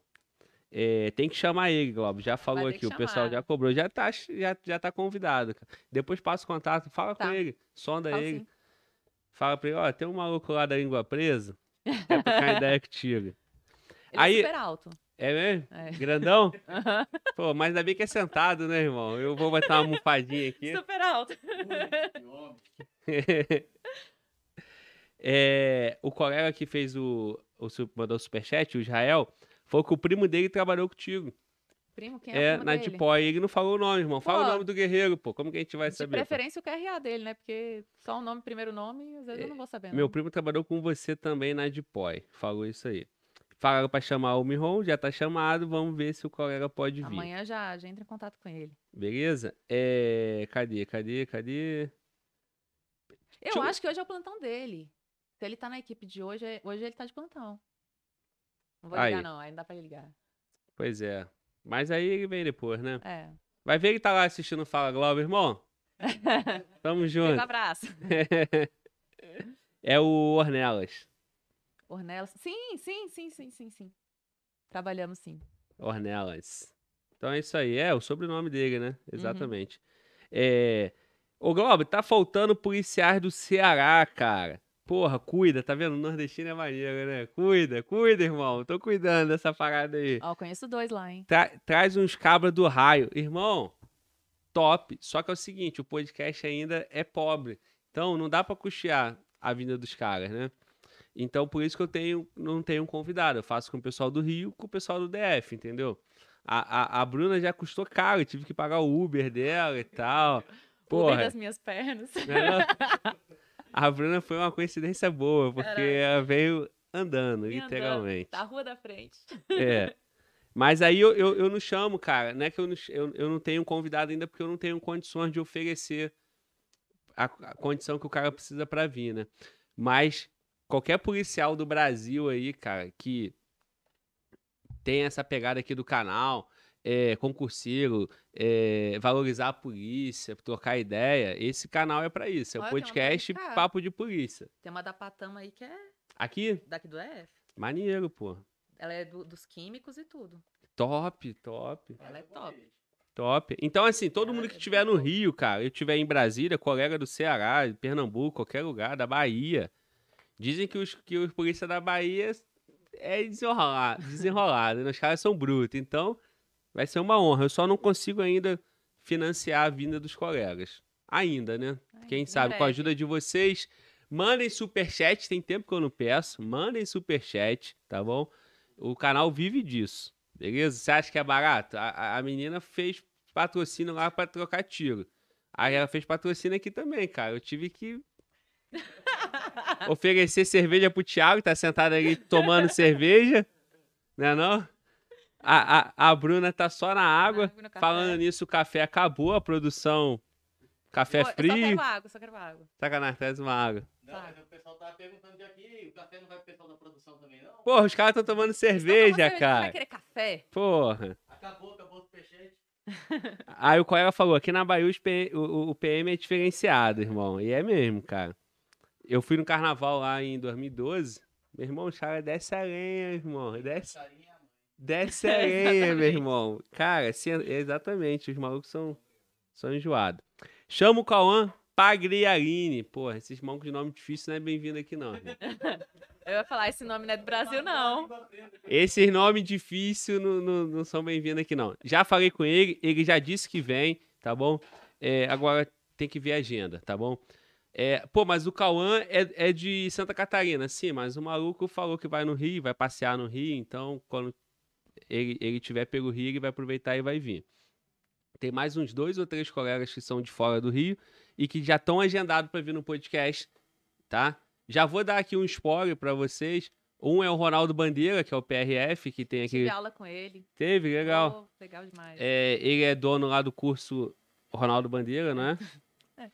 É, tem que chamar ele, Globo. Já falou aqui, o pessoal já cobrou. Já tá, já, já tá convidado. Depois passa o contato, fala com Tá. ele, sonda Fala ele. assim. Fala pra ele, ó, tem um maluco lá da língua presa. Quer trocar ideia contigo. Ele Aí- é super alto. É mesmo? É. Grandão? Pô, mas ainda bem que é sentado, né, irmão? Eu vou botar uma almofadinha aqui. Super alto. Que. É, o colega que fez o, o mandou o superchat, o Israel, foi que o primo dele trabalhou contigo. Primo, quem é, É, o primo na dele? Dipó. E ele não falou o nome, irmão. Fala o Pô. nome do guerreiro, pô. Como que a gente vai De saber? pô? preferência o QRA dele, né? Porque só o nome, primeiro nome, às vezes eu não vou saber. É, Meu não. primo trabalhou com você também na Dipói. Falou isso aí. Falaram pra chamar o Miron, já tá chamado. Vamos ver se o colega pode vir. Amanhã já, já entra em contato com ele. Beleza? É... Cadê, cadê, cadê? Eu Deixa eu- acho que hoje é o plantão dele. Se ele tá na equipe de hoje, é- hoje ele tá de plantão. Não vou Aí. ligar, não. Aí não dá pra ligar. Pois é. Mas aí ele vem depois, né? É. Vai ver que tá lá assistindo Fala Globo, irmão. Tamo Um junto. abraço. é o Ornelas. Ornelas. Sim, sim, sim, sim, sim, sim. Trabalhamos sim. Ornelas. Então é isso aí. É o sobrenome dele, né? Uhum. Exatamente. É... Ô, Globo, tá faltando policiais do Ceará, cara. Porra, cuida, tá vendo? O nordestino é maneiro, né? Cuida, cuida, irmão. Tô cuidando dessa parada aí. Ó, eu conheço dois lá, hein? Tra- traz uns cabras do raio. Irmão, top. Só que é o seguinte, o podcast ainda é pobre. Então não dá pra custear a vinda dos caras, né? Então por isso que eu tenho, não tenho um convidado. Eu faço com o pessoal do Rio, com o pessoal do DF, entendeu? A, a, a Bruna já custou caro, eu tive que pagar o Uber dela e tal. Uber Porra, das minhas pernas. né? a Bruna foi uma coincidência boa, porque Caraca. ela veio andando, Vim andando, literalmente. Da rua da frente. É. Mas aí eu, eu, eu não chamo, cara. Não é que eu não, eu, eu não tenho convidado ainda porque eu não tenho condições de oferecer a, a condição que o cara precisa pra vir, né? Mas qualquer policial do Brasil aí, cara, que tem essa pegada aqui do canal, é, concurseiro, é, valorizar a polícia, trocar ideia, esse canal é pra isso. É o Olha, uma podcast Papo de Polícia. Tem uma da Patama aí que é Aqui, daqui do EF. maneiro, pô. Ela é do- dos químicos e tudo. Top, top. Ela é top. Top. Então, assim, todo mundo que é estiver muito no. Rio, cara, eu estiver em Brasília, colega do Ceará, Pernambuco, qualquer lugar, da Bahia, dizem que os, que os polícia da Bahia é desenrolado, desenrolado né? Os caras são brutos. Então, vai ser uma honra. Eu só não consigo ainda financiar a vinda dos colegas. Ainda, né? Ai, Quem em sabe, com a breve. ajuda de vocês, mandem superchat. Tem tempo que eu não peço. Mandem superchat, tá bom? O canal vive disso. Beleza? Você acha que é barato? A, a- menina fez patrocínio lá pra trocar tiro. Aí ela fez patrocínio aqui também, cara. Eu tive que oferecer cerveja pro Thiago, tá sentado ali tomando cerveja. Né não? A, a, a Bruna tá só na água. Falando nisso, o café acabou, a produção. Café Pô, Eu só frio. quero água, só quero água. Sacanagem, traz uma água. Não, Tá. mas o pessoal tava perguntando de aqui, o café não vai pro pessoal da produção também, não? Porra, os caras estão tomando cerveja, você Vai cara. querer café? Porra. Acabou, acabou o superchat. Aí o colega falou, aqui na Bahia os o, o- PM é diferenciado, irmão. E é mesmo, cara. Eu fui no carnaval lá em 2012. Meu irmão, os caras desce a lenha, irmão. Desce. Desce a lenha, meu Exatamente. irmão. Cara, se- exatamente, os malucos são, são enjoados. Chama o Cauã Pagliarini. Porra, esses malucos de nome difícil não é bem-vindo aqui, não. irmão. Eu ia falar, esse nome não é do Brasil, não. Esses nomes difíceis não, não, não são bem-vindos aqui, não. Já falei com ele, ele já disse que vem, tá bom? É, agora tem que ver a agenda, tá bom? É, pô, mas o Cauã é, é de Santa Catarina, sim, mas o maluco falou que vai no Rio, vai passear no Rio, então quando ele, ele tiver pelo Rio, ele vai aproveitar e vai vir. Tem mais uns dois ou três colegas que são de fora do Rio e que já estão agendados para vir no podcast, tá? Já vou dar aqui um spoiler para vocês. Um é o Ronaldo Bandeira, que é o PRF, que tem aquele. Tive aula com ele. Teve, legal. Pô, legal demais. É, ele é dono lá do curso Ronaldo Bandeira, né? É.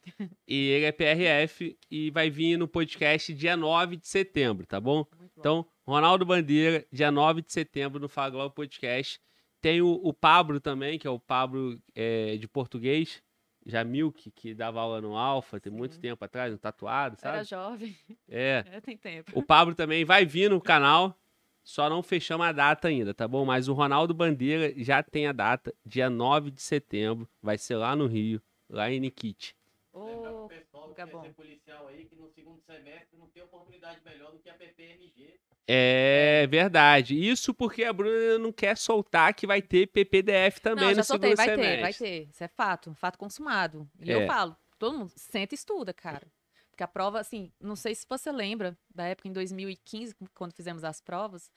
E ele é PRF e vai vir no podcast dia 9 de setembro, tá bom? Muito bom. Então, Ronaldo Bandeira, dia 9 de setembro no Globo Podcast. Tem o, o Pablo também, que é o Pablo é, de português, Jamilk, que dava aula no Alfa, tem muito Sim. tempo atrás, um tatuado, Era sabe? jovem. É. É, tem tempo. O Pablo também vai vir no canal, só não fechamos a data ainda, tá bom? Mas o Ronaldo Bandeira já tem a data, dia 9 de setembro, vai ser lá no Rio, lá em Nikit. Ô, pessoal que bom. ser policial aí, que no segundo semestre não tem oportunidade melhor do que a PPMG. É verdade. Isso porque a Bruna não quer soltar que vai ter PPDF também não, no já soltei, segundo vai semestre. ter, vai ter. Isso é fato, fato consumado. E É. eu falo, todo mundo senta e estuda, cara. Porque a prova, assim, não sei se você lembra da época em 2015, quando fizemos as provas,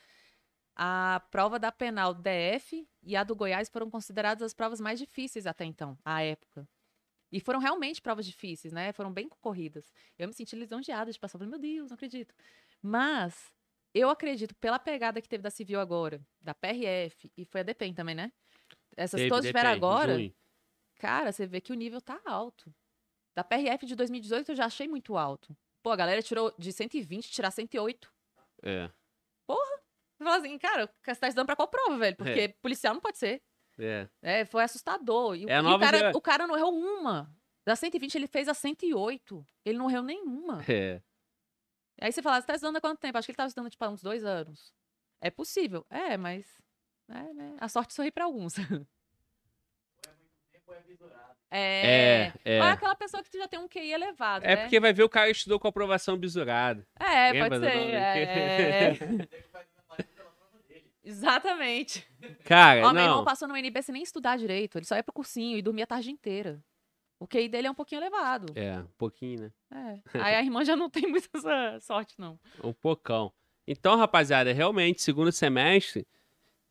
a prova da penal DF e a do Goiás foram consideradas as provas mais difíceis até então, à época. E foram realmente provas difíceis, né? Foram bem concorridas. Eu me senti lisonjeada de passar, falei, meu Deus, não acredito. Mas eu acredito, pela pegada que teve da Civil agora, da PRF, e foi a DPEM também, né? Essas Teve, todas tiveram agora, junho. cara, você vê que o nível tá alto. Da PRF de 2018 eu já achei muito alto. Pô, a galera tirou de 120, tirar 108. É, Você fala assim, cara, você tá estudando pra qual prova, velho? Porque policial não pode ser. É. É, foi assustador. E, o- É a e o, cara, o cara não errou uma. Da 120 ele fez a 108. Ele não errou nenhuma. É. Aí você fala, você tá estudando há quanto tempo? Acho que ele tava estudando, tipo, há uns dois anos. É possível. É, mas... É, né? A sorte sorri pra alguns. É. É... É, é. Olha aquela pessoa que já tem um QI elevado, É né? porque vai ver o cara estudou com aprovação bisurada. É, Lembra pode ser. é, é. Tem que fazer uma palestra pela prova dele. Exatamente. Cara, Ó, meu irmão não. passou no NB sem nem estudar direito. Ele só ia pro cursinho e dormia a tarde inteira. O QI dele é um pouquinho elevado. É, um pouquinho, né? É. Aí a irmã já não tem muita sorte, não. Um pocão. Então, rapaziada, realmente, segundo semestre,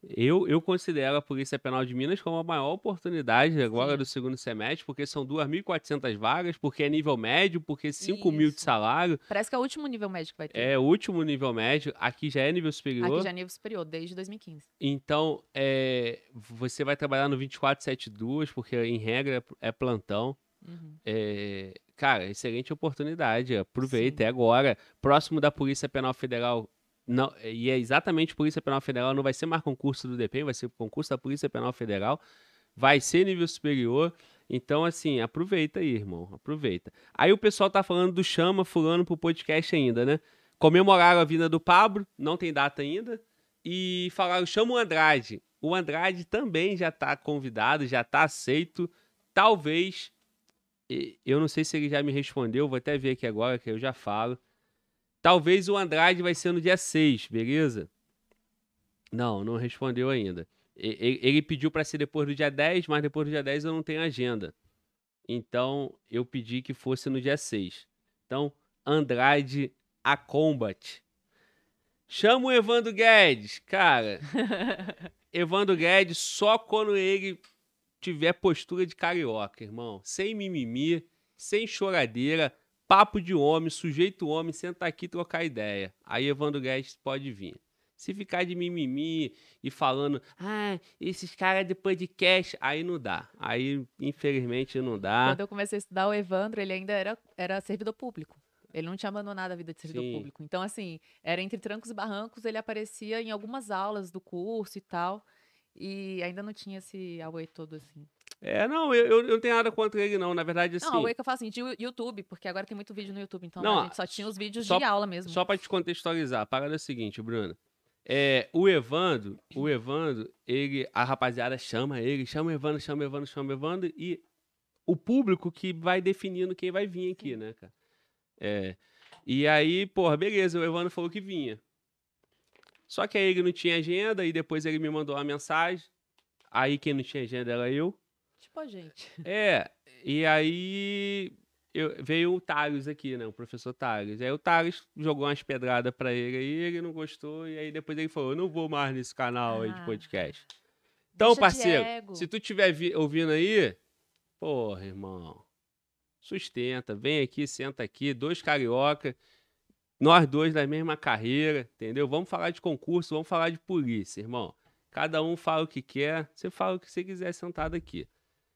Eu, eu considero a Polícia Penal de Minas como a maior oportunidade agora Sim. do segundo semestre, porque são 2.400 vagas, porque é nível médio, porque 5 mil de salário, Parece que é o último nível médio que vai ter. é o último nível médio, aqui já é nível superior. Aqui já é nível superior, desde 2015. Então, é, você vai trabalhar no 2472, porque em regra é plantão. Uhum. É, cara, excelente oportunidade. Aproveita, Sim. é agora. Próximo da Polícia Penal Federal. Não, e é exatamente Polícia Penal Federal, não vai ser mais concurso do DPEM, vai ser concurso da Polícia Penal Federal. Vai ser nível superior. Então, assim, aproveita aí, irmão. Aproveita. Aí o pessoal tá falando do Chama Fulano pro podcast ainda, né? Comemoraram a vinda do Pablo, não tem data ainda. E falaram, chama o Andrade. O Andrade também já tá convidado, já tá aceito. Talvez eu não sei se ele já me respondeu, vou até ver aqui agora que eu já falo. Talvez o Andrade vai ser no dia 6, beleza? Não, não respondeu ainda. Ele pediu para ser depois do dia 10, mas depois do dia 10 eu não tenho agenda. Então eu pedi que fosse no dia 6. Então, Andrade a Combat. Chama o Evandro Guedes. Cara, Evandro Guedes só quando ele tiver postura de carioca, irmão. Sem mimimi, sem choradeira, papo de homem, sujeito homem, senta aqui e trocar ideia. Aí Evandro Guedes pode vir. Se ficar de mimimi e falando, ah, esses caras de podcast, aí não dá. Aí, infelizmente, não dá. Quando eu comecei a estudar o Evandro, ele ainda era, era servidor público. Ele não tinha abandonado a vida de servidor Sim. público. Então, assim, era entre trancos e barrancos, ele aparecia em algumas aulas do curso e tal. E ainda não tinha esse Away todo assim. É, não, eu, eu não tenho nada contra ele, não. Na verdade, assim. Não, Away que eu falo assim, de YouTube, porque agora tem muito vídeo no YouTube. Então Não, a gente só tinha os vídeos só- de aula mesmo. Só pra te contextualizar, a parada é a seguinte, Bruno. É, o Evandro, o Evandro, ele, a rapaziada chama ele, chama o Evandro, chama o Evandro, chama o Evandro, e o público que vai definindo quem vai vir aqui, né, cara? É, e aí, porra, beleza, o Evandro falou que vinha. Só que aí ele não tinha agenda, e depois ele me mandou uma mensagem. Aí quem não tinha agenda era eu. Tipo a gente. É, e aí eu- veio o Thales aqui, né? O professor Thales. Aí o Thales jogou umas pedradas pra ele aí, ele não gostou, e aí depois ele falou: eu não vou mais nesse canal aí de Ah. podcast. Então, Deixa de parceiro, se tu estiver ouvindo aí, porra, irmão, sustenta, vem aqui, senta aqui, dois carioca, nós dois da mesma carreira, entendeu? Vamos falar de concurso, vamos falar de polícia, irmão. Cada um fala o que quer, você fala o que você quiser sentado aqui.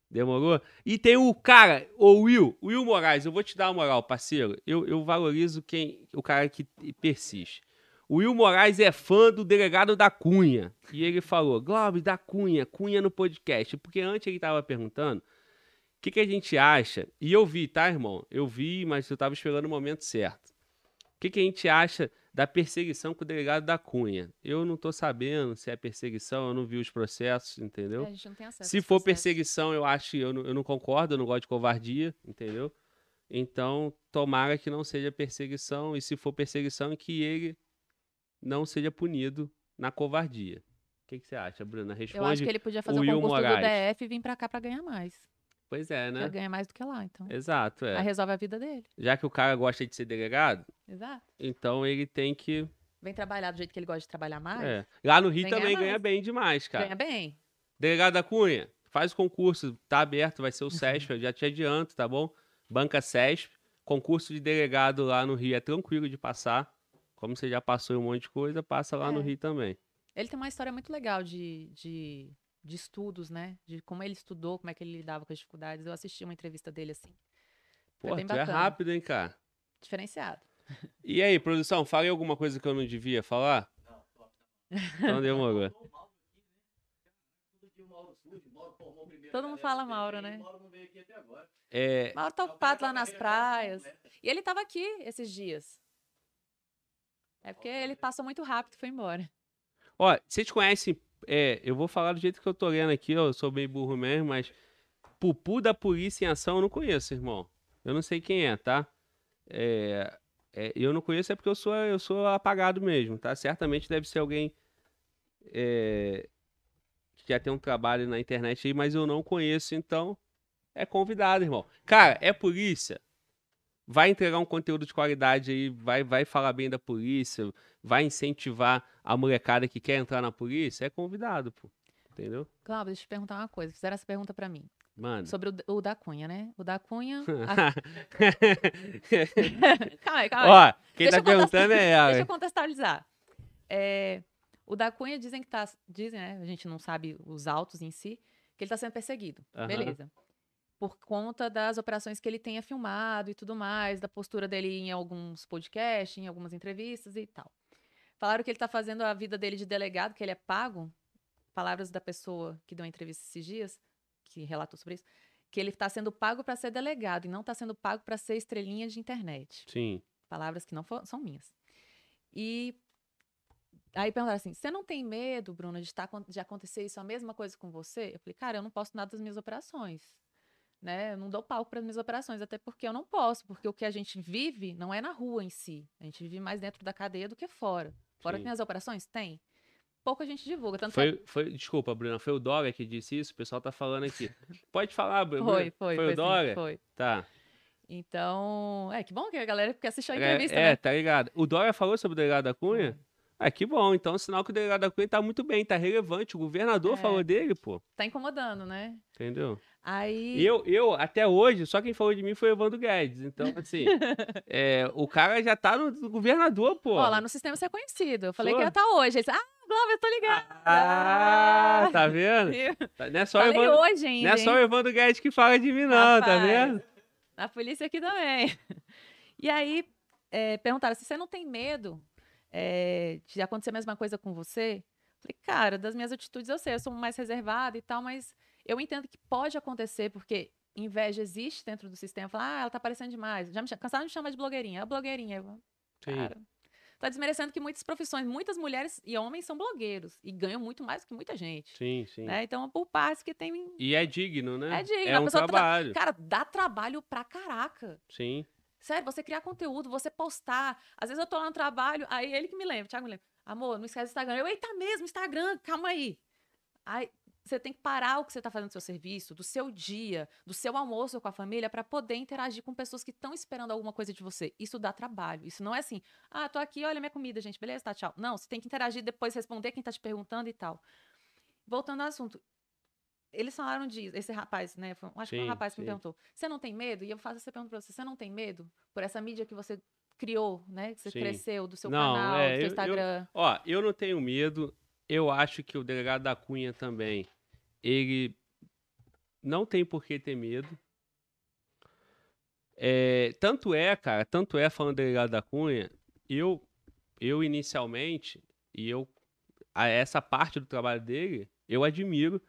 Demorou? E tem o cara, o Will, Will Moraes, eu vou te dar uma moral, parceiro. Eu, eu valorizo quem, o cara que persiste. O Will Moraes é fã do delegado da Cunha. E ele falou: Glóbis, da Cunha, Cunha no podcast. Porque antes ele tava perguntando o que, que a gente acha. E eu vi, tá, irmão? Eu vi, mas eu tava esperando o momento certo. O que, que a gente acha da perseguição com o delegado da Cunha? Eu não tô sabendo se é perseguição, eu não vi os processos, entendeu? É, a gente não tem acesso Se for perseguição, eu acho, eu não, eu não concordo, eu não gosto de covardia, entendeu? Então, tomara que não seja perseguição, e se for perseguição, que ele não seja punido na covardia. O que, que você acha, Bruna? Responde. Eu acho que ele podia fazer o um concurso do. DF e vir pra cá pra ganhar mais. Pois é, Né? né? ganha mais do que lá, então. Exato, Aí é. resolve a vida dele. Já que o cara gosta de ser delegado, Exato. então ele tem que. Vem trabalhar do jeito que ele gosta de trabalhar mais. é. Lá no Rio Vem também ganha mais. bem demais, cara. Ganha bem. Delegado da Cunha, faz o concurso, tá aberto, vai ser Uhum. o SESP, eu já te adianto, tá bom? Banca SESP, concurso de delegado lá no Rio é tranquilo de passar. Como você já passou em um monte de coisa, passa lá no É. Rio também. Ele tem uma história muito legal de, de, de estudos, né? De como ele estudou, como é que ele lidava com as dificuldades. Eu assisti uma entrevista dele assim. Pô, tu é rápido, hein, cara? Diferenciado. E aí, produção, falei alguma coisa que eu não devia falar? Então demorou. Todo dia o Mauro surge, Mauro formou o primeiro Todo mundo galera fala Mauro, né? Mauro não veio aqui até agora. É, Mauro tá ocupado lá nas carreira praias. completa. E ele tava aqui esses dias. É porque ele passou muito rápido e foi embora. Ó, vocês conhecem. É, eu vou falar do jeito que eu tô lendo aqui, ó, eu sou bem burro mesmo, mas. Pupu da Polícia em Ação eu não conheço, irmão. Eu não sei quem é, tá? É, é, eu não conheço é porque eu sou, eu sou apagado mesmo, tá? Certamente deve ser alguém é, que já tem um trabalho na internet aí, mas eu não conheço, então é convidado, irmão. Cara, é polícia. Vai entregar um conteúdo de qualidade aí, vai, vai falar bem da polícia, vai incentivar a molecada que quer entrar na polícia, é convidado, pô. Entendeu? Cláudio, deixa eu te perguntar uma coisa. Fizeram essa pergunta pra mim. Mano. Sobre o, o da Cunha, né? O da Cunha. a- calma aí, calma aí. Ó, quem Deixa tá perguntando é ela. Deixa eu contextualizar. É, o da Cunha dizem que tá. Dizem, né? A gente não sabe os autos em si, que ele tá sendo perseguido. Aham. Beleza. Por conta das operações que ele tenha filmado e tudo mais, da postura dele em alguns podcasts, em algumas entrevistas e tal. Falaram que ele tá fazendo a vida dele de delegado, que ele é pago. Palavras da pessoa que deu uma entrevista esses dias, que relatou sobre isso, que ele está sendo pago para ser delegado e não está sendo pago para ser estrelinha de internet. Sim. Palavras que não fo- são minhas. E aí perguntaram assim: você não tem medo, Bruna, de, estar, de acontecer isso a mesma coisa com você? Eu falei, cara, eu não posso nada das minhas operações. Né? Eu não dou palco para as minhas operações, até porque eu não posso, porque o que a gente vive não é na rua em si. A gente vive mais dentro da cadeia do que fora. Fora Sim. tem as operações? Tem. Pouca gente divulga. Tanto que Foi, foi, desculpa, Bruna, foi o Dória que disse isso? O pessoal tá falando aqui. Pode falar, Bruna. foi, foi, Foi o sim, Dória? foi. Tá. Então, é que bom que a galera quer assistir a É, entrevista, é, né? tá ligado. O Dória falou sobre o delegado da Cunha? Ah, que bom. Então, é sinal que o delegado da Cunha tá muito bem, tá relevante. O governador É. falou dele, pô. Tá incomodando, né? Entendeu? Aí. Eu, eu, até hoje, só quem falou de mim foi o Evandro Guedes. Então, assim, é, o cara já tá no, no governador, pô. Ó, lá no sistema você é conhecido. Eu falei que ia estar hoje. Aí você, ah, Glauber, eu tô ligada. Ah, tá vendo? Tá- Não é só, Falei Evandro, hoje ainda. não é só o? Evandro Guedes que fala de mim, não, tá Rapaz. vendo? Na polícia aqui também. E aí, é, perguntaram se você não tem medo é, de acontecer a mesma coisa com você. Falei, cara, das minhas atitudes eu sei, eu sou mais reservada e tal, mas eu entendo que pode acontecer, porque inveja existe dentro do sistema. Falar, ah, ela tá aparecendo demais. Já me cansaram de me chamar de blogueirinha. É blogueirinha. Eu, Sim. Cara, tá desmerecendo que muitas profissões, muitas mulheres e homens são blogueiros e ganham muito mais do que muita gente. Sim, sim. Né? Então, por partes que tem. E é digno, né? É digno, É um pessoa tra- trabalho. Cara, dá trabalho pra caraca. Sim. Sério, você criar conteúdo, você postar. Às vezes eu tô lá no trabalho, aí ele que me lembra, o Thiago me lembra. Amor, não esquece do Instagram. Eu, eita mesmo, Instagram, calma aí. Aí você tem que parar o que você tá fazendo do seu serviço, do seu dia, do seu almoço com a família, pra poder interagir com pessoas que estão esperando alguma coisa de você. Isso dá trabalho. Isso não é assim, ah, tô aqui, olha minha comida, gente, beleza, tá, tchau. Não, você tem que interagir depois, responder quem tá te perguntando e tal. Voltando ao assunto. Eles falaram disso, esse rapaz, né? foi- acho que foi um Sim, rapaz que me sim. perguntou: você não tem medo? E eu faço essa pergunta pra você: você não tem medo por essa mídia que você criou, né? Que você Sim. cresceu, do seu Não, canal, é, do eu- seu eu- Instagram. Ó, eu não tenho medo. Eu acho que o delegado da Cunha também, ele não tem por que ter medo. É, tanto é, cara, tanto é falando do delegado da Cunha, eu, eu inicialmente, e eu, a essa parte do trabalho dele, eu admiro,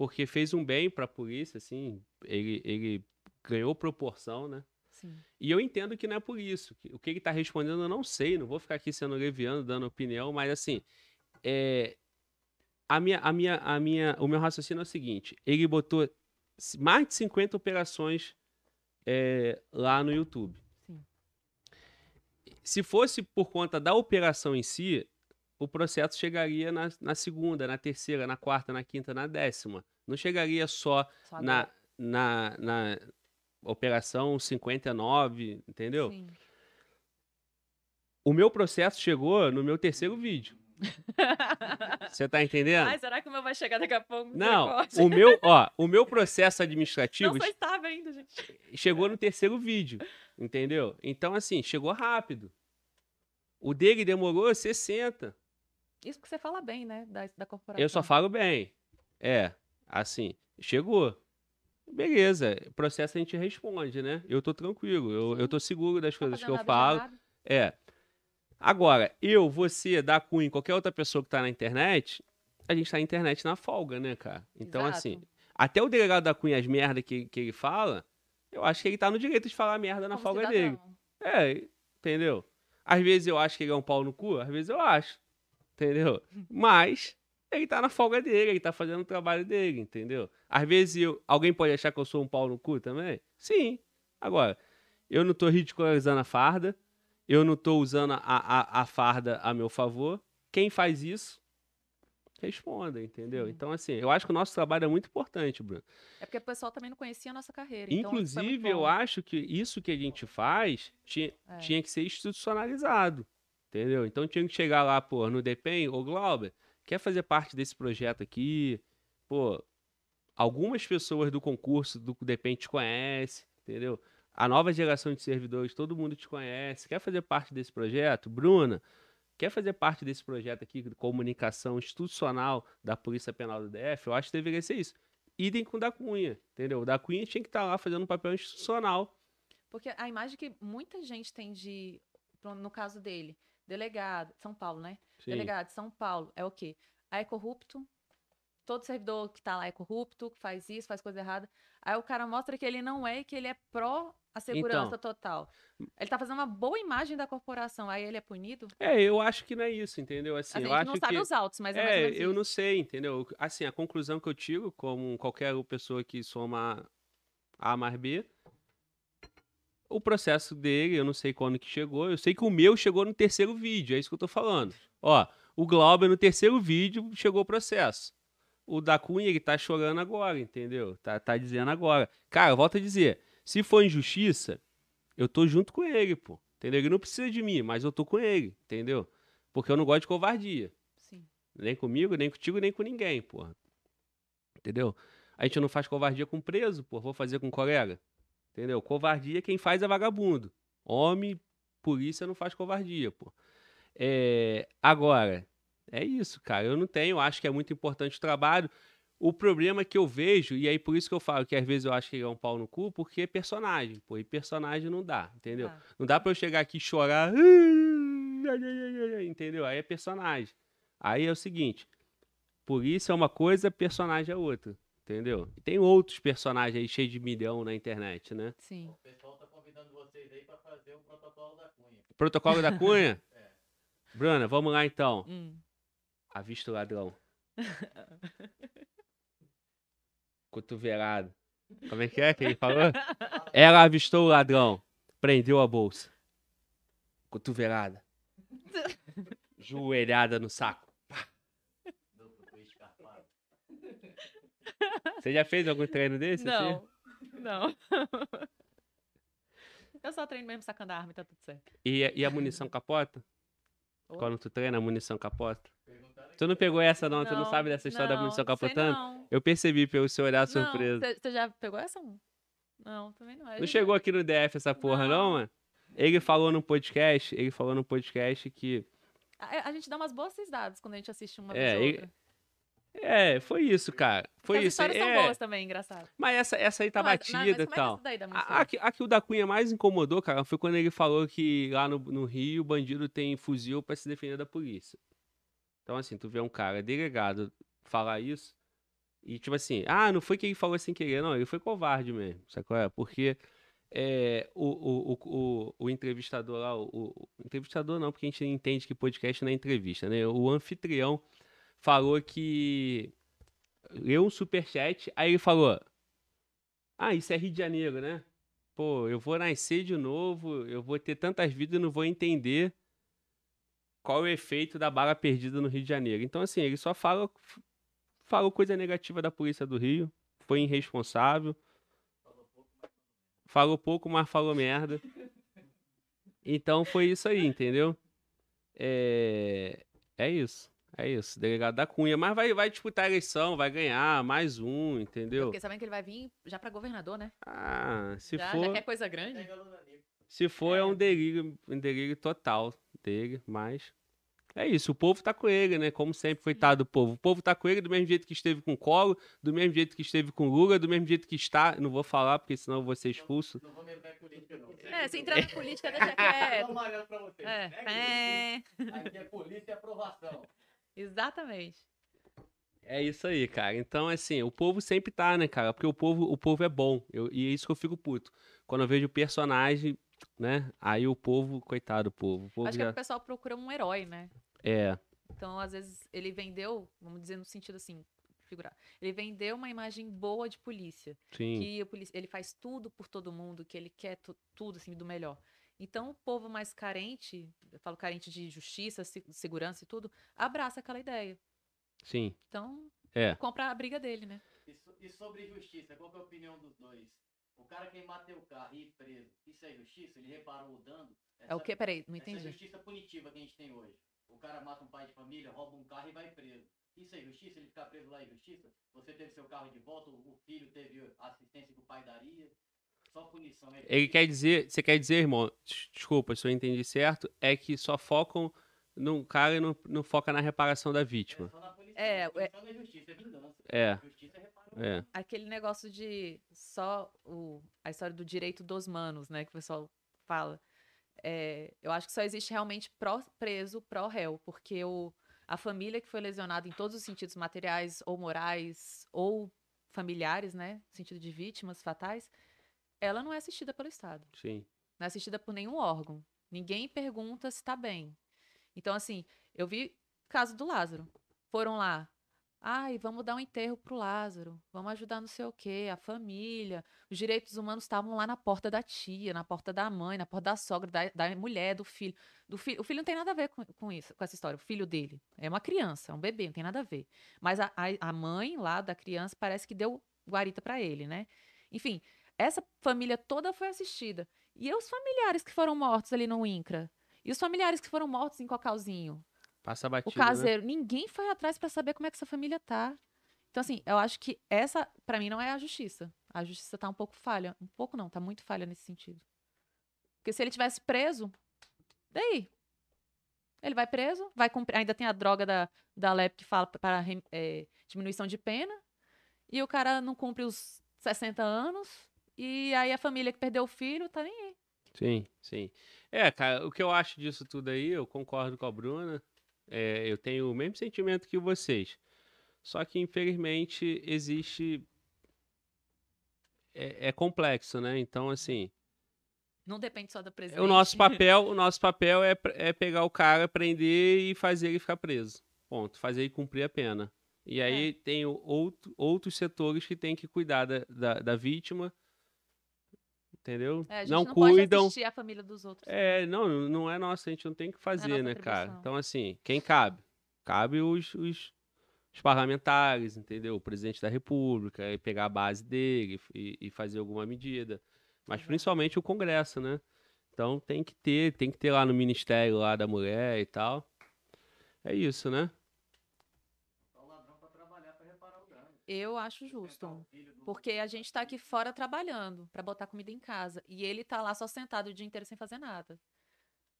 porque fez um bem pra polícia, assim, ele, ele ganhou proporção, né? Sim. E eu entendo que não é por isso. O que ele tá respondendo eu não sei, não vou ficar aqui sendo leviano, dando opinião, mas assim, é, a minha, a minha, a minha, o meu raciocínio é o seguinte: ele botou mais de 50 operações é, lá no YouTube. Sim. Se fosse por conta da operação em si, o processo chegaria na, na segunda, na terceira, na quarta, na quinta, na décima. Não chegaria só Só na, na, na operação 59, entendeu? Sim. O meu processo chegou no meu terceiro vídeo. Você tá entendendo? Ai, será que o meu vai chegar daqui a pouco? Não, o meu, ó, o meu processo administrativo Não sou estável ainda, gente. chegou no terceiro vídeo, entendeu? Então, assim, chegou rápido. O dele demorou 60. Isso que você fala bem, né? Da, da corporação. Eu só falo bem. É, assim, chegou. Beleza, processo a gente responde, né? Eu tô tranquilo, eu, eu tô seguro das tá coisas que eu falo. errado. É. Agora, eu, você, da Cunha, qualquer outra pessoa que tá na internet, a gente tá na internet na folga, né, cara? Então, Exato. assim, até o delegado da Cunha, as merdas que, que ele fala, eu acho que ele tá no direito de falar merda na Como folga cidadão. dele. É, entendeu? Às vezes eu acho que ele é um pau no cu, às vezes eu acho. Entendeu? Mas ele tá na folga dele, ele tá fazendo o trabalho dele, entendeu? Às vezes eu- alguém pode achar que eu sou um pau no cu também? Sim. Agora, eu não tô ridicularizando a farda, eu não tô usando a, a, a farda a meu favor. Quem faz isso responda, entendeu? Sim. Então, assim, eu acho que o nosso trabalho é muito importante, Bruno. É porque o pessoal também não conhecia a nossa carreira. então Inclusive, eu bom. acho que isso que a gente faz tinha, É. tinha que ser institucionalizado, entendeu? Então tinha que chegar lá, pô, no DEPEN, ô Glauber, quer fazer parte desse projeto aqui? Pô, algumas pessoas do concurso do DEPEN te conhecem, entendeu? A nova geração de servidores, todo mundo te conhece. Quer fazer parte desse projeto? Bruna, quer fazer parte desse projeto aqui de comunicação institucional da Polícia Penal do DF? Eu acho que deveria ser isso. Idem com o da Cunha, entendeu? O da Cunha tinha que estar lá fazendo um papel institucional. Porque a imagem que muita gente tem de, no caso dele, delegado, São Paulo, né? Sim. Delegado de São Paulo é o quê? Ah, é corrupto. Todo servidor que tá lá é corrupto, que faz isso, faz coisa errada. Aí o cara mostra que ele não é e que ele é pró a segurança total. Ele tá fazendo uma boa imagem da corporação, aí ele é punido. É, eu acho que não é isso, entendeu? Assim, Assim, eu a gente acho não sabe que... os autos, mas é É, eu isso. não sei, entendeu? Assim, a conclusão que eu tiro, como qualquer pessoa que soma A mais B, o processo dele, eu não sei quando que chegou, eu sei que o meu chegou no terceiro vídeo, é isso que eu tô falando. Ó, o Glauber no terceiro vídeo chegou o processo. O da Cunha, ele tá chorando agora, entendeu? Tá, tá dizendo agora. Cara, volta a dizer, se for injustiça, eu tô junto com ele, pô. Entendeu? Ele não precisa de mim, mas eu tô com ele, entendeu? Porque eu não gosto de covardia. Sim. Nem comigo, nem contigo, nem com ninguém, porra. Entendeu? A gente não faz covardia com preso, porra. Vou fazer com colega. Entendeu? Covardia quem faz é vagabundo. Homem, polícia não faz covardia, pô. É, agora, é isso, cara. Eu não tenho, acho que é muito importante o trabalho. O problema que eu vejo, e aí por isso que eu falo que às vezes eu acho que ele é um pau no cu, porque é personagem, pô. E personagem não dá, entendeu? Tá. Não dá pra eu chegar aqui e chorar. Entendeu? Aí é personagem. Aí é o seguinte: polícia é uma coisa, personagem é outra. Entendeu? E tem outros personagens aí cheios de milhão na internet, né? Sim. O pessoal tá convidando vocês aí pra fazer o protocolo da Cunha. Protocolo da Cunha? Bruna, vamos lá então. Hum. Avista o ladrão. Cotovelado. Como é que é que ele falou? Ela avistou o ladrão. Prendeu a bolsa. Cotovelada. Joelhada no saco. Você já fez algum treino desse? assim? Não, não. Eu só treino mesmo sacando a arma e tá tudo certo. E, a- e a munição capota? Ô. Quando tu treina, a munição capota? Tu não pegou essa não? tu não sabe dessa história da não, munição sei capotando? Não. Eu percebi pelo seu olhar surpreso. Não, você já pegou essa? Não, também não. Não chegou aqui no DF essa porra, não, Não. mano? Ele falou no podcast, ele falou no podcast que. A, a gente dá umas boas risadas quando a gente assiste uma É, vez ou e- outra. É, foi isso, cara. Foi As isso. histórias são é. boas também, engraçado. Mas essa, essa aí tá Não, batida e é tal. da A, a, que- a que o da Cunha mais incomodou, cara, foi quando ele falou que lá no, no Rio o bandido tem fuzil pra se defender da polícia. Então, assim, tu vê um cara delegado falar isso e, tipo assim, ah, não foi que ele falou sem querer, não, ele foi covarde mesmo, sabe qual é? Porque é, o, o, o, o, entrevistador lá, o, o- o entrevistador não, porque a gente entende que podcast não é entrevista, né? O anfitrião falou que leu um superchat, aí ele falou, ah, isso é Rio de Janeiro, né? Pô, eu vou nascer de novo, eu vou ter tantas vidas e não vou entender qual é o efeito da bala perdida no Rio de Janeiro. Então, assim, ele só fala, falou coisa negativa da polícia do Rio, foi irresponsável, falou pouco, mas falou merda. Então foi isso aí, entendeu? É, é isso. É isso, delegado da Cunha. Mas vai, vai disputar a eleição, vai ganhar mais um, Eu entendeu? fiquei sabendo que ele vai vir já pra governador, né? Ah, se já, for. já quer coisa grande. Se for, é um delírio, um delírio total dele, mas. É isso, o povo tá com ele, né? Como sempre, coitado do povo. O povo tá com ele do mesmo jeito que esteve com o Colo, do mesmo jeito que esteve com o Lula, do mesmo jeito que está. Não vou falar, porque senão eu vou ser expulso. Não vamos entrar em política, não. É, se entrar na política, deixa quieto. É. É. Aqui é polícia e aprovação. Exatamente. É isso aí, cara. Então, assim, o povo sempre tá, né, cara? Porque o povo, o povo é bom. Eu- e é isso que eu fico puto. Quando eu vejo o personagem, né? Aí o povo, coitado do povo. O povo Acho que é já. que o pessoal procura um herói, né? É, Então, às vezes, ele vendeu, vamos dizer no sentido assim, figurar. Ele vendeu uma imagem boa de polícia. sim. Que ele faz tudo por todo mundo, que ele quer tu- tudo assim do melhor. Então, o povo mais carente, eu falo carente de justiça, se- segurança e tudo, abraça aquela ideia. Sim. Então, É. compra a briga dele, né? E, so- e sobre justiça, qual que é a opinião dos dois? O cara queimar teu carro e preso, isso é justiça? Ele reparou o dano? É o quê? Peraí, não Essa é entendi. justiça punitiva que a gente tem hoje. O cara mata um pai de família, rouba um carro e vai preso. Isso é justiça? Ele ficar preso lá é justiça? Você teve seu carro de volta, o o filho teve a assistência que o pai daria? Só punição. É Ele quer dizer, você quer dizer, irmão, des- desculpa se eu entendi certo, é que só focam no cara e não, não foca na reparação da É vítima. só na punição. É, é- é justiça, é vingança. É. Justiça é É. Aquele negócio de só o, a história do direito dos manos, né? Que o pessoal fala. É, eu acho que só existe realmente pró-preso, pró-réu, porque o, a família que foi lesionada em todos os sentidos materiais ou morais ou familiares, né? No sentido de vítimas fatais, ela não é assistida pelo Estado. Sim. não é assistida por nenhum órgão. Ninguém pergunta se tá bem. Então, assim, eu vi caso do Lázaro. Foram lá. Ai, vamos dar um enterro pro Lázaro. Vamos ajudar não sei o quê, a família. Os direitos humanos estavam lá na porta da tia, na porta da mãe, na porta da sogra, da, da mulher, do filho. Do filho. O filho não tem nada a ver com, com isso, com essa história. O filho dele é uma criança, é um bebê, não tem nada a ver. Mas a, a, a mãe lá da criança parece que deu guarita para ele, né? Enfim, essa família toda foi assistida. E os familiares que foram mortos ali no INCRA? E os familiares que foram mortos em Cocalzinho? Passa O batido, né? caseiro? Ninguém foi atrás para saber como é que essa família tá. Então, assim, eu acho que essa, para mim, não é a justiça. A justiça tá um pouco falha. Um pouco não, tá muito falha nesse sentido. Porque se ele tivesse preso, daí? Ele vai preso, vai cumprir. Ainda tem a droga da, da LEP que fala para é, diminuição de pena. E o cara não cumpre os 60 anos. E aí a família que perdeu o filho tá nem aí. Sim, sim. É, cara, o que eu acho disso tudo aí, eu concordo com a Bruna. É, eu tenho o mesmo sentimento que vocês. Só que, infelizmente, existe. É, é complexo, né? Então, assim. Não depende só da presidente. O nosso papel, o nosso papel é, é pegar o cara, prender e fazer ele ficar preso. Ponto. Fazer ele cumprir a pena. E aí tem o outro, outros setores que têm que cuidar da, da, da vítima. Entendeu? É, a gente não, não, cuidam. assistir a família dos outros. É, não, não é nosso, a gente não tem que fazer, nossa né, cara? Então, assim, quem cabe? Cabe os, os, os parlamentares, entendeu? O presidente da república, e pegar a base dele e, e fazer alguma medida. Mas Exato. principalmente o Congresso, né? Então tem que ter, tem que ter lá no Ministério lá da Mulher e tal. É isso, né? Só o ladrão pra trabalhar pra reparar o dano. Eu acho justo. Porque a gente tá aqui fora trabalhando pra botar comida em casa. E ele tá lá só sentado o dia inteiro sem fazer nada.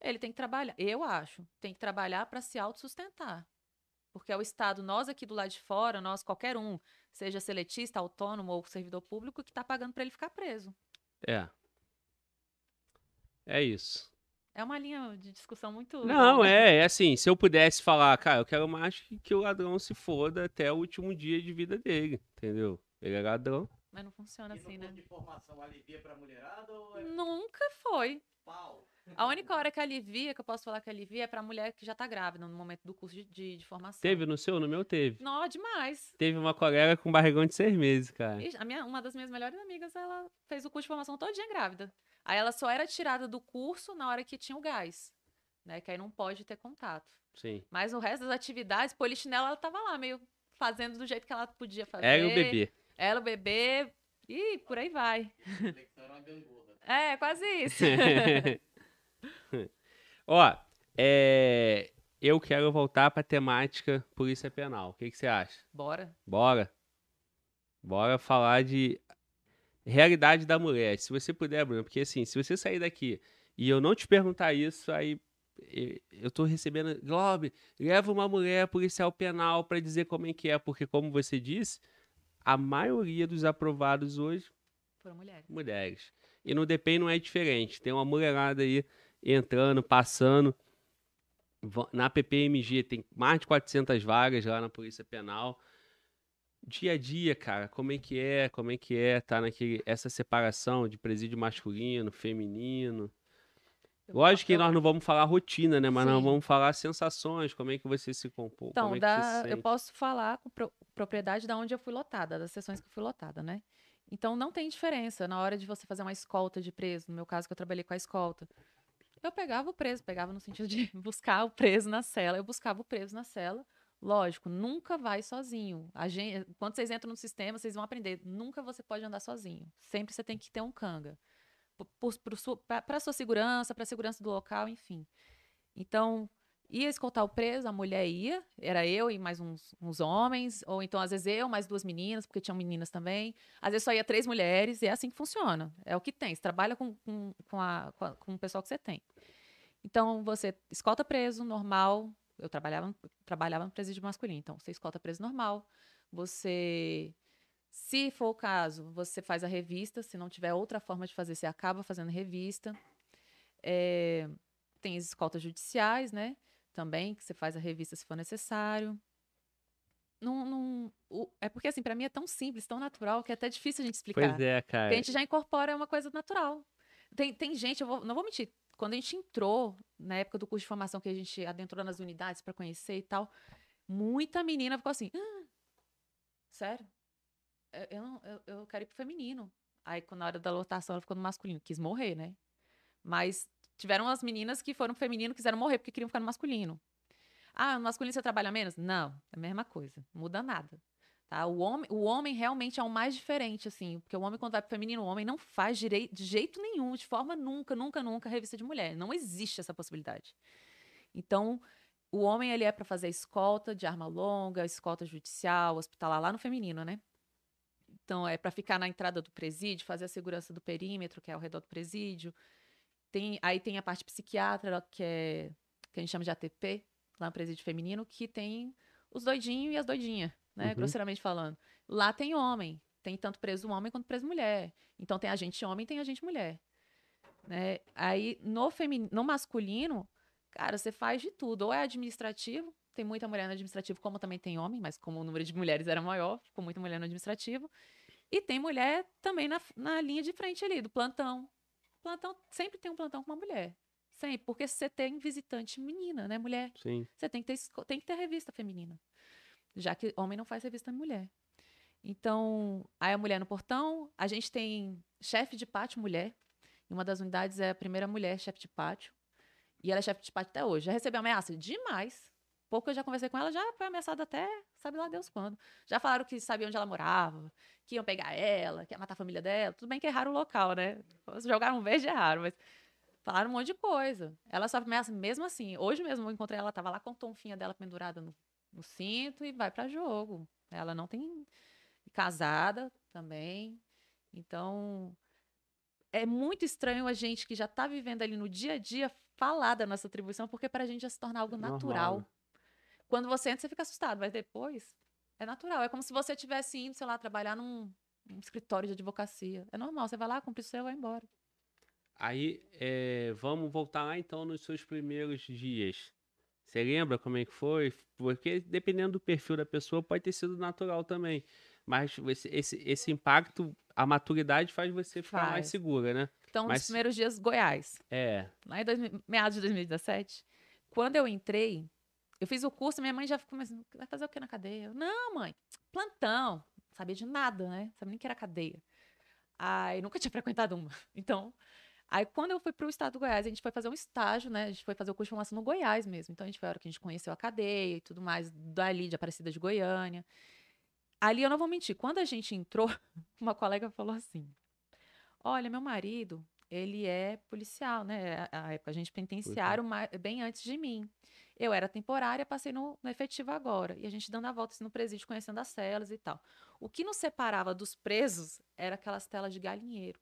Ele tem que trabalhar, eu acho, tem que trabalhar pra se autossustentar. Porque é o Estado, nós aqui do lado de fora, nós, qualquer um, seja seletista, autônomo ou servidor público, que tá pagando pra ele ficar preso. É. É isso. É uma linha de discussão muito. Não, é, é assim, se eu pudesse falar, cara, eu quero mais que, o ladrão se foda até o último dia de vida dele, entendeu? Ele é ladrão. Mas não funciona E assim, né? de formação alivia pra mulherada ou é Nunca foi. pau? A única hora que alivia, que eu posso falar que alivia, é pra mulher que já tá grávida no momento do curso de, de, de formação. Teve no seu? No meu teve. Não, demais. Teve uma colega com barrigão de seis meses, cara. Ixi, A minha, uma das minhas melhores amigas, ela fez o curso de formação todinha grávida. Aí ela só era tirada do curso na hora que tinha o gás, né? Que aí não pode ter contato. Sim. Mas o resto das atividades, polichinela, ela tava lá, meio fazendo do jeito que ela podia fazer. Era o bebê. Ela, o bebê, e por aí vai. É, quase isso. Ó, é, eu quero voltar pra temática polícia penal. O que, que você acha? Bora. Bora. Bora falar de realidade da mulher. Se você puder, Bruno, porque assim, se você sair daqui e eu não te perguntar isso, aí eu tô recebendo, Globe, leva uma mulher policial penal pra dizer como é que é, porque como você disse, a maioria dos aprovados hoje Foram mulheres. mulheres. E no DPEM não é diferente. Tem uma mulherada aí entrando, passando. Na PPMG tem mais de 400 vagas lá na Polícia Penal. Dia a dia, cara, como é que é? Como é que é? Tá naquele essa separação de presídio masculino, feminino. Lógico que nós não vamos falar rotina, né? Mas nós Sim. vamos falar sensações, como é que você se compõe, Então, é da- se eu posso falar com pro- propriedade da onde eu fui lotada, das sessões que eu fui lotada, né? Então, não tem diferença na hora de você fazer uma escolta de preso. No meu caso, que eu trabalhei com a escolta. Eu pegava o preso, pegava no sentido de buscar o preso na cela. Eu buscava o preso na cela, Lógico, nunca vai sozinho. Gente, quando vocês entram no sistema, vocês vão aprender. Nunca você pode andar sozinho. Sempre você tem que ter um canga. Para a sua segurança, para a segurança do local, enfim. Então, ia escoltar o preso, a mulher ia, era eu e mais uns, uns, homens, ou então às vezes eu, mais duas meninas, porque tinham meninas também. Às vezes só ia três mulheres, e é assim que funciona. É o que tem. Você trabalha com, com, com, a, com, a, com o pessoal que você tem. Então, você escolta preso, normal. Eu trabalhava, trabalhava no presídio masculino, então você escolta preso normal. Você, se for o caso, você faz a revista. Se não tiver outra forma de fazer, você acaba fazendo revista. É, tem as escoltas judiciais, né? Também, que você faz a revista se for necessário. Não, não, o, é porque, assim, para mim é tão simples, tão natural, que é até difícil a gente explicar. Pois é, cara. Porque a gente já incorpora uma coisa natural. Tem, tem gente, eu vou, não vou mentir, quando a gente entrou, na época do curso de formação que a gente adentrou nas unidades para conhecer e tal, muita menina ficou assim: ah, sério? Eu, não, eu, eu quero ir pro feminino. Aí, na hora da lotação, ela ficou no masculino. Quis morrer, né? Mas tiveram as meninas que foram feminino quiseram morrer porque queriam ficar no masculino. Ah, no masculino você trabalha menos? Não, é a mesma coisa. Muda nada. Tá? O, homem, o homem realmente é o mais diferente, assim, porque o homem, quando vai pro feminino, o homem não faz direito, de jeito nenhum, de forma nunca, nunca, nunca revista de mulher. Não existe essa possibilidade. Então, o homem ele é para fazer escolta de arma longa, escolta judicial, hospitalar lá no feminino, né? Então, é para ficar na entrada do presídio, fazer a segurança do perímetro, que é ao redor do presídio. Tem, aí tem a parte psiquiatra, que é que a gente chama de ATP, lá no presídio feminino, que tem os doidinhos e as doidinhas né? Uhum. Grosseiramente falando. Lá tem homem. Tem tanto preso homem quanto preso mulher. Então tem a gente homem tem a gente mulher. Né? Aí no, femin... no masculino, cara, você faz de tudo. Ou é administrativo, tem muita mulher no administrativo, como também tem homem, mas como o número de mulheres era maior, ficou muita mulher no administrativo. E tem mulher também na, na linha de frente ali, do plantão. Plantão, sempre tem um plantão com uma mulher. Sempre, porque você tem visitante menina, né, mulher? Sim. Você tem que ter, tem que ter revista feminina já que homem não faz revista mulher. Então, aí a mulher no portão, a gente tem chefe de pátio mulher. Em uma das unidades é a primeira mulher chefe de pátio. E ela é chefe de pátio até hoje. Já recebeu ameaça demais. Pouco eu já conversei com ela, já foi ameaçada até, sabe lá Deus quando. Já falaram que sabiam onde ela morava, que iam pegar ela, que ia matar a família dela. Tudo bem que raro o local, né? Jogaram verde é mas falaram um monte de coisa. Ela sofre ameaça mesmo assim. Hoje mesmo eu encontrei ela, tava lá com a tonfinha dela pendurada no no cinto e vai para jogo. Ela não tem casada também. Então, é muito estranho a gente que já está vivendo ali no dia a dia falar da nossa atribuição, porque para a gente já se torna algo natural. Normal. Quando você entra, você fica assustado, mas depois é natural. É como se você estivesse indo, sei lá, trabalhar num, num, escritório de advocacia. É normal, você vai lá, cumpre o seu e vai embora. Aí, é, vamos voltar lá então nos seus primeiros dias. Você lembra como é que foi? Porque dependendo do perfil da pessoa, pode ter sido natural também. Mas esse, esse, esse impacto, a maturidade faz você ficar faz. mais segura, né? Então, Mas... nos primeiros dias, Goiás. É. Lá em dois, meados de 2017, quando eu entrei, eu fiz o curso, minha mãe já ficou assim, vai fazer o que na cadeia? Eu, não, mãe, plantão. Não sabia de nada, né? Sabia nem que era cadeia. Aí, nunca tinha frequentado uma. Então, Aí, quando eu fui para o estado do Goiás, a gente foi fazer um estágio, né? A gente foi fazer o curso de formação no Goiás mesmo. Então, a gente foi a hora que a gente conheceu a cadeia e tudo mais, dali de Aparecida de Goiânia. Ali, eu não vou mentir, quando a gente entrou, uma colega falou assim: Olha, meu marido, ele é policial, né? A época, a gente penitenciário bem antes de mim. Eu era temporária, passei no, no, efetivo agora. E a gente dando a volta assim, no presídio, conhecendo as celas e tal. O que nos separava dos presos era aquelas telas de galinheiro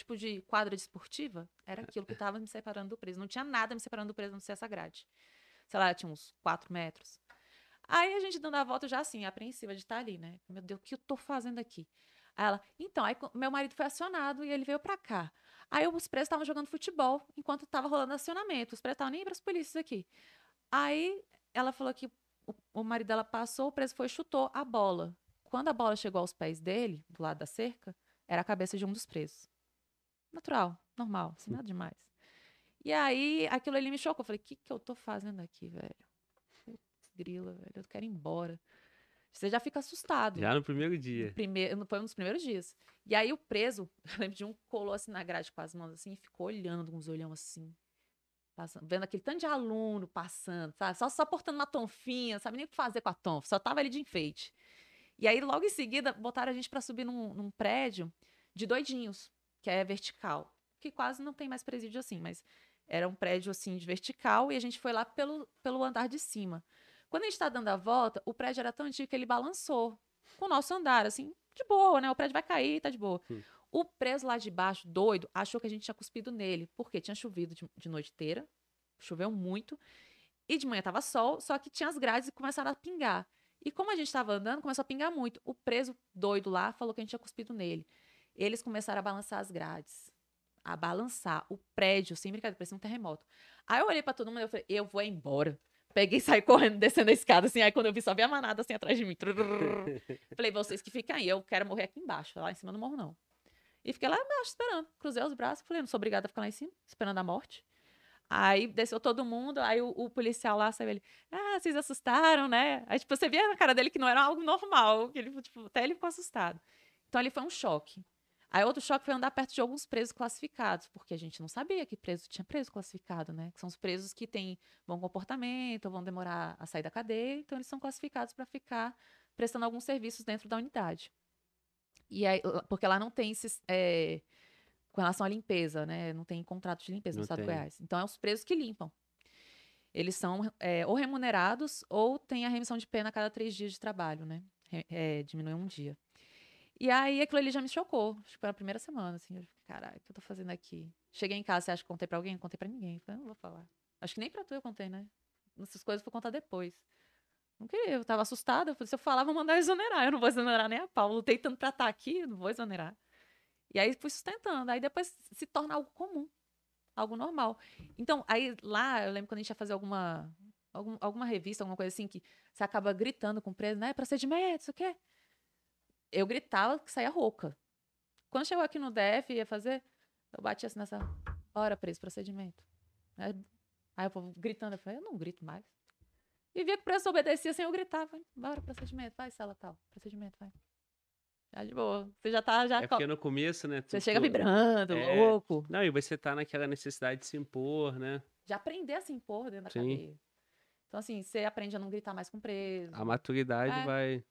tipo de quadra desportiva, era aquilo que estava me separando do preso. Não tinha nada me separando do preso, não ser essa grade. Sei lá, tinha uns quatro metros. Aí a gente dando a volta já assim, apreensiva de estar ali, né? Meu Deus, o que eu tô fazendo aqui? Aí ela, então, aí meu marido foi acionado e ele veio para cá. Aí os presos estavam jogando futebol enquanto tava rolando acionamento. Os presos estavam nem para as polícias aqui. Aí ela falou que o, o marido dela passou, o preso foi e chutou a bola. Quando a bola chegou aos pés dele, do lado da cerca, era a cabeça de um dos presos. Natural, normal, sem nada demais. E aí, aquilo ali me chocou. Eu falei, o que, que eu tô fazendo aqui, velho? Putz, grila, velho, eu quero ir embora. Você já fica assustado. Já no primeiro dia. No primeiro, foi um dos primeiros dias. E aí o preso, eu lembro de um colou assim na grade com as mãos assim e ficou olhando com os olhão assim. passando, vendo aquele tanto de aluno passando, sabe? Só, só portando uma tonfinha, sabe nem o que fazer com a tonfa, só tava ali de enfeite. E aí, logo em seguida, botaram a gente para subir num, num prédio de doidinhos, que é vertical, que quase não tem mais presídio assim, mas era um prédio assim de vertical e a gente foi lá pelo, pelo andar de cima. Quando a gente está dando a volta, o prédio era tão antigo que ele balançou com o nosso andar, assim, de boa, né? O prédio vai cair, tá de boa. Hum. O preso lá de baixo, doido, achou que a gente tinha cuspido nele, porque tinha chovido de, de noite inteira, choveu muito, e de manhã tava sol, só que tinha as grades e começaram a pingar. E como a gente estava andando, começou a pingar muito. O preso doido lá falou que a gente tinha cuspido nele. Eles começaram a balançar as grades. A balançar o prédio, sem brincadeira, parecia um terremoto. Aí eu olhei pra todo mundo e falei, eu vou embora. Peguei e saí correndo, descendo a escada, assim. Aí quando eu vi, só vi a manada, assim, atrás de mim. Falei, vocês que ficam aí, eu quero morrer aqui embaixo. Lá em cima eu não morro, não. E fiquei lá embaixo, esperando. Cruzei os braços. Falei, não sou obrigada a ficar lá em cima, esperando a morte. Aí desceu todo mundo, aí o, o policial lá, sabe, ele, ah, vocês assustaram, né? Aí, tipo, você via na cara dele que não era algo normal, que ele, tipo, até ele ficou assustado. Então, ali foi um choque. Aí, outro choque foi andar perto de alguns presos classificados, porque a gente não sabia que preso tinha preso classificado, né? Que são os presos que têm bom comportamento, vão demorar a sair da cadeia, então eles são classificados para ficar prestando alguns serviços dentro da unidade. E aí, porque lá não tem esses, é, com relação à limpeza, né? Não tem contrato de limpeza Não no estado tem. do Goiás. Então, é os presos que limpam. Eles são é, ou remunerados ou têm a remissão de pena a cada três dias de trabalho, né? É, diminui um dia. E aí, aquilo ali já me chocou. Acho que foi a primeira semana, assim. Eu fiquei, caralho, o que eu tô fazendo aqui? Cheguei em casa, você acha que contei pra alguém? Não contei pra ninguém. Falei, não vou falar. Acho que nem pra tu eu contei, né? Essas coisas eu vou contar depois. Não queria, eu tava assustada. Eu falei, se eu falar, vou mandar exonerar. Eu não vou exonerar nem a pau. Lutei tanto pra estar aqui, eu não vou exonerar. E aí fui sustentando. Aí depois se torna algo comum, algo normal. Então, aí lá, eu lembro quando a gente ia fazer alguma, algum- alguma revista, alguma coisa assim, que você acaba gritando com o preso, né? Procedimento, isso o quê? Eu gritava que saía rouca. Quando chegou aqui no DF, ia fazer, eu bati assim nessa hora, preso, procedimento. Aí, aí o povo gritando, eu falei, eu não grito mais. E via que o preso obedecia sem eu gritar. Falei, bora, procedimento, vai, sala tal. Procedimento, vai. Já de boa. Você já tá, já É porque no começo, né? você tu- chega tu- vibrando, É. louco. Não, e você tá naquela necessidade de se impor, né? De aprender a se impor dentro da Sim. cadeia. Então, assim, você aprende a não gritar mais com preso. A maturidade É. vai,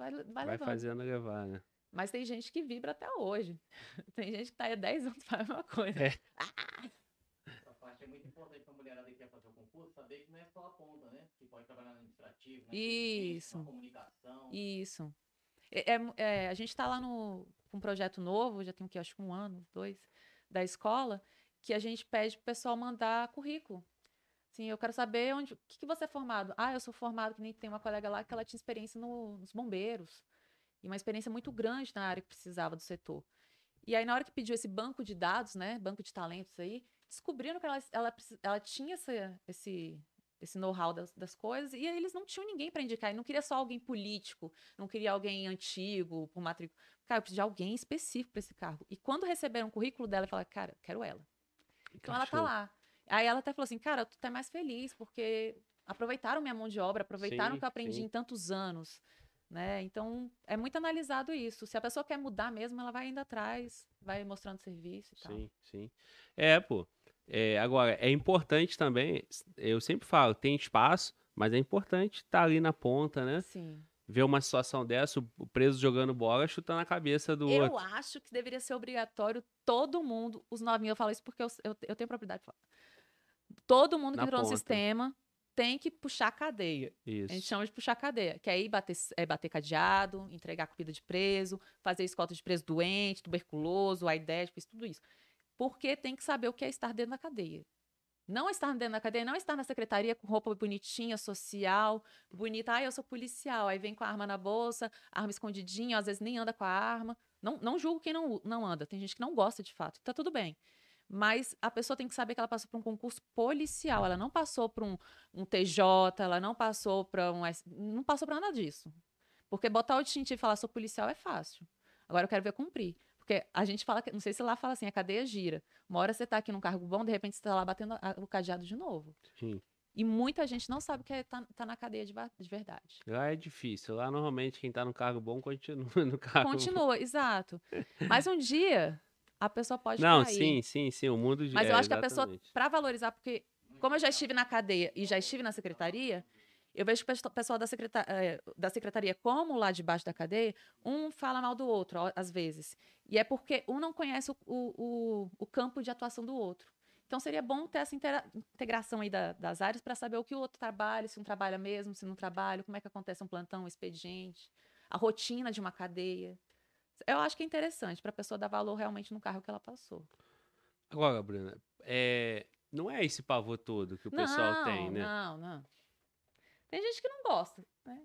Vai, vai, vai levando. fazendo levar, né? Mas tem gente que vibra até hoje. Tem gente que tá aí há 10 anos faz a mesma coisa. É. Essa parte é muito importante pra mulherada que quer fazer o concurso, saber que não é só a ponta, né? Que pode trabalhar no administrativo, né? Isso. Na comunicação. Isso. É, é é, a gente está lá no, com um projeto novo, já tem o que, acho que um ano, dois, da escola, que a gente pede pro pessoal mandar currículo. Sim, eu quero saber onde. O que, que você é formado? Ah, eu sou formado, que nem tem uma colega lá que ela tinha experiência no- nos bombeiros. E uma experiência muito grande na área que precisava do setor. E aí, na hora que pediu esse banco de dados, né? Banco de talentos aí, descobriram que ela, ela, ela tinha essa- esse, esse know-how das, das coisas, e aí eles não tinham ninguém para indicar. E não queria só alguém político, não queria alguém antigo, por matrícula. Cara, eu preciso de alguém específico para esse cargo. E quando receberam o currículo dela, falaram, cara, quero ela. Então ela tá lá. Aí ela até falou assim, cara, tô até mais feliz, porque aproveitaram minha mão de obra, aproveitaram o que eu aprendi sim. em tantos anos. Né? Então, é muito analisado isso. Se a pessoa quer mudar mesmo, ela vai indo atrás, vai mostrando serviço e tal. Sim, sim. É, pô. É, agora, é importante também, eu sempre falo, tem espaço, mas é importante estar ali na ponta, né? Sim. Ver uma situação dessa, o o preso jogando bola, chutando a cabeça do Eu outro. acho que deveria ser obrigatório todo mundo, os novinhos, eu falo isso porque eu, eu, eu tenho propriedade de falar. Todo mundo que Na entrou no sistema tem que puxar a cadeia. A gente Isso. chama de puxar cadeia, que é ir bater, é bater cadeado, entregar comida de preso, fazer escolta de preso doente, tuberculoso, aidético, isso, tudo isso. Porque tem que saber o que é estar dentro da cadeia. Não estar dentro da cadeia, não estar na secretaria com roupa bonitinha, social, bonita. Ah, eu sou policial. Aí vem com a arma na bolsa, arma escondidinha, às vezes nem anda com a arma. Não, não julgo quem não, não anda. Tem gente que não gosta de fato. Tá tudo bem. Mas a pessoa tem que saber que ela passou por um concurso policial. Ela não passou por um, um TJ, ela não passou para um. Não passou para nada disso. Porque botar o distintivo e falar sou policial é fácil. Agora eu quero ver cumprir. Porque a gente fala, não sei se lá fala assim, a cadeia gira. Uma hora você tá aqui num cargo bom, de repente você tá lá batendo a- o cadeado de novo. Sim. E muita gente não sabe o que é tá, tá na cadeia de, de verdade. Lá é difícil. Lá, normalmente, quem tá no cargo bom continua no cargo Continua, exato. Mas um dia, a pessoa pode Não, cair. sim, sim, sim. O mundo de. Mas eu é, acho que a pessoa, exatamente. para valorizar, porque como eu já estive na cadeia e já estive na secretaria, eu vejo que o pessoal da, secreta- eh, da secretaria, como lá de baixo da cadeia, um fala mal do outro, às vezes. E é porque um não conhece o, o, o- campo de atuação do outro. Então seria bom ter essa integração aí da- das áreas para saber o que o outro trabalha, se um trabalha mesmo, se não trabalha, como é que acontece um plantão, um expediente, a rotina de uma cadeia. Eu acho que é interessante para a pessoa dar valor realmente no carro que ela passou. Agora, Bruna, é, não é esse pavor todo que o pessoal tem, né? Não, não. Tem gente que não gosta, né?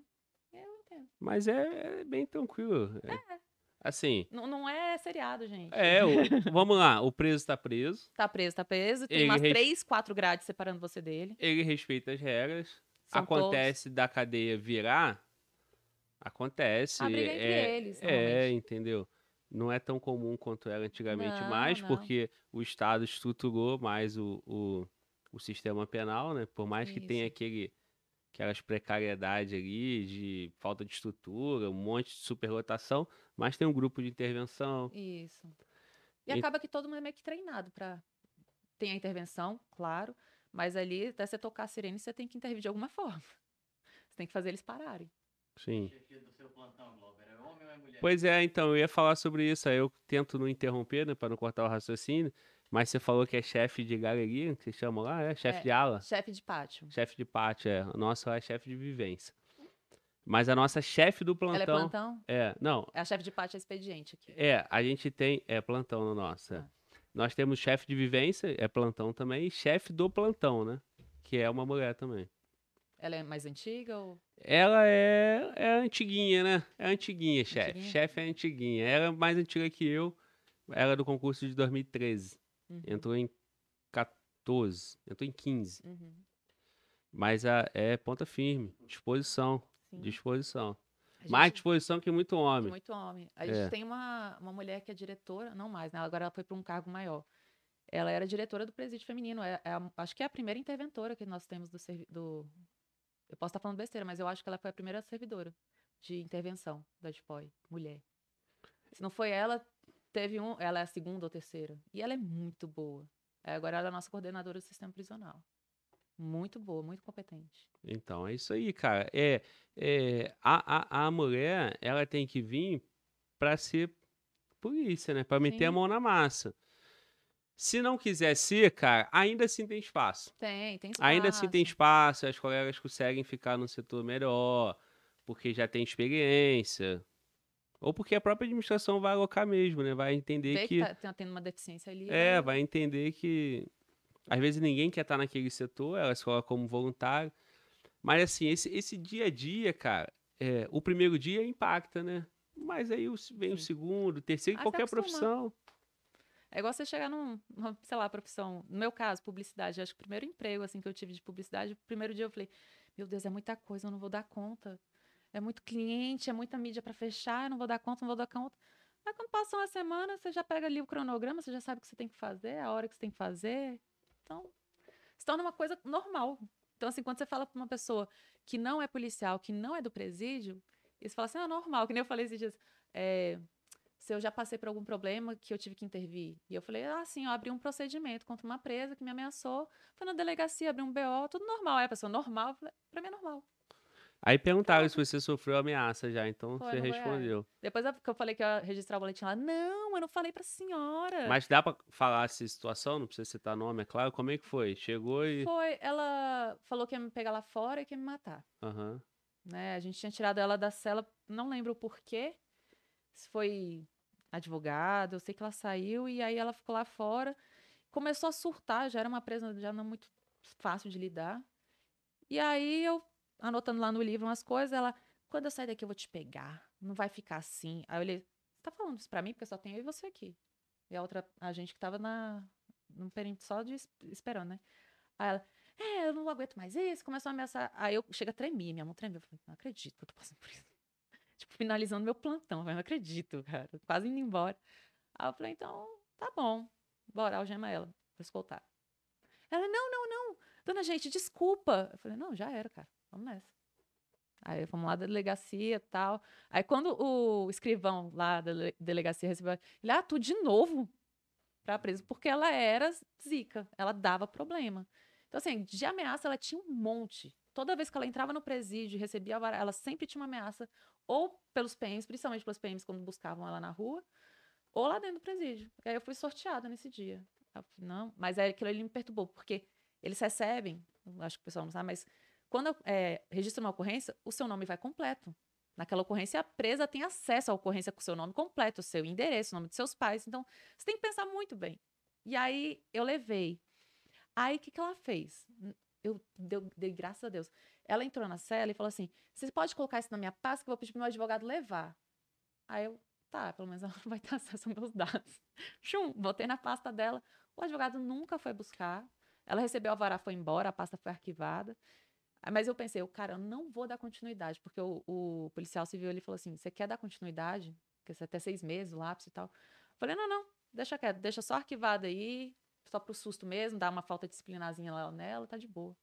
Eu entendo. Mas é, é bem tranquilo. é. Assim, Não, não é seriado, gente. é, o- vamos lá, o preso tá preso, Tá preso, tá preso. Tem Ele umas res- três, quatro grades separando você dele. ele respeita as regras. São acontece da cadeia virar, acontece. A briga é entre é, eles, É, entendeu? Não é tão comum quanto era antigamente Não, mais, não. porque o Estado estruturou mais o, o, o sistema penal, né? Por mais que tenha Isso. aquele, aquelas precariedades ali de falta de estrutura, um monte de superlotação, mas tem um grupo de intervenção. Isso. E, E- acaba que todo mundo é meio que treinado pra. Tem a intervenção, claro, mas ali, até você tocar a sirene, você tem que intervir de alguma forma. Você tem que fazer eles pararem. Sim. Chefia do seu plantão, Glauber, é homem ou é mulher? Pois é, então, eu ia falar sobre isso, aí eu tento não interromper, né, para não cortar o raciocínio, mas você falou que é chefe de galeria, que você chama lá, é? Chefe É. de ala? Chefe de pátio. Chefe de pátio, é. A nossa é chefe de vivência. Mas a nossa chefe do plantão... Ela é plantão? É, não, É a chefe de pátio é expediente aqui. é, a gente tem, é plantão no nosso. Ah. Nós temos chefe de vivência, é plantão também, e chefe do plantão, né, que é uma mulher também. Ela é mais antiga ou. Ela é, é antiguinha, né? É antiguinha, chefe. Chefe é antiguinha. Ela é mais antiga que eu. Ela é do concurso de 2013. Uhum, Entrou em 14. Entrou em 15. uhum, Mas a, é ponta firme. Disposição. sim. Disposição. A Mais gente- disposição que muito homem. Muito homem. A É. gente tem uma, uma mulher que é diretora, não mais, né? Agora ela foi para um cargo maior. Ela era diretora do presídio feminino. É, é a- acho que é a primeira interventora que nós temos do, do. Eu posso estar falando besteira, mas eu acho que ela foi a primeira servidora de intervenção da DPOI, mulher. Se não foi ela, teve um. Ela é a segunda ou terceira. E ela é muito boa. É, agora ela é a nossa coordenadora do sistema prisional. Muito boa, muito competente. Então, é isso aí, cara. É, é, a, a, a mulher, ela tem que vir pra ser polícia, né? Pra meter a Sim. mão na massa. Se não quiser ser, cara, ainda assim tem espaço. Tem, tem Ainda assim tem espaço. espaço, as colegas conseguem ficar no setor melhor, porque já tem experiência. Ou porque a própria administração vai alocar mesmo, né? Vai entender Vê que. que tá, tendo uma deficiência ali. É, vai- vai entender que. Às vezes ninguém quer estar naquele setor, ela se coloca como voluntário. Mas assim, esse, esse dia a dia, cara, é, o primeiro dia impacta, né? Mas aí o- vem o Sim. segundo, o terceiro, Ah, qualquer profissão. É igual você chegar num, numa, sei lá, profissão. No meu caso, publicidade. Acho que o primeiro emprego, assim, que eu tive de publicidade, o primeiro dia eu falei, meu Deus, é muita coisa, eu não vou dar conta. É muito cliente, é muita mídia para fechar, eu não vou dar conta, não vou dar conta. Aí quando passa uma semana, você já pega ali o cronograma, você já sabe o que você tem que fazer, a hora que você tem que fazer. Então, se torna uma coisa normal. Então, assim, quando você fala para uma pessoa que não é policial, que não é do presídio, eles falam assim, ah, normal, que nem eu falei esses dias. É, se eu já passei por algum problema que eu tive que intervir. E eu falei, ah, sim, eu abri um procedimento contra uma presa que me ameaçou. Foi na delegacia, abri um BO, tudo normal. Aí a pessoa, normal? Eu falei, pra mim é normal. Aí perguntaram se você sofreu ameaça já, então Foi você Goiás. respondeu. Depois que eu falei que eu ia registrar o boletim lá, não, eu não falei pra senhora. Mas dá pra falar essa situação? Não precisa citar nome, é claro. Como é que foi? Chegou e. Foi, ela falou que ia me pegar lá fora e que ia me matar. Aham. né? A gente tinha tirado ela da cela, não lembro o porquê. Se foi advogado, eu sei que ela saiu e aí ela ficou lá fora. Começou a surtar, já era uma presa já não muito fácil de lidar. E aí eu anotando lá no livro umas coisas, ela, quando eu sair daqui eu vou te pegar, não vai ficar assim. Aí eu olhei, você tá falando isso pra mim? Porque só tem eu e você aqui. E a outra, a gente que tava na, num perímetro só de es- esperando, né? Aí ela, é, eu não aguento mais isso, começou a ameaçar. Aí eu chega a tremer, minha mão tremeu. Eu falei, não acredito que eu tô passando por isso. Tipo, finalizando meu plantão, eu não acredito, cara, quase indo embora. Aí eu falei, então, tá bom, bora, algema ela, vou escoltar. Ela, não, não, não, dona gente, desculpa. Eu falei, não, já era, cara, vamos nessa. Aí fomos lá da delegacia e tal. Aí quando o escrivão lá da dele- delegacia recebeu, ele, ah, tu de novo? pra presa, porque ela era zica, ela dava problema. Então, assim, de ameaça ela tinha um monte. Toda vez que ela entrava no presídio e recebia a vara, ela sempre tinha uma ameaça, ou pelos PMs, principalmente pelos PMs quando buscavam ela na rua, ou lá dentro do presídio. E aí eu fui sorteada nesse dia. Falei, não, mas aí aquilo ali me perturbou, porque eles recebem, acho que o pessoal não sabe, mas quando é, registra uma ocorrência, o seu nome vai completo. Naquela ocorrência, a presa tem acesso à ocorrência com o seu nome completo, o seu endereço, o nome de seus pais. Então, você tem que pensar muito bem. E aí, eu levei. Aí, o que, que ela fez? Eu dei graças a Deus. Ela entrou na cela e falou assim: Você pode colocar isso na minha pasta que eu vou pedir pro meu advogado levar. Aí eu, tá, pelo menos ela vai ter acesso aos meus dados. Chum, botei na pasta dela. O advogado nunca foi buscar. Ela recebeu a vara, foi embora, a pasta foi arquivada. Mas eu pensei, cara, eu não vou dar continuidade, porque o, o policial civil ele falou assim: você quer dar continuidade? Porque você até seis meses, o lápis e tal. Eu falei, não, não, deixa quieto, deixa só arquivado aí, só pro susto mesmo, dá uma falta disciplinazinha lá nela, tá de boa.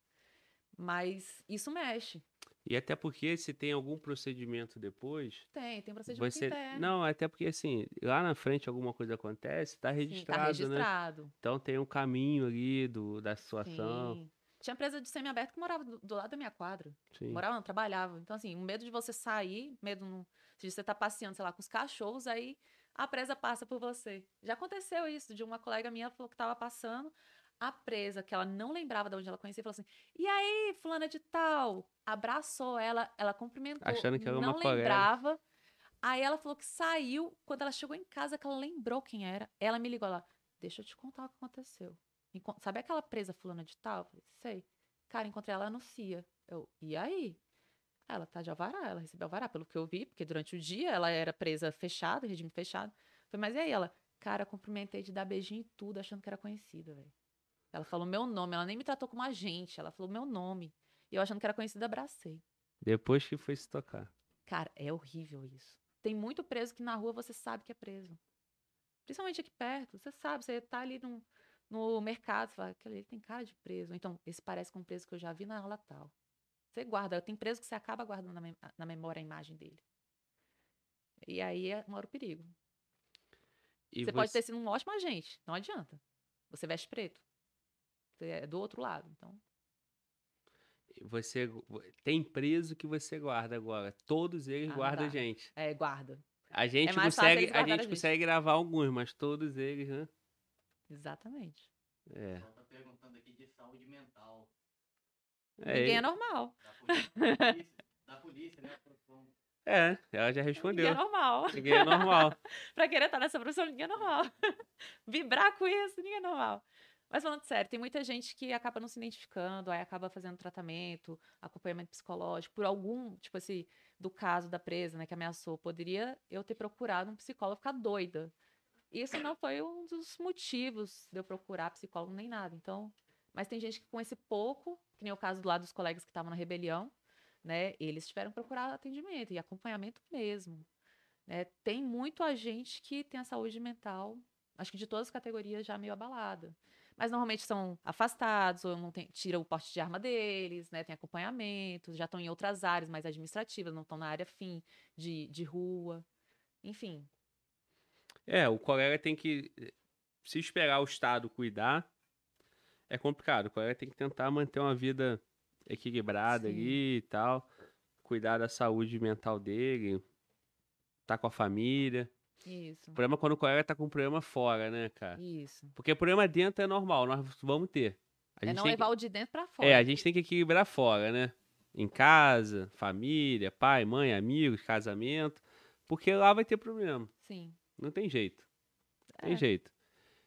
Mas isso mexe. E até porque se tem algum procedimento depois, Tem, tem procedimento você. interno. Não, até porque assim, lá na frente alguma coisa acontece, tá Sim, registrado, tá né? registrado. Então tem um caminho ali do, da situação. Sim. Tinha empresa de semiaberto que morava do, do lado da minha quadra. Sim. Morava, não, trabalhava. Então, assim, o medo de você sair, medo não, de você estar passeando, sei lá, com os cachorros, aí a presa passa por você. Já aconteceu isso, de uma colega minha falou que estava passando, a presa, que ela não lembrava de onde ela conhecia, falou assim: E aí, fulana de tal? Abraçou ela, ela cumprimentou. Achando que era uma não colega. lembrava. Aí ela falou que saiu, quando ela chegou em casa, que ela lembrou quem era. Ela me ligou lá, deixa eu te contar o que aconteceu. Encon- Sabe aquela presa fulana de tal? Eu falei, sei. Cara, encontrei ela no CIA. Eu, e aí? Ela tá de alvará, ela recebeu alvará, pelo que eu vi, porque durante o dia ela era presa fechada, regime fechado. Falei, mas e aí? Ela, cara, cumprimentei de dar beijinho e tudo, achando que era conhecida, velho. Ela falou meu nome, ela nem me tratou como agente, ela falou meu nome. E eu achando que era conhecida, abracei. Depois que foi se tocar. Cara, é horrível isso. Tem muito preso que na rua você sabe que é preso. Principalmente aqui perto, você sabe, você tá ali no, no mercado, você fala, aquele ali tem cara de preso. Então, esse parece com um preso que eu já vi na aula tal. Você guarda, tem preso que você acaba guardando na, mem- na memória a imagem dele. E aí é, mora o perigo. E você, pode ter sido um ótimo agente, não adianta. Você veste preto. Você é do outro lado, então. Você tem preso que você guarda agora. Todos eles Ah, guardam a gente. É, guarda. A gente fácil consegue, a gente a gente. consegue gravar alguns, mas todos eles, né? Exatamente. É. Tá perguntando aqui de saúde mental É, Ninguém é normal. da polícia, da polícia, né? é, ela já Ninguém respondeu. é normal. Ninguém é normal. pra querer estar nessa profissão, ninguém é normal. Vibrar com isso, ninguém é normal. Mas falando sério, tem muita gente que acaba não se identificando, aí acaba fazendo tratamento, acompanhamento psicológico, por algum, tipo assim, do caso da presa, né, que ameaçou. Poderia eu ter procurado um psicólogo ficar doida. Isso não foi um dos motivos de eu procurar psicólogo nem nada. Então, mas tem gente que com esse pouco, que nem o caso lá dos colegas que estavam na rebelião, né, eles tiveram que procurar atendimento e acompanhamento mesmo. né? Tem muito agente que tem a saúde mental, acho que de todas as categorias já meio abalada. Mas normalmente são afastados, ou não tem, tira o porte de arma deles, né? Tem acompanhamento, já estão em outras áreas mais administrativas, não estão na área fim de, de rua. Enfim, É, o colega tem que. Se esperar o Estado cuidar, é complicado. O colega tem que tentar manter uma vida equilibrada Sim. ali e tal. Cuidar da saúde mental dele. Tá com a família. isso. O problema é quando o colega tá com um problema fora, né, cara? Isso. Porque problema dentro é normal, nós vamos ter. A É não levar que... o de dentro pra fora. É, a gente tem que equilibrar fora, né? Em casa, família, pai, mãe, amigos, casamento. Porque lá vai ter problema. Sim. Não tem jeito. Não tem É. jeito.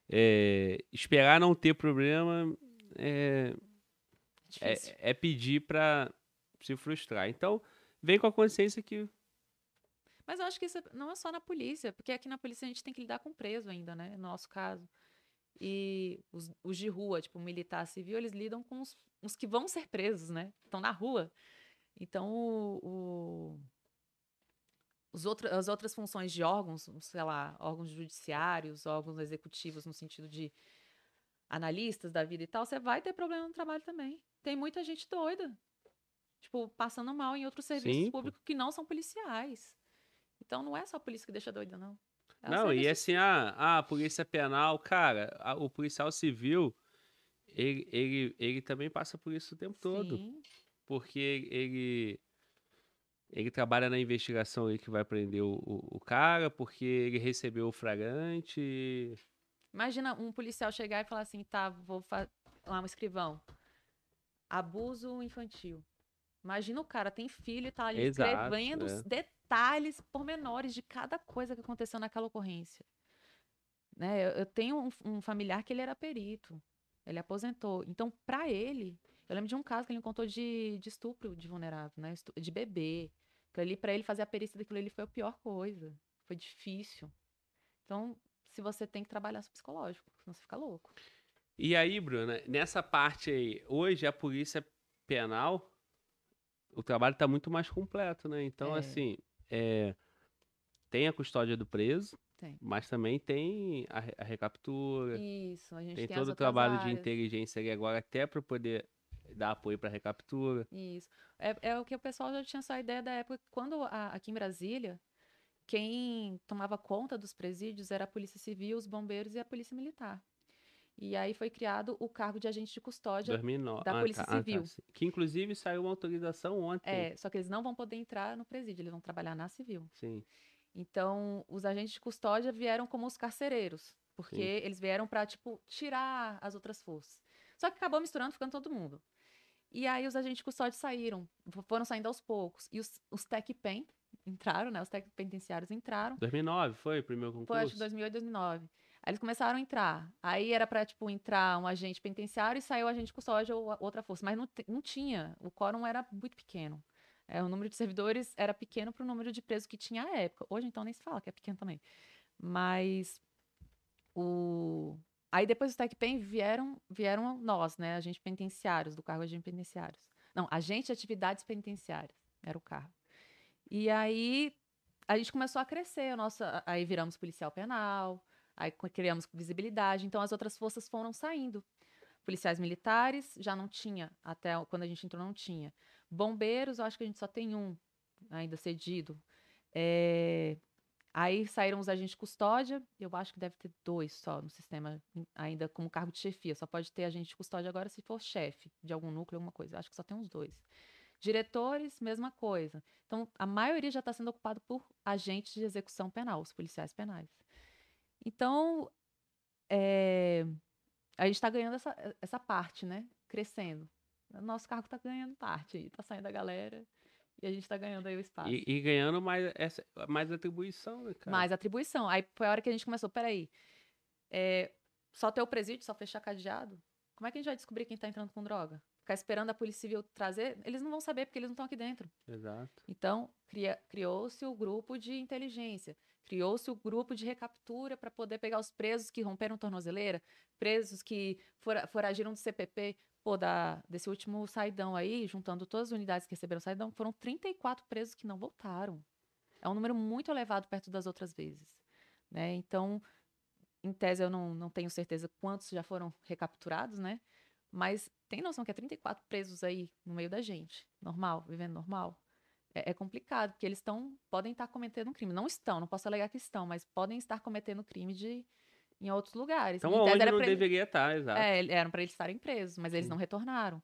É, esperar não ter problema é, é, é pedir pra se frustrar. Então, vem com a consciência que. Mas eu acho que isso não é só na polícia, porque aqui na polícia a gente tem que lidar com preso ainda, né? No nosso caso. E os, os de rua, tipo, militar civil, eles lidam com os, os que vão ser presos, né? Estão na rua. Então, o, o- os outra, as outras funções de órgãos, sei lá, órgãos judiciários, órgãos executivos, no sentido de analistas da vida e tal, você vai ter problema no trabalho também. Tem muita gente doida. Tipo, passando mal em outros serviços Sim, públicos que não são policiais. Então não é só a polícia que deixa doida, não. É Não, e serviço- assim, ah, a polícia penal, cara, a- o policial civil, ele, ele, ele também passa por isso o tempo todo. Sim, Porque ele, ele trabalha na investigação aí que vai prender o, o, o cara, porque ele recebeu o flagrante. Imagina um policial chegar e falar assim, tá, vou fazer lá um escrivão. Abuso infantil. Imagina o cara tem filho e tá ali Exato, escrevendo é. os detalhes pormenores de cada coisa que aconteceu naquela ocorrência. Né? Eu, eu tenho um, um familiar que ele era perito. Ele aposentou. Então, pra ele, eu lembro de um caso que ele me contou de, de estupro de vulnerável, né? De bebê. Ali, pra ele fazer a perícia daquilo ali foi a pior coisa. Foi difícil. Então, se você tem que trabalhar seu psicológico, senão você fica louco. E aí, Bruna, nessa parte aí, hoje a polícia penal, o trabalho tá muito mais completo, né? Então, É. assim, é, tem a custódia do preso, Tem. mas também tem a, a recaptura, Isso, a gente tem tem, todo o trabalho de áreas. inteligência ali agora, até para poder dar apoio para recaptura. Isso. É, é o que o pessoal já tinha essa ideia da época. Quando a- aqui em Brasília, quem tomava conta dos presídios era a Polícia Civil, os bombeiros e a Polícia Militar. E aí foi criado o cargo de agente de custódia. 2009. da Ah, Polícia tá, ah, tá, Civil. Que inclusive saiu uma autorização ontem. É, só que eles não vão poder entrar no presídio, eles vão trabalhar na civil. Sim. Então, os agentes de custódia vieram como os carcereiros, porque Sim. eles vieram para tipo tirar as outras forças. Só que acabou misturando, ficando todo mundo. E aí os agentes de custódia saíram, fo- foram saindo aos poucos. E os, os TEC-PEN entraram, né? Os TEC penitenciários entraram. 2009 foi o primeiro concurso? Foi acho que 2008, 2009. Aí eles começaram a entrar. Aí era para tipo entrar um agente penitenciário e saiu o agente de custódia ou outra força, mas não, não tinha. O quórum era muito pequeno. É, o número de servidores era pequeno para o número de presos que tinha à época. Hoje, então, nem se fala que é pequeno também. Mas o... Aí depois do TecPen vieram, vieram nós, né? Agentes penitenciários, do cargo de agentes penitenciários. Não, agente de atividades penitenciárias era o cargo. E aí a gente começou a crescer, a nossa, aí viramos policial penal, aí criamos visibilidade, então as outras forças foram saindo. Policiais militares já não tinha, até quando a gente entrou não tinha. Bombeiros, eu acho que a gente só tem um ainda cedido. É, Aí saíram os agentes de custódia, eu acho que deve ter dois só no sistema, em- ainda como cargo de chefia. Só pode ter agente de custódia agora se for chefe de algum núcleo, alguma coisa. Eu acho que só tem uns dois. Diretores, mesma coisa. Então, a maioria já está sendo ocupado por agentes de execução penal, os policiais penais. Então, é, a gente está ganhando essa, essa parte, né? Crescendo. Nosso cargo está ganhando parte, está saindo a galera e a gente está ganhando aí o espaço. E, e ganhando mais, essa, mais atribuição, né, cara? Mais atribuição. Aí foi a hora que a gente começou, peraí, é, só ter o presídio, só fechar cadeado? Como é que a gente vai descobrir quem tá entrando com droga? Ficar esperando a Polícia Civil trazer? Eles não vão saber, porque eles não estão aqui dentro. Exato. Então, criou-se o grupo de inteligência, criou-se o grupo de recaptura para poder pegar os presos que romperam tornozeleira, presos que fora- foragiram do CPP. Pô, da, desse último saidão aí, juntando todas as unidades que receberam saidão, foram 34 presos que não voltaram. É um número muito elevado perto das outras vezes. Né? Então, em tese, eu não, não tenho certeza quantos já foram recapturados, né? Mas tem noção que é 34 presos aí no meio da gente, normal, vivendo normal? É, é complicado, porque eles estão, podem estar cometendo um crime. Não estão, não posso alegar que estão, mas podem estar cometendo crime de, em outros lugares. Então, onde era não pra ele- deveria estar, exato. é, eram para eles estarem presos, mas eles não retornaram.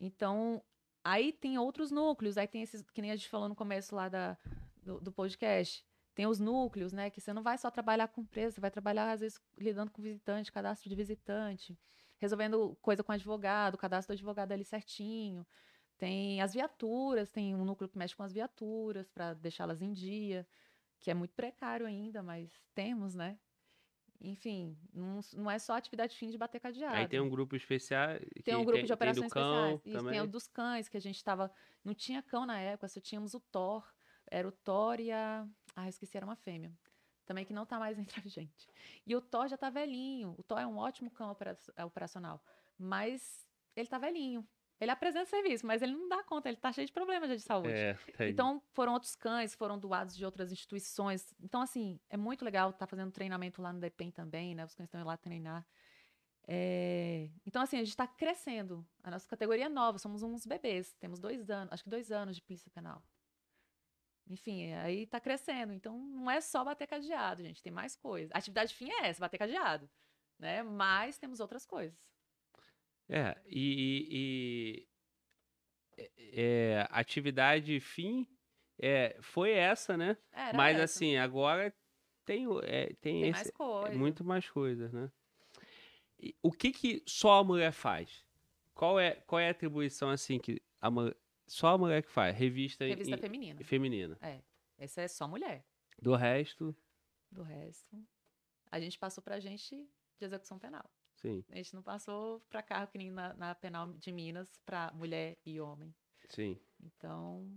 Então, aí tem outros núcleos, aí tem esses, que nem a gente falou no começo lá da, do, do podcast. Tem os núcleos, né? Que você não vai só trabalhar com preso, você vai trabalhar, às vezes, lidando com visitante, cadastro de visitante, resolvendo coisa com advogado, cadastro do advogado ali certinho. Tem as viaturas, tem um núcleo que mexe com as viaturas para deixá-las em dia, que é muito precário ainda, mas temos, né? Enfim, não, não é só atividade fim de bater cadeado. Aí tem um grupo especial. que Tem um grupo de tem operações do cão especiais. Isso, também. tem o dos cães, que a gente tava. Não tinha cão na época, só tínhamos o Thor. Era o Thor e a. Ah, esqueci, era uma fêmea. Também que não tá mais entre a gente. E o Thor já tá velhinho. O Thor é um ótimo cão opera- operacional. Mas ele tá velhinho. Ele apresenta serviço, mas ele não dá conta, ele tá cheio de problemas de saúde. É. Então, foram outros cães, foram doados de outras instituições. Então, assim, é muito legal estar fazendo treinamento lá no DEPEN também, né? Os cães estão indo lá treinar. É, Então, assim, a gente está crescendo. A nossa categoria é nova, somos uns bebês. Temos dois anos, acho que dois anos de polícia penal. Enfim, aí tá crescendo. Então, não é só bater cadeado, gente. Tem mais coisas. A atividade fim é essa, bater cadeado. Né? Mas temos outras coisas. É, e, e- é, é, atividade fim é, foi essa, né? Era Mas essa. assim, agora tem, é, tem, tem esse, mais é coisas. muito mais coisas, né? E o que que só a mulher faz? Qual é, qual é a atribuição assim que a só a mulher que faz? Revista, Revista em- feminina. feminina. Essa é só mulher. Do resto, Do resto, a gente passou pra gente de execução penal. Sim, A gente não passou pra carro que nem na, na penal de Minas pra mulher e homem. sim. Então,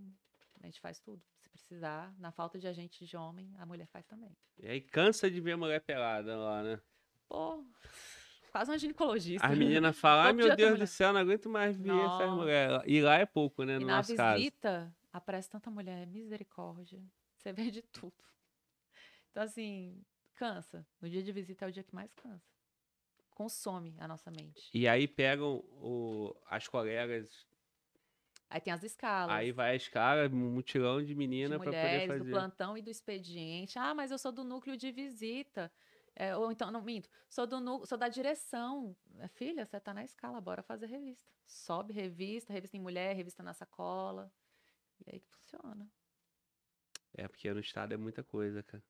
a gente faz tudo. Se precisar, na falta de agente de homem, a mulher faz também. E aí cansa de ver mulher pelada lá, né? Pô, quase uma ginecologista. As meninas falam, ai meu Deus mulher." do céu, não aguento mais ver essas Nossa. mulheres. E lá é pouco, né, E no na nosso caso. visita, aparece tanta mulher, misericórdia. Você vê de tudo. Então, assim, cansa. No dia de visita é o dia que mais cansa. Consome a nossa mente. E aí pegam o, as colegas, Aí tem as escalas. aí vai a escala, um mutirão de menina pra poder mulheres, fazer. do plantão e do expediente. Ah, mas eu sou do núcleo de visita. É, ou então, não minto, sou, do nu- sou da direção. É, Filha, você tá na escala, bora fazer revista. Sobe revista, revista em mulher, revista na sacola. E aí que funciona. É, porque no estado é muita coisa, cara.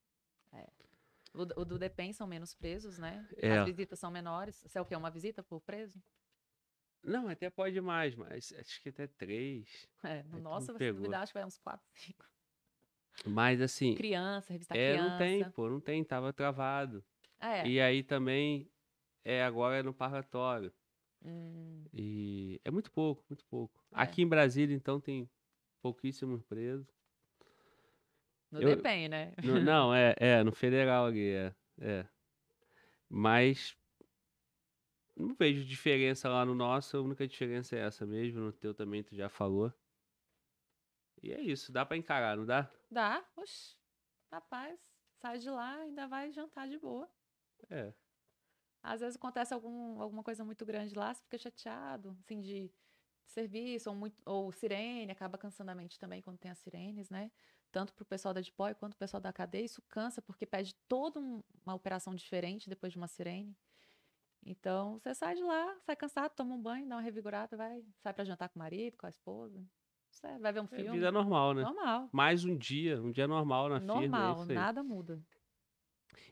O, do DEPEN são menos presos, né? É. As visitas são menores. Você é o quê? Uma visita por preso? Não, até pode mais, mas acho que até três. É, no tu nosso, pegou. duvidar, acho que vai uns 4, 5. Mas assim, Criança, revista é, criança. não tem, pô, não tem, tava travado. É. E aí também, é, agora é no parlatório. Hum, E é muito pouco, muito pouco. É. Aqui em Brasília, então, tem pouquíssimos presos. No Eu- DEPEN, né? No- não, é, é, no federal ali, é, é. Mas não vejo diferença lá no nosso, a única diferença é essa mesmo, no teu também tu já falou. E é isso, dá pra encarar, não dá? Dá, oxi. Rapaz, sai de lá, ainda vai jantar de boa. É. Às vezes acontece algum, alguma coisa muito grande lá, você fica chateado, assim, de serviço, ou, muito, ou sirene, acaba cansando a mente também quando tem as sirenes, né? Tanto pro pessoal da DPOI quanto pro pessoal da cadeia, isso cansa, porque pede toda um- uma operação diferente depois de uma sirene. Então, você sai de lá, sai cansado, toma um banho, dá uma revigorada, vai, sai pra jantar com o marido, com a esposa. Você vai ver um É filme. vida normal, né? Normal. Mais um dia, um dia normal na firma. é Normal, isso aí. nada muda.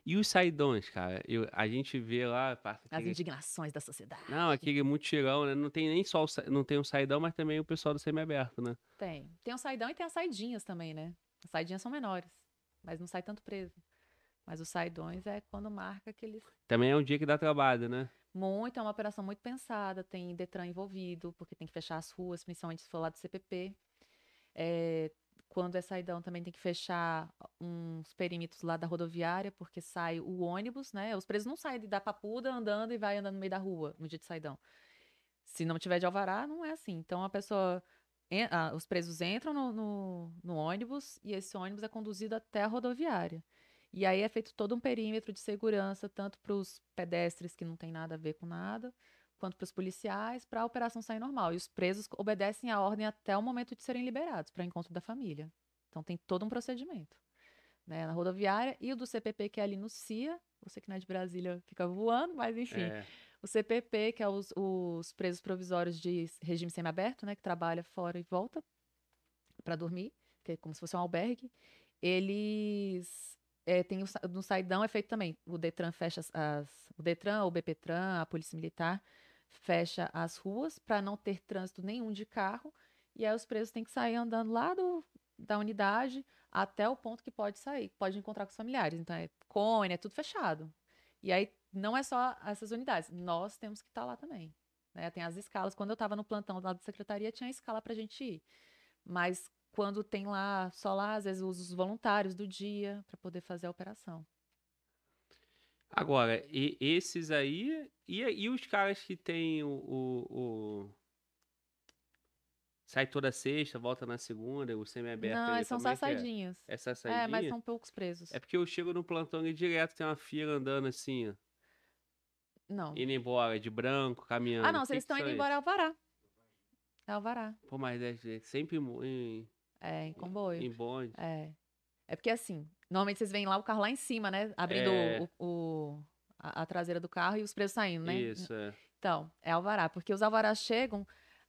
E os saidões, cara? Eu, a gente vê lá. passa As aquele- indignações da sociedade. Não, aquele mutirão, né? Não tem nem só o, não tem o saidão, mas também o pessoal do semiaberto, né? Tem. Tem o saidão e tem as saidinhas também, né? As saidinhas são menores, mas não sai tanto preso. Mas os saidões é quando marca aqueles. Também é um dia que dá trabalho, né? Muito, é uma operação muito pensada, tem Detran envolvido, porque tem que fechar as ruas, principalmente se for lá do CPP. É, quando é saidão, também tem que fechar uns perímetros lá da rodoviária, porque sai o ônibus, né? Os presos não saem da papuda andando e vai andando no meio da rua no dia de saidão. Se não tiver de alvará, não é assim. Então a pessoa. En- ah, os presos entram no, no, no ônibus e esse ônibus é conduzido até a rodoviária. E aí é feito todo um perímetro de segurança, tanto para os pedestres que não tem nada a ver com nada, quanto para os policiais, para a operação sair normal. E os presos obedecem à ordem até o momento de serem liberados para encontro da família. Então tem todo um procedimento. Né, na rodoviária e o do CPP, que é ali no CIA. Você que não é de Brasília fica voando, mas enfim. É. O CPP, que é os, os presos provisórios de regime semiaberto, né, que trabalha fora e volta para dormir, que é como se fosse um albergue, eles é, tem sa- no saidão é feito também. O Detran fecha as, as- o Detran, o BPTran, a Polícia Militar fecha as ruas para não ter trânsito nenhum de carro, e aí os presos têm que sair andando lá do, da unidade até o ponto que pode sair, pode encontrar com os familiares. Então é cone, é tudo fechado. E aí não é só essas unidades, nós temos que estar lá também. né? Tem as escalas. Quando eu estava no plantão lá da secretaria, tinha escala para a gente ir. Mas quando tem lá, só lá, às vezes os voluntários do dia para poder fazer a operação. Agora, e- esses aí. E, e os caras que tem o, o- o- Sai toda sexta, volta na segunda, o semiaberto. não, aí, são como só é que é? É, mas são poucos presos. É porque eu chego no plantão e direto tem uma fila andando assim, ó. Não. Indo embora, de branco, caminhando. Ah, não, Que se eles que estão indo esses? embora é alvará. É alvará. Pô, mas é é sempre em- É, em comboio. Em bonde. É. É porque assim, normalmente vocês veem lá o carro lá em cima, né? Abrindo É. o, o- a, a traseira do carro e os presos saindo, né? Isso, é. Então, é alvará, porque os alvarás chegam,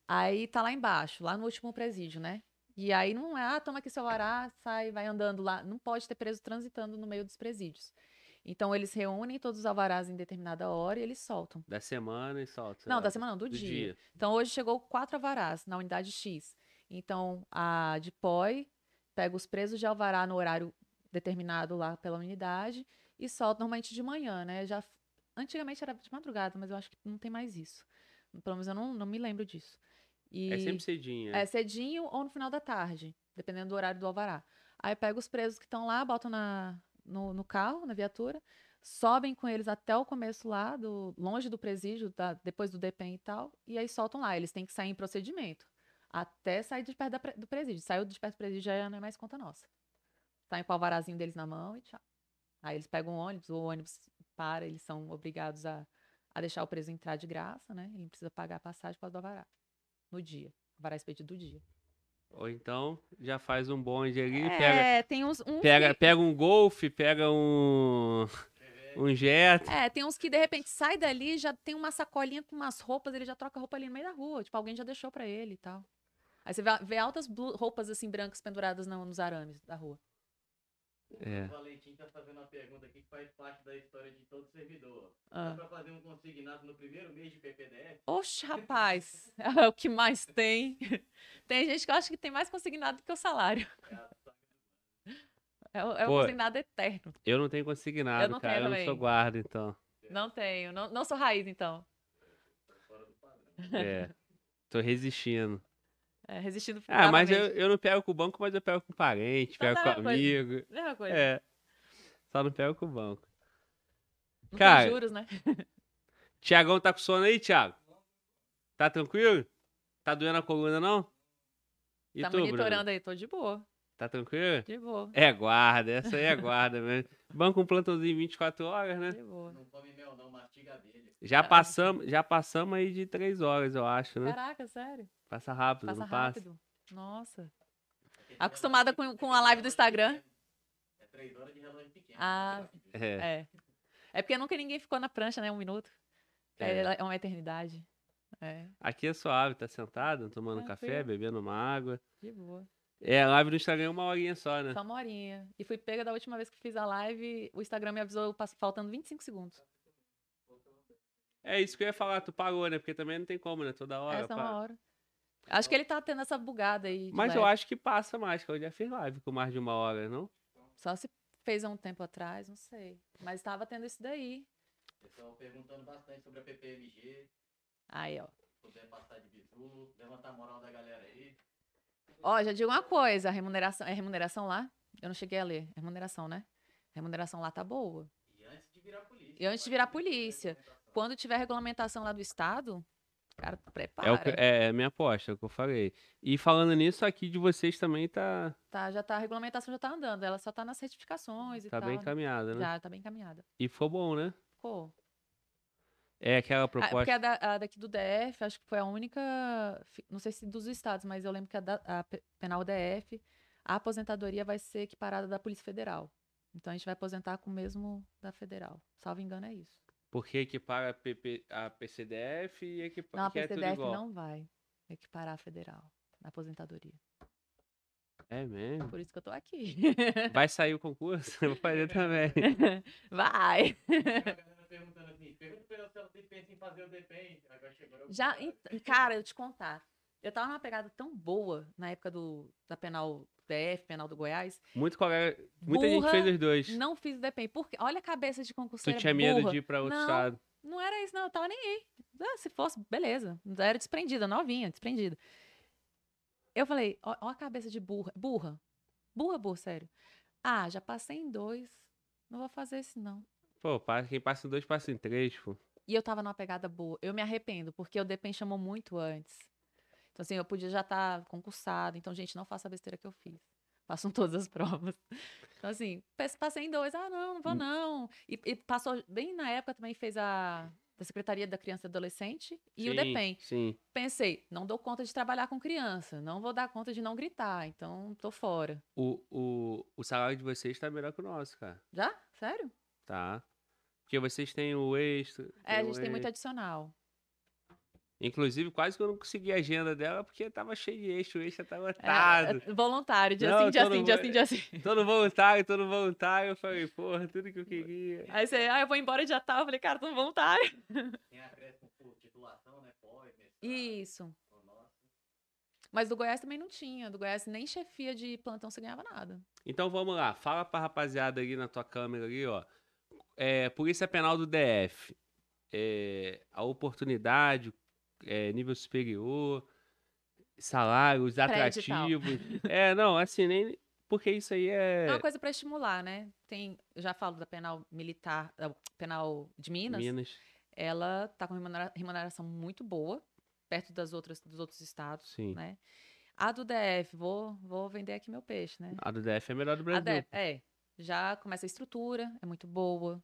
aí tá lá embaixo, lá no último presídio, né? E aí não é, ah, toma aqui seu alvará, sai, vai andando lá. Não pode ter preso transitando no meio dos presídios. Então, eles reúnem todos os alvarás em determinada hora e eles soltam. Da semana e solta. Não, lá, da semana não, do, do dia. dia. Então, hoje chegou quatro alvarás na unidade X. Então, a de POI pega os presos de alvará no horário determinado lá pela unidade e solta normalmente de manhã, né? Já, antigamente era de madrugada, mas eu acho que não tem mais isso. Pelo menos eu não, não me lembro disso. E É sempre cedinho. é cedinho ou no final da tarde, dependendo do horário do alvará. Aí pega os presos que estão lá, botam na, no, no carro, na viatura, sobem com eles até o começo lá, do, longe do presídio, da- depois do DPEM e tal, e aí soltam lá. Eles têm que sair em procedimento, até sair de perto da do presídio. Saiu de perto do presídio já não é mais conta nossa. Saem com o alvarazinho deles na mão e tchau. Aí eles pegam o ônibus, o ônibus para, eles são obrigados a, a deixar o preso entrar de graça, né? Ele não precisa pagar a passagem causa do alvará. No dia. Alvará expedido do dia. Ou então já faz um bonde ali, É, pega, tem uns, uns pega, que, pega um golfe, pega um. Um jet. é, tem uns que de repente sai dali, já tem uma sacolinha com umas roupas, ele já troca a roupa ali no meio da rua, tipo, alguém já deixou pra ele e tal. Aí você vê, vê altas blu- roupas assim brancas penduradas no- nos arames da rua. É. O Valentim tá fazendo uma pergunta aqui que faz parte da história de todo servidor. Ah. Dá pra fazer um consignado no primeiro mês de PPDF? Oxe, rapaz, é o que mais tem. Tem gente que acha que tem mais consignado do que o salário. É, o- é o Pô, consignado eterno. Eu não tenho consignado, não cara. tenho eu não sou guarda, então. Não tenho, não, não sou raiz, então. É. Tô resistindo. É, resistindo Ah, mas eu, eu não pego com o banco, mas eu pego com parente, Então pego com coisa. amigo. Mesma coisa. É. Só não pego com o banco. Não Cara, tem juros, né? Tiagão tá com sono aí, Thiago? Tá tranquilo? Tá doendo a coluna, não? E tá tu, Bruno? monitorando aí, tô de boa, Tá tranquilo? de boa, É guarda, essa aí é guarda mesmo. Banco um plantãozinho 24 horas, né? de boa. Não come mel não, mastiga abelha. Já Tá. passamos, já passamos aí de 3 horas, eu acho, né? Caraca, sério? Passa rápido, Passa não passa? rápido. Nossa. Acostumada com, com a live do Instagram? É três horas de relógio pequeno. Ah, É. É. É porque nunca ninguém ficou na prancha, né? Um minuto. É, É. uma eternidade. É, Aqui é suave, tá sentado, tomando café, Tranquilo. bebendo uma água. de boa. É, a live no Instagram é uma horinha só, né? Só uma horinha. E fui pega da última vez que fiz a live, o Instagram me avisou faltando 25 segundos. É isso que eu ia falar, tu pagou, né? Porque também não tem como, né? Toda hora. Essa é uma hora. Acho que ele tá tendo essa bugada aí. Mas eu leve. acho que passa mais, que eu já fiz live com mais de uma hora, não? Só se fez há um tempo atrás, não sei. Mas tava tendo isso daí. Pessoal perguntando bastante sobre a PPMG. Aí, ó. Se puder passar de bizu, levantar a moral da galera aí. Ó, já digo uma coisa, a remuneração. É remuneração lá? Eu não cheguei a ler. É remuneração, né? A remuneração lá tá boa. E antes de virar polícia. E antes de virar polícia. Quando tiver regulamentação lá do Estado, cara, prepara. É, o é a minha aposta, é o que eu falei. E falando nisso, aqui de vocês também tá, Tá, já tá, a regulamentação já tá andando. Ela só tá nas certificações e tá tal. bem né? encaminhada, né? Já, tá bem encaminhada. E ficou bom, né? Ficou. É aquela Ah, porque proposta. a, da- a daqui do DF, acho que foi a única. Não sei se dos estados, mas eu lembro que a, da, a pe- penal DF, a aposentadoria vai ser equiparada da Polícia Federal. Então a gente vai aposentar com o mesmo da federal. Salvo engano, é isso. Porque equipara a, PP, a PCDF e equipara. Não, a é PCDF igual. não vai equiparar a federal na aposentadoria. É mesmo? Por isso que eu tô aqui. Vai sair o concurso? Eu vou fazer também. vai! A galera perguntando assim, pergunta pra ela se ela tem- pensa em fazer o DPEM. Agora chegou. eu- Já, cara, eu te contar. Eu tava numa pegada tão boa na época do, da penal DF, penal do Goiás. Muito colega, muita Burra, gente fez os dois. Não fiz o DPEM. Porque, olha a cabeça de Tu concurseira tinha medo burra. de ir pra outro Não. estado. Não era isso, não. Eu tava nem aí. Ah, se fosse, beleza. Era desprendida, novinha, desprendida. Eu falei, ó, ó a cabeça de burra. Burra. Burra, burra, sério. Ah, já passei em dois. Não vou fazer esse, não. Pô, quem passa em dois, passa em três, pô. E eu tava numa pegada boa. Eu me arrependo, porque o DPEM chamou muito antes. Então, assim, eu podia já estar concursada. Então, gente, não faça a besteira que eu fiz. Façam todas as provas. Então, assim, passei em dois. Ah, não, não vou Hum. não. E, e passou, bem na época também fez a, da Secretaria da Criança e Adolescente e o Sim, DEPEN. Sim. Pensei, não dou conta de trabalhar com criança, não vou dar conta de não gritar, então tô fora. O, o, o salário de vocês tá melhor que o nosso, cara. Já? Sério? Tá? Porque vocês têm o extra. É, a o gente tem muito adicional. Inclusive, quase que eu não consegui a agenda dela porque tava cheio de extra, o extra tá É, lotado. é voluntário, dia Não, sim, dia todo sim, dia sim, dia sim. Todo voluntário, todo voluntário. Eu falei, porra, tudo que eu queria. Aí você, ah, eu vou embora dia tal. Eu falei, cara, tô voluntário. Tem acréscimo por titulação, né? Pós, Isso. Mas do Goiás também não tinha. Do Goiás nem chefia de plantão você ganhava nada. Então vamos lá, fala pra rapaziada ali na tua câmera ali, ó. É, Polícia Penal do DF. É, a oportunidade, é, nível superior, salários atrativos. é, não, assim, nem. Porque isso aí É é. uma coisa pra estimular, né? Tem, já falo da penal militar, da penal de Minas. Minas. Ela tá com remunera- remuneração muito boa, perto das outras dos outros estados, Sim. né? A do DF, vou, vou vender aqui meu peixe, né? A do DF é a melhor do Brasil. DF, é, já começa a estrutura, é muito boa,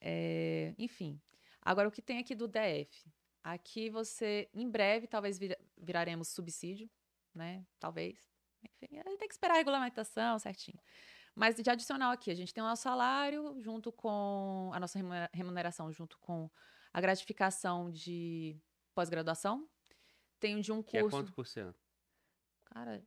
é, enfim. Agora, o que tem aqui do DF? Aqui você, em breve, talvez vira- viraremos subsídio, né? Talvez. Enfim, aí tem que esperar a regulamentação certinho. Mas de adicional aqui, a gente tem o nosso salário junto com a nossa remunera- remuneração, junto com a gratificação de pós-graduação. Tem o de um Que é curso. quanto por cento? Cara,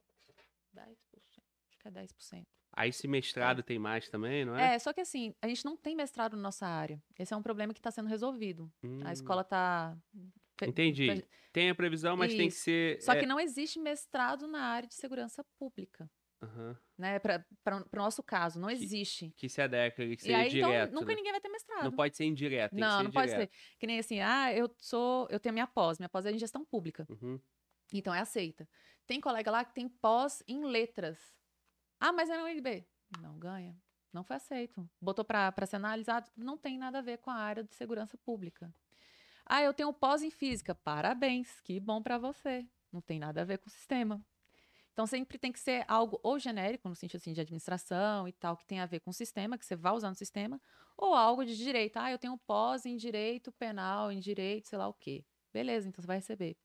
10%. Acho que é 10%. Aí esse mestrado tem mais também, não é? É, só que assim, a gente não tem mestrado na nossa área. Esse é um problema que está sendo resolvido. Hum, A escola está. Entendi. Tem a previsão, mas tem que Isso. ser. Só é, que não existe mestrado na área de segurança pública. aham, Né? Para o nosso caso, não existe. Que se adequa, que E seja aí, direto. então, nunca né? ninguém vai ter mestrado. Não pode ser indireto, não, ser não pode direto. ser. Que nem assim, ah, eu sou, eu tenho minha pós, minha pós é em gestão pública. Uhum. Então é aceita. Tem colega lá que tem pós em letras. Ah, mas é na UNB. Não ganha. Não foi aceito. Botou para ser analisado, não tem nada a ver com a área de segurança pública. Ah, eu tenho pós em física. Parabéns, que bom para você. Não tem nada a ver com o sistema. Então sempre tem que ser algo ou genérico, no sentido assim de administração e tal, que tem a ver com o sistema, que você vai usar no sistema, ou algo de direito. Ah, eu tenho pós em direito penal, em direito, sei lá o quê. Beleza, então você vai receber.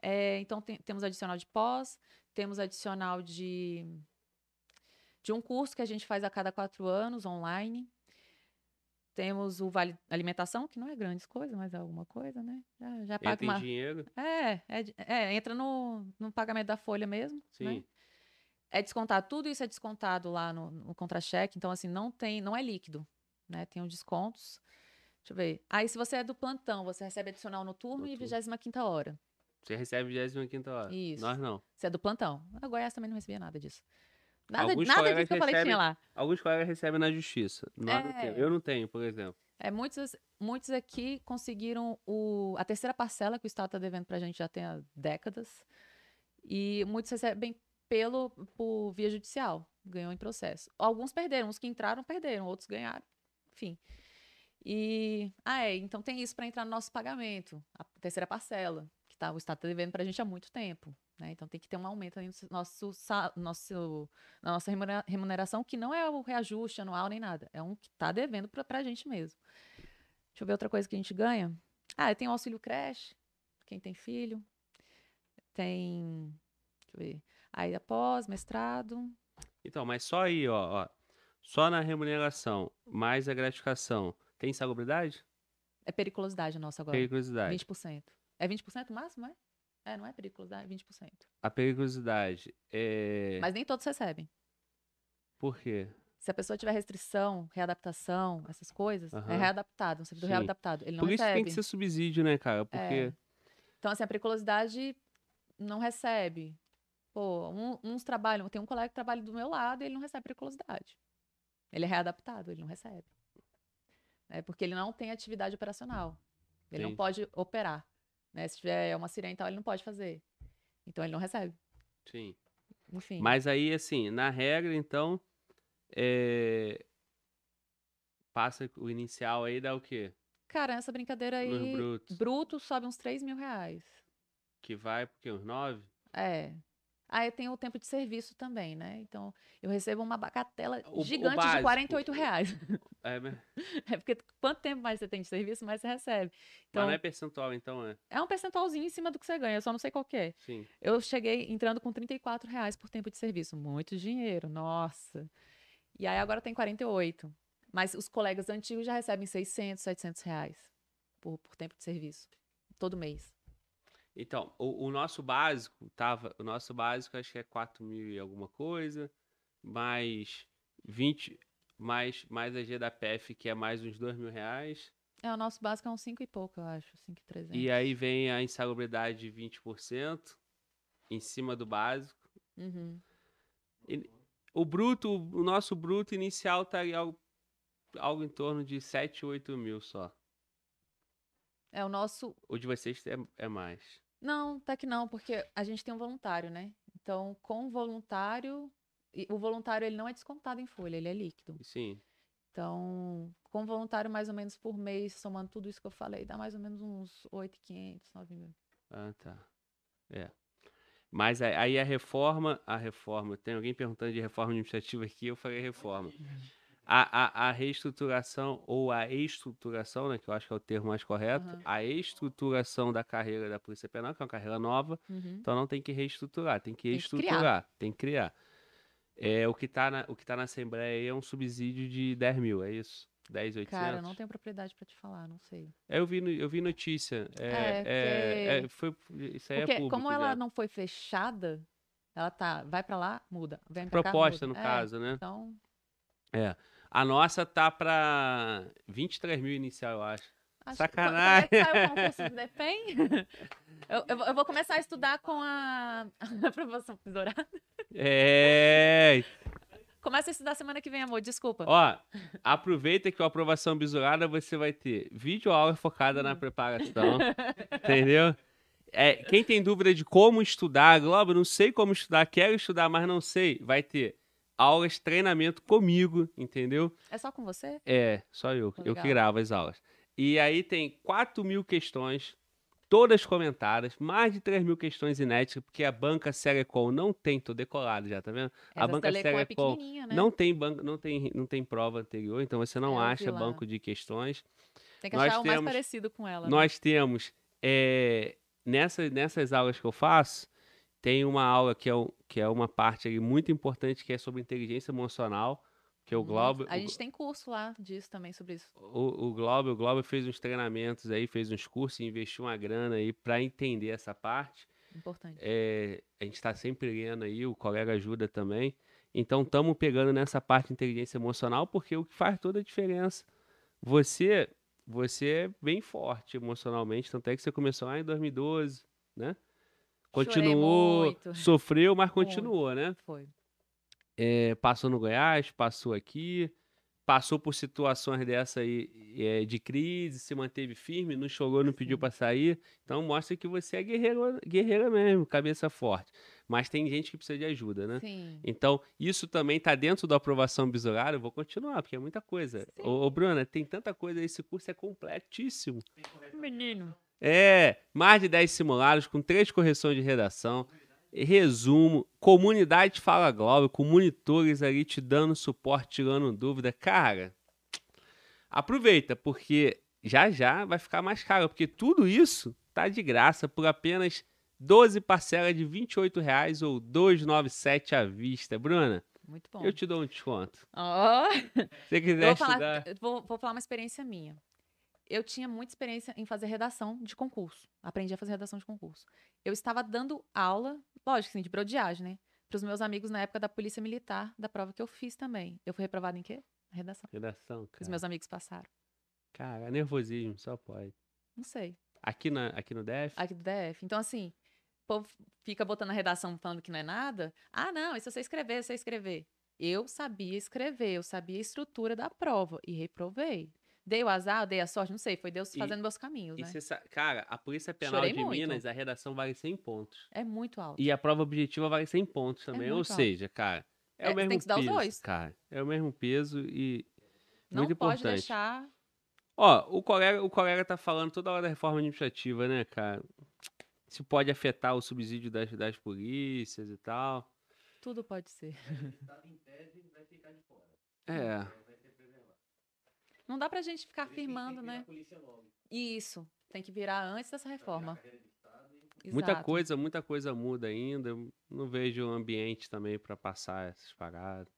É, então, tem- temos adicional de pós, temos adicional de, de um curso que a gente faz a cada quatro anos, online. Temos o Vale Alimentação, que não é grandes coisas, mas é alguma coisa, né? Já, já paga tem uma... dinheiro? É, é, é, entra no, no pagamento da folha mesmo, né? Sim. É descontado, tudo isso é descontado lá no, no contra-cheque, então assim, não tem, não é líquido, né? Tem os descontos. Deixa eu ver. Aí, se você é do plantão, você recebe adicional noturno e Noturno. 25 hora. Você recebe 25 hora. Isso. Nós não. Você é do plantão. A Goiás também não recebia nada disso. Nada, Alguns nada disso que eu falei recebem- tinha lá. Alguns colegas recebem na justiça. É. Eu não tenho, por exemplo. É, muitos, muitos aqui conseguiram o, a terceira parcela que o Estado está devendo para a gente já tem há décadas. E muitos recebem pelo, por via judicial, ganhou em processo. Alguns perderam, os que entraram perderam, outros ganharam, enfim. E, ah, é, então tem isso para entrar no nosso pagamento, a terceira parcela, que tá, o Estado está devendo para a gente há muito tempo. Né? Então tem que ter um aumento no nosso, nosso, na nossa remunera- remuneração, que não é o reajuste anual nem nada, é um que está devendo para a gente mesmo. Deixa eu ver outra coisa que a gente ganha. Ah, tem o auxílio creche, quem tem filho. Tem. Deixa eu ver. Aí após, mestrado. Então, mas só aí, ó, ó. Só na remuneração, mais a gratificação. Tem salubridade? É periculosidade nossa agora. Periculosidade. 20%. É 20% o máximo, é? É, não é periculosidade, 20%. A periculosidade é. Mas nem todos recebem. Por quê? Se a pessoa tiver restrição, readaptação, essas coisas, é readaptado, um servidor Sim. readaptado. Ele não Por isso recebe. tem que ser subsídio, né, cara? Porque. É. Então, assim, a periculosidade não recebe. Pô, um- uns trabalham. Tem um colega que trabalha do meu lado e ele não recebe periculosidade. Ele é readaptado, ele não recebe. É porque ele não tem atividade operacional. Ele não Entendi. pode operar. Né? Se tiver uma sirene e tal, ele não pode fazer. Então ele não recebe. Sim. Enfim. Mas aí, assim, na regra, então. é, Passa o inicial aí, dá o quê? Cara, essa brincadeira aí. Bruto sobe uns 3 mil reais. Que vai, porque uns nove? É. Aí tem o tempo de serviço também, né? Então, eu recebo uma bagatela O- o gigante de básico. 48 reais. É, mas É porque quanto tempo mais você tem de serviço, mais você recebe. Então, não é percentual, então é. é um percentualzinho em cima do que você ganha, eu só não sei qual que é. Sim. Eu cheguei entrando com 34 reais por tempo de serviço. Muito dinheiro, nossa. E aí agora tem 48. Mas os colegas antigos já recebem 600, 700 reais por, por tempo de serviço. Todo mês. Então, o, o nosso básico tava. O nosso básico acho que é 4 mil e alguma coisa. Mais 20. Mais, mais a G da PF, que é mais uns 2 mil reais. É, o nosso básico é uns 5 e pouco, eu acho. 5,300. E aí vem a insalubridade de 20% em cima do básico. Uhum. O bruto, o nosso bruto inicial tá algo, algo em torno de 7, 8 mil só. É o nosso. O de vocês é, é mais. Não, até que não, porque a gente tem um voluntário, né? Então, com voluntário. O voluntário ele não é descontado em folha, ele é líquido. Sim. Então, com voluntário, mais ou menos por mês, somando tudo isso que eu falei, dá mais ou menos uns 8,500, 9 mil. Ah, tá. É. Mas aí a reforma, a reforma, tem alguém perguntando de reforma administrativa aqui, eu falei reforma. A, a, a reestruturação ou a estruturação, né, que eu acho que é o termo mais correto, Aham. a estruturação da carreira da Polícia Penal, que é uma carreira nova, Uhum. então não tem que reestruturar, tem que Tem que estruturar, criar. tem que criar. É, o que está na, o que tá na Assembleia aí é um subsídio de 10 mil, é isso? 10, Cara, eu não tenho propriedade pra te falar, não sei. É, eu vi, no- eu vi notícia. É, É, é, porque- é, foi, isso aí é Porque público como ela já. não foi fechada, ela tá, vai pra lá, muda, vem pra cá, Proposta, no muda. É, caso, né? Então, A nossa tá pra 23 mil inicial, eu acho. Acho, Sacanagem. Quando é que sai o concurso do DEPEN? eu, eu, vou- eu vou começar a estudar com a aprovação dourada. É. Começa a estudar semana que vem, amor, desculpa. Ó, aproveita que a aprovação bisurada você vai ter vídeo aula focada na preparação. entendeu? É, quem tem dúvida de como estudar, Globo, não sei como estudar, quero estudar, mas não sei, vai ter aulas, treinamento comigo, entendeu? É só com você? É, só eu. Pô, Eu que legal. gravo as aulas. E aí tem 4 mil questões, todas comentadas, mais de 3 mil questões inéditas, porque a banca Serecom não tem, tô decolado já, tá vendo? A Essa banca Telecom é né? Não tem banco, não tem, não tem prova anterior, então você não É, acha banco de questões. Tem que nós achar o mais temos- parecido com ela. né? Nós temos é, nessa, nessas aulas que eu faço, tem uma aula que é, que é uma parte muito importante que é sobre inteligência emocional, que é o Nossa, Globo. A o- gente tem curso lá disso também, sobre isso. o, o Globo, o Globo fez uns treinamentos aí, fez uns cursos, investiu uma grana aí para entender essa parte. Importante. É, a gente está sempre lendo aí, o colega ajuda também. Então estamos pegando nessa parte de inteligência emocional, porque o que faz toda a diferença. Você, você é bem forte emocionalmente, tanto é que você começou lá em 2012, né? Continuou, sofreu, mas Muito. continuou, né? Foi. É, passou no Goiás, passou aqui, passou por situações dessa aí é, de crise, se manteve firme, não chorou, não pediu para sair. Então mostra que você é guerreira, guerreira mesmo, cabeça forte. Mas tem gente que precisa de ajuda, né? Sim. Então, isso também tá dentro da aprovação bisurada. Eu vou continuar, porque é muita coisa. Ô, ô, Bruna, tem tanta coisa, esse curso é completíssimo. Menino. É, mais de 10 simulados com três correções de redação. Resumo, comunidade Fala Globo, com monitores ali te dando suporte, tirando dúvida. Cara, aproveita, porque já já vai ficar mais caro, porque tudo isso tá de graça por apenas 12 parcelas de 28 reais ou 297 à vista. Bruna, Muito bom. eu te dou um desconto. Ó, Se você quiser vou, estudar... vou, vou falar uma experiência minha. Eu tinha muita experiência em fazer redação de concurso. Aprendi a fazer redação de concurso. Eu estava dando aula, lógico, assim, de brodiagem, né? Para os meus amigos na época da Polícia Militar, da prova que eu fiz também. Eu fui reprovada em quê? Redação. Redação, Que os cara. meus amigos passaram. Cara, nervosismo, só pode. Não sei. Aqui, na, aqui no DF? Aqui do DF. Então, assim, o povo fica botando a redação falando que não é nada. Ah, não, isso é você escrever, é você escrever. Eu sabia escrever, eu sabia a estrutura da prova e reprovei. Dei o azar, dei a sorte, não sei, foi Deus E- fazendo meus caminhos, E né? sa- cara, a Polícia Penal Chorei de muito. Minas, a redação vale 100 pontos. É muito alto. E a prova objetiva vale 100 pontos também. Ou muito alto. seja, cara, é, É, o mesmo tem que estudar os peso, dois. cara. É o mesmo peso e não muito pode importante. deixar. Ó, o colega, o colega tá falando toda hora da reforma administrativa, né, cara? Isso pode afetar o subsídio das, das polícias e tal. Tudo pode ser. Estado em tese vai ficar de fora. É. Não dá ficar que a gente tem afirmando, né? Isso. Tem que virar antes dessa reforma. a carreira do Estado e- Muita Exato. coisa, muita coisa muda ainda. Eu não vejo ambiente também pra passar essas paradas.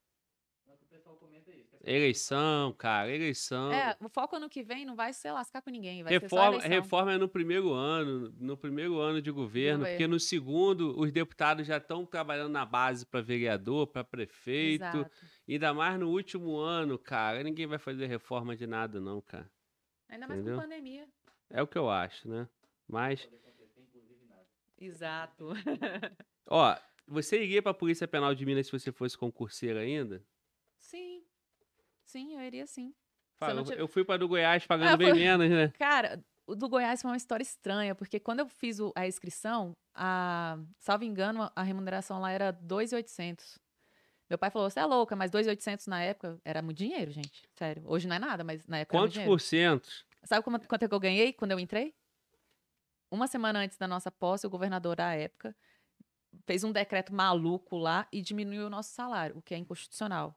Não, que o pessoal comenta isso. que essa- Eleição, cara, eleição. É, o foco ano que vem não vai ser lascar com ninguém, vai ser só Reforma, eleição. reforma é no primeiro ano, no primeiro ano de governo, porque no segundo os deputados já estão trabalhando na base para vereador, para prefeito, Exato. ainda mais no último ano, cara, ninguém vai fazer reforma de nada não, cara. Ainda mais Entendeu? com pandemia. É o que eu acho, né? Mas. Exato. ó, você iria pra Polícia Penal de Minas se você fosse concurseiro ainda? Sim. Sim, eu iria sim. Fala, eu- tive- eu fui pra do Goiás pagando Ah, bem foi- menos, né? Cara, o do Goiás foi uma história estranha, porque quando eu fiz o- a inscrição, a, salvo engano, a- remuneração lá era 2.800. Meu pai falou, você é louca, mas 2.800 na época era muito dinheiro, gente. Sério. Hoje não é nada, mas na época era muito Quantos por cento? Sabe como- quanto é que eu ganhei quando eu entrei? Uma semana antes da nossa posse, o governador à época fez um decreto maluco lá e diminuiu o nosso salário, o que é inconstitucional.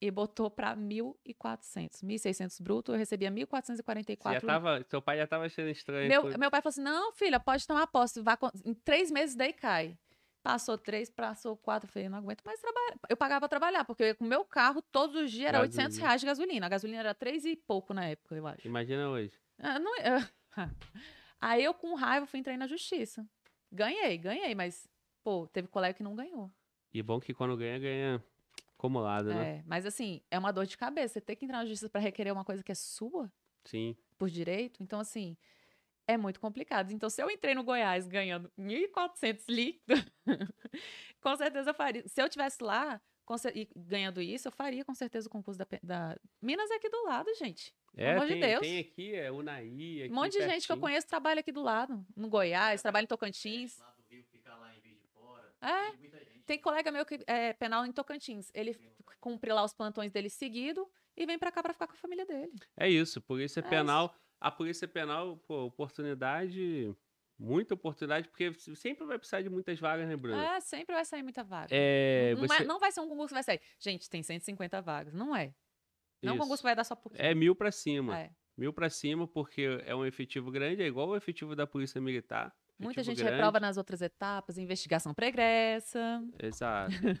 E botou para 1.400. 1.600 bruto, eu recebia Você 1.444 já tava, seu pai já tava achando estranho. meu, pô. meu pai falou assim: não, filha, pode tomar posse. Vá com- Em três meses daí cai. Passou três, passou quatro. Eu falei, não aguento mais trabalhar. Eu pagava pra trabalhar, porque eu ia com o meu carro todos os dias, era 800 Gasolina. reais de gasolina. A gasolina era três e pouco na época, eu acho. Imagina hoje. Ah, não- eu- Aí eu, com raiva, fui entrar na justiça. Ganhei, ganhei, mas, pô, teve colega que não ganhou. E bom que quando ganha, ganha acumulado, né? É, mas assim, é uma dor de cabeça. Você ter que entrar na justiça pra requerer uma coisa que é sua, Sim. por direito. Então, assim, é muito complicado. Então, se eu entrei no Goiás ganhando 1.400 líquido, com certeza eu faria. Se eu tivesse lá com cer- e ganhando isso, eu faria com certeza o concurso da, da... Minas é aqui do lado, gente. É, amor de tem, Deus. tem aqui, é Unai. Aqui Um monte de gente que eu pertinho. conheço trabalha aqui do lado. No Goiás, trabalha em Tocantins. Lá do Rio ficar lá em vez de fora. É. Tem colega meu que é penal em Tocantins. Ele cumpre lá os plantões dele seguido e vem pra cá pra ficar com a família dele. É isso, polícia É penal. A polícia penal, pô, oportunidade, muita oportunidade, porque sempre vai precisar de muitas vagas, né, Bruno? É, sempre vai sair muita vaga. É, não, você- é- não vai ser um concurso que vai sair. Gente, tem 150 vagas. Não é. Não é um Isso. concurso que vai dar só por. É mil pra cima. É. Mil pra cima, porque é um efetivo grande, é igual o efetivo da polícia militar. Muita efetivo gente grande. reprova nas outras etapas, investigação pregressa. Exato. Né?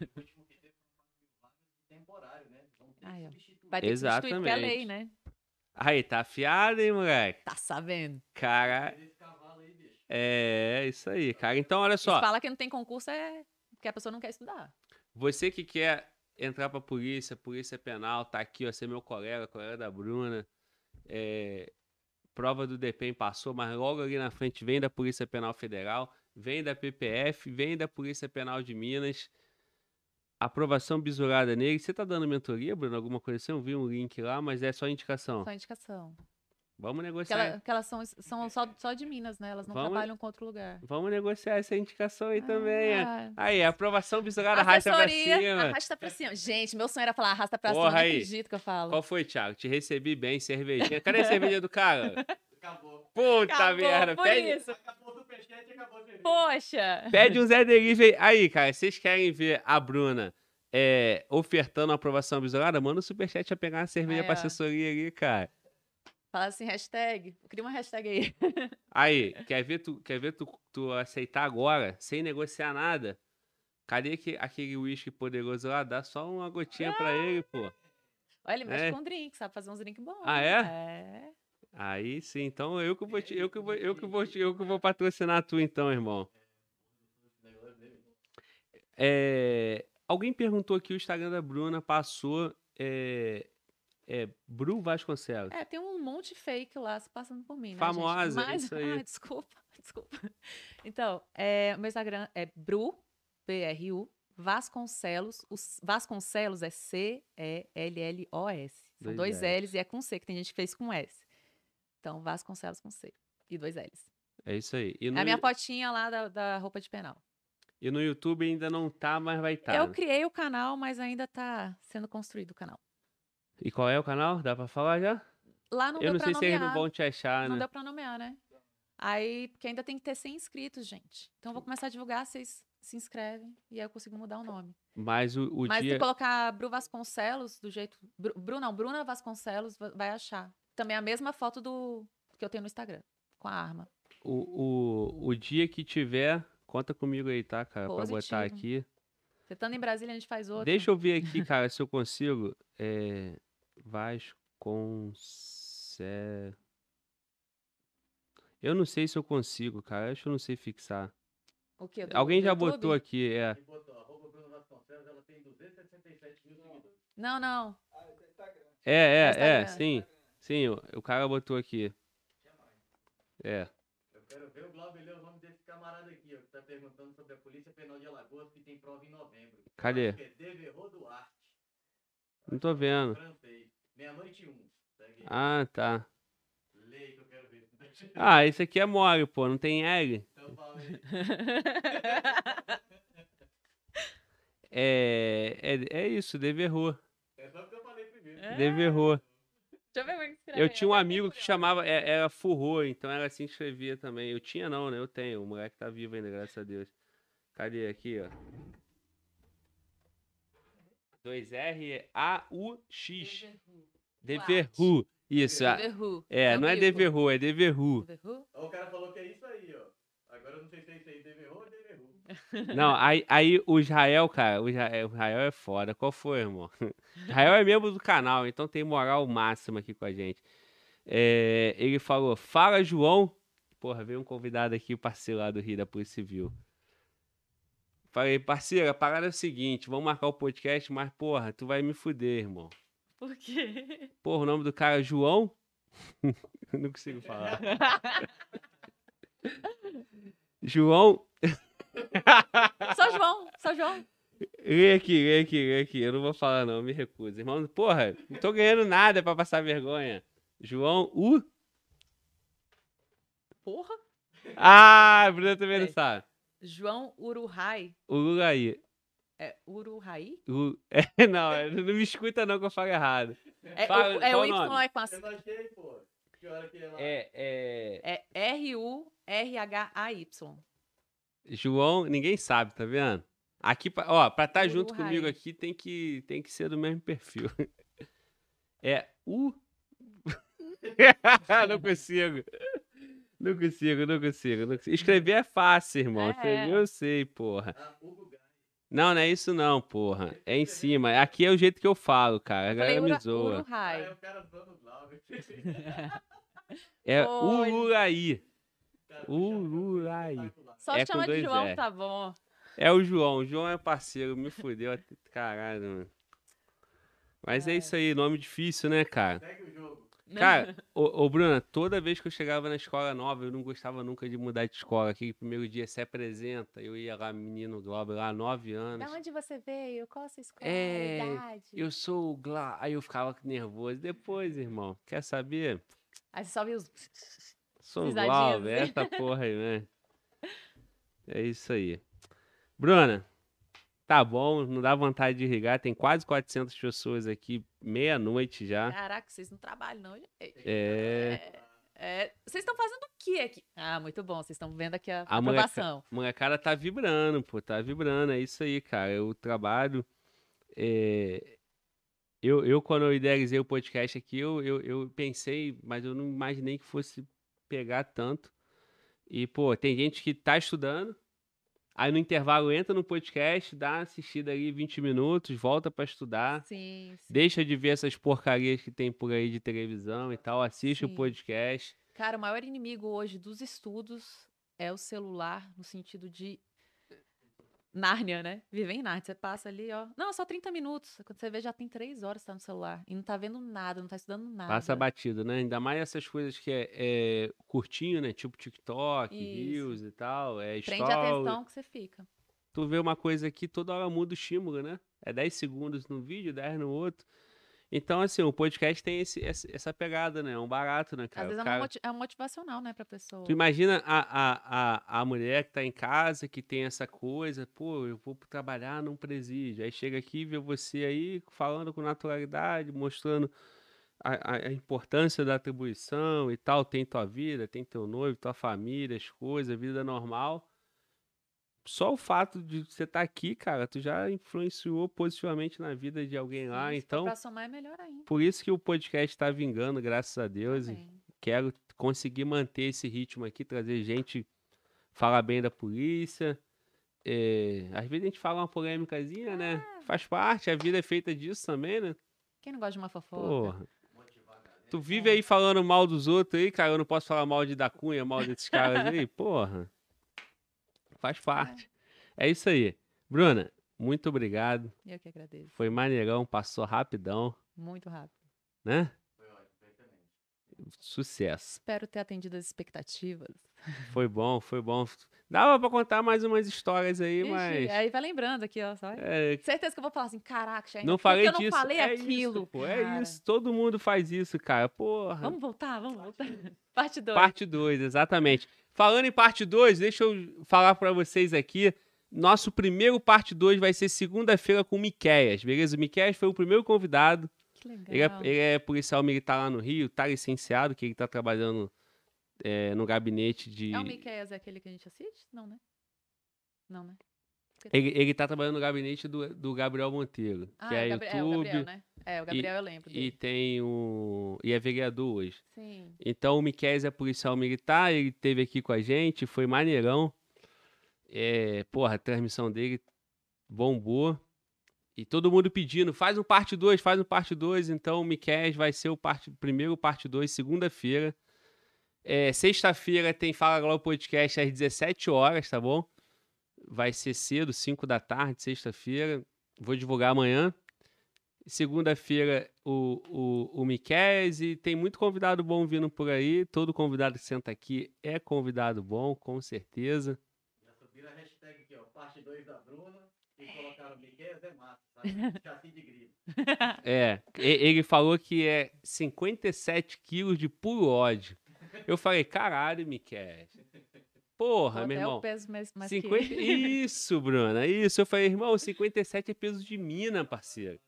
Aí, que ó. Vai ter que substituir é lei, Exatamente. né? Aí, tá afiado, hein, moleque? Tá sabendo. Cara, é isso aí, cara. Então, olha Se só. fala que não tem concurso é porque a pessoa não quer estudar. Você que quer entrar pra polícia, polícia penal, tá aqui, ó, ser meu colega, colega da Bruna. É, prova do DPEM passou, mas logo ali na frente vem da Polícia Penal Federal, vem da PPF, vem da Polícia Penal de Minas. Aprovação bisurada nele. Você tá dando mentoria, Bruno? Alguma coisa assim? Eu vi um link lá, mas é só indicação. Só indicação. Vamos negociar. ela- porque elas são, são só, só de Minas, né? Elas não Vamos- trabalham com outro lugar. Vamos negociar essa indicação aí também. é. Ah, Aí, aprovação bisurada, arrasta pra cima. arrasta pra cima. Gente, meu sonho era falar arrasta pra Porra, cima. Aí. não acredito que eu falo. Qual foi, Thiago? Te recebi bem, cervejinha. Cadê a cerveja do cara? Acabou. Puta Acabou, merda. por Pede, isso. Acabou o superchat e acabou a cerveja. Poxa! pede um Zé Delivery. Aí, cara, vocês querem ver a Bruna é, ofertando a aprovação bisurada? Manda o superchat pra pegar uma cerveja Aí, pra ó. assessoria ali, cara. Fala assim, hashtag. Cria uma hashtag aí. Aí, quer ver tu, quer ver tu, tu aceitar agora, sem negociar nada? Cadê que, aquele uísque poderoso lá? Dá só uma gotinha pra ele, pô. Olha, ele mexe É. com drink, sabe fazer uns drinks bons. Ah, é? É. Aí sim, então eu que vou te, eu que vou, eu que vou, te- eu que vou patrocinar tu então, irmão. É, alguém perguntou aqui o Instagram da Bruna passou é, é Bru Vasconcelos. É, tem um monte de fake lá se passando por mim, né, Famosa? Mas, isso aí. Ai, desculpa, desculpa. Então, é, o meu Instagram é Bru, B-R-U, Vasconcelos. O Vasconcelos é C-E-L-L-O-S. São Dois dois Ls. E é com C, que tem gente que fez com S. Então, Vasconcelos com C. E dois L's. É isso aí. É no, a minha fotinha lá da, da roupa de penal. e no YouTube ainda não tá, mas vai estar. Eu criei o canal, mas ainda tá sendo construído o canal. E qual é o canal? Dá pra falar já? Lá não eu deu não pra sei se eles nomear. não vão te achar, Não né? deu pra nomear, né? Aí, porque ainda tem que ter 100 inscritos, gente. Então, eu vou começar a divulgar, vocês se inscrevem e aí eu consigo mudar o nome. Mas o, o Mas dia. se colocar Bru Vasconcelos, do jeito. Bru, Bru não, Bruna Vasconcelos va- vai achar. Também a mesma foto do que eu tenho no Instagram, com a arma. O, o, o dia que tiver, conta comigo aí, tá, cara? Pra botar Positivo. aqui. Você estando em Brasília, a gente faz outro. Deixa eu ver aqui, cara, se eu consigo. É. Vasconcelos. Eu não sei se eu consigo, cara. Acho que eu não sei fixar. O quê? Do- Alguém do já YouTube? botou aqui, é. Botou, arroba Bruno Vasconcelos, ela tem 267 mil seguidores. Não, não. É, é, é, Instagram. sim. Sim, o, o cara botou aqui. É. Eu quero ver o Glauber ler o nome desse camarada aqui, ó, que tá perguntando sobre a Polícia Penal de Alagoas, que tem prova em novembro. Cadê? é Duarte, Não tô vendo. francês. Meia-noite e um. Ah, tá. Lê aí que eu quero ver. Ah, esse aqui é mole, pô. Não tem L. Então fala aí. É. É, é isso, Deverrou. É só porque eu falei primeiro. É. Deverrou. Deixa eu ver como é que escreve. Eu tinha um amigo que chamava. é- Era Furro, então era assim que escrevia também. Eu tinha não, né? Eu tenho. O moleque tá vivo ainda, graças a Deus. Cadê aqui, ó? 2R A U X. Deverru. Isso, Deverru. é, não é. Deverru, é Deverru. Deverru? Ó, o cara falou que é isso aí, ó. Agora eu não sei se é isso aí, Devereux ou Devereux. Não, aí, aí o Israel, cara, o Israel, o Israel é foda. Qual foi, irmão? Israel é membro do canal, então tem moral máxima aqui com a gente. É, ele falou: Fala, João. Porra, veio um convidado aqui, parceiro lá do Rio da Polícia Civil. Falei, parceiro, a parada é o seguinte: vamos marcar o podcast, mas, porra, tu vai me fuder, irmão. Por quê? Porra, o nome do cara é João? Não consigo falar. João. Só João, só João. Lê aqui, lê aqui, lê aqui. Eu não vou falar, não, me recuso. Irmão, porra, não tô ganhando nada pra passar vergonha. João U. Porra. Ah, a Bruna também não Peraí. sabe. João Uruhai. Lulaí. É Uruhai? O... É, não, é, não me escuta não que eu falo errado. É, Fala, o, é qual o o Y nome? é com a Eu não achei, pô. Que hora que é lá? É, é. É R-U-R-H-A-Y. João, ninguém sabe, tá vendo? Aqui, pra- ó, pra estar Uru junto comigo aqui tem que, tem que ser do mesmo perfil. É U. não consigo. Não consigo, não consigo, não consigo. Escrever é fácil, irmão. É. Escrever eu sei, porra. Ah. Não, não é isso não, porra. É em cima. Aqui é o jeito que eu falo, cara. A Falei galera me zoa. Ah, é. É. Ururaí. Ururaí. Só É chama de João, R. tá bom. É o João. O João é parceiro. Me fudeu. Caralho, mano. Mas é isso aí. Nome difícil, né, cara? Segue o jogo. Cara, ô, ô Bruna, toda vez que eu chegava na escola nova, eu não gostava nunca de mudar de escola. Aquele primeiro dia se apresenta, eu ia lá, menino Glauber, lá, nove anos. Da onde você veio? Qual a sua escola? É? Eu sou o Gla. Aí eu ficava nervoso. Depois, irmão, quer saber? Aí você só viu os... Sou o Glauber, assim. essa porra aí, né? É isso aí. Bruna, tá bom, não dá vontade de irrigar. Tem quase 400 pessoas aqui, meia-noite já. Caraca, vocês não trabalham, não, gente. É. É, vocês estão fazendo o que aqui? Ah, muito bom. Vocês estão vendo aqui a, A aprovação. A molecada tá vibrando, pô, tá vibrando, é isso aí, cara. Eu trabalho. é, Eu, eu, quando eu idealizei o podcast aqui, eu, eu, eu pensei, mas eu não imaginei que fosse pegar tanto. E, pô, tem gente que tá estudando, aí no intervalo entra no podcast, dá uma assistida ali 20 minutos, volta pra estudar, Sim, sim. deixa de ver essas porcarias que tem por aí de televisão e tal, assiste o Sim. podcast. Cara, o maior inimigo hoje dos estudos é o celular, no sentido de Nárnia, né? Viver em Nárnia. Você passa ali, ó. Não, só 30 minutos. Quando você vê, já tem 3 horas que tá no celular. E não tá vendo nada, não tá estudando nada. Passa batido, né? Ainda mais essas coisas que é, é curtinho, né? Tipo TikTok, Isso. Reels e tal. É Prende story. a atenção que você fica. Tu vê uma coisa aqui, toda hora muda o estímulo, né? É 10 segundos no vídeo, 10 no outro. Então, assim, o podcast tem esse, essa pegada, né? É um barato, né, cara? Às vezes é, cara- é motivacional, né, pra pessoa. Tu imagina a, a, a, a mulher que tá em casa, que tem essa coisa, pô, eu vou trabalhar num presídio. Aí chega aqui e vê você aí falando com naturalidade, mostrando a, a- a importância da atribuição e tal. Tem tua vida, tem teu noivo, tua família, as coisas, vida normal. Só o fato de você estar aqui, cara, tu já influenciou positivamente na vida de alguém lá. For Então, Pra somar é melhor ainda. por isso que o podcast tá vingando, graças a Deus. e quero conseguir manter esse ritmo aqui, trazer gente falar bem da polícia. É, às vezes a gente fala uma polêmicazinha, né? Faz parte, a vida é feita disso também, né? Quem não gosta de uma fofoca? Porra. Tu vive aí falando mal dos outros aí, cara. Eu não posso falar mal de da Cunha, mal desses caras aí. Porra. Faz parte. É isso aí. Bruna, muito obrigado. Eu que agradeço. Foi maneirão, passou rapidão, Muito rápido. né? Sucesso. Espero ter atendido as expectativas. Foi bom, foi bom. Dava pra contar mais umas histórias aí, Ixi, mas. Aí vai lembrando aqui, ó. Só... É, Certeza que eu vou falar assim, caraca, não por que falei eu não disso. falei é aquilo. Isso, pô, é isso. Todo mundo faz isso, cara. Porra. Vamos voltar, vamos voltar. Parte 2. Parte 2, exatamente. Falando em parte 2, deixa eu falar pra vocês aqui. Nosso primeiro parte 2 vai ser segunda-feira com o Miquéias, beleza? O Miquéias foi o primeiro convidado. Que legal. Ele é, ele é policial militar lá no Rio, tá licenciado, que ele tá trabalhando é, no gabinete de. É o Miqueias, é aquele que a gente assiste? Não, né? Não, né? Ele, ele tá trabalhando no gabinete do, do Gabriel Monteiro, que Ah, é, o Gabriel, é, o YouTube Gabriel, né? É, o Gabriel eu lembro e dele. tem o. e é vereador hoje. Sim. Então o Miquel é policial militar, ele esteve aqui com a gente, foi maneirão. É, porra, a transmissão dele bombou. E todo mundo pedindo, faz um parte 2, faz um parte 2. Então o Miquel vai ser o parte, primeiro parte 2, segunda-feira. É, Sexta-feira tem Fala Globo Podcast às 17 horas, tá bom? Vai ser cedo, 5 da tarde, sexta-feira. Vou divulgar amanhã. Segunda-feira o, o, o Miqués e tem muito convidado bom vindo por aí. Todo convidado que senta aqui é convidado bom, com certeza. Já subiram a hashtag aqui, ó, parte 2 da Bruna, e colocaram Miquel é massa, sabe? Chassi de grilo. É, ele falou que é 57 quilos de puro ódio. Eu falei, caralho, Miqués. Porra, meu irmão. o peso mais, mais 50... que... Isso, Bruna, isso. Eu falei, irmão, 57 é peso de mina, parceiro.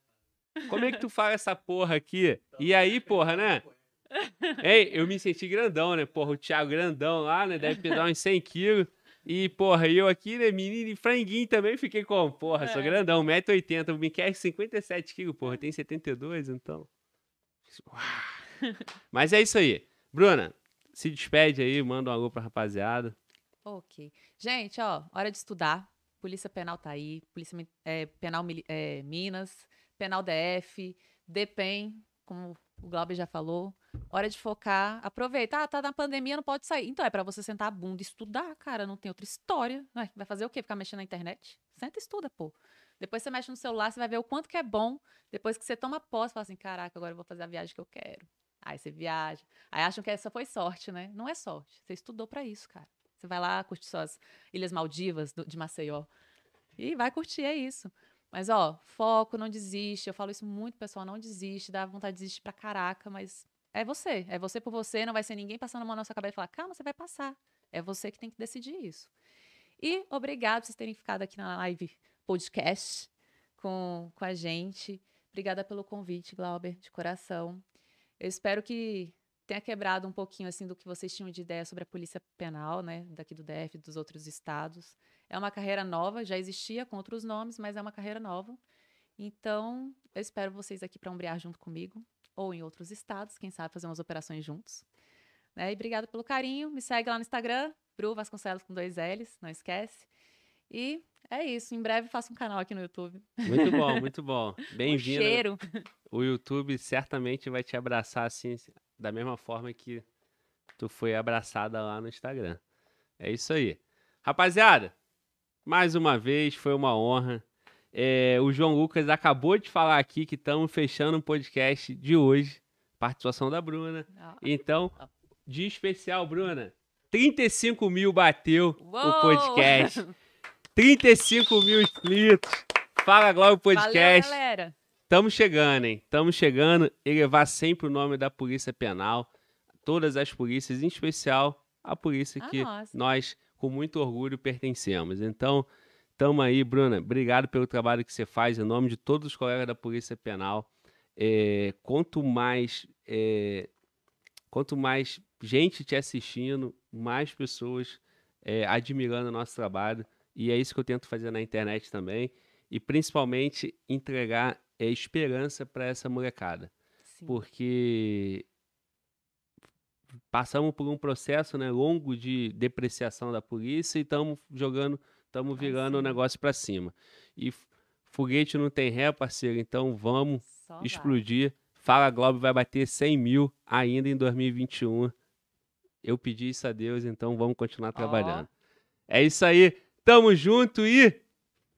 Como é que tu fala essa porra aqui? E aí, porra, né? Ei, eu me senti grandão, né? Porra, o Thiago grandão lá, né? Deve pesar uns 100 quilos. E, porra, eu aqui, né? Menino e franguinho também fiquei com, porra, sou É. grandão, 1,80m. O Miquel é 57 quilos, porra, tem 72, então. Mas é isso aí. Bruna, se despede aí, manda um alô pra rapaziada. Ok. Gente, ó, hora de estudar. Polícia Penal tá aí. Polícia é, Penal é, Minas, Penal DF, DEPEN, como o Glauber já falou. Hora de focar. Aproveita. Ah, tá na pandemia, não pode sair. Então é pra você sentar a bunda e estudar, cara. Não tem outra história. Ué, vai fazer o quê? Ficar mexendo na internet? Senta e estuda, pô. Depois você mexe no celular, você vai ver o quanto que é bom. Depois que você toma posse, fala assim: caraca, agora eu vou fazer a viagem que eu quero. Aí você viaja. Aí acham que essa foi sorte, né? Não é sorte. Você estudou pra isso, cara. Você vai lá curtir suas Ilhas Maldivas do- de Maceió. E vai curtir, é isso. Mas, ó, foco, não desiste. Eu falo isso muito, pessoal, não desiste. Dá vontade de desistir pra caraca, mas é você. É você por você, não vai ser ninguém passando a mão na sua cabeça e falar, calma, você vai passar. É você que tem que decidir isso. E obrigado por vocês terem ficado aqui na live podcast com, com a gente. Obrigada pelo convite, Glauber, de coração. Eu espero que tenha quebrado um pouquinho assim do que vocês tinham de ideia sobre a polícia penal, né, daqui do DF, dos outros estados. É uma carreira nova, já existia com outros nomes, mas é uma carreira nova. Então, eu espero vocês aqui para umbrear junto comigo, ou em outros estados, quem sabe fazer umas operações juntos. Né? E obrigada pelo carinho. Me segue lá no Instagram, Bru Vasconcelos com dois L's, não esquece. E é isso. Em breve faço um canal aqui no YouTube. Muito bom, muito bom. Bem-vindo. cheiro. o YouTube certamente vai te abraçar assim, da mesma forma que tu foi abraçada lá no Instagram. É isso aí. Rapaziada, mais uma vez foi uma honra. É, o João Lucas acabou de falar aqui que estamos fechando o podcast de hoje. Participação da Bruna. Ah, Então, de especial, Bruna, 35 mil bateu o Uou! podcast. 35 mil inscritos. Fala Globo Valeu, Podcast. galera. Estamos chegando, hein? Estamos chegando. Elevar sempre o nome da Polícia Penal. Todas as polícias, em especial a polícia A que nossa. nós, com muito orgulho, pertencemos. Então, estamos aí, Bruna. Obrigado pelo trabalho que você faz em nome de todos os colegas da Polícia Penal. É, quanto mais é, quanto mais gente te assistindo, mais pessoas é, admirando o nosso trabalho, E é isso que eu tento fazer na internet também. E principalmente entregar é, esperança para essa molecada. Sim. Porque passamos por um processo né, longo de depreciação da polícia e estamos jogando, estamos virando o negócio para cima. E foguete não tem ré, parceiro, então vamos Só vai. explodir. Fala Globo vai bater 100 mil ainda em 2021. Eu pedi isso a Deus, então vamos continuar trabalhando. É isso aí. Tamo junto e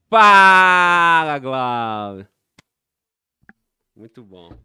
fala, Globo. Muito bom.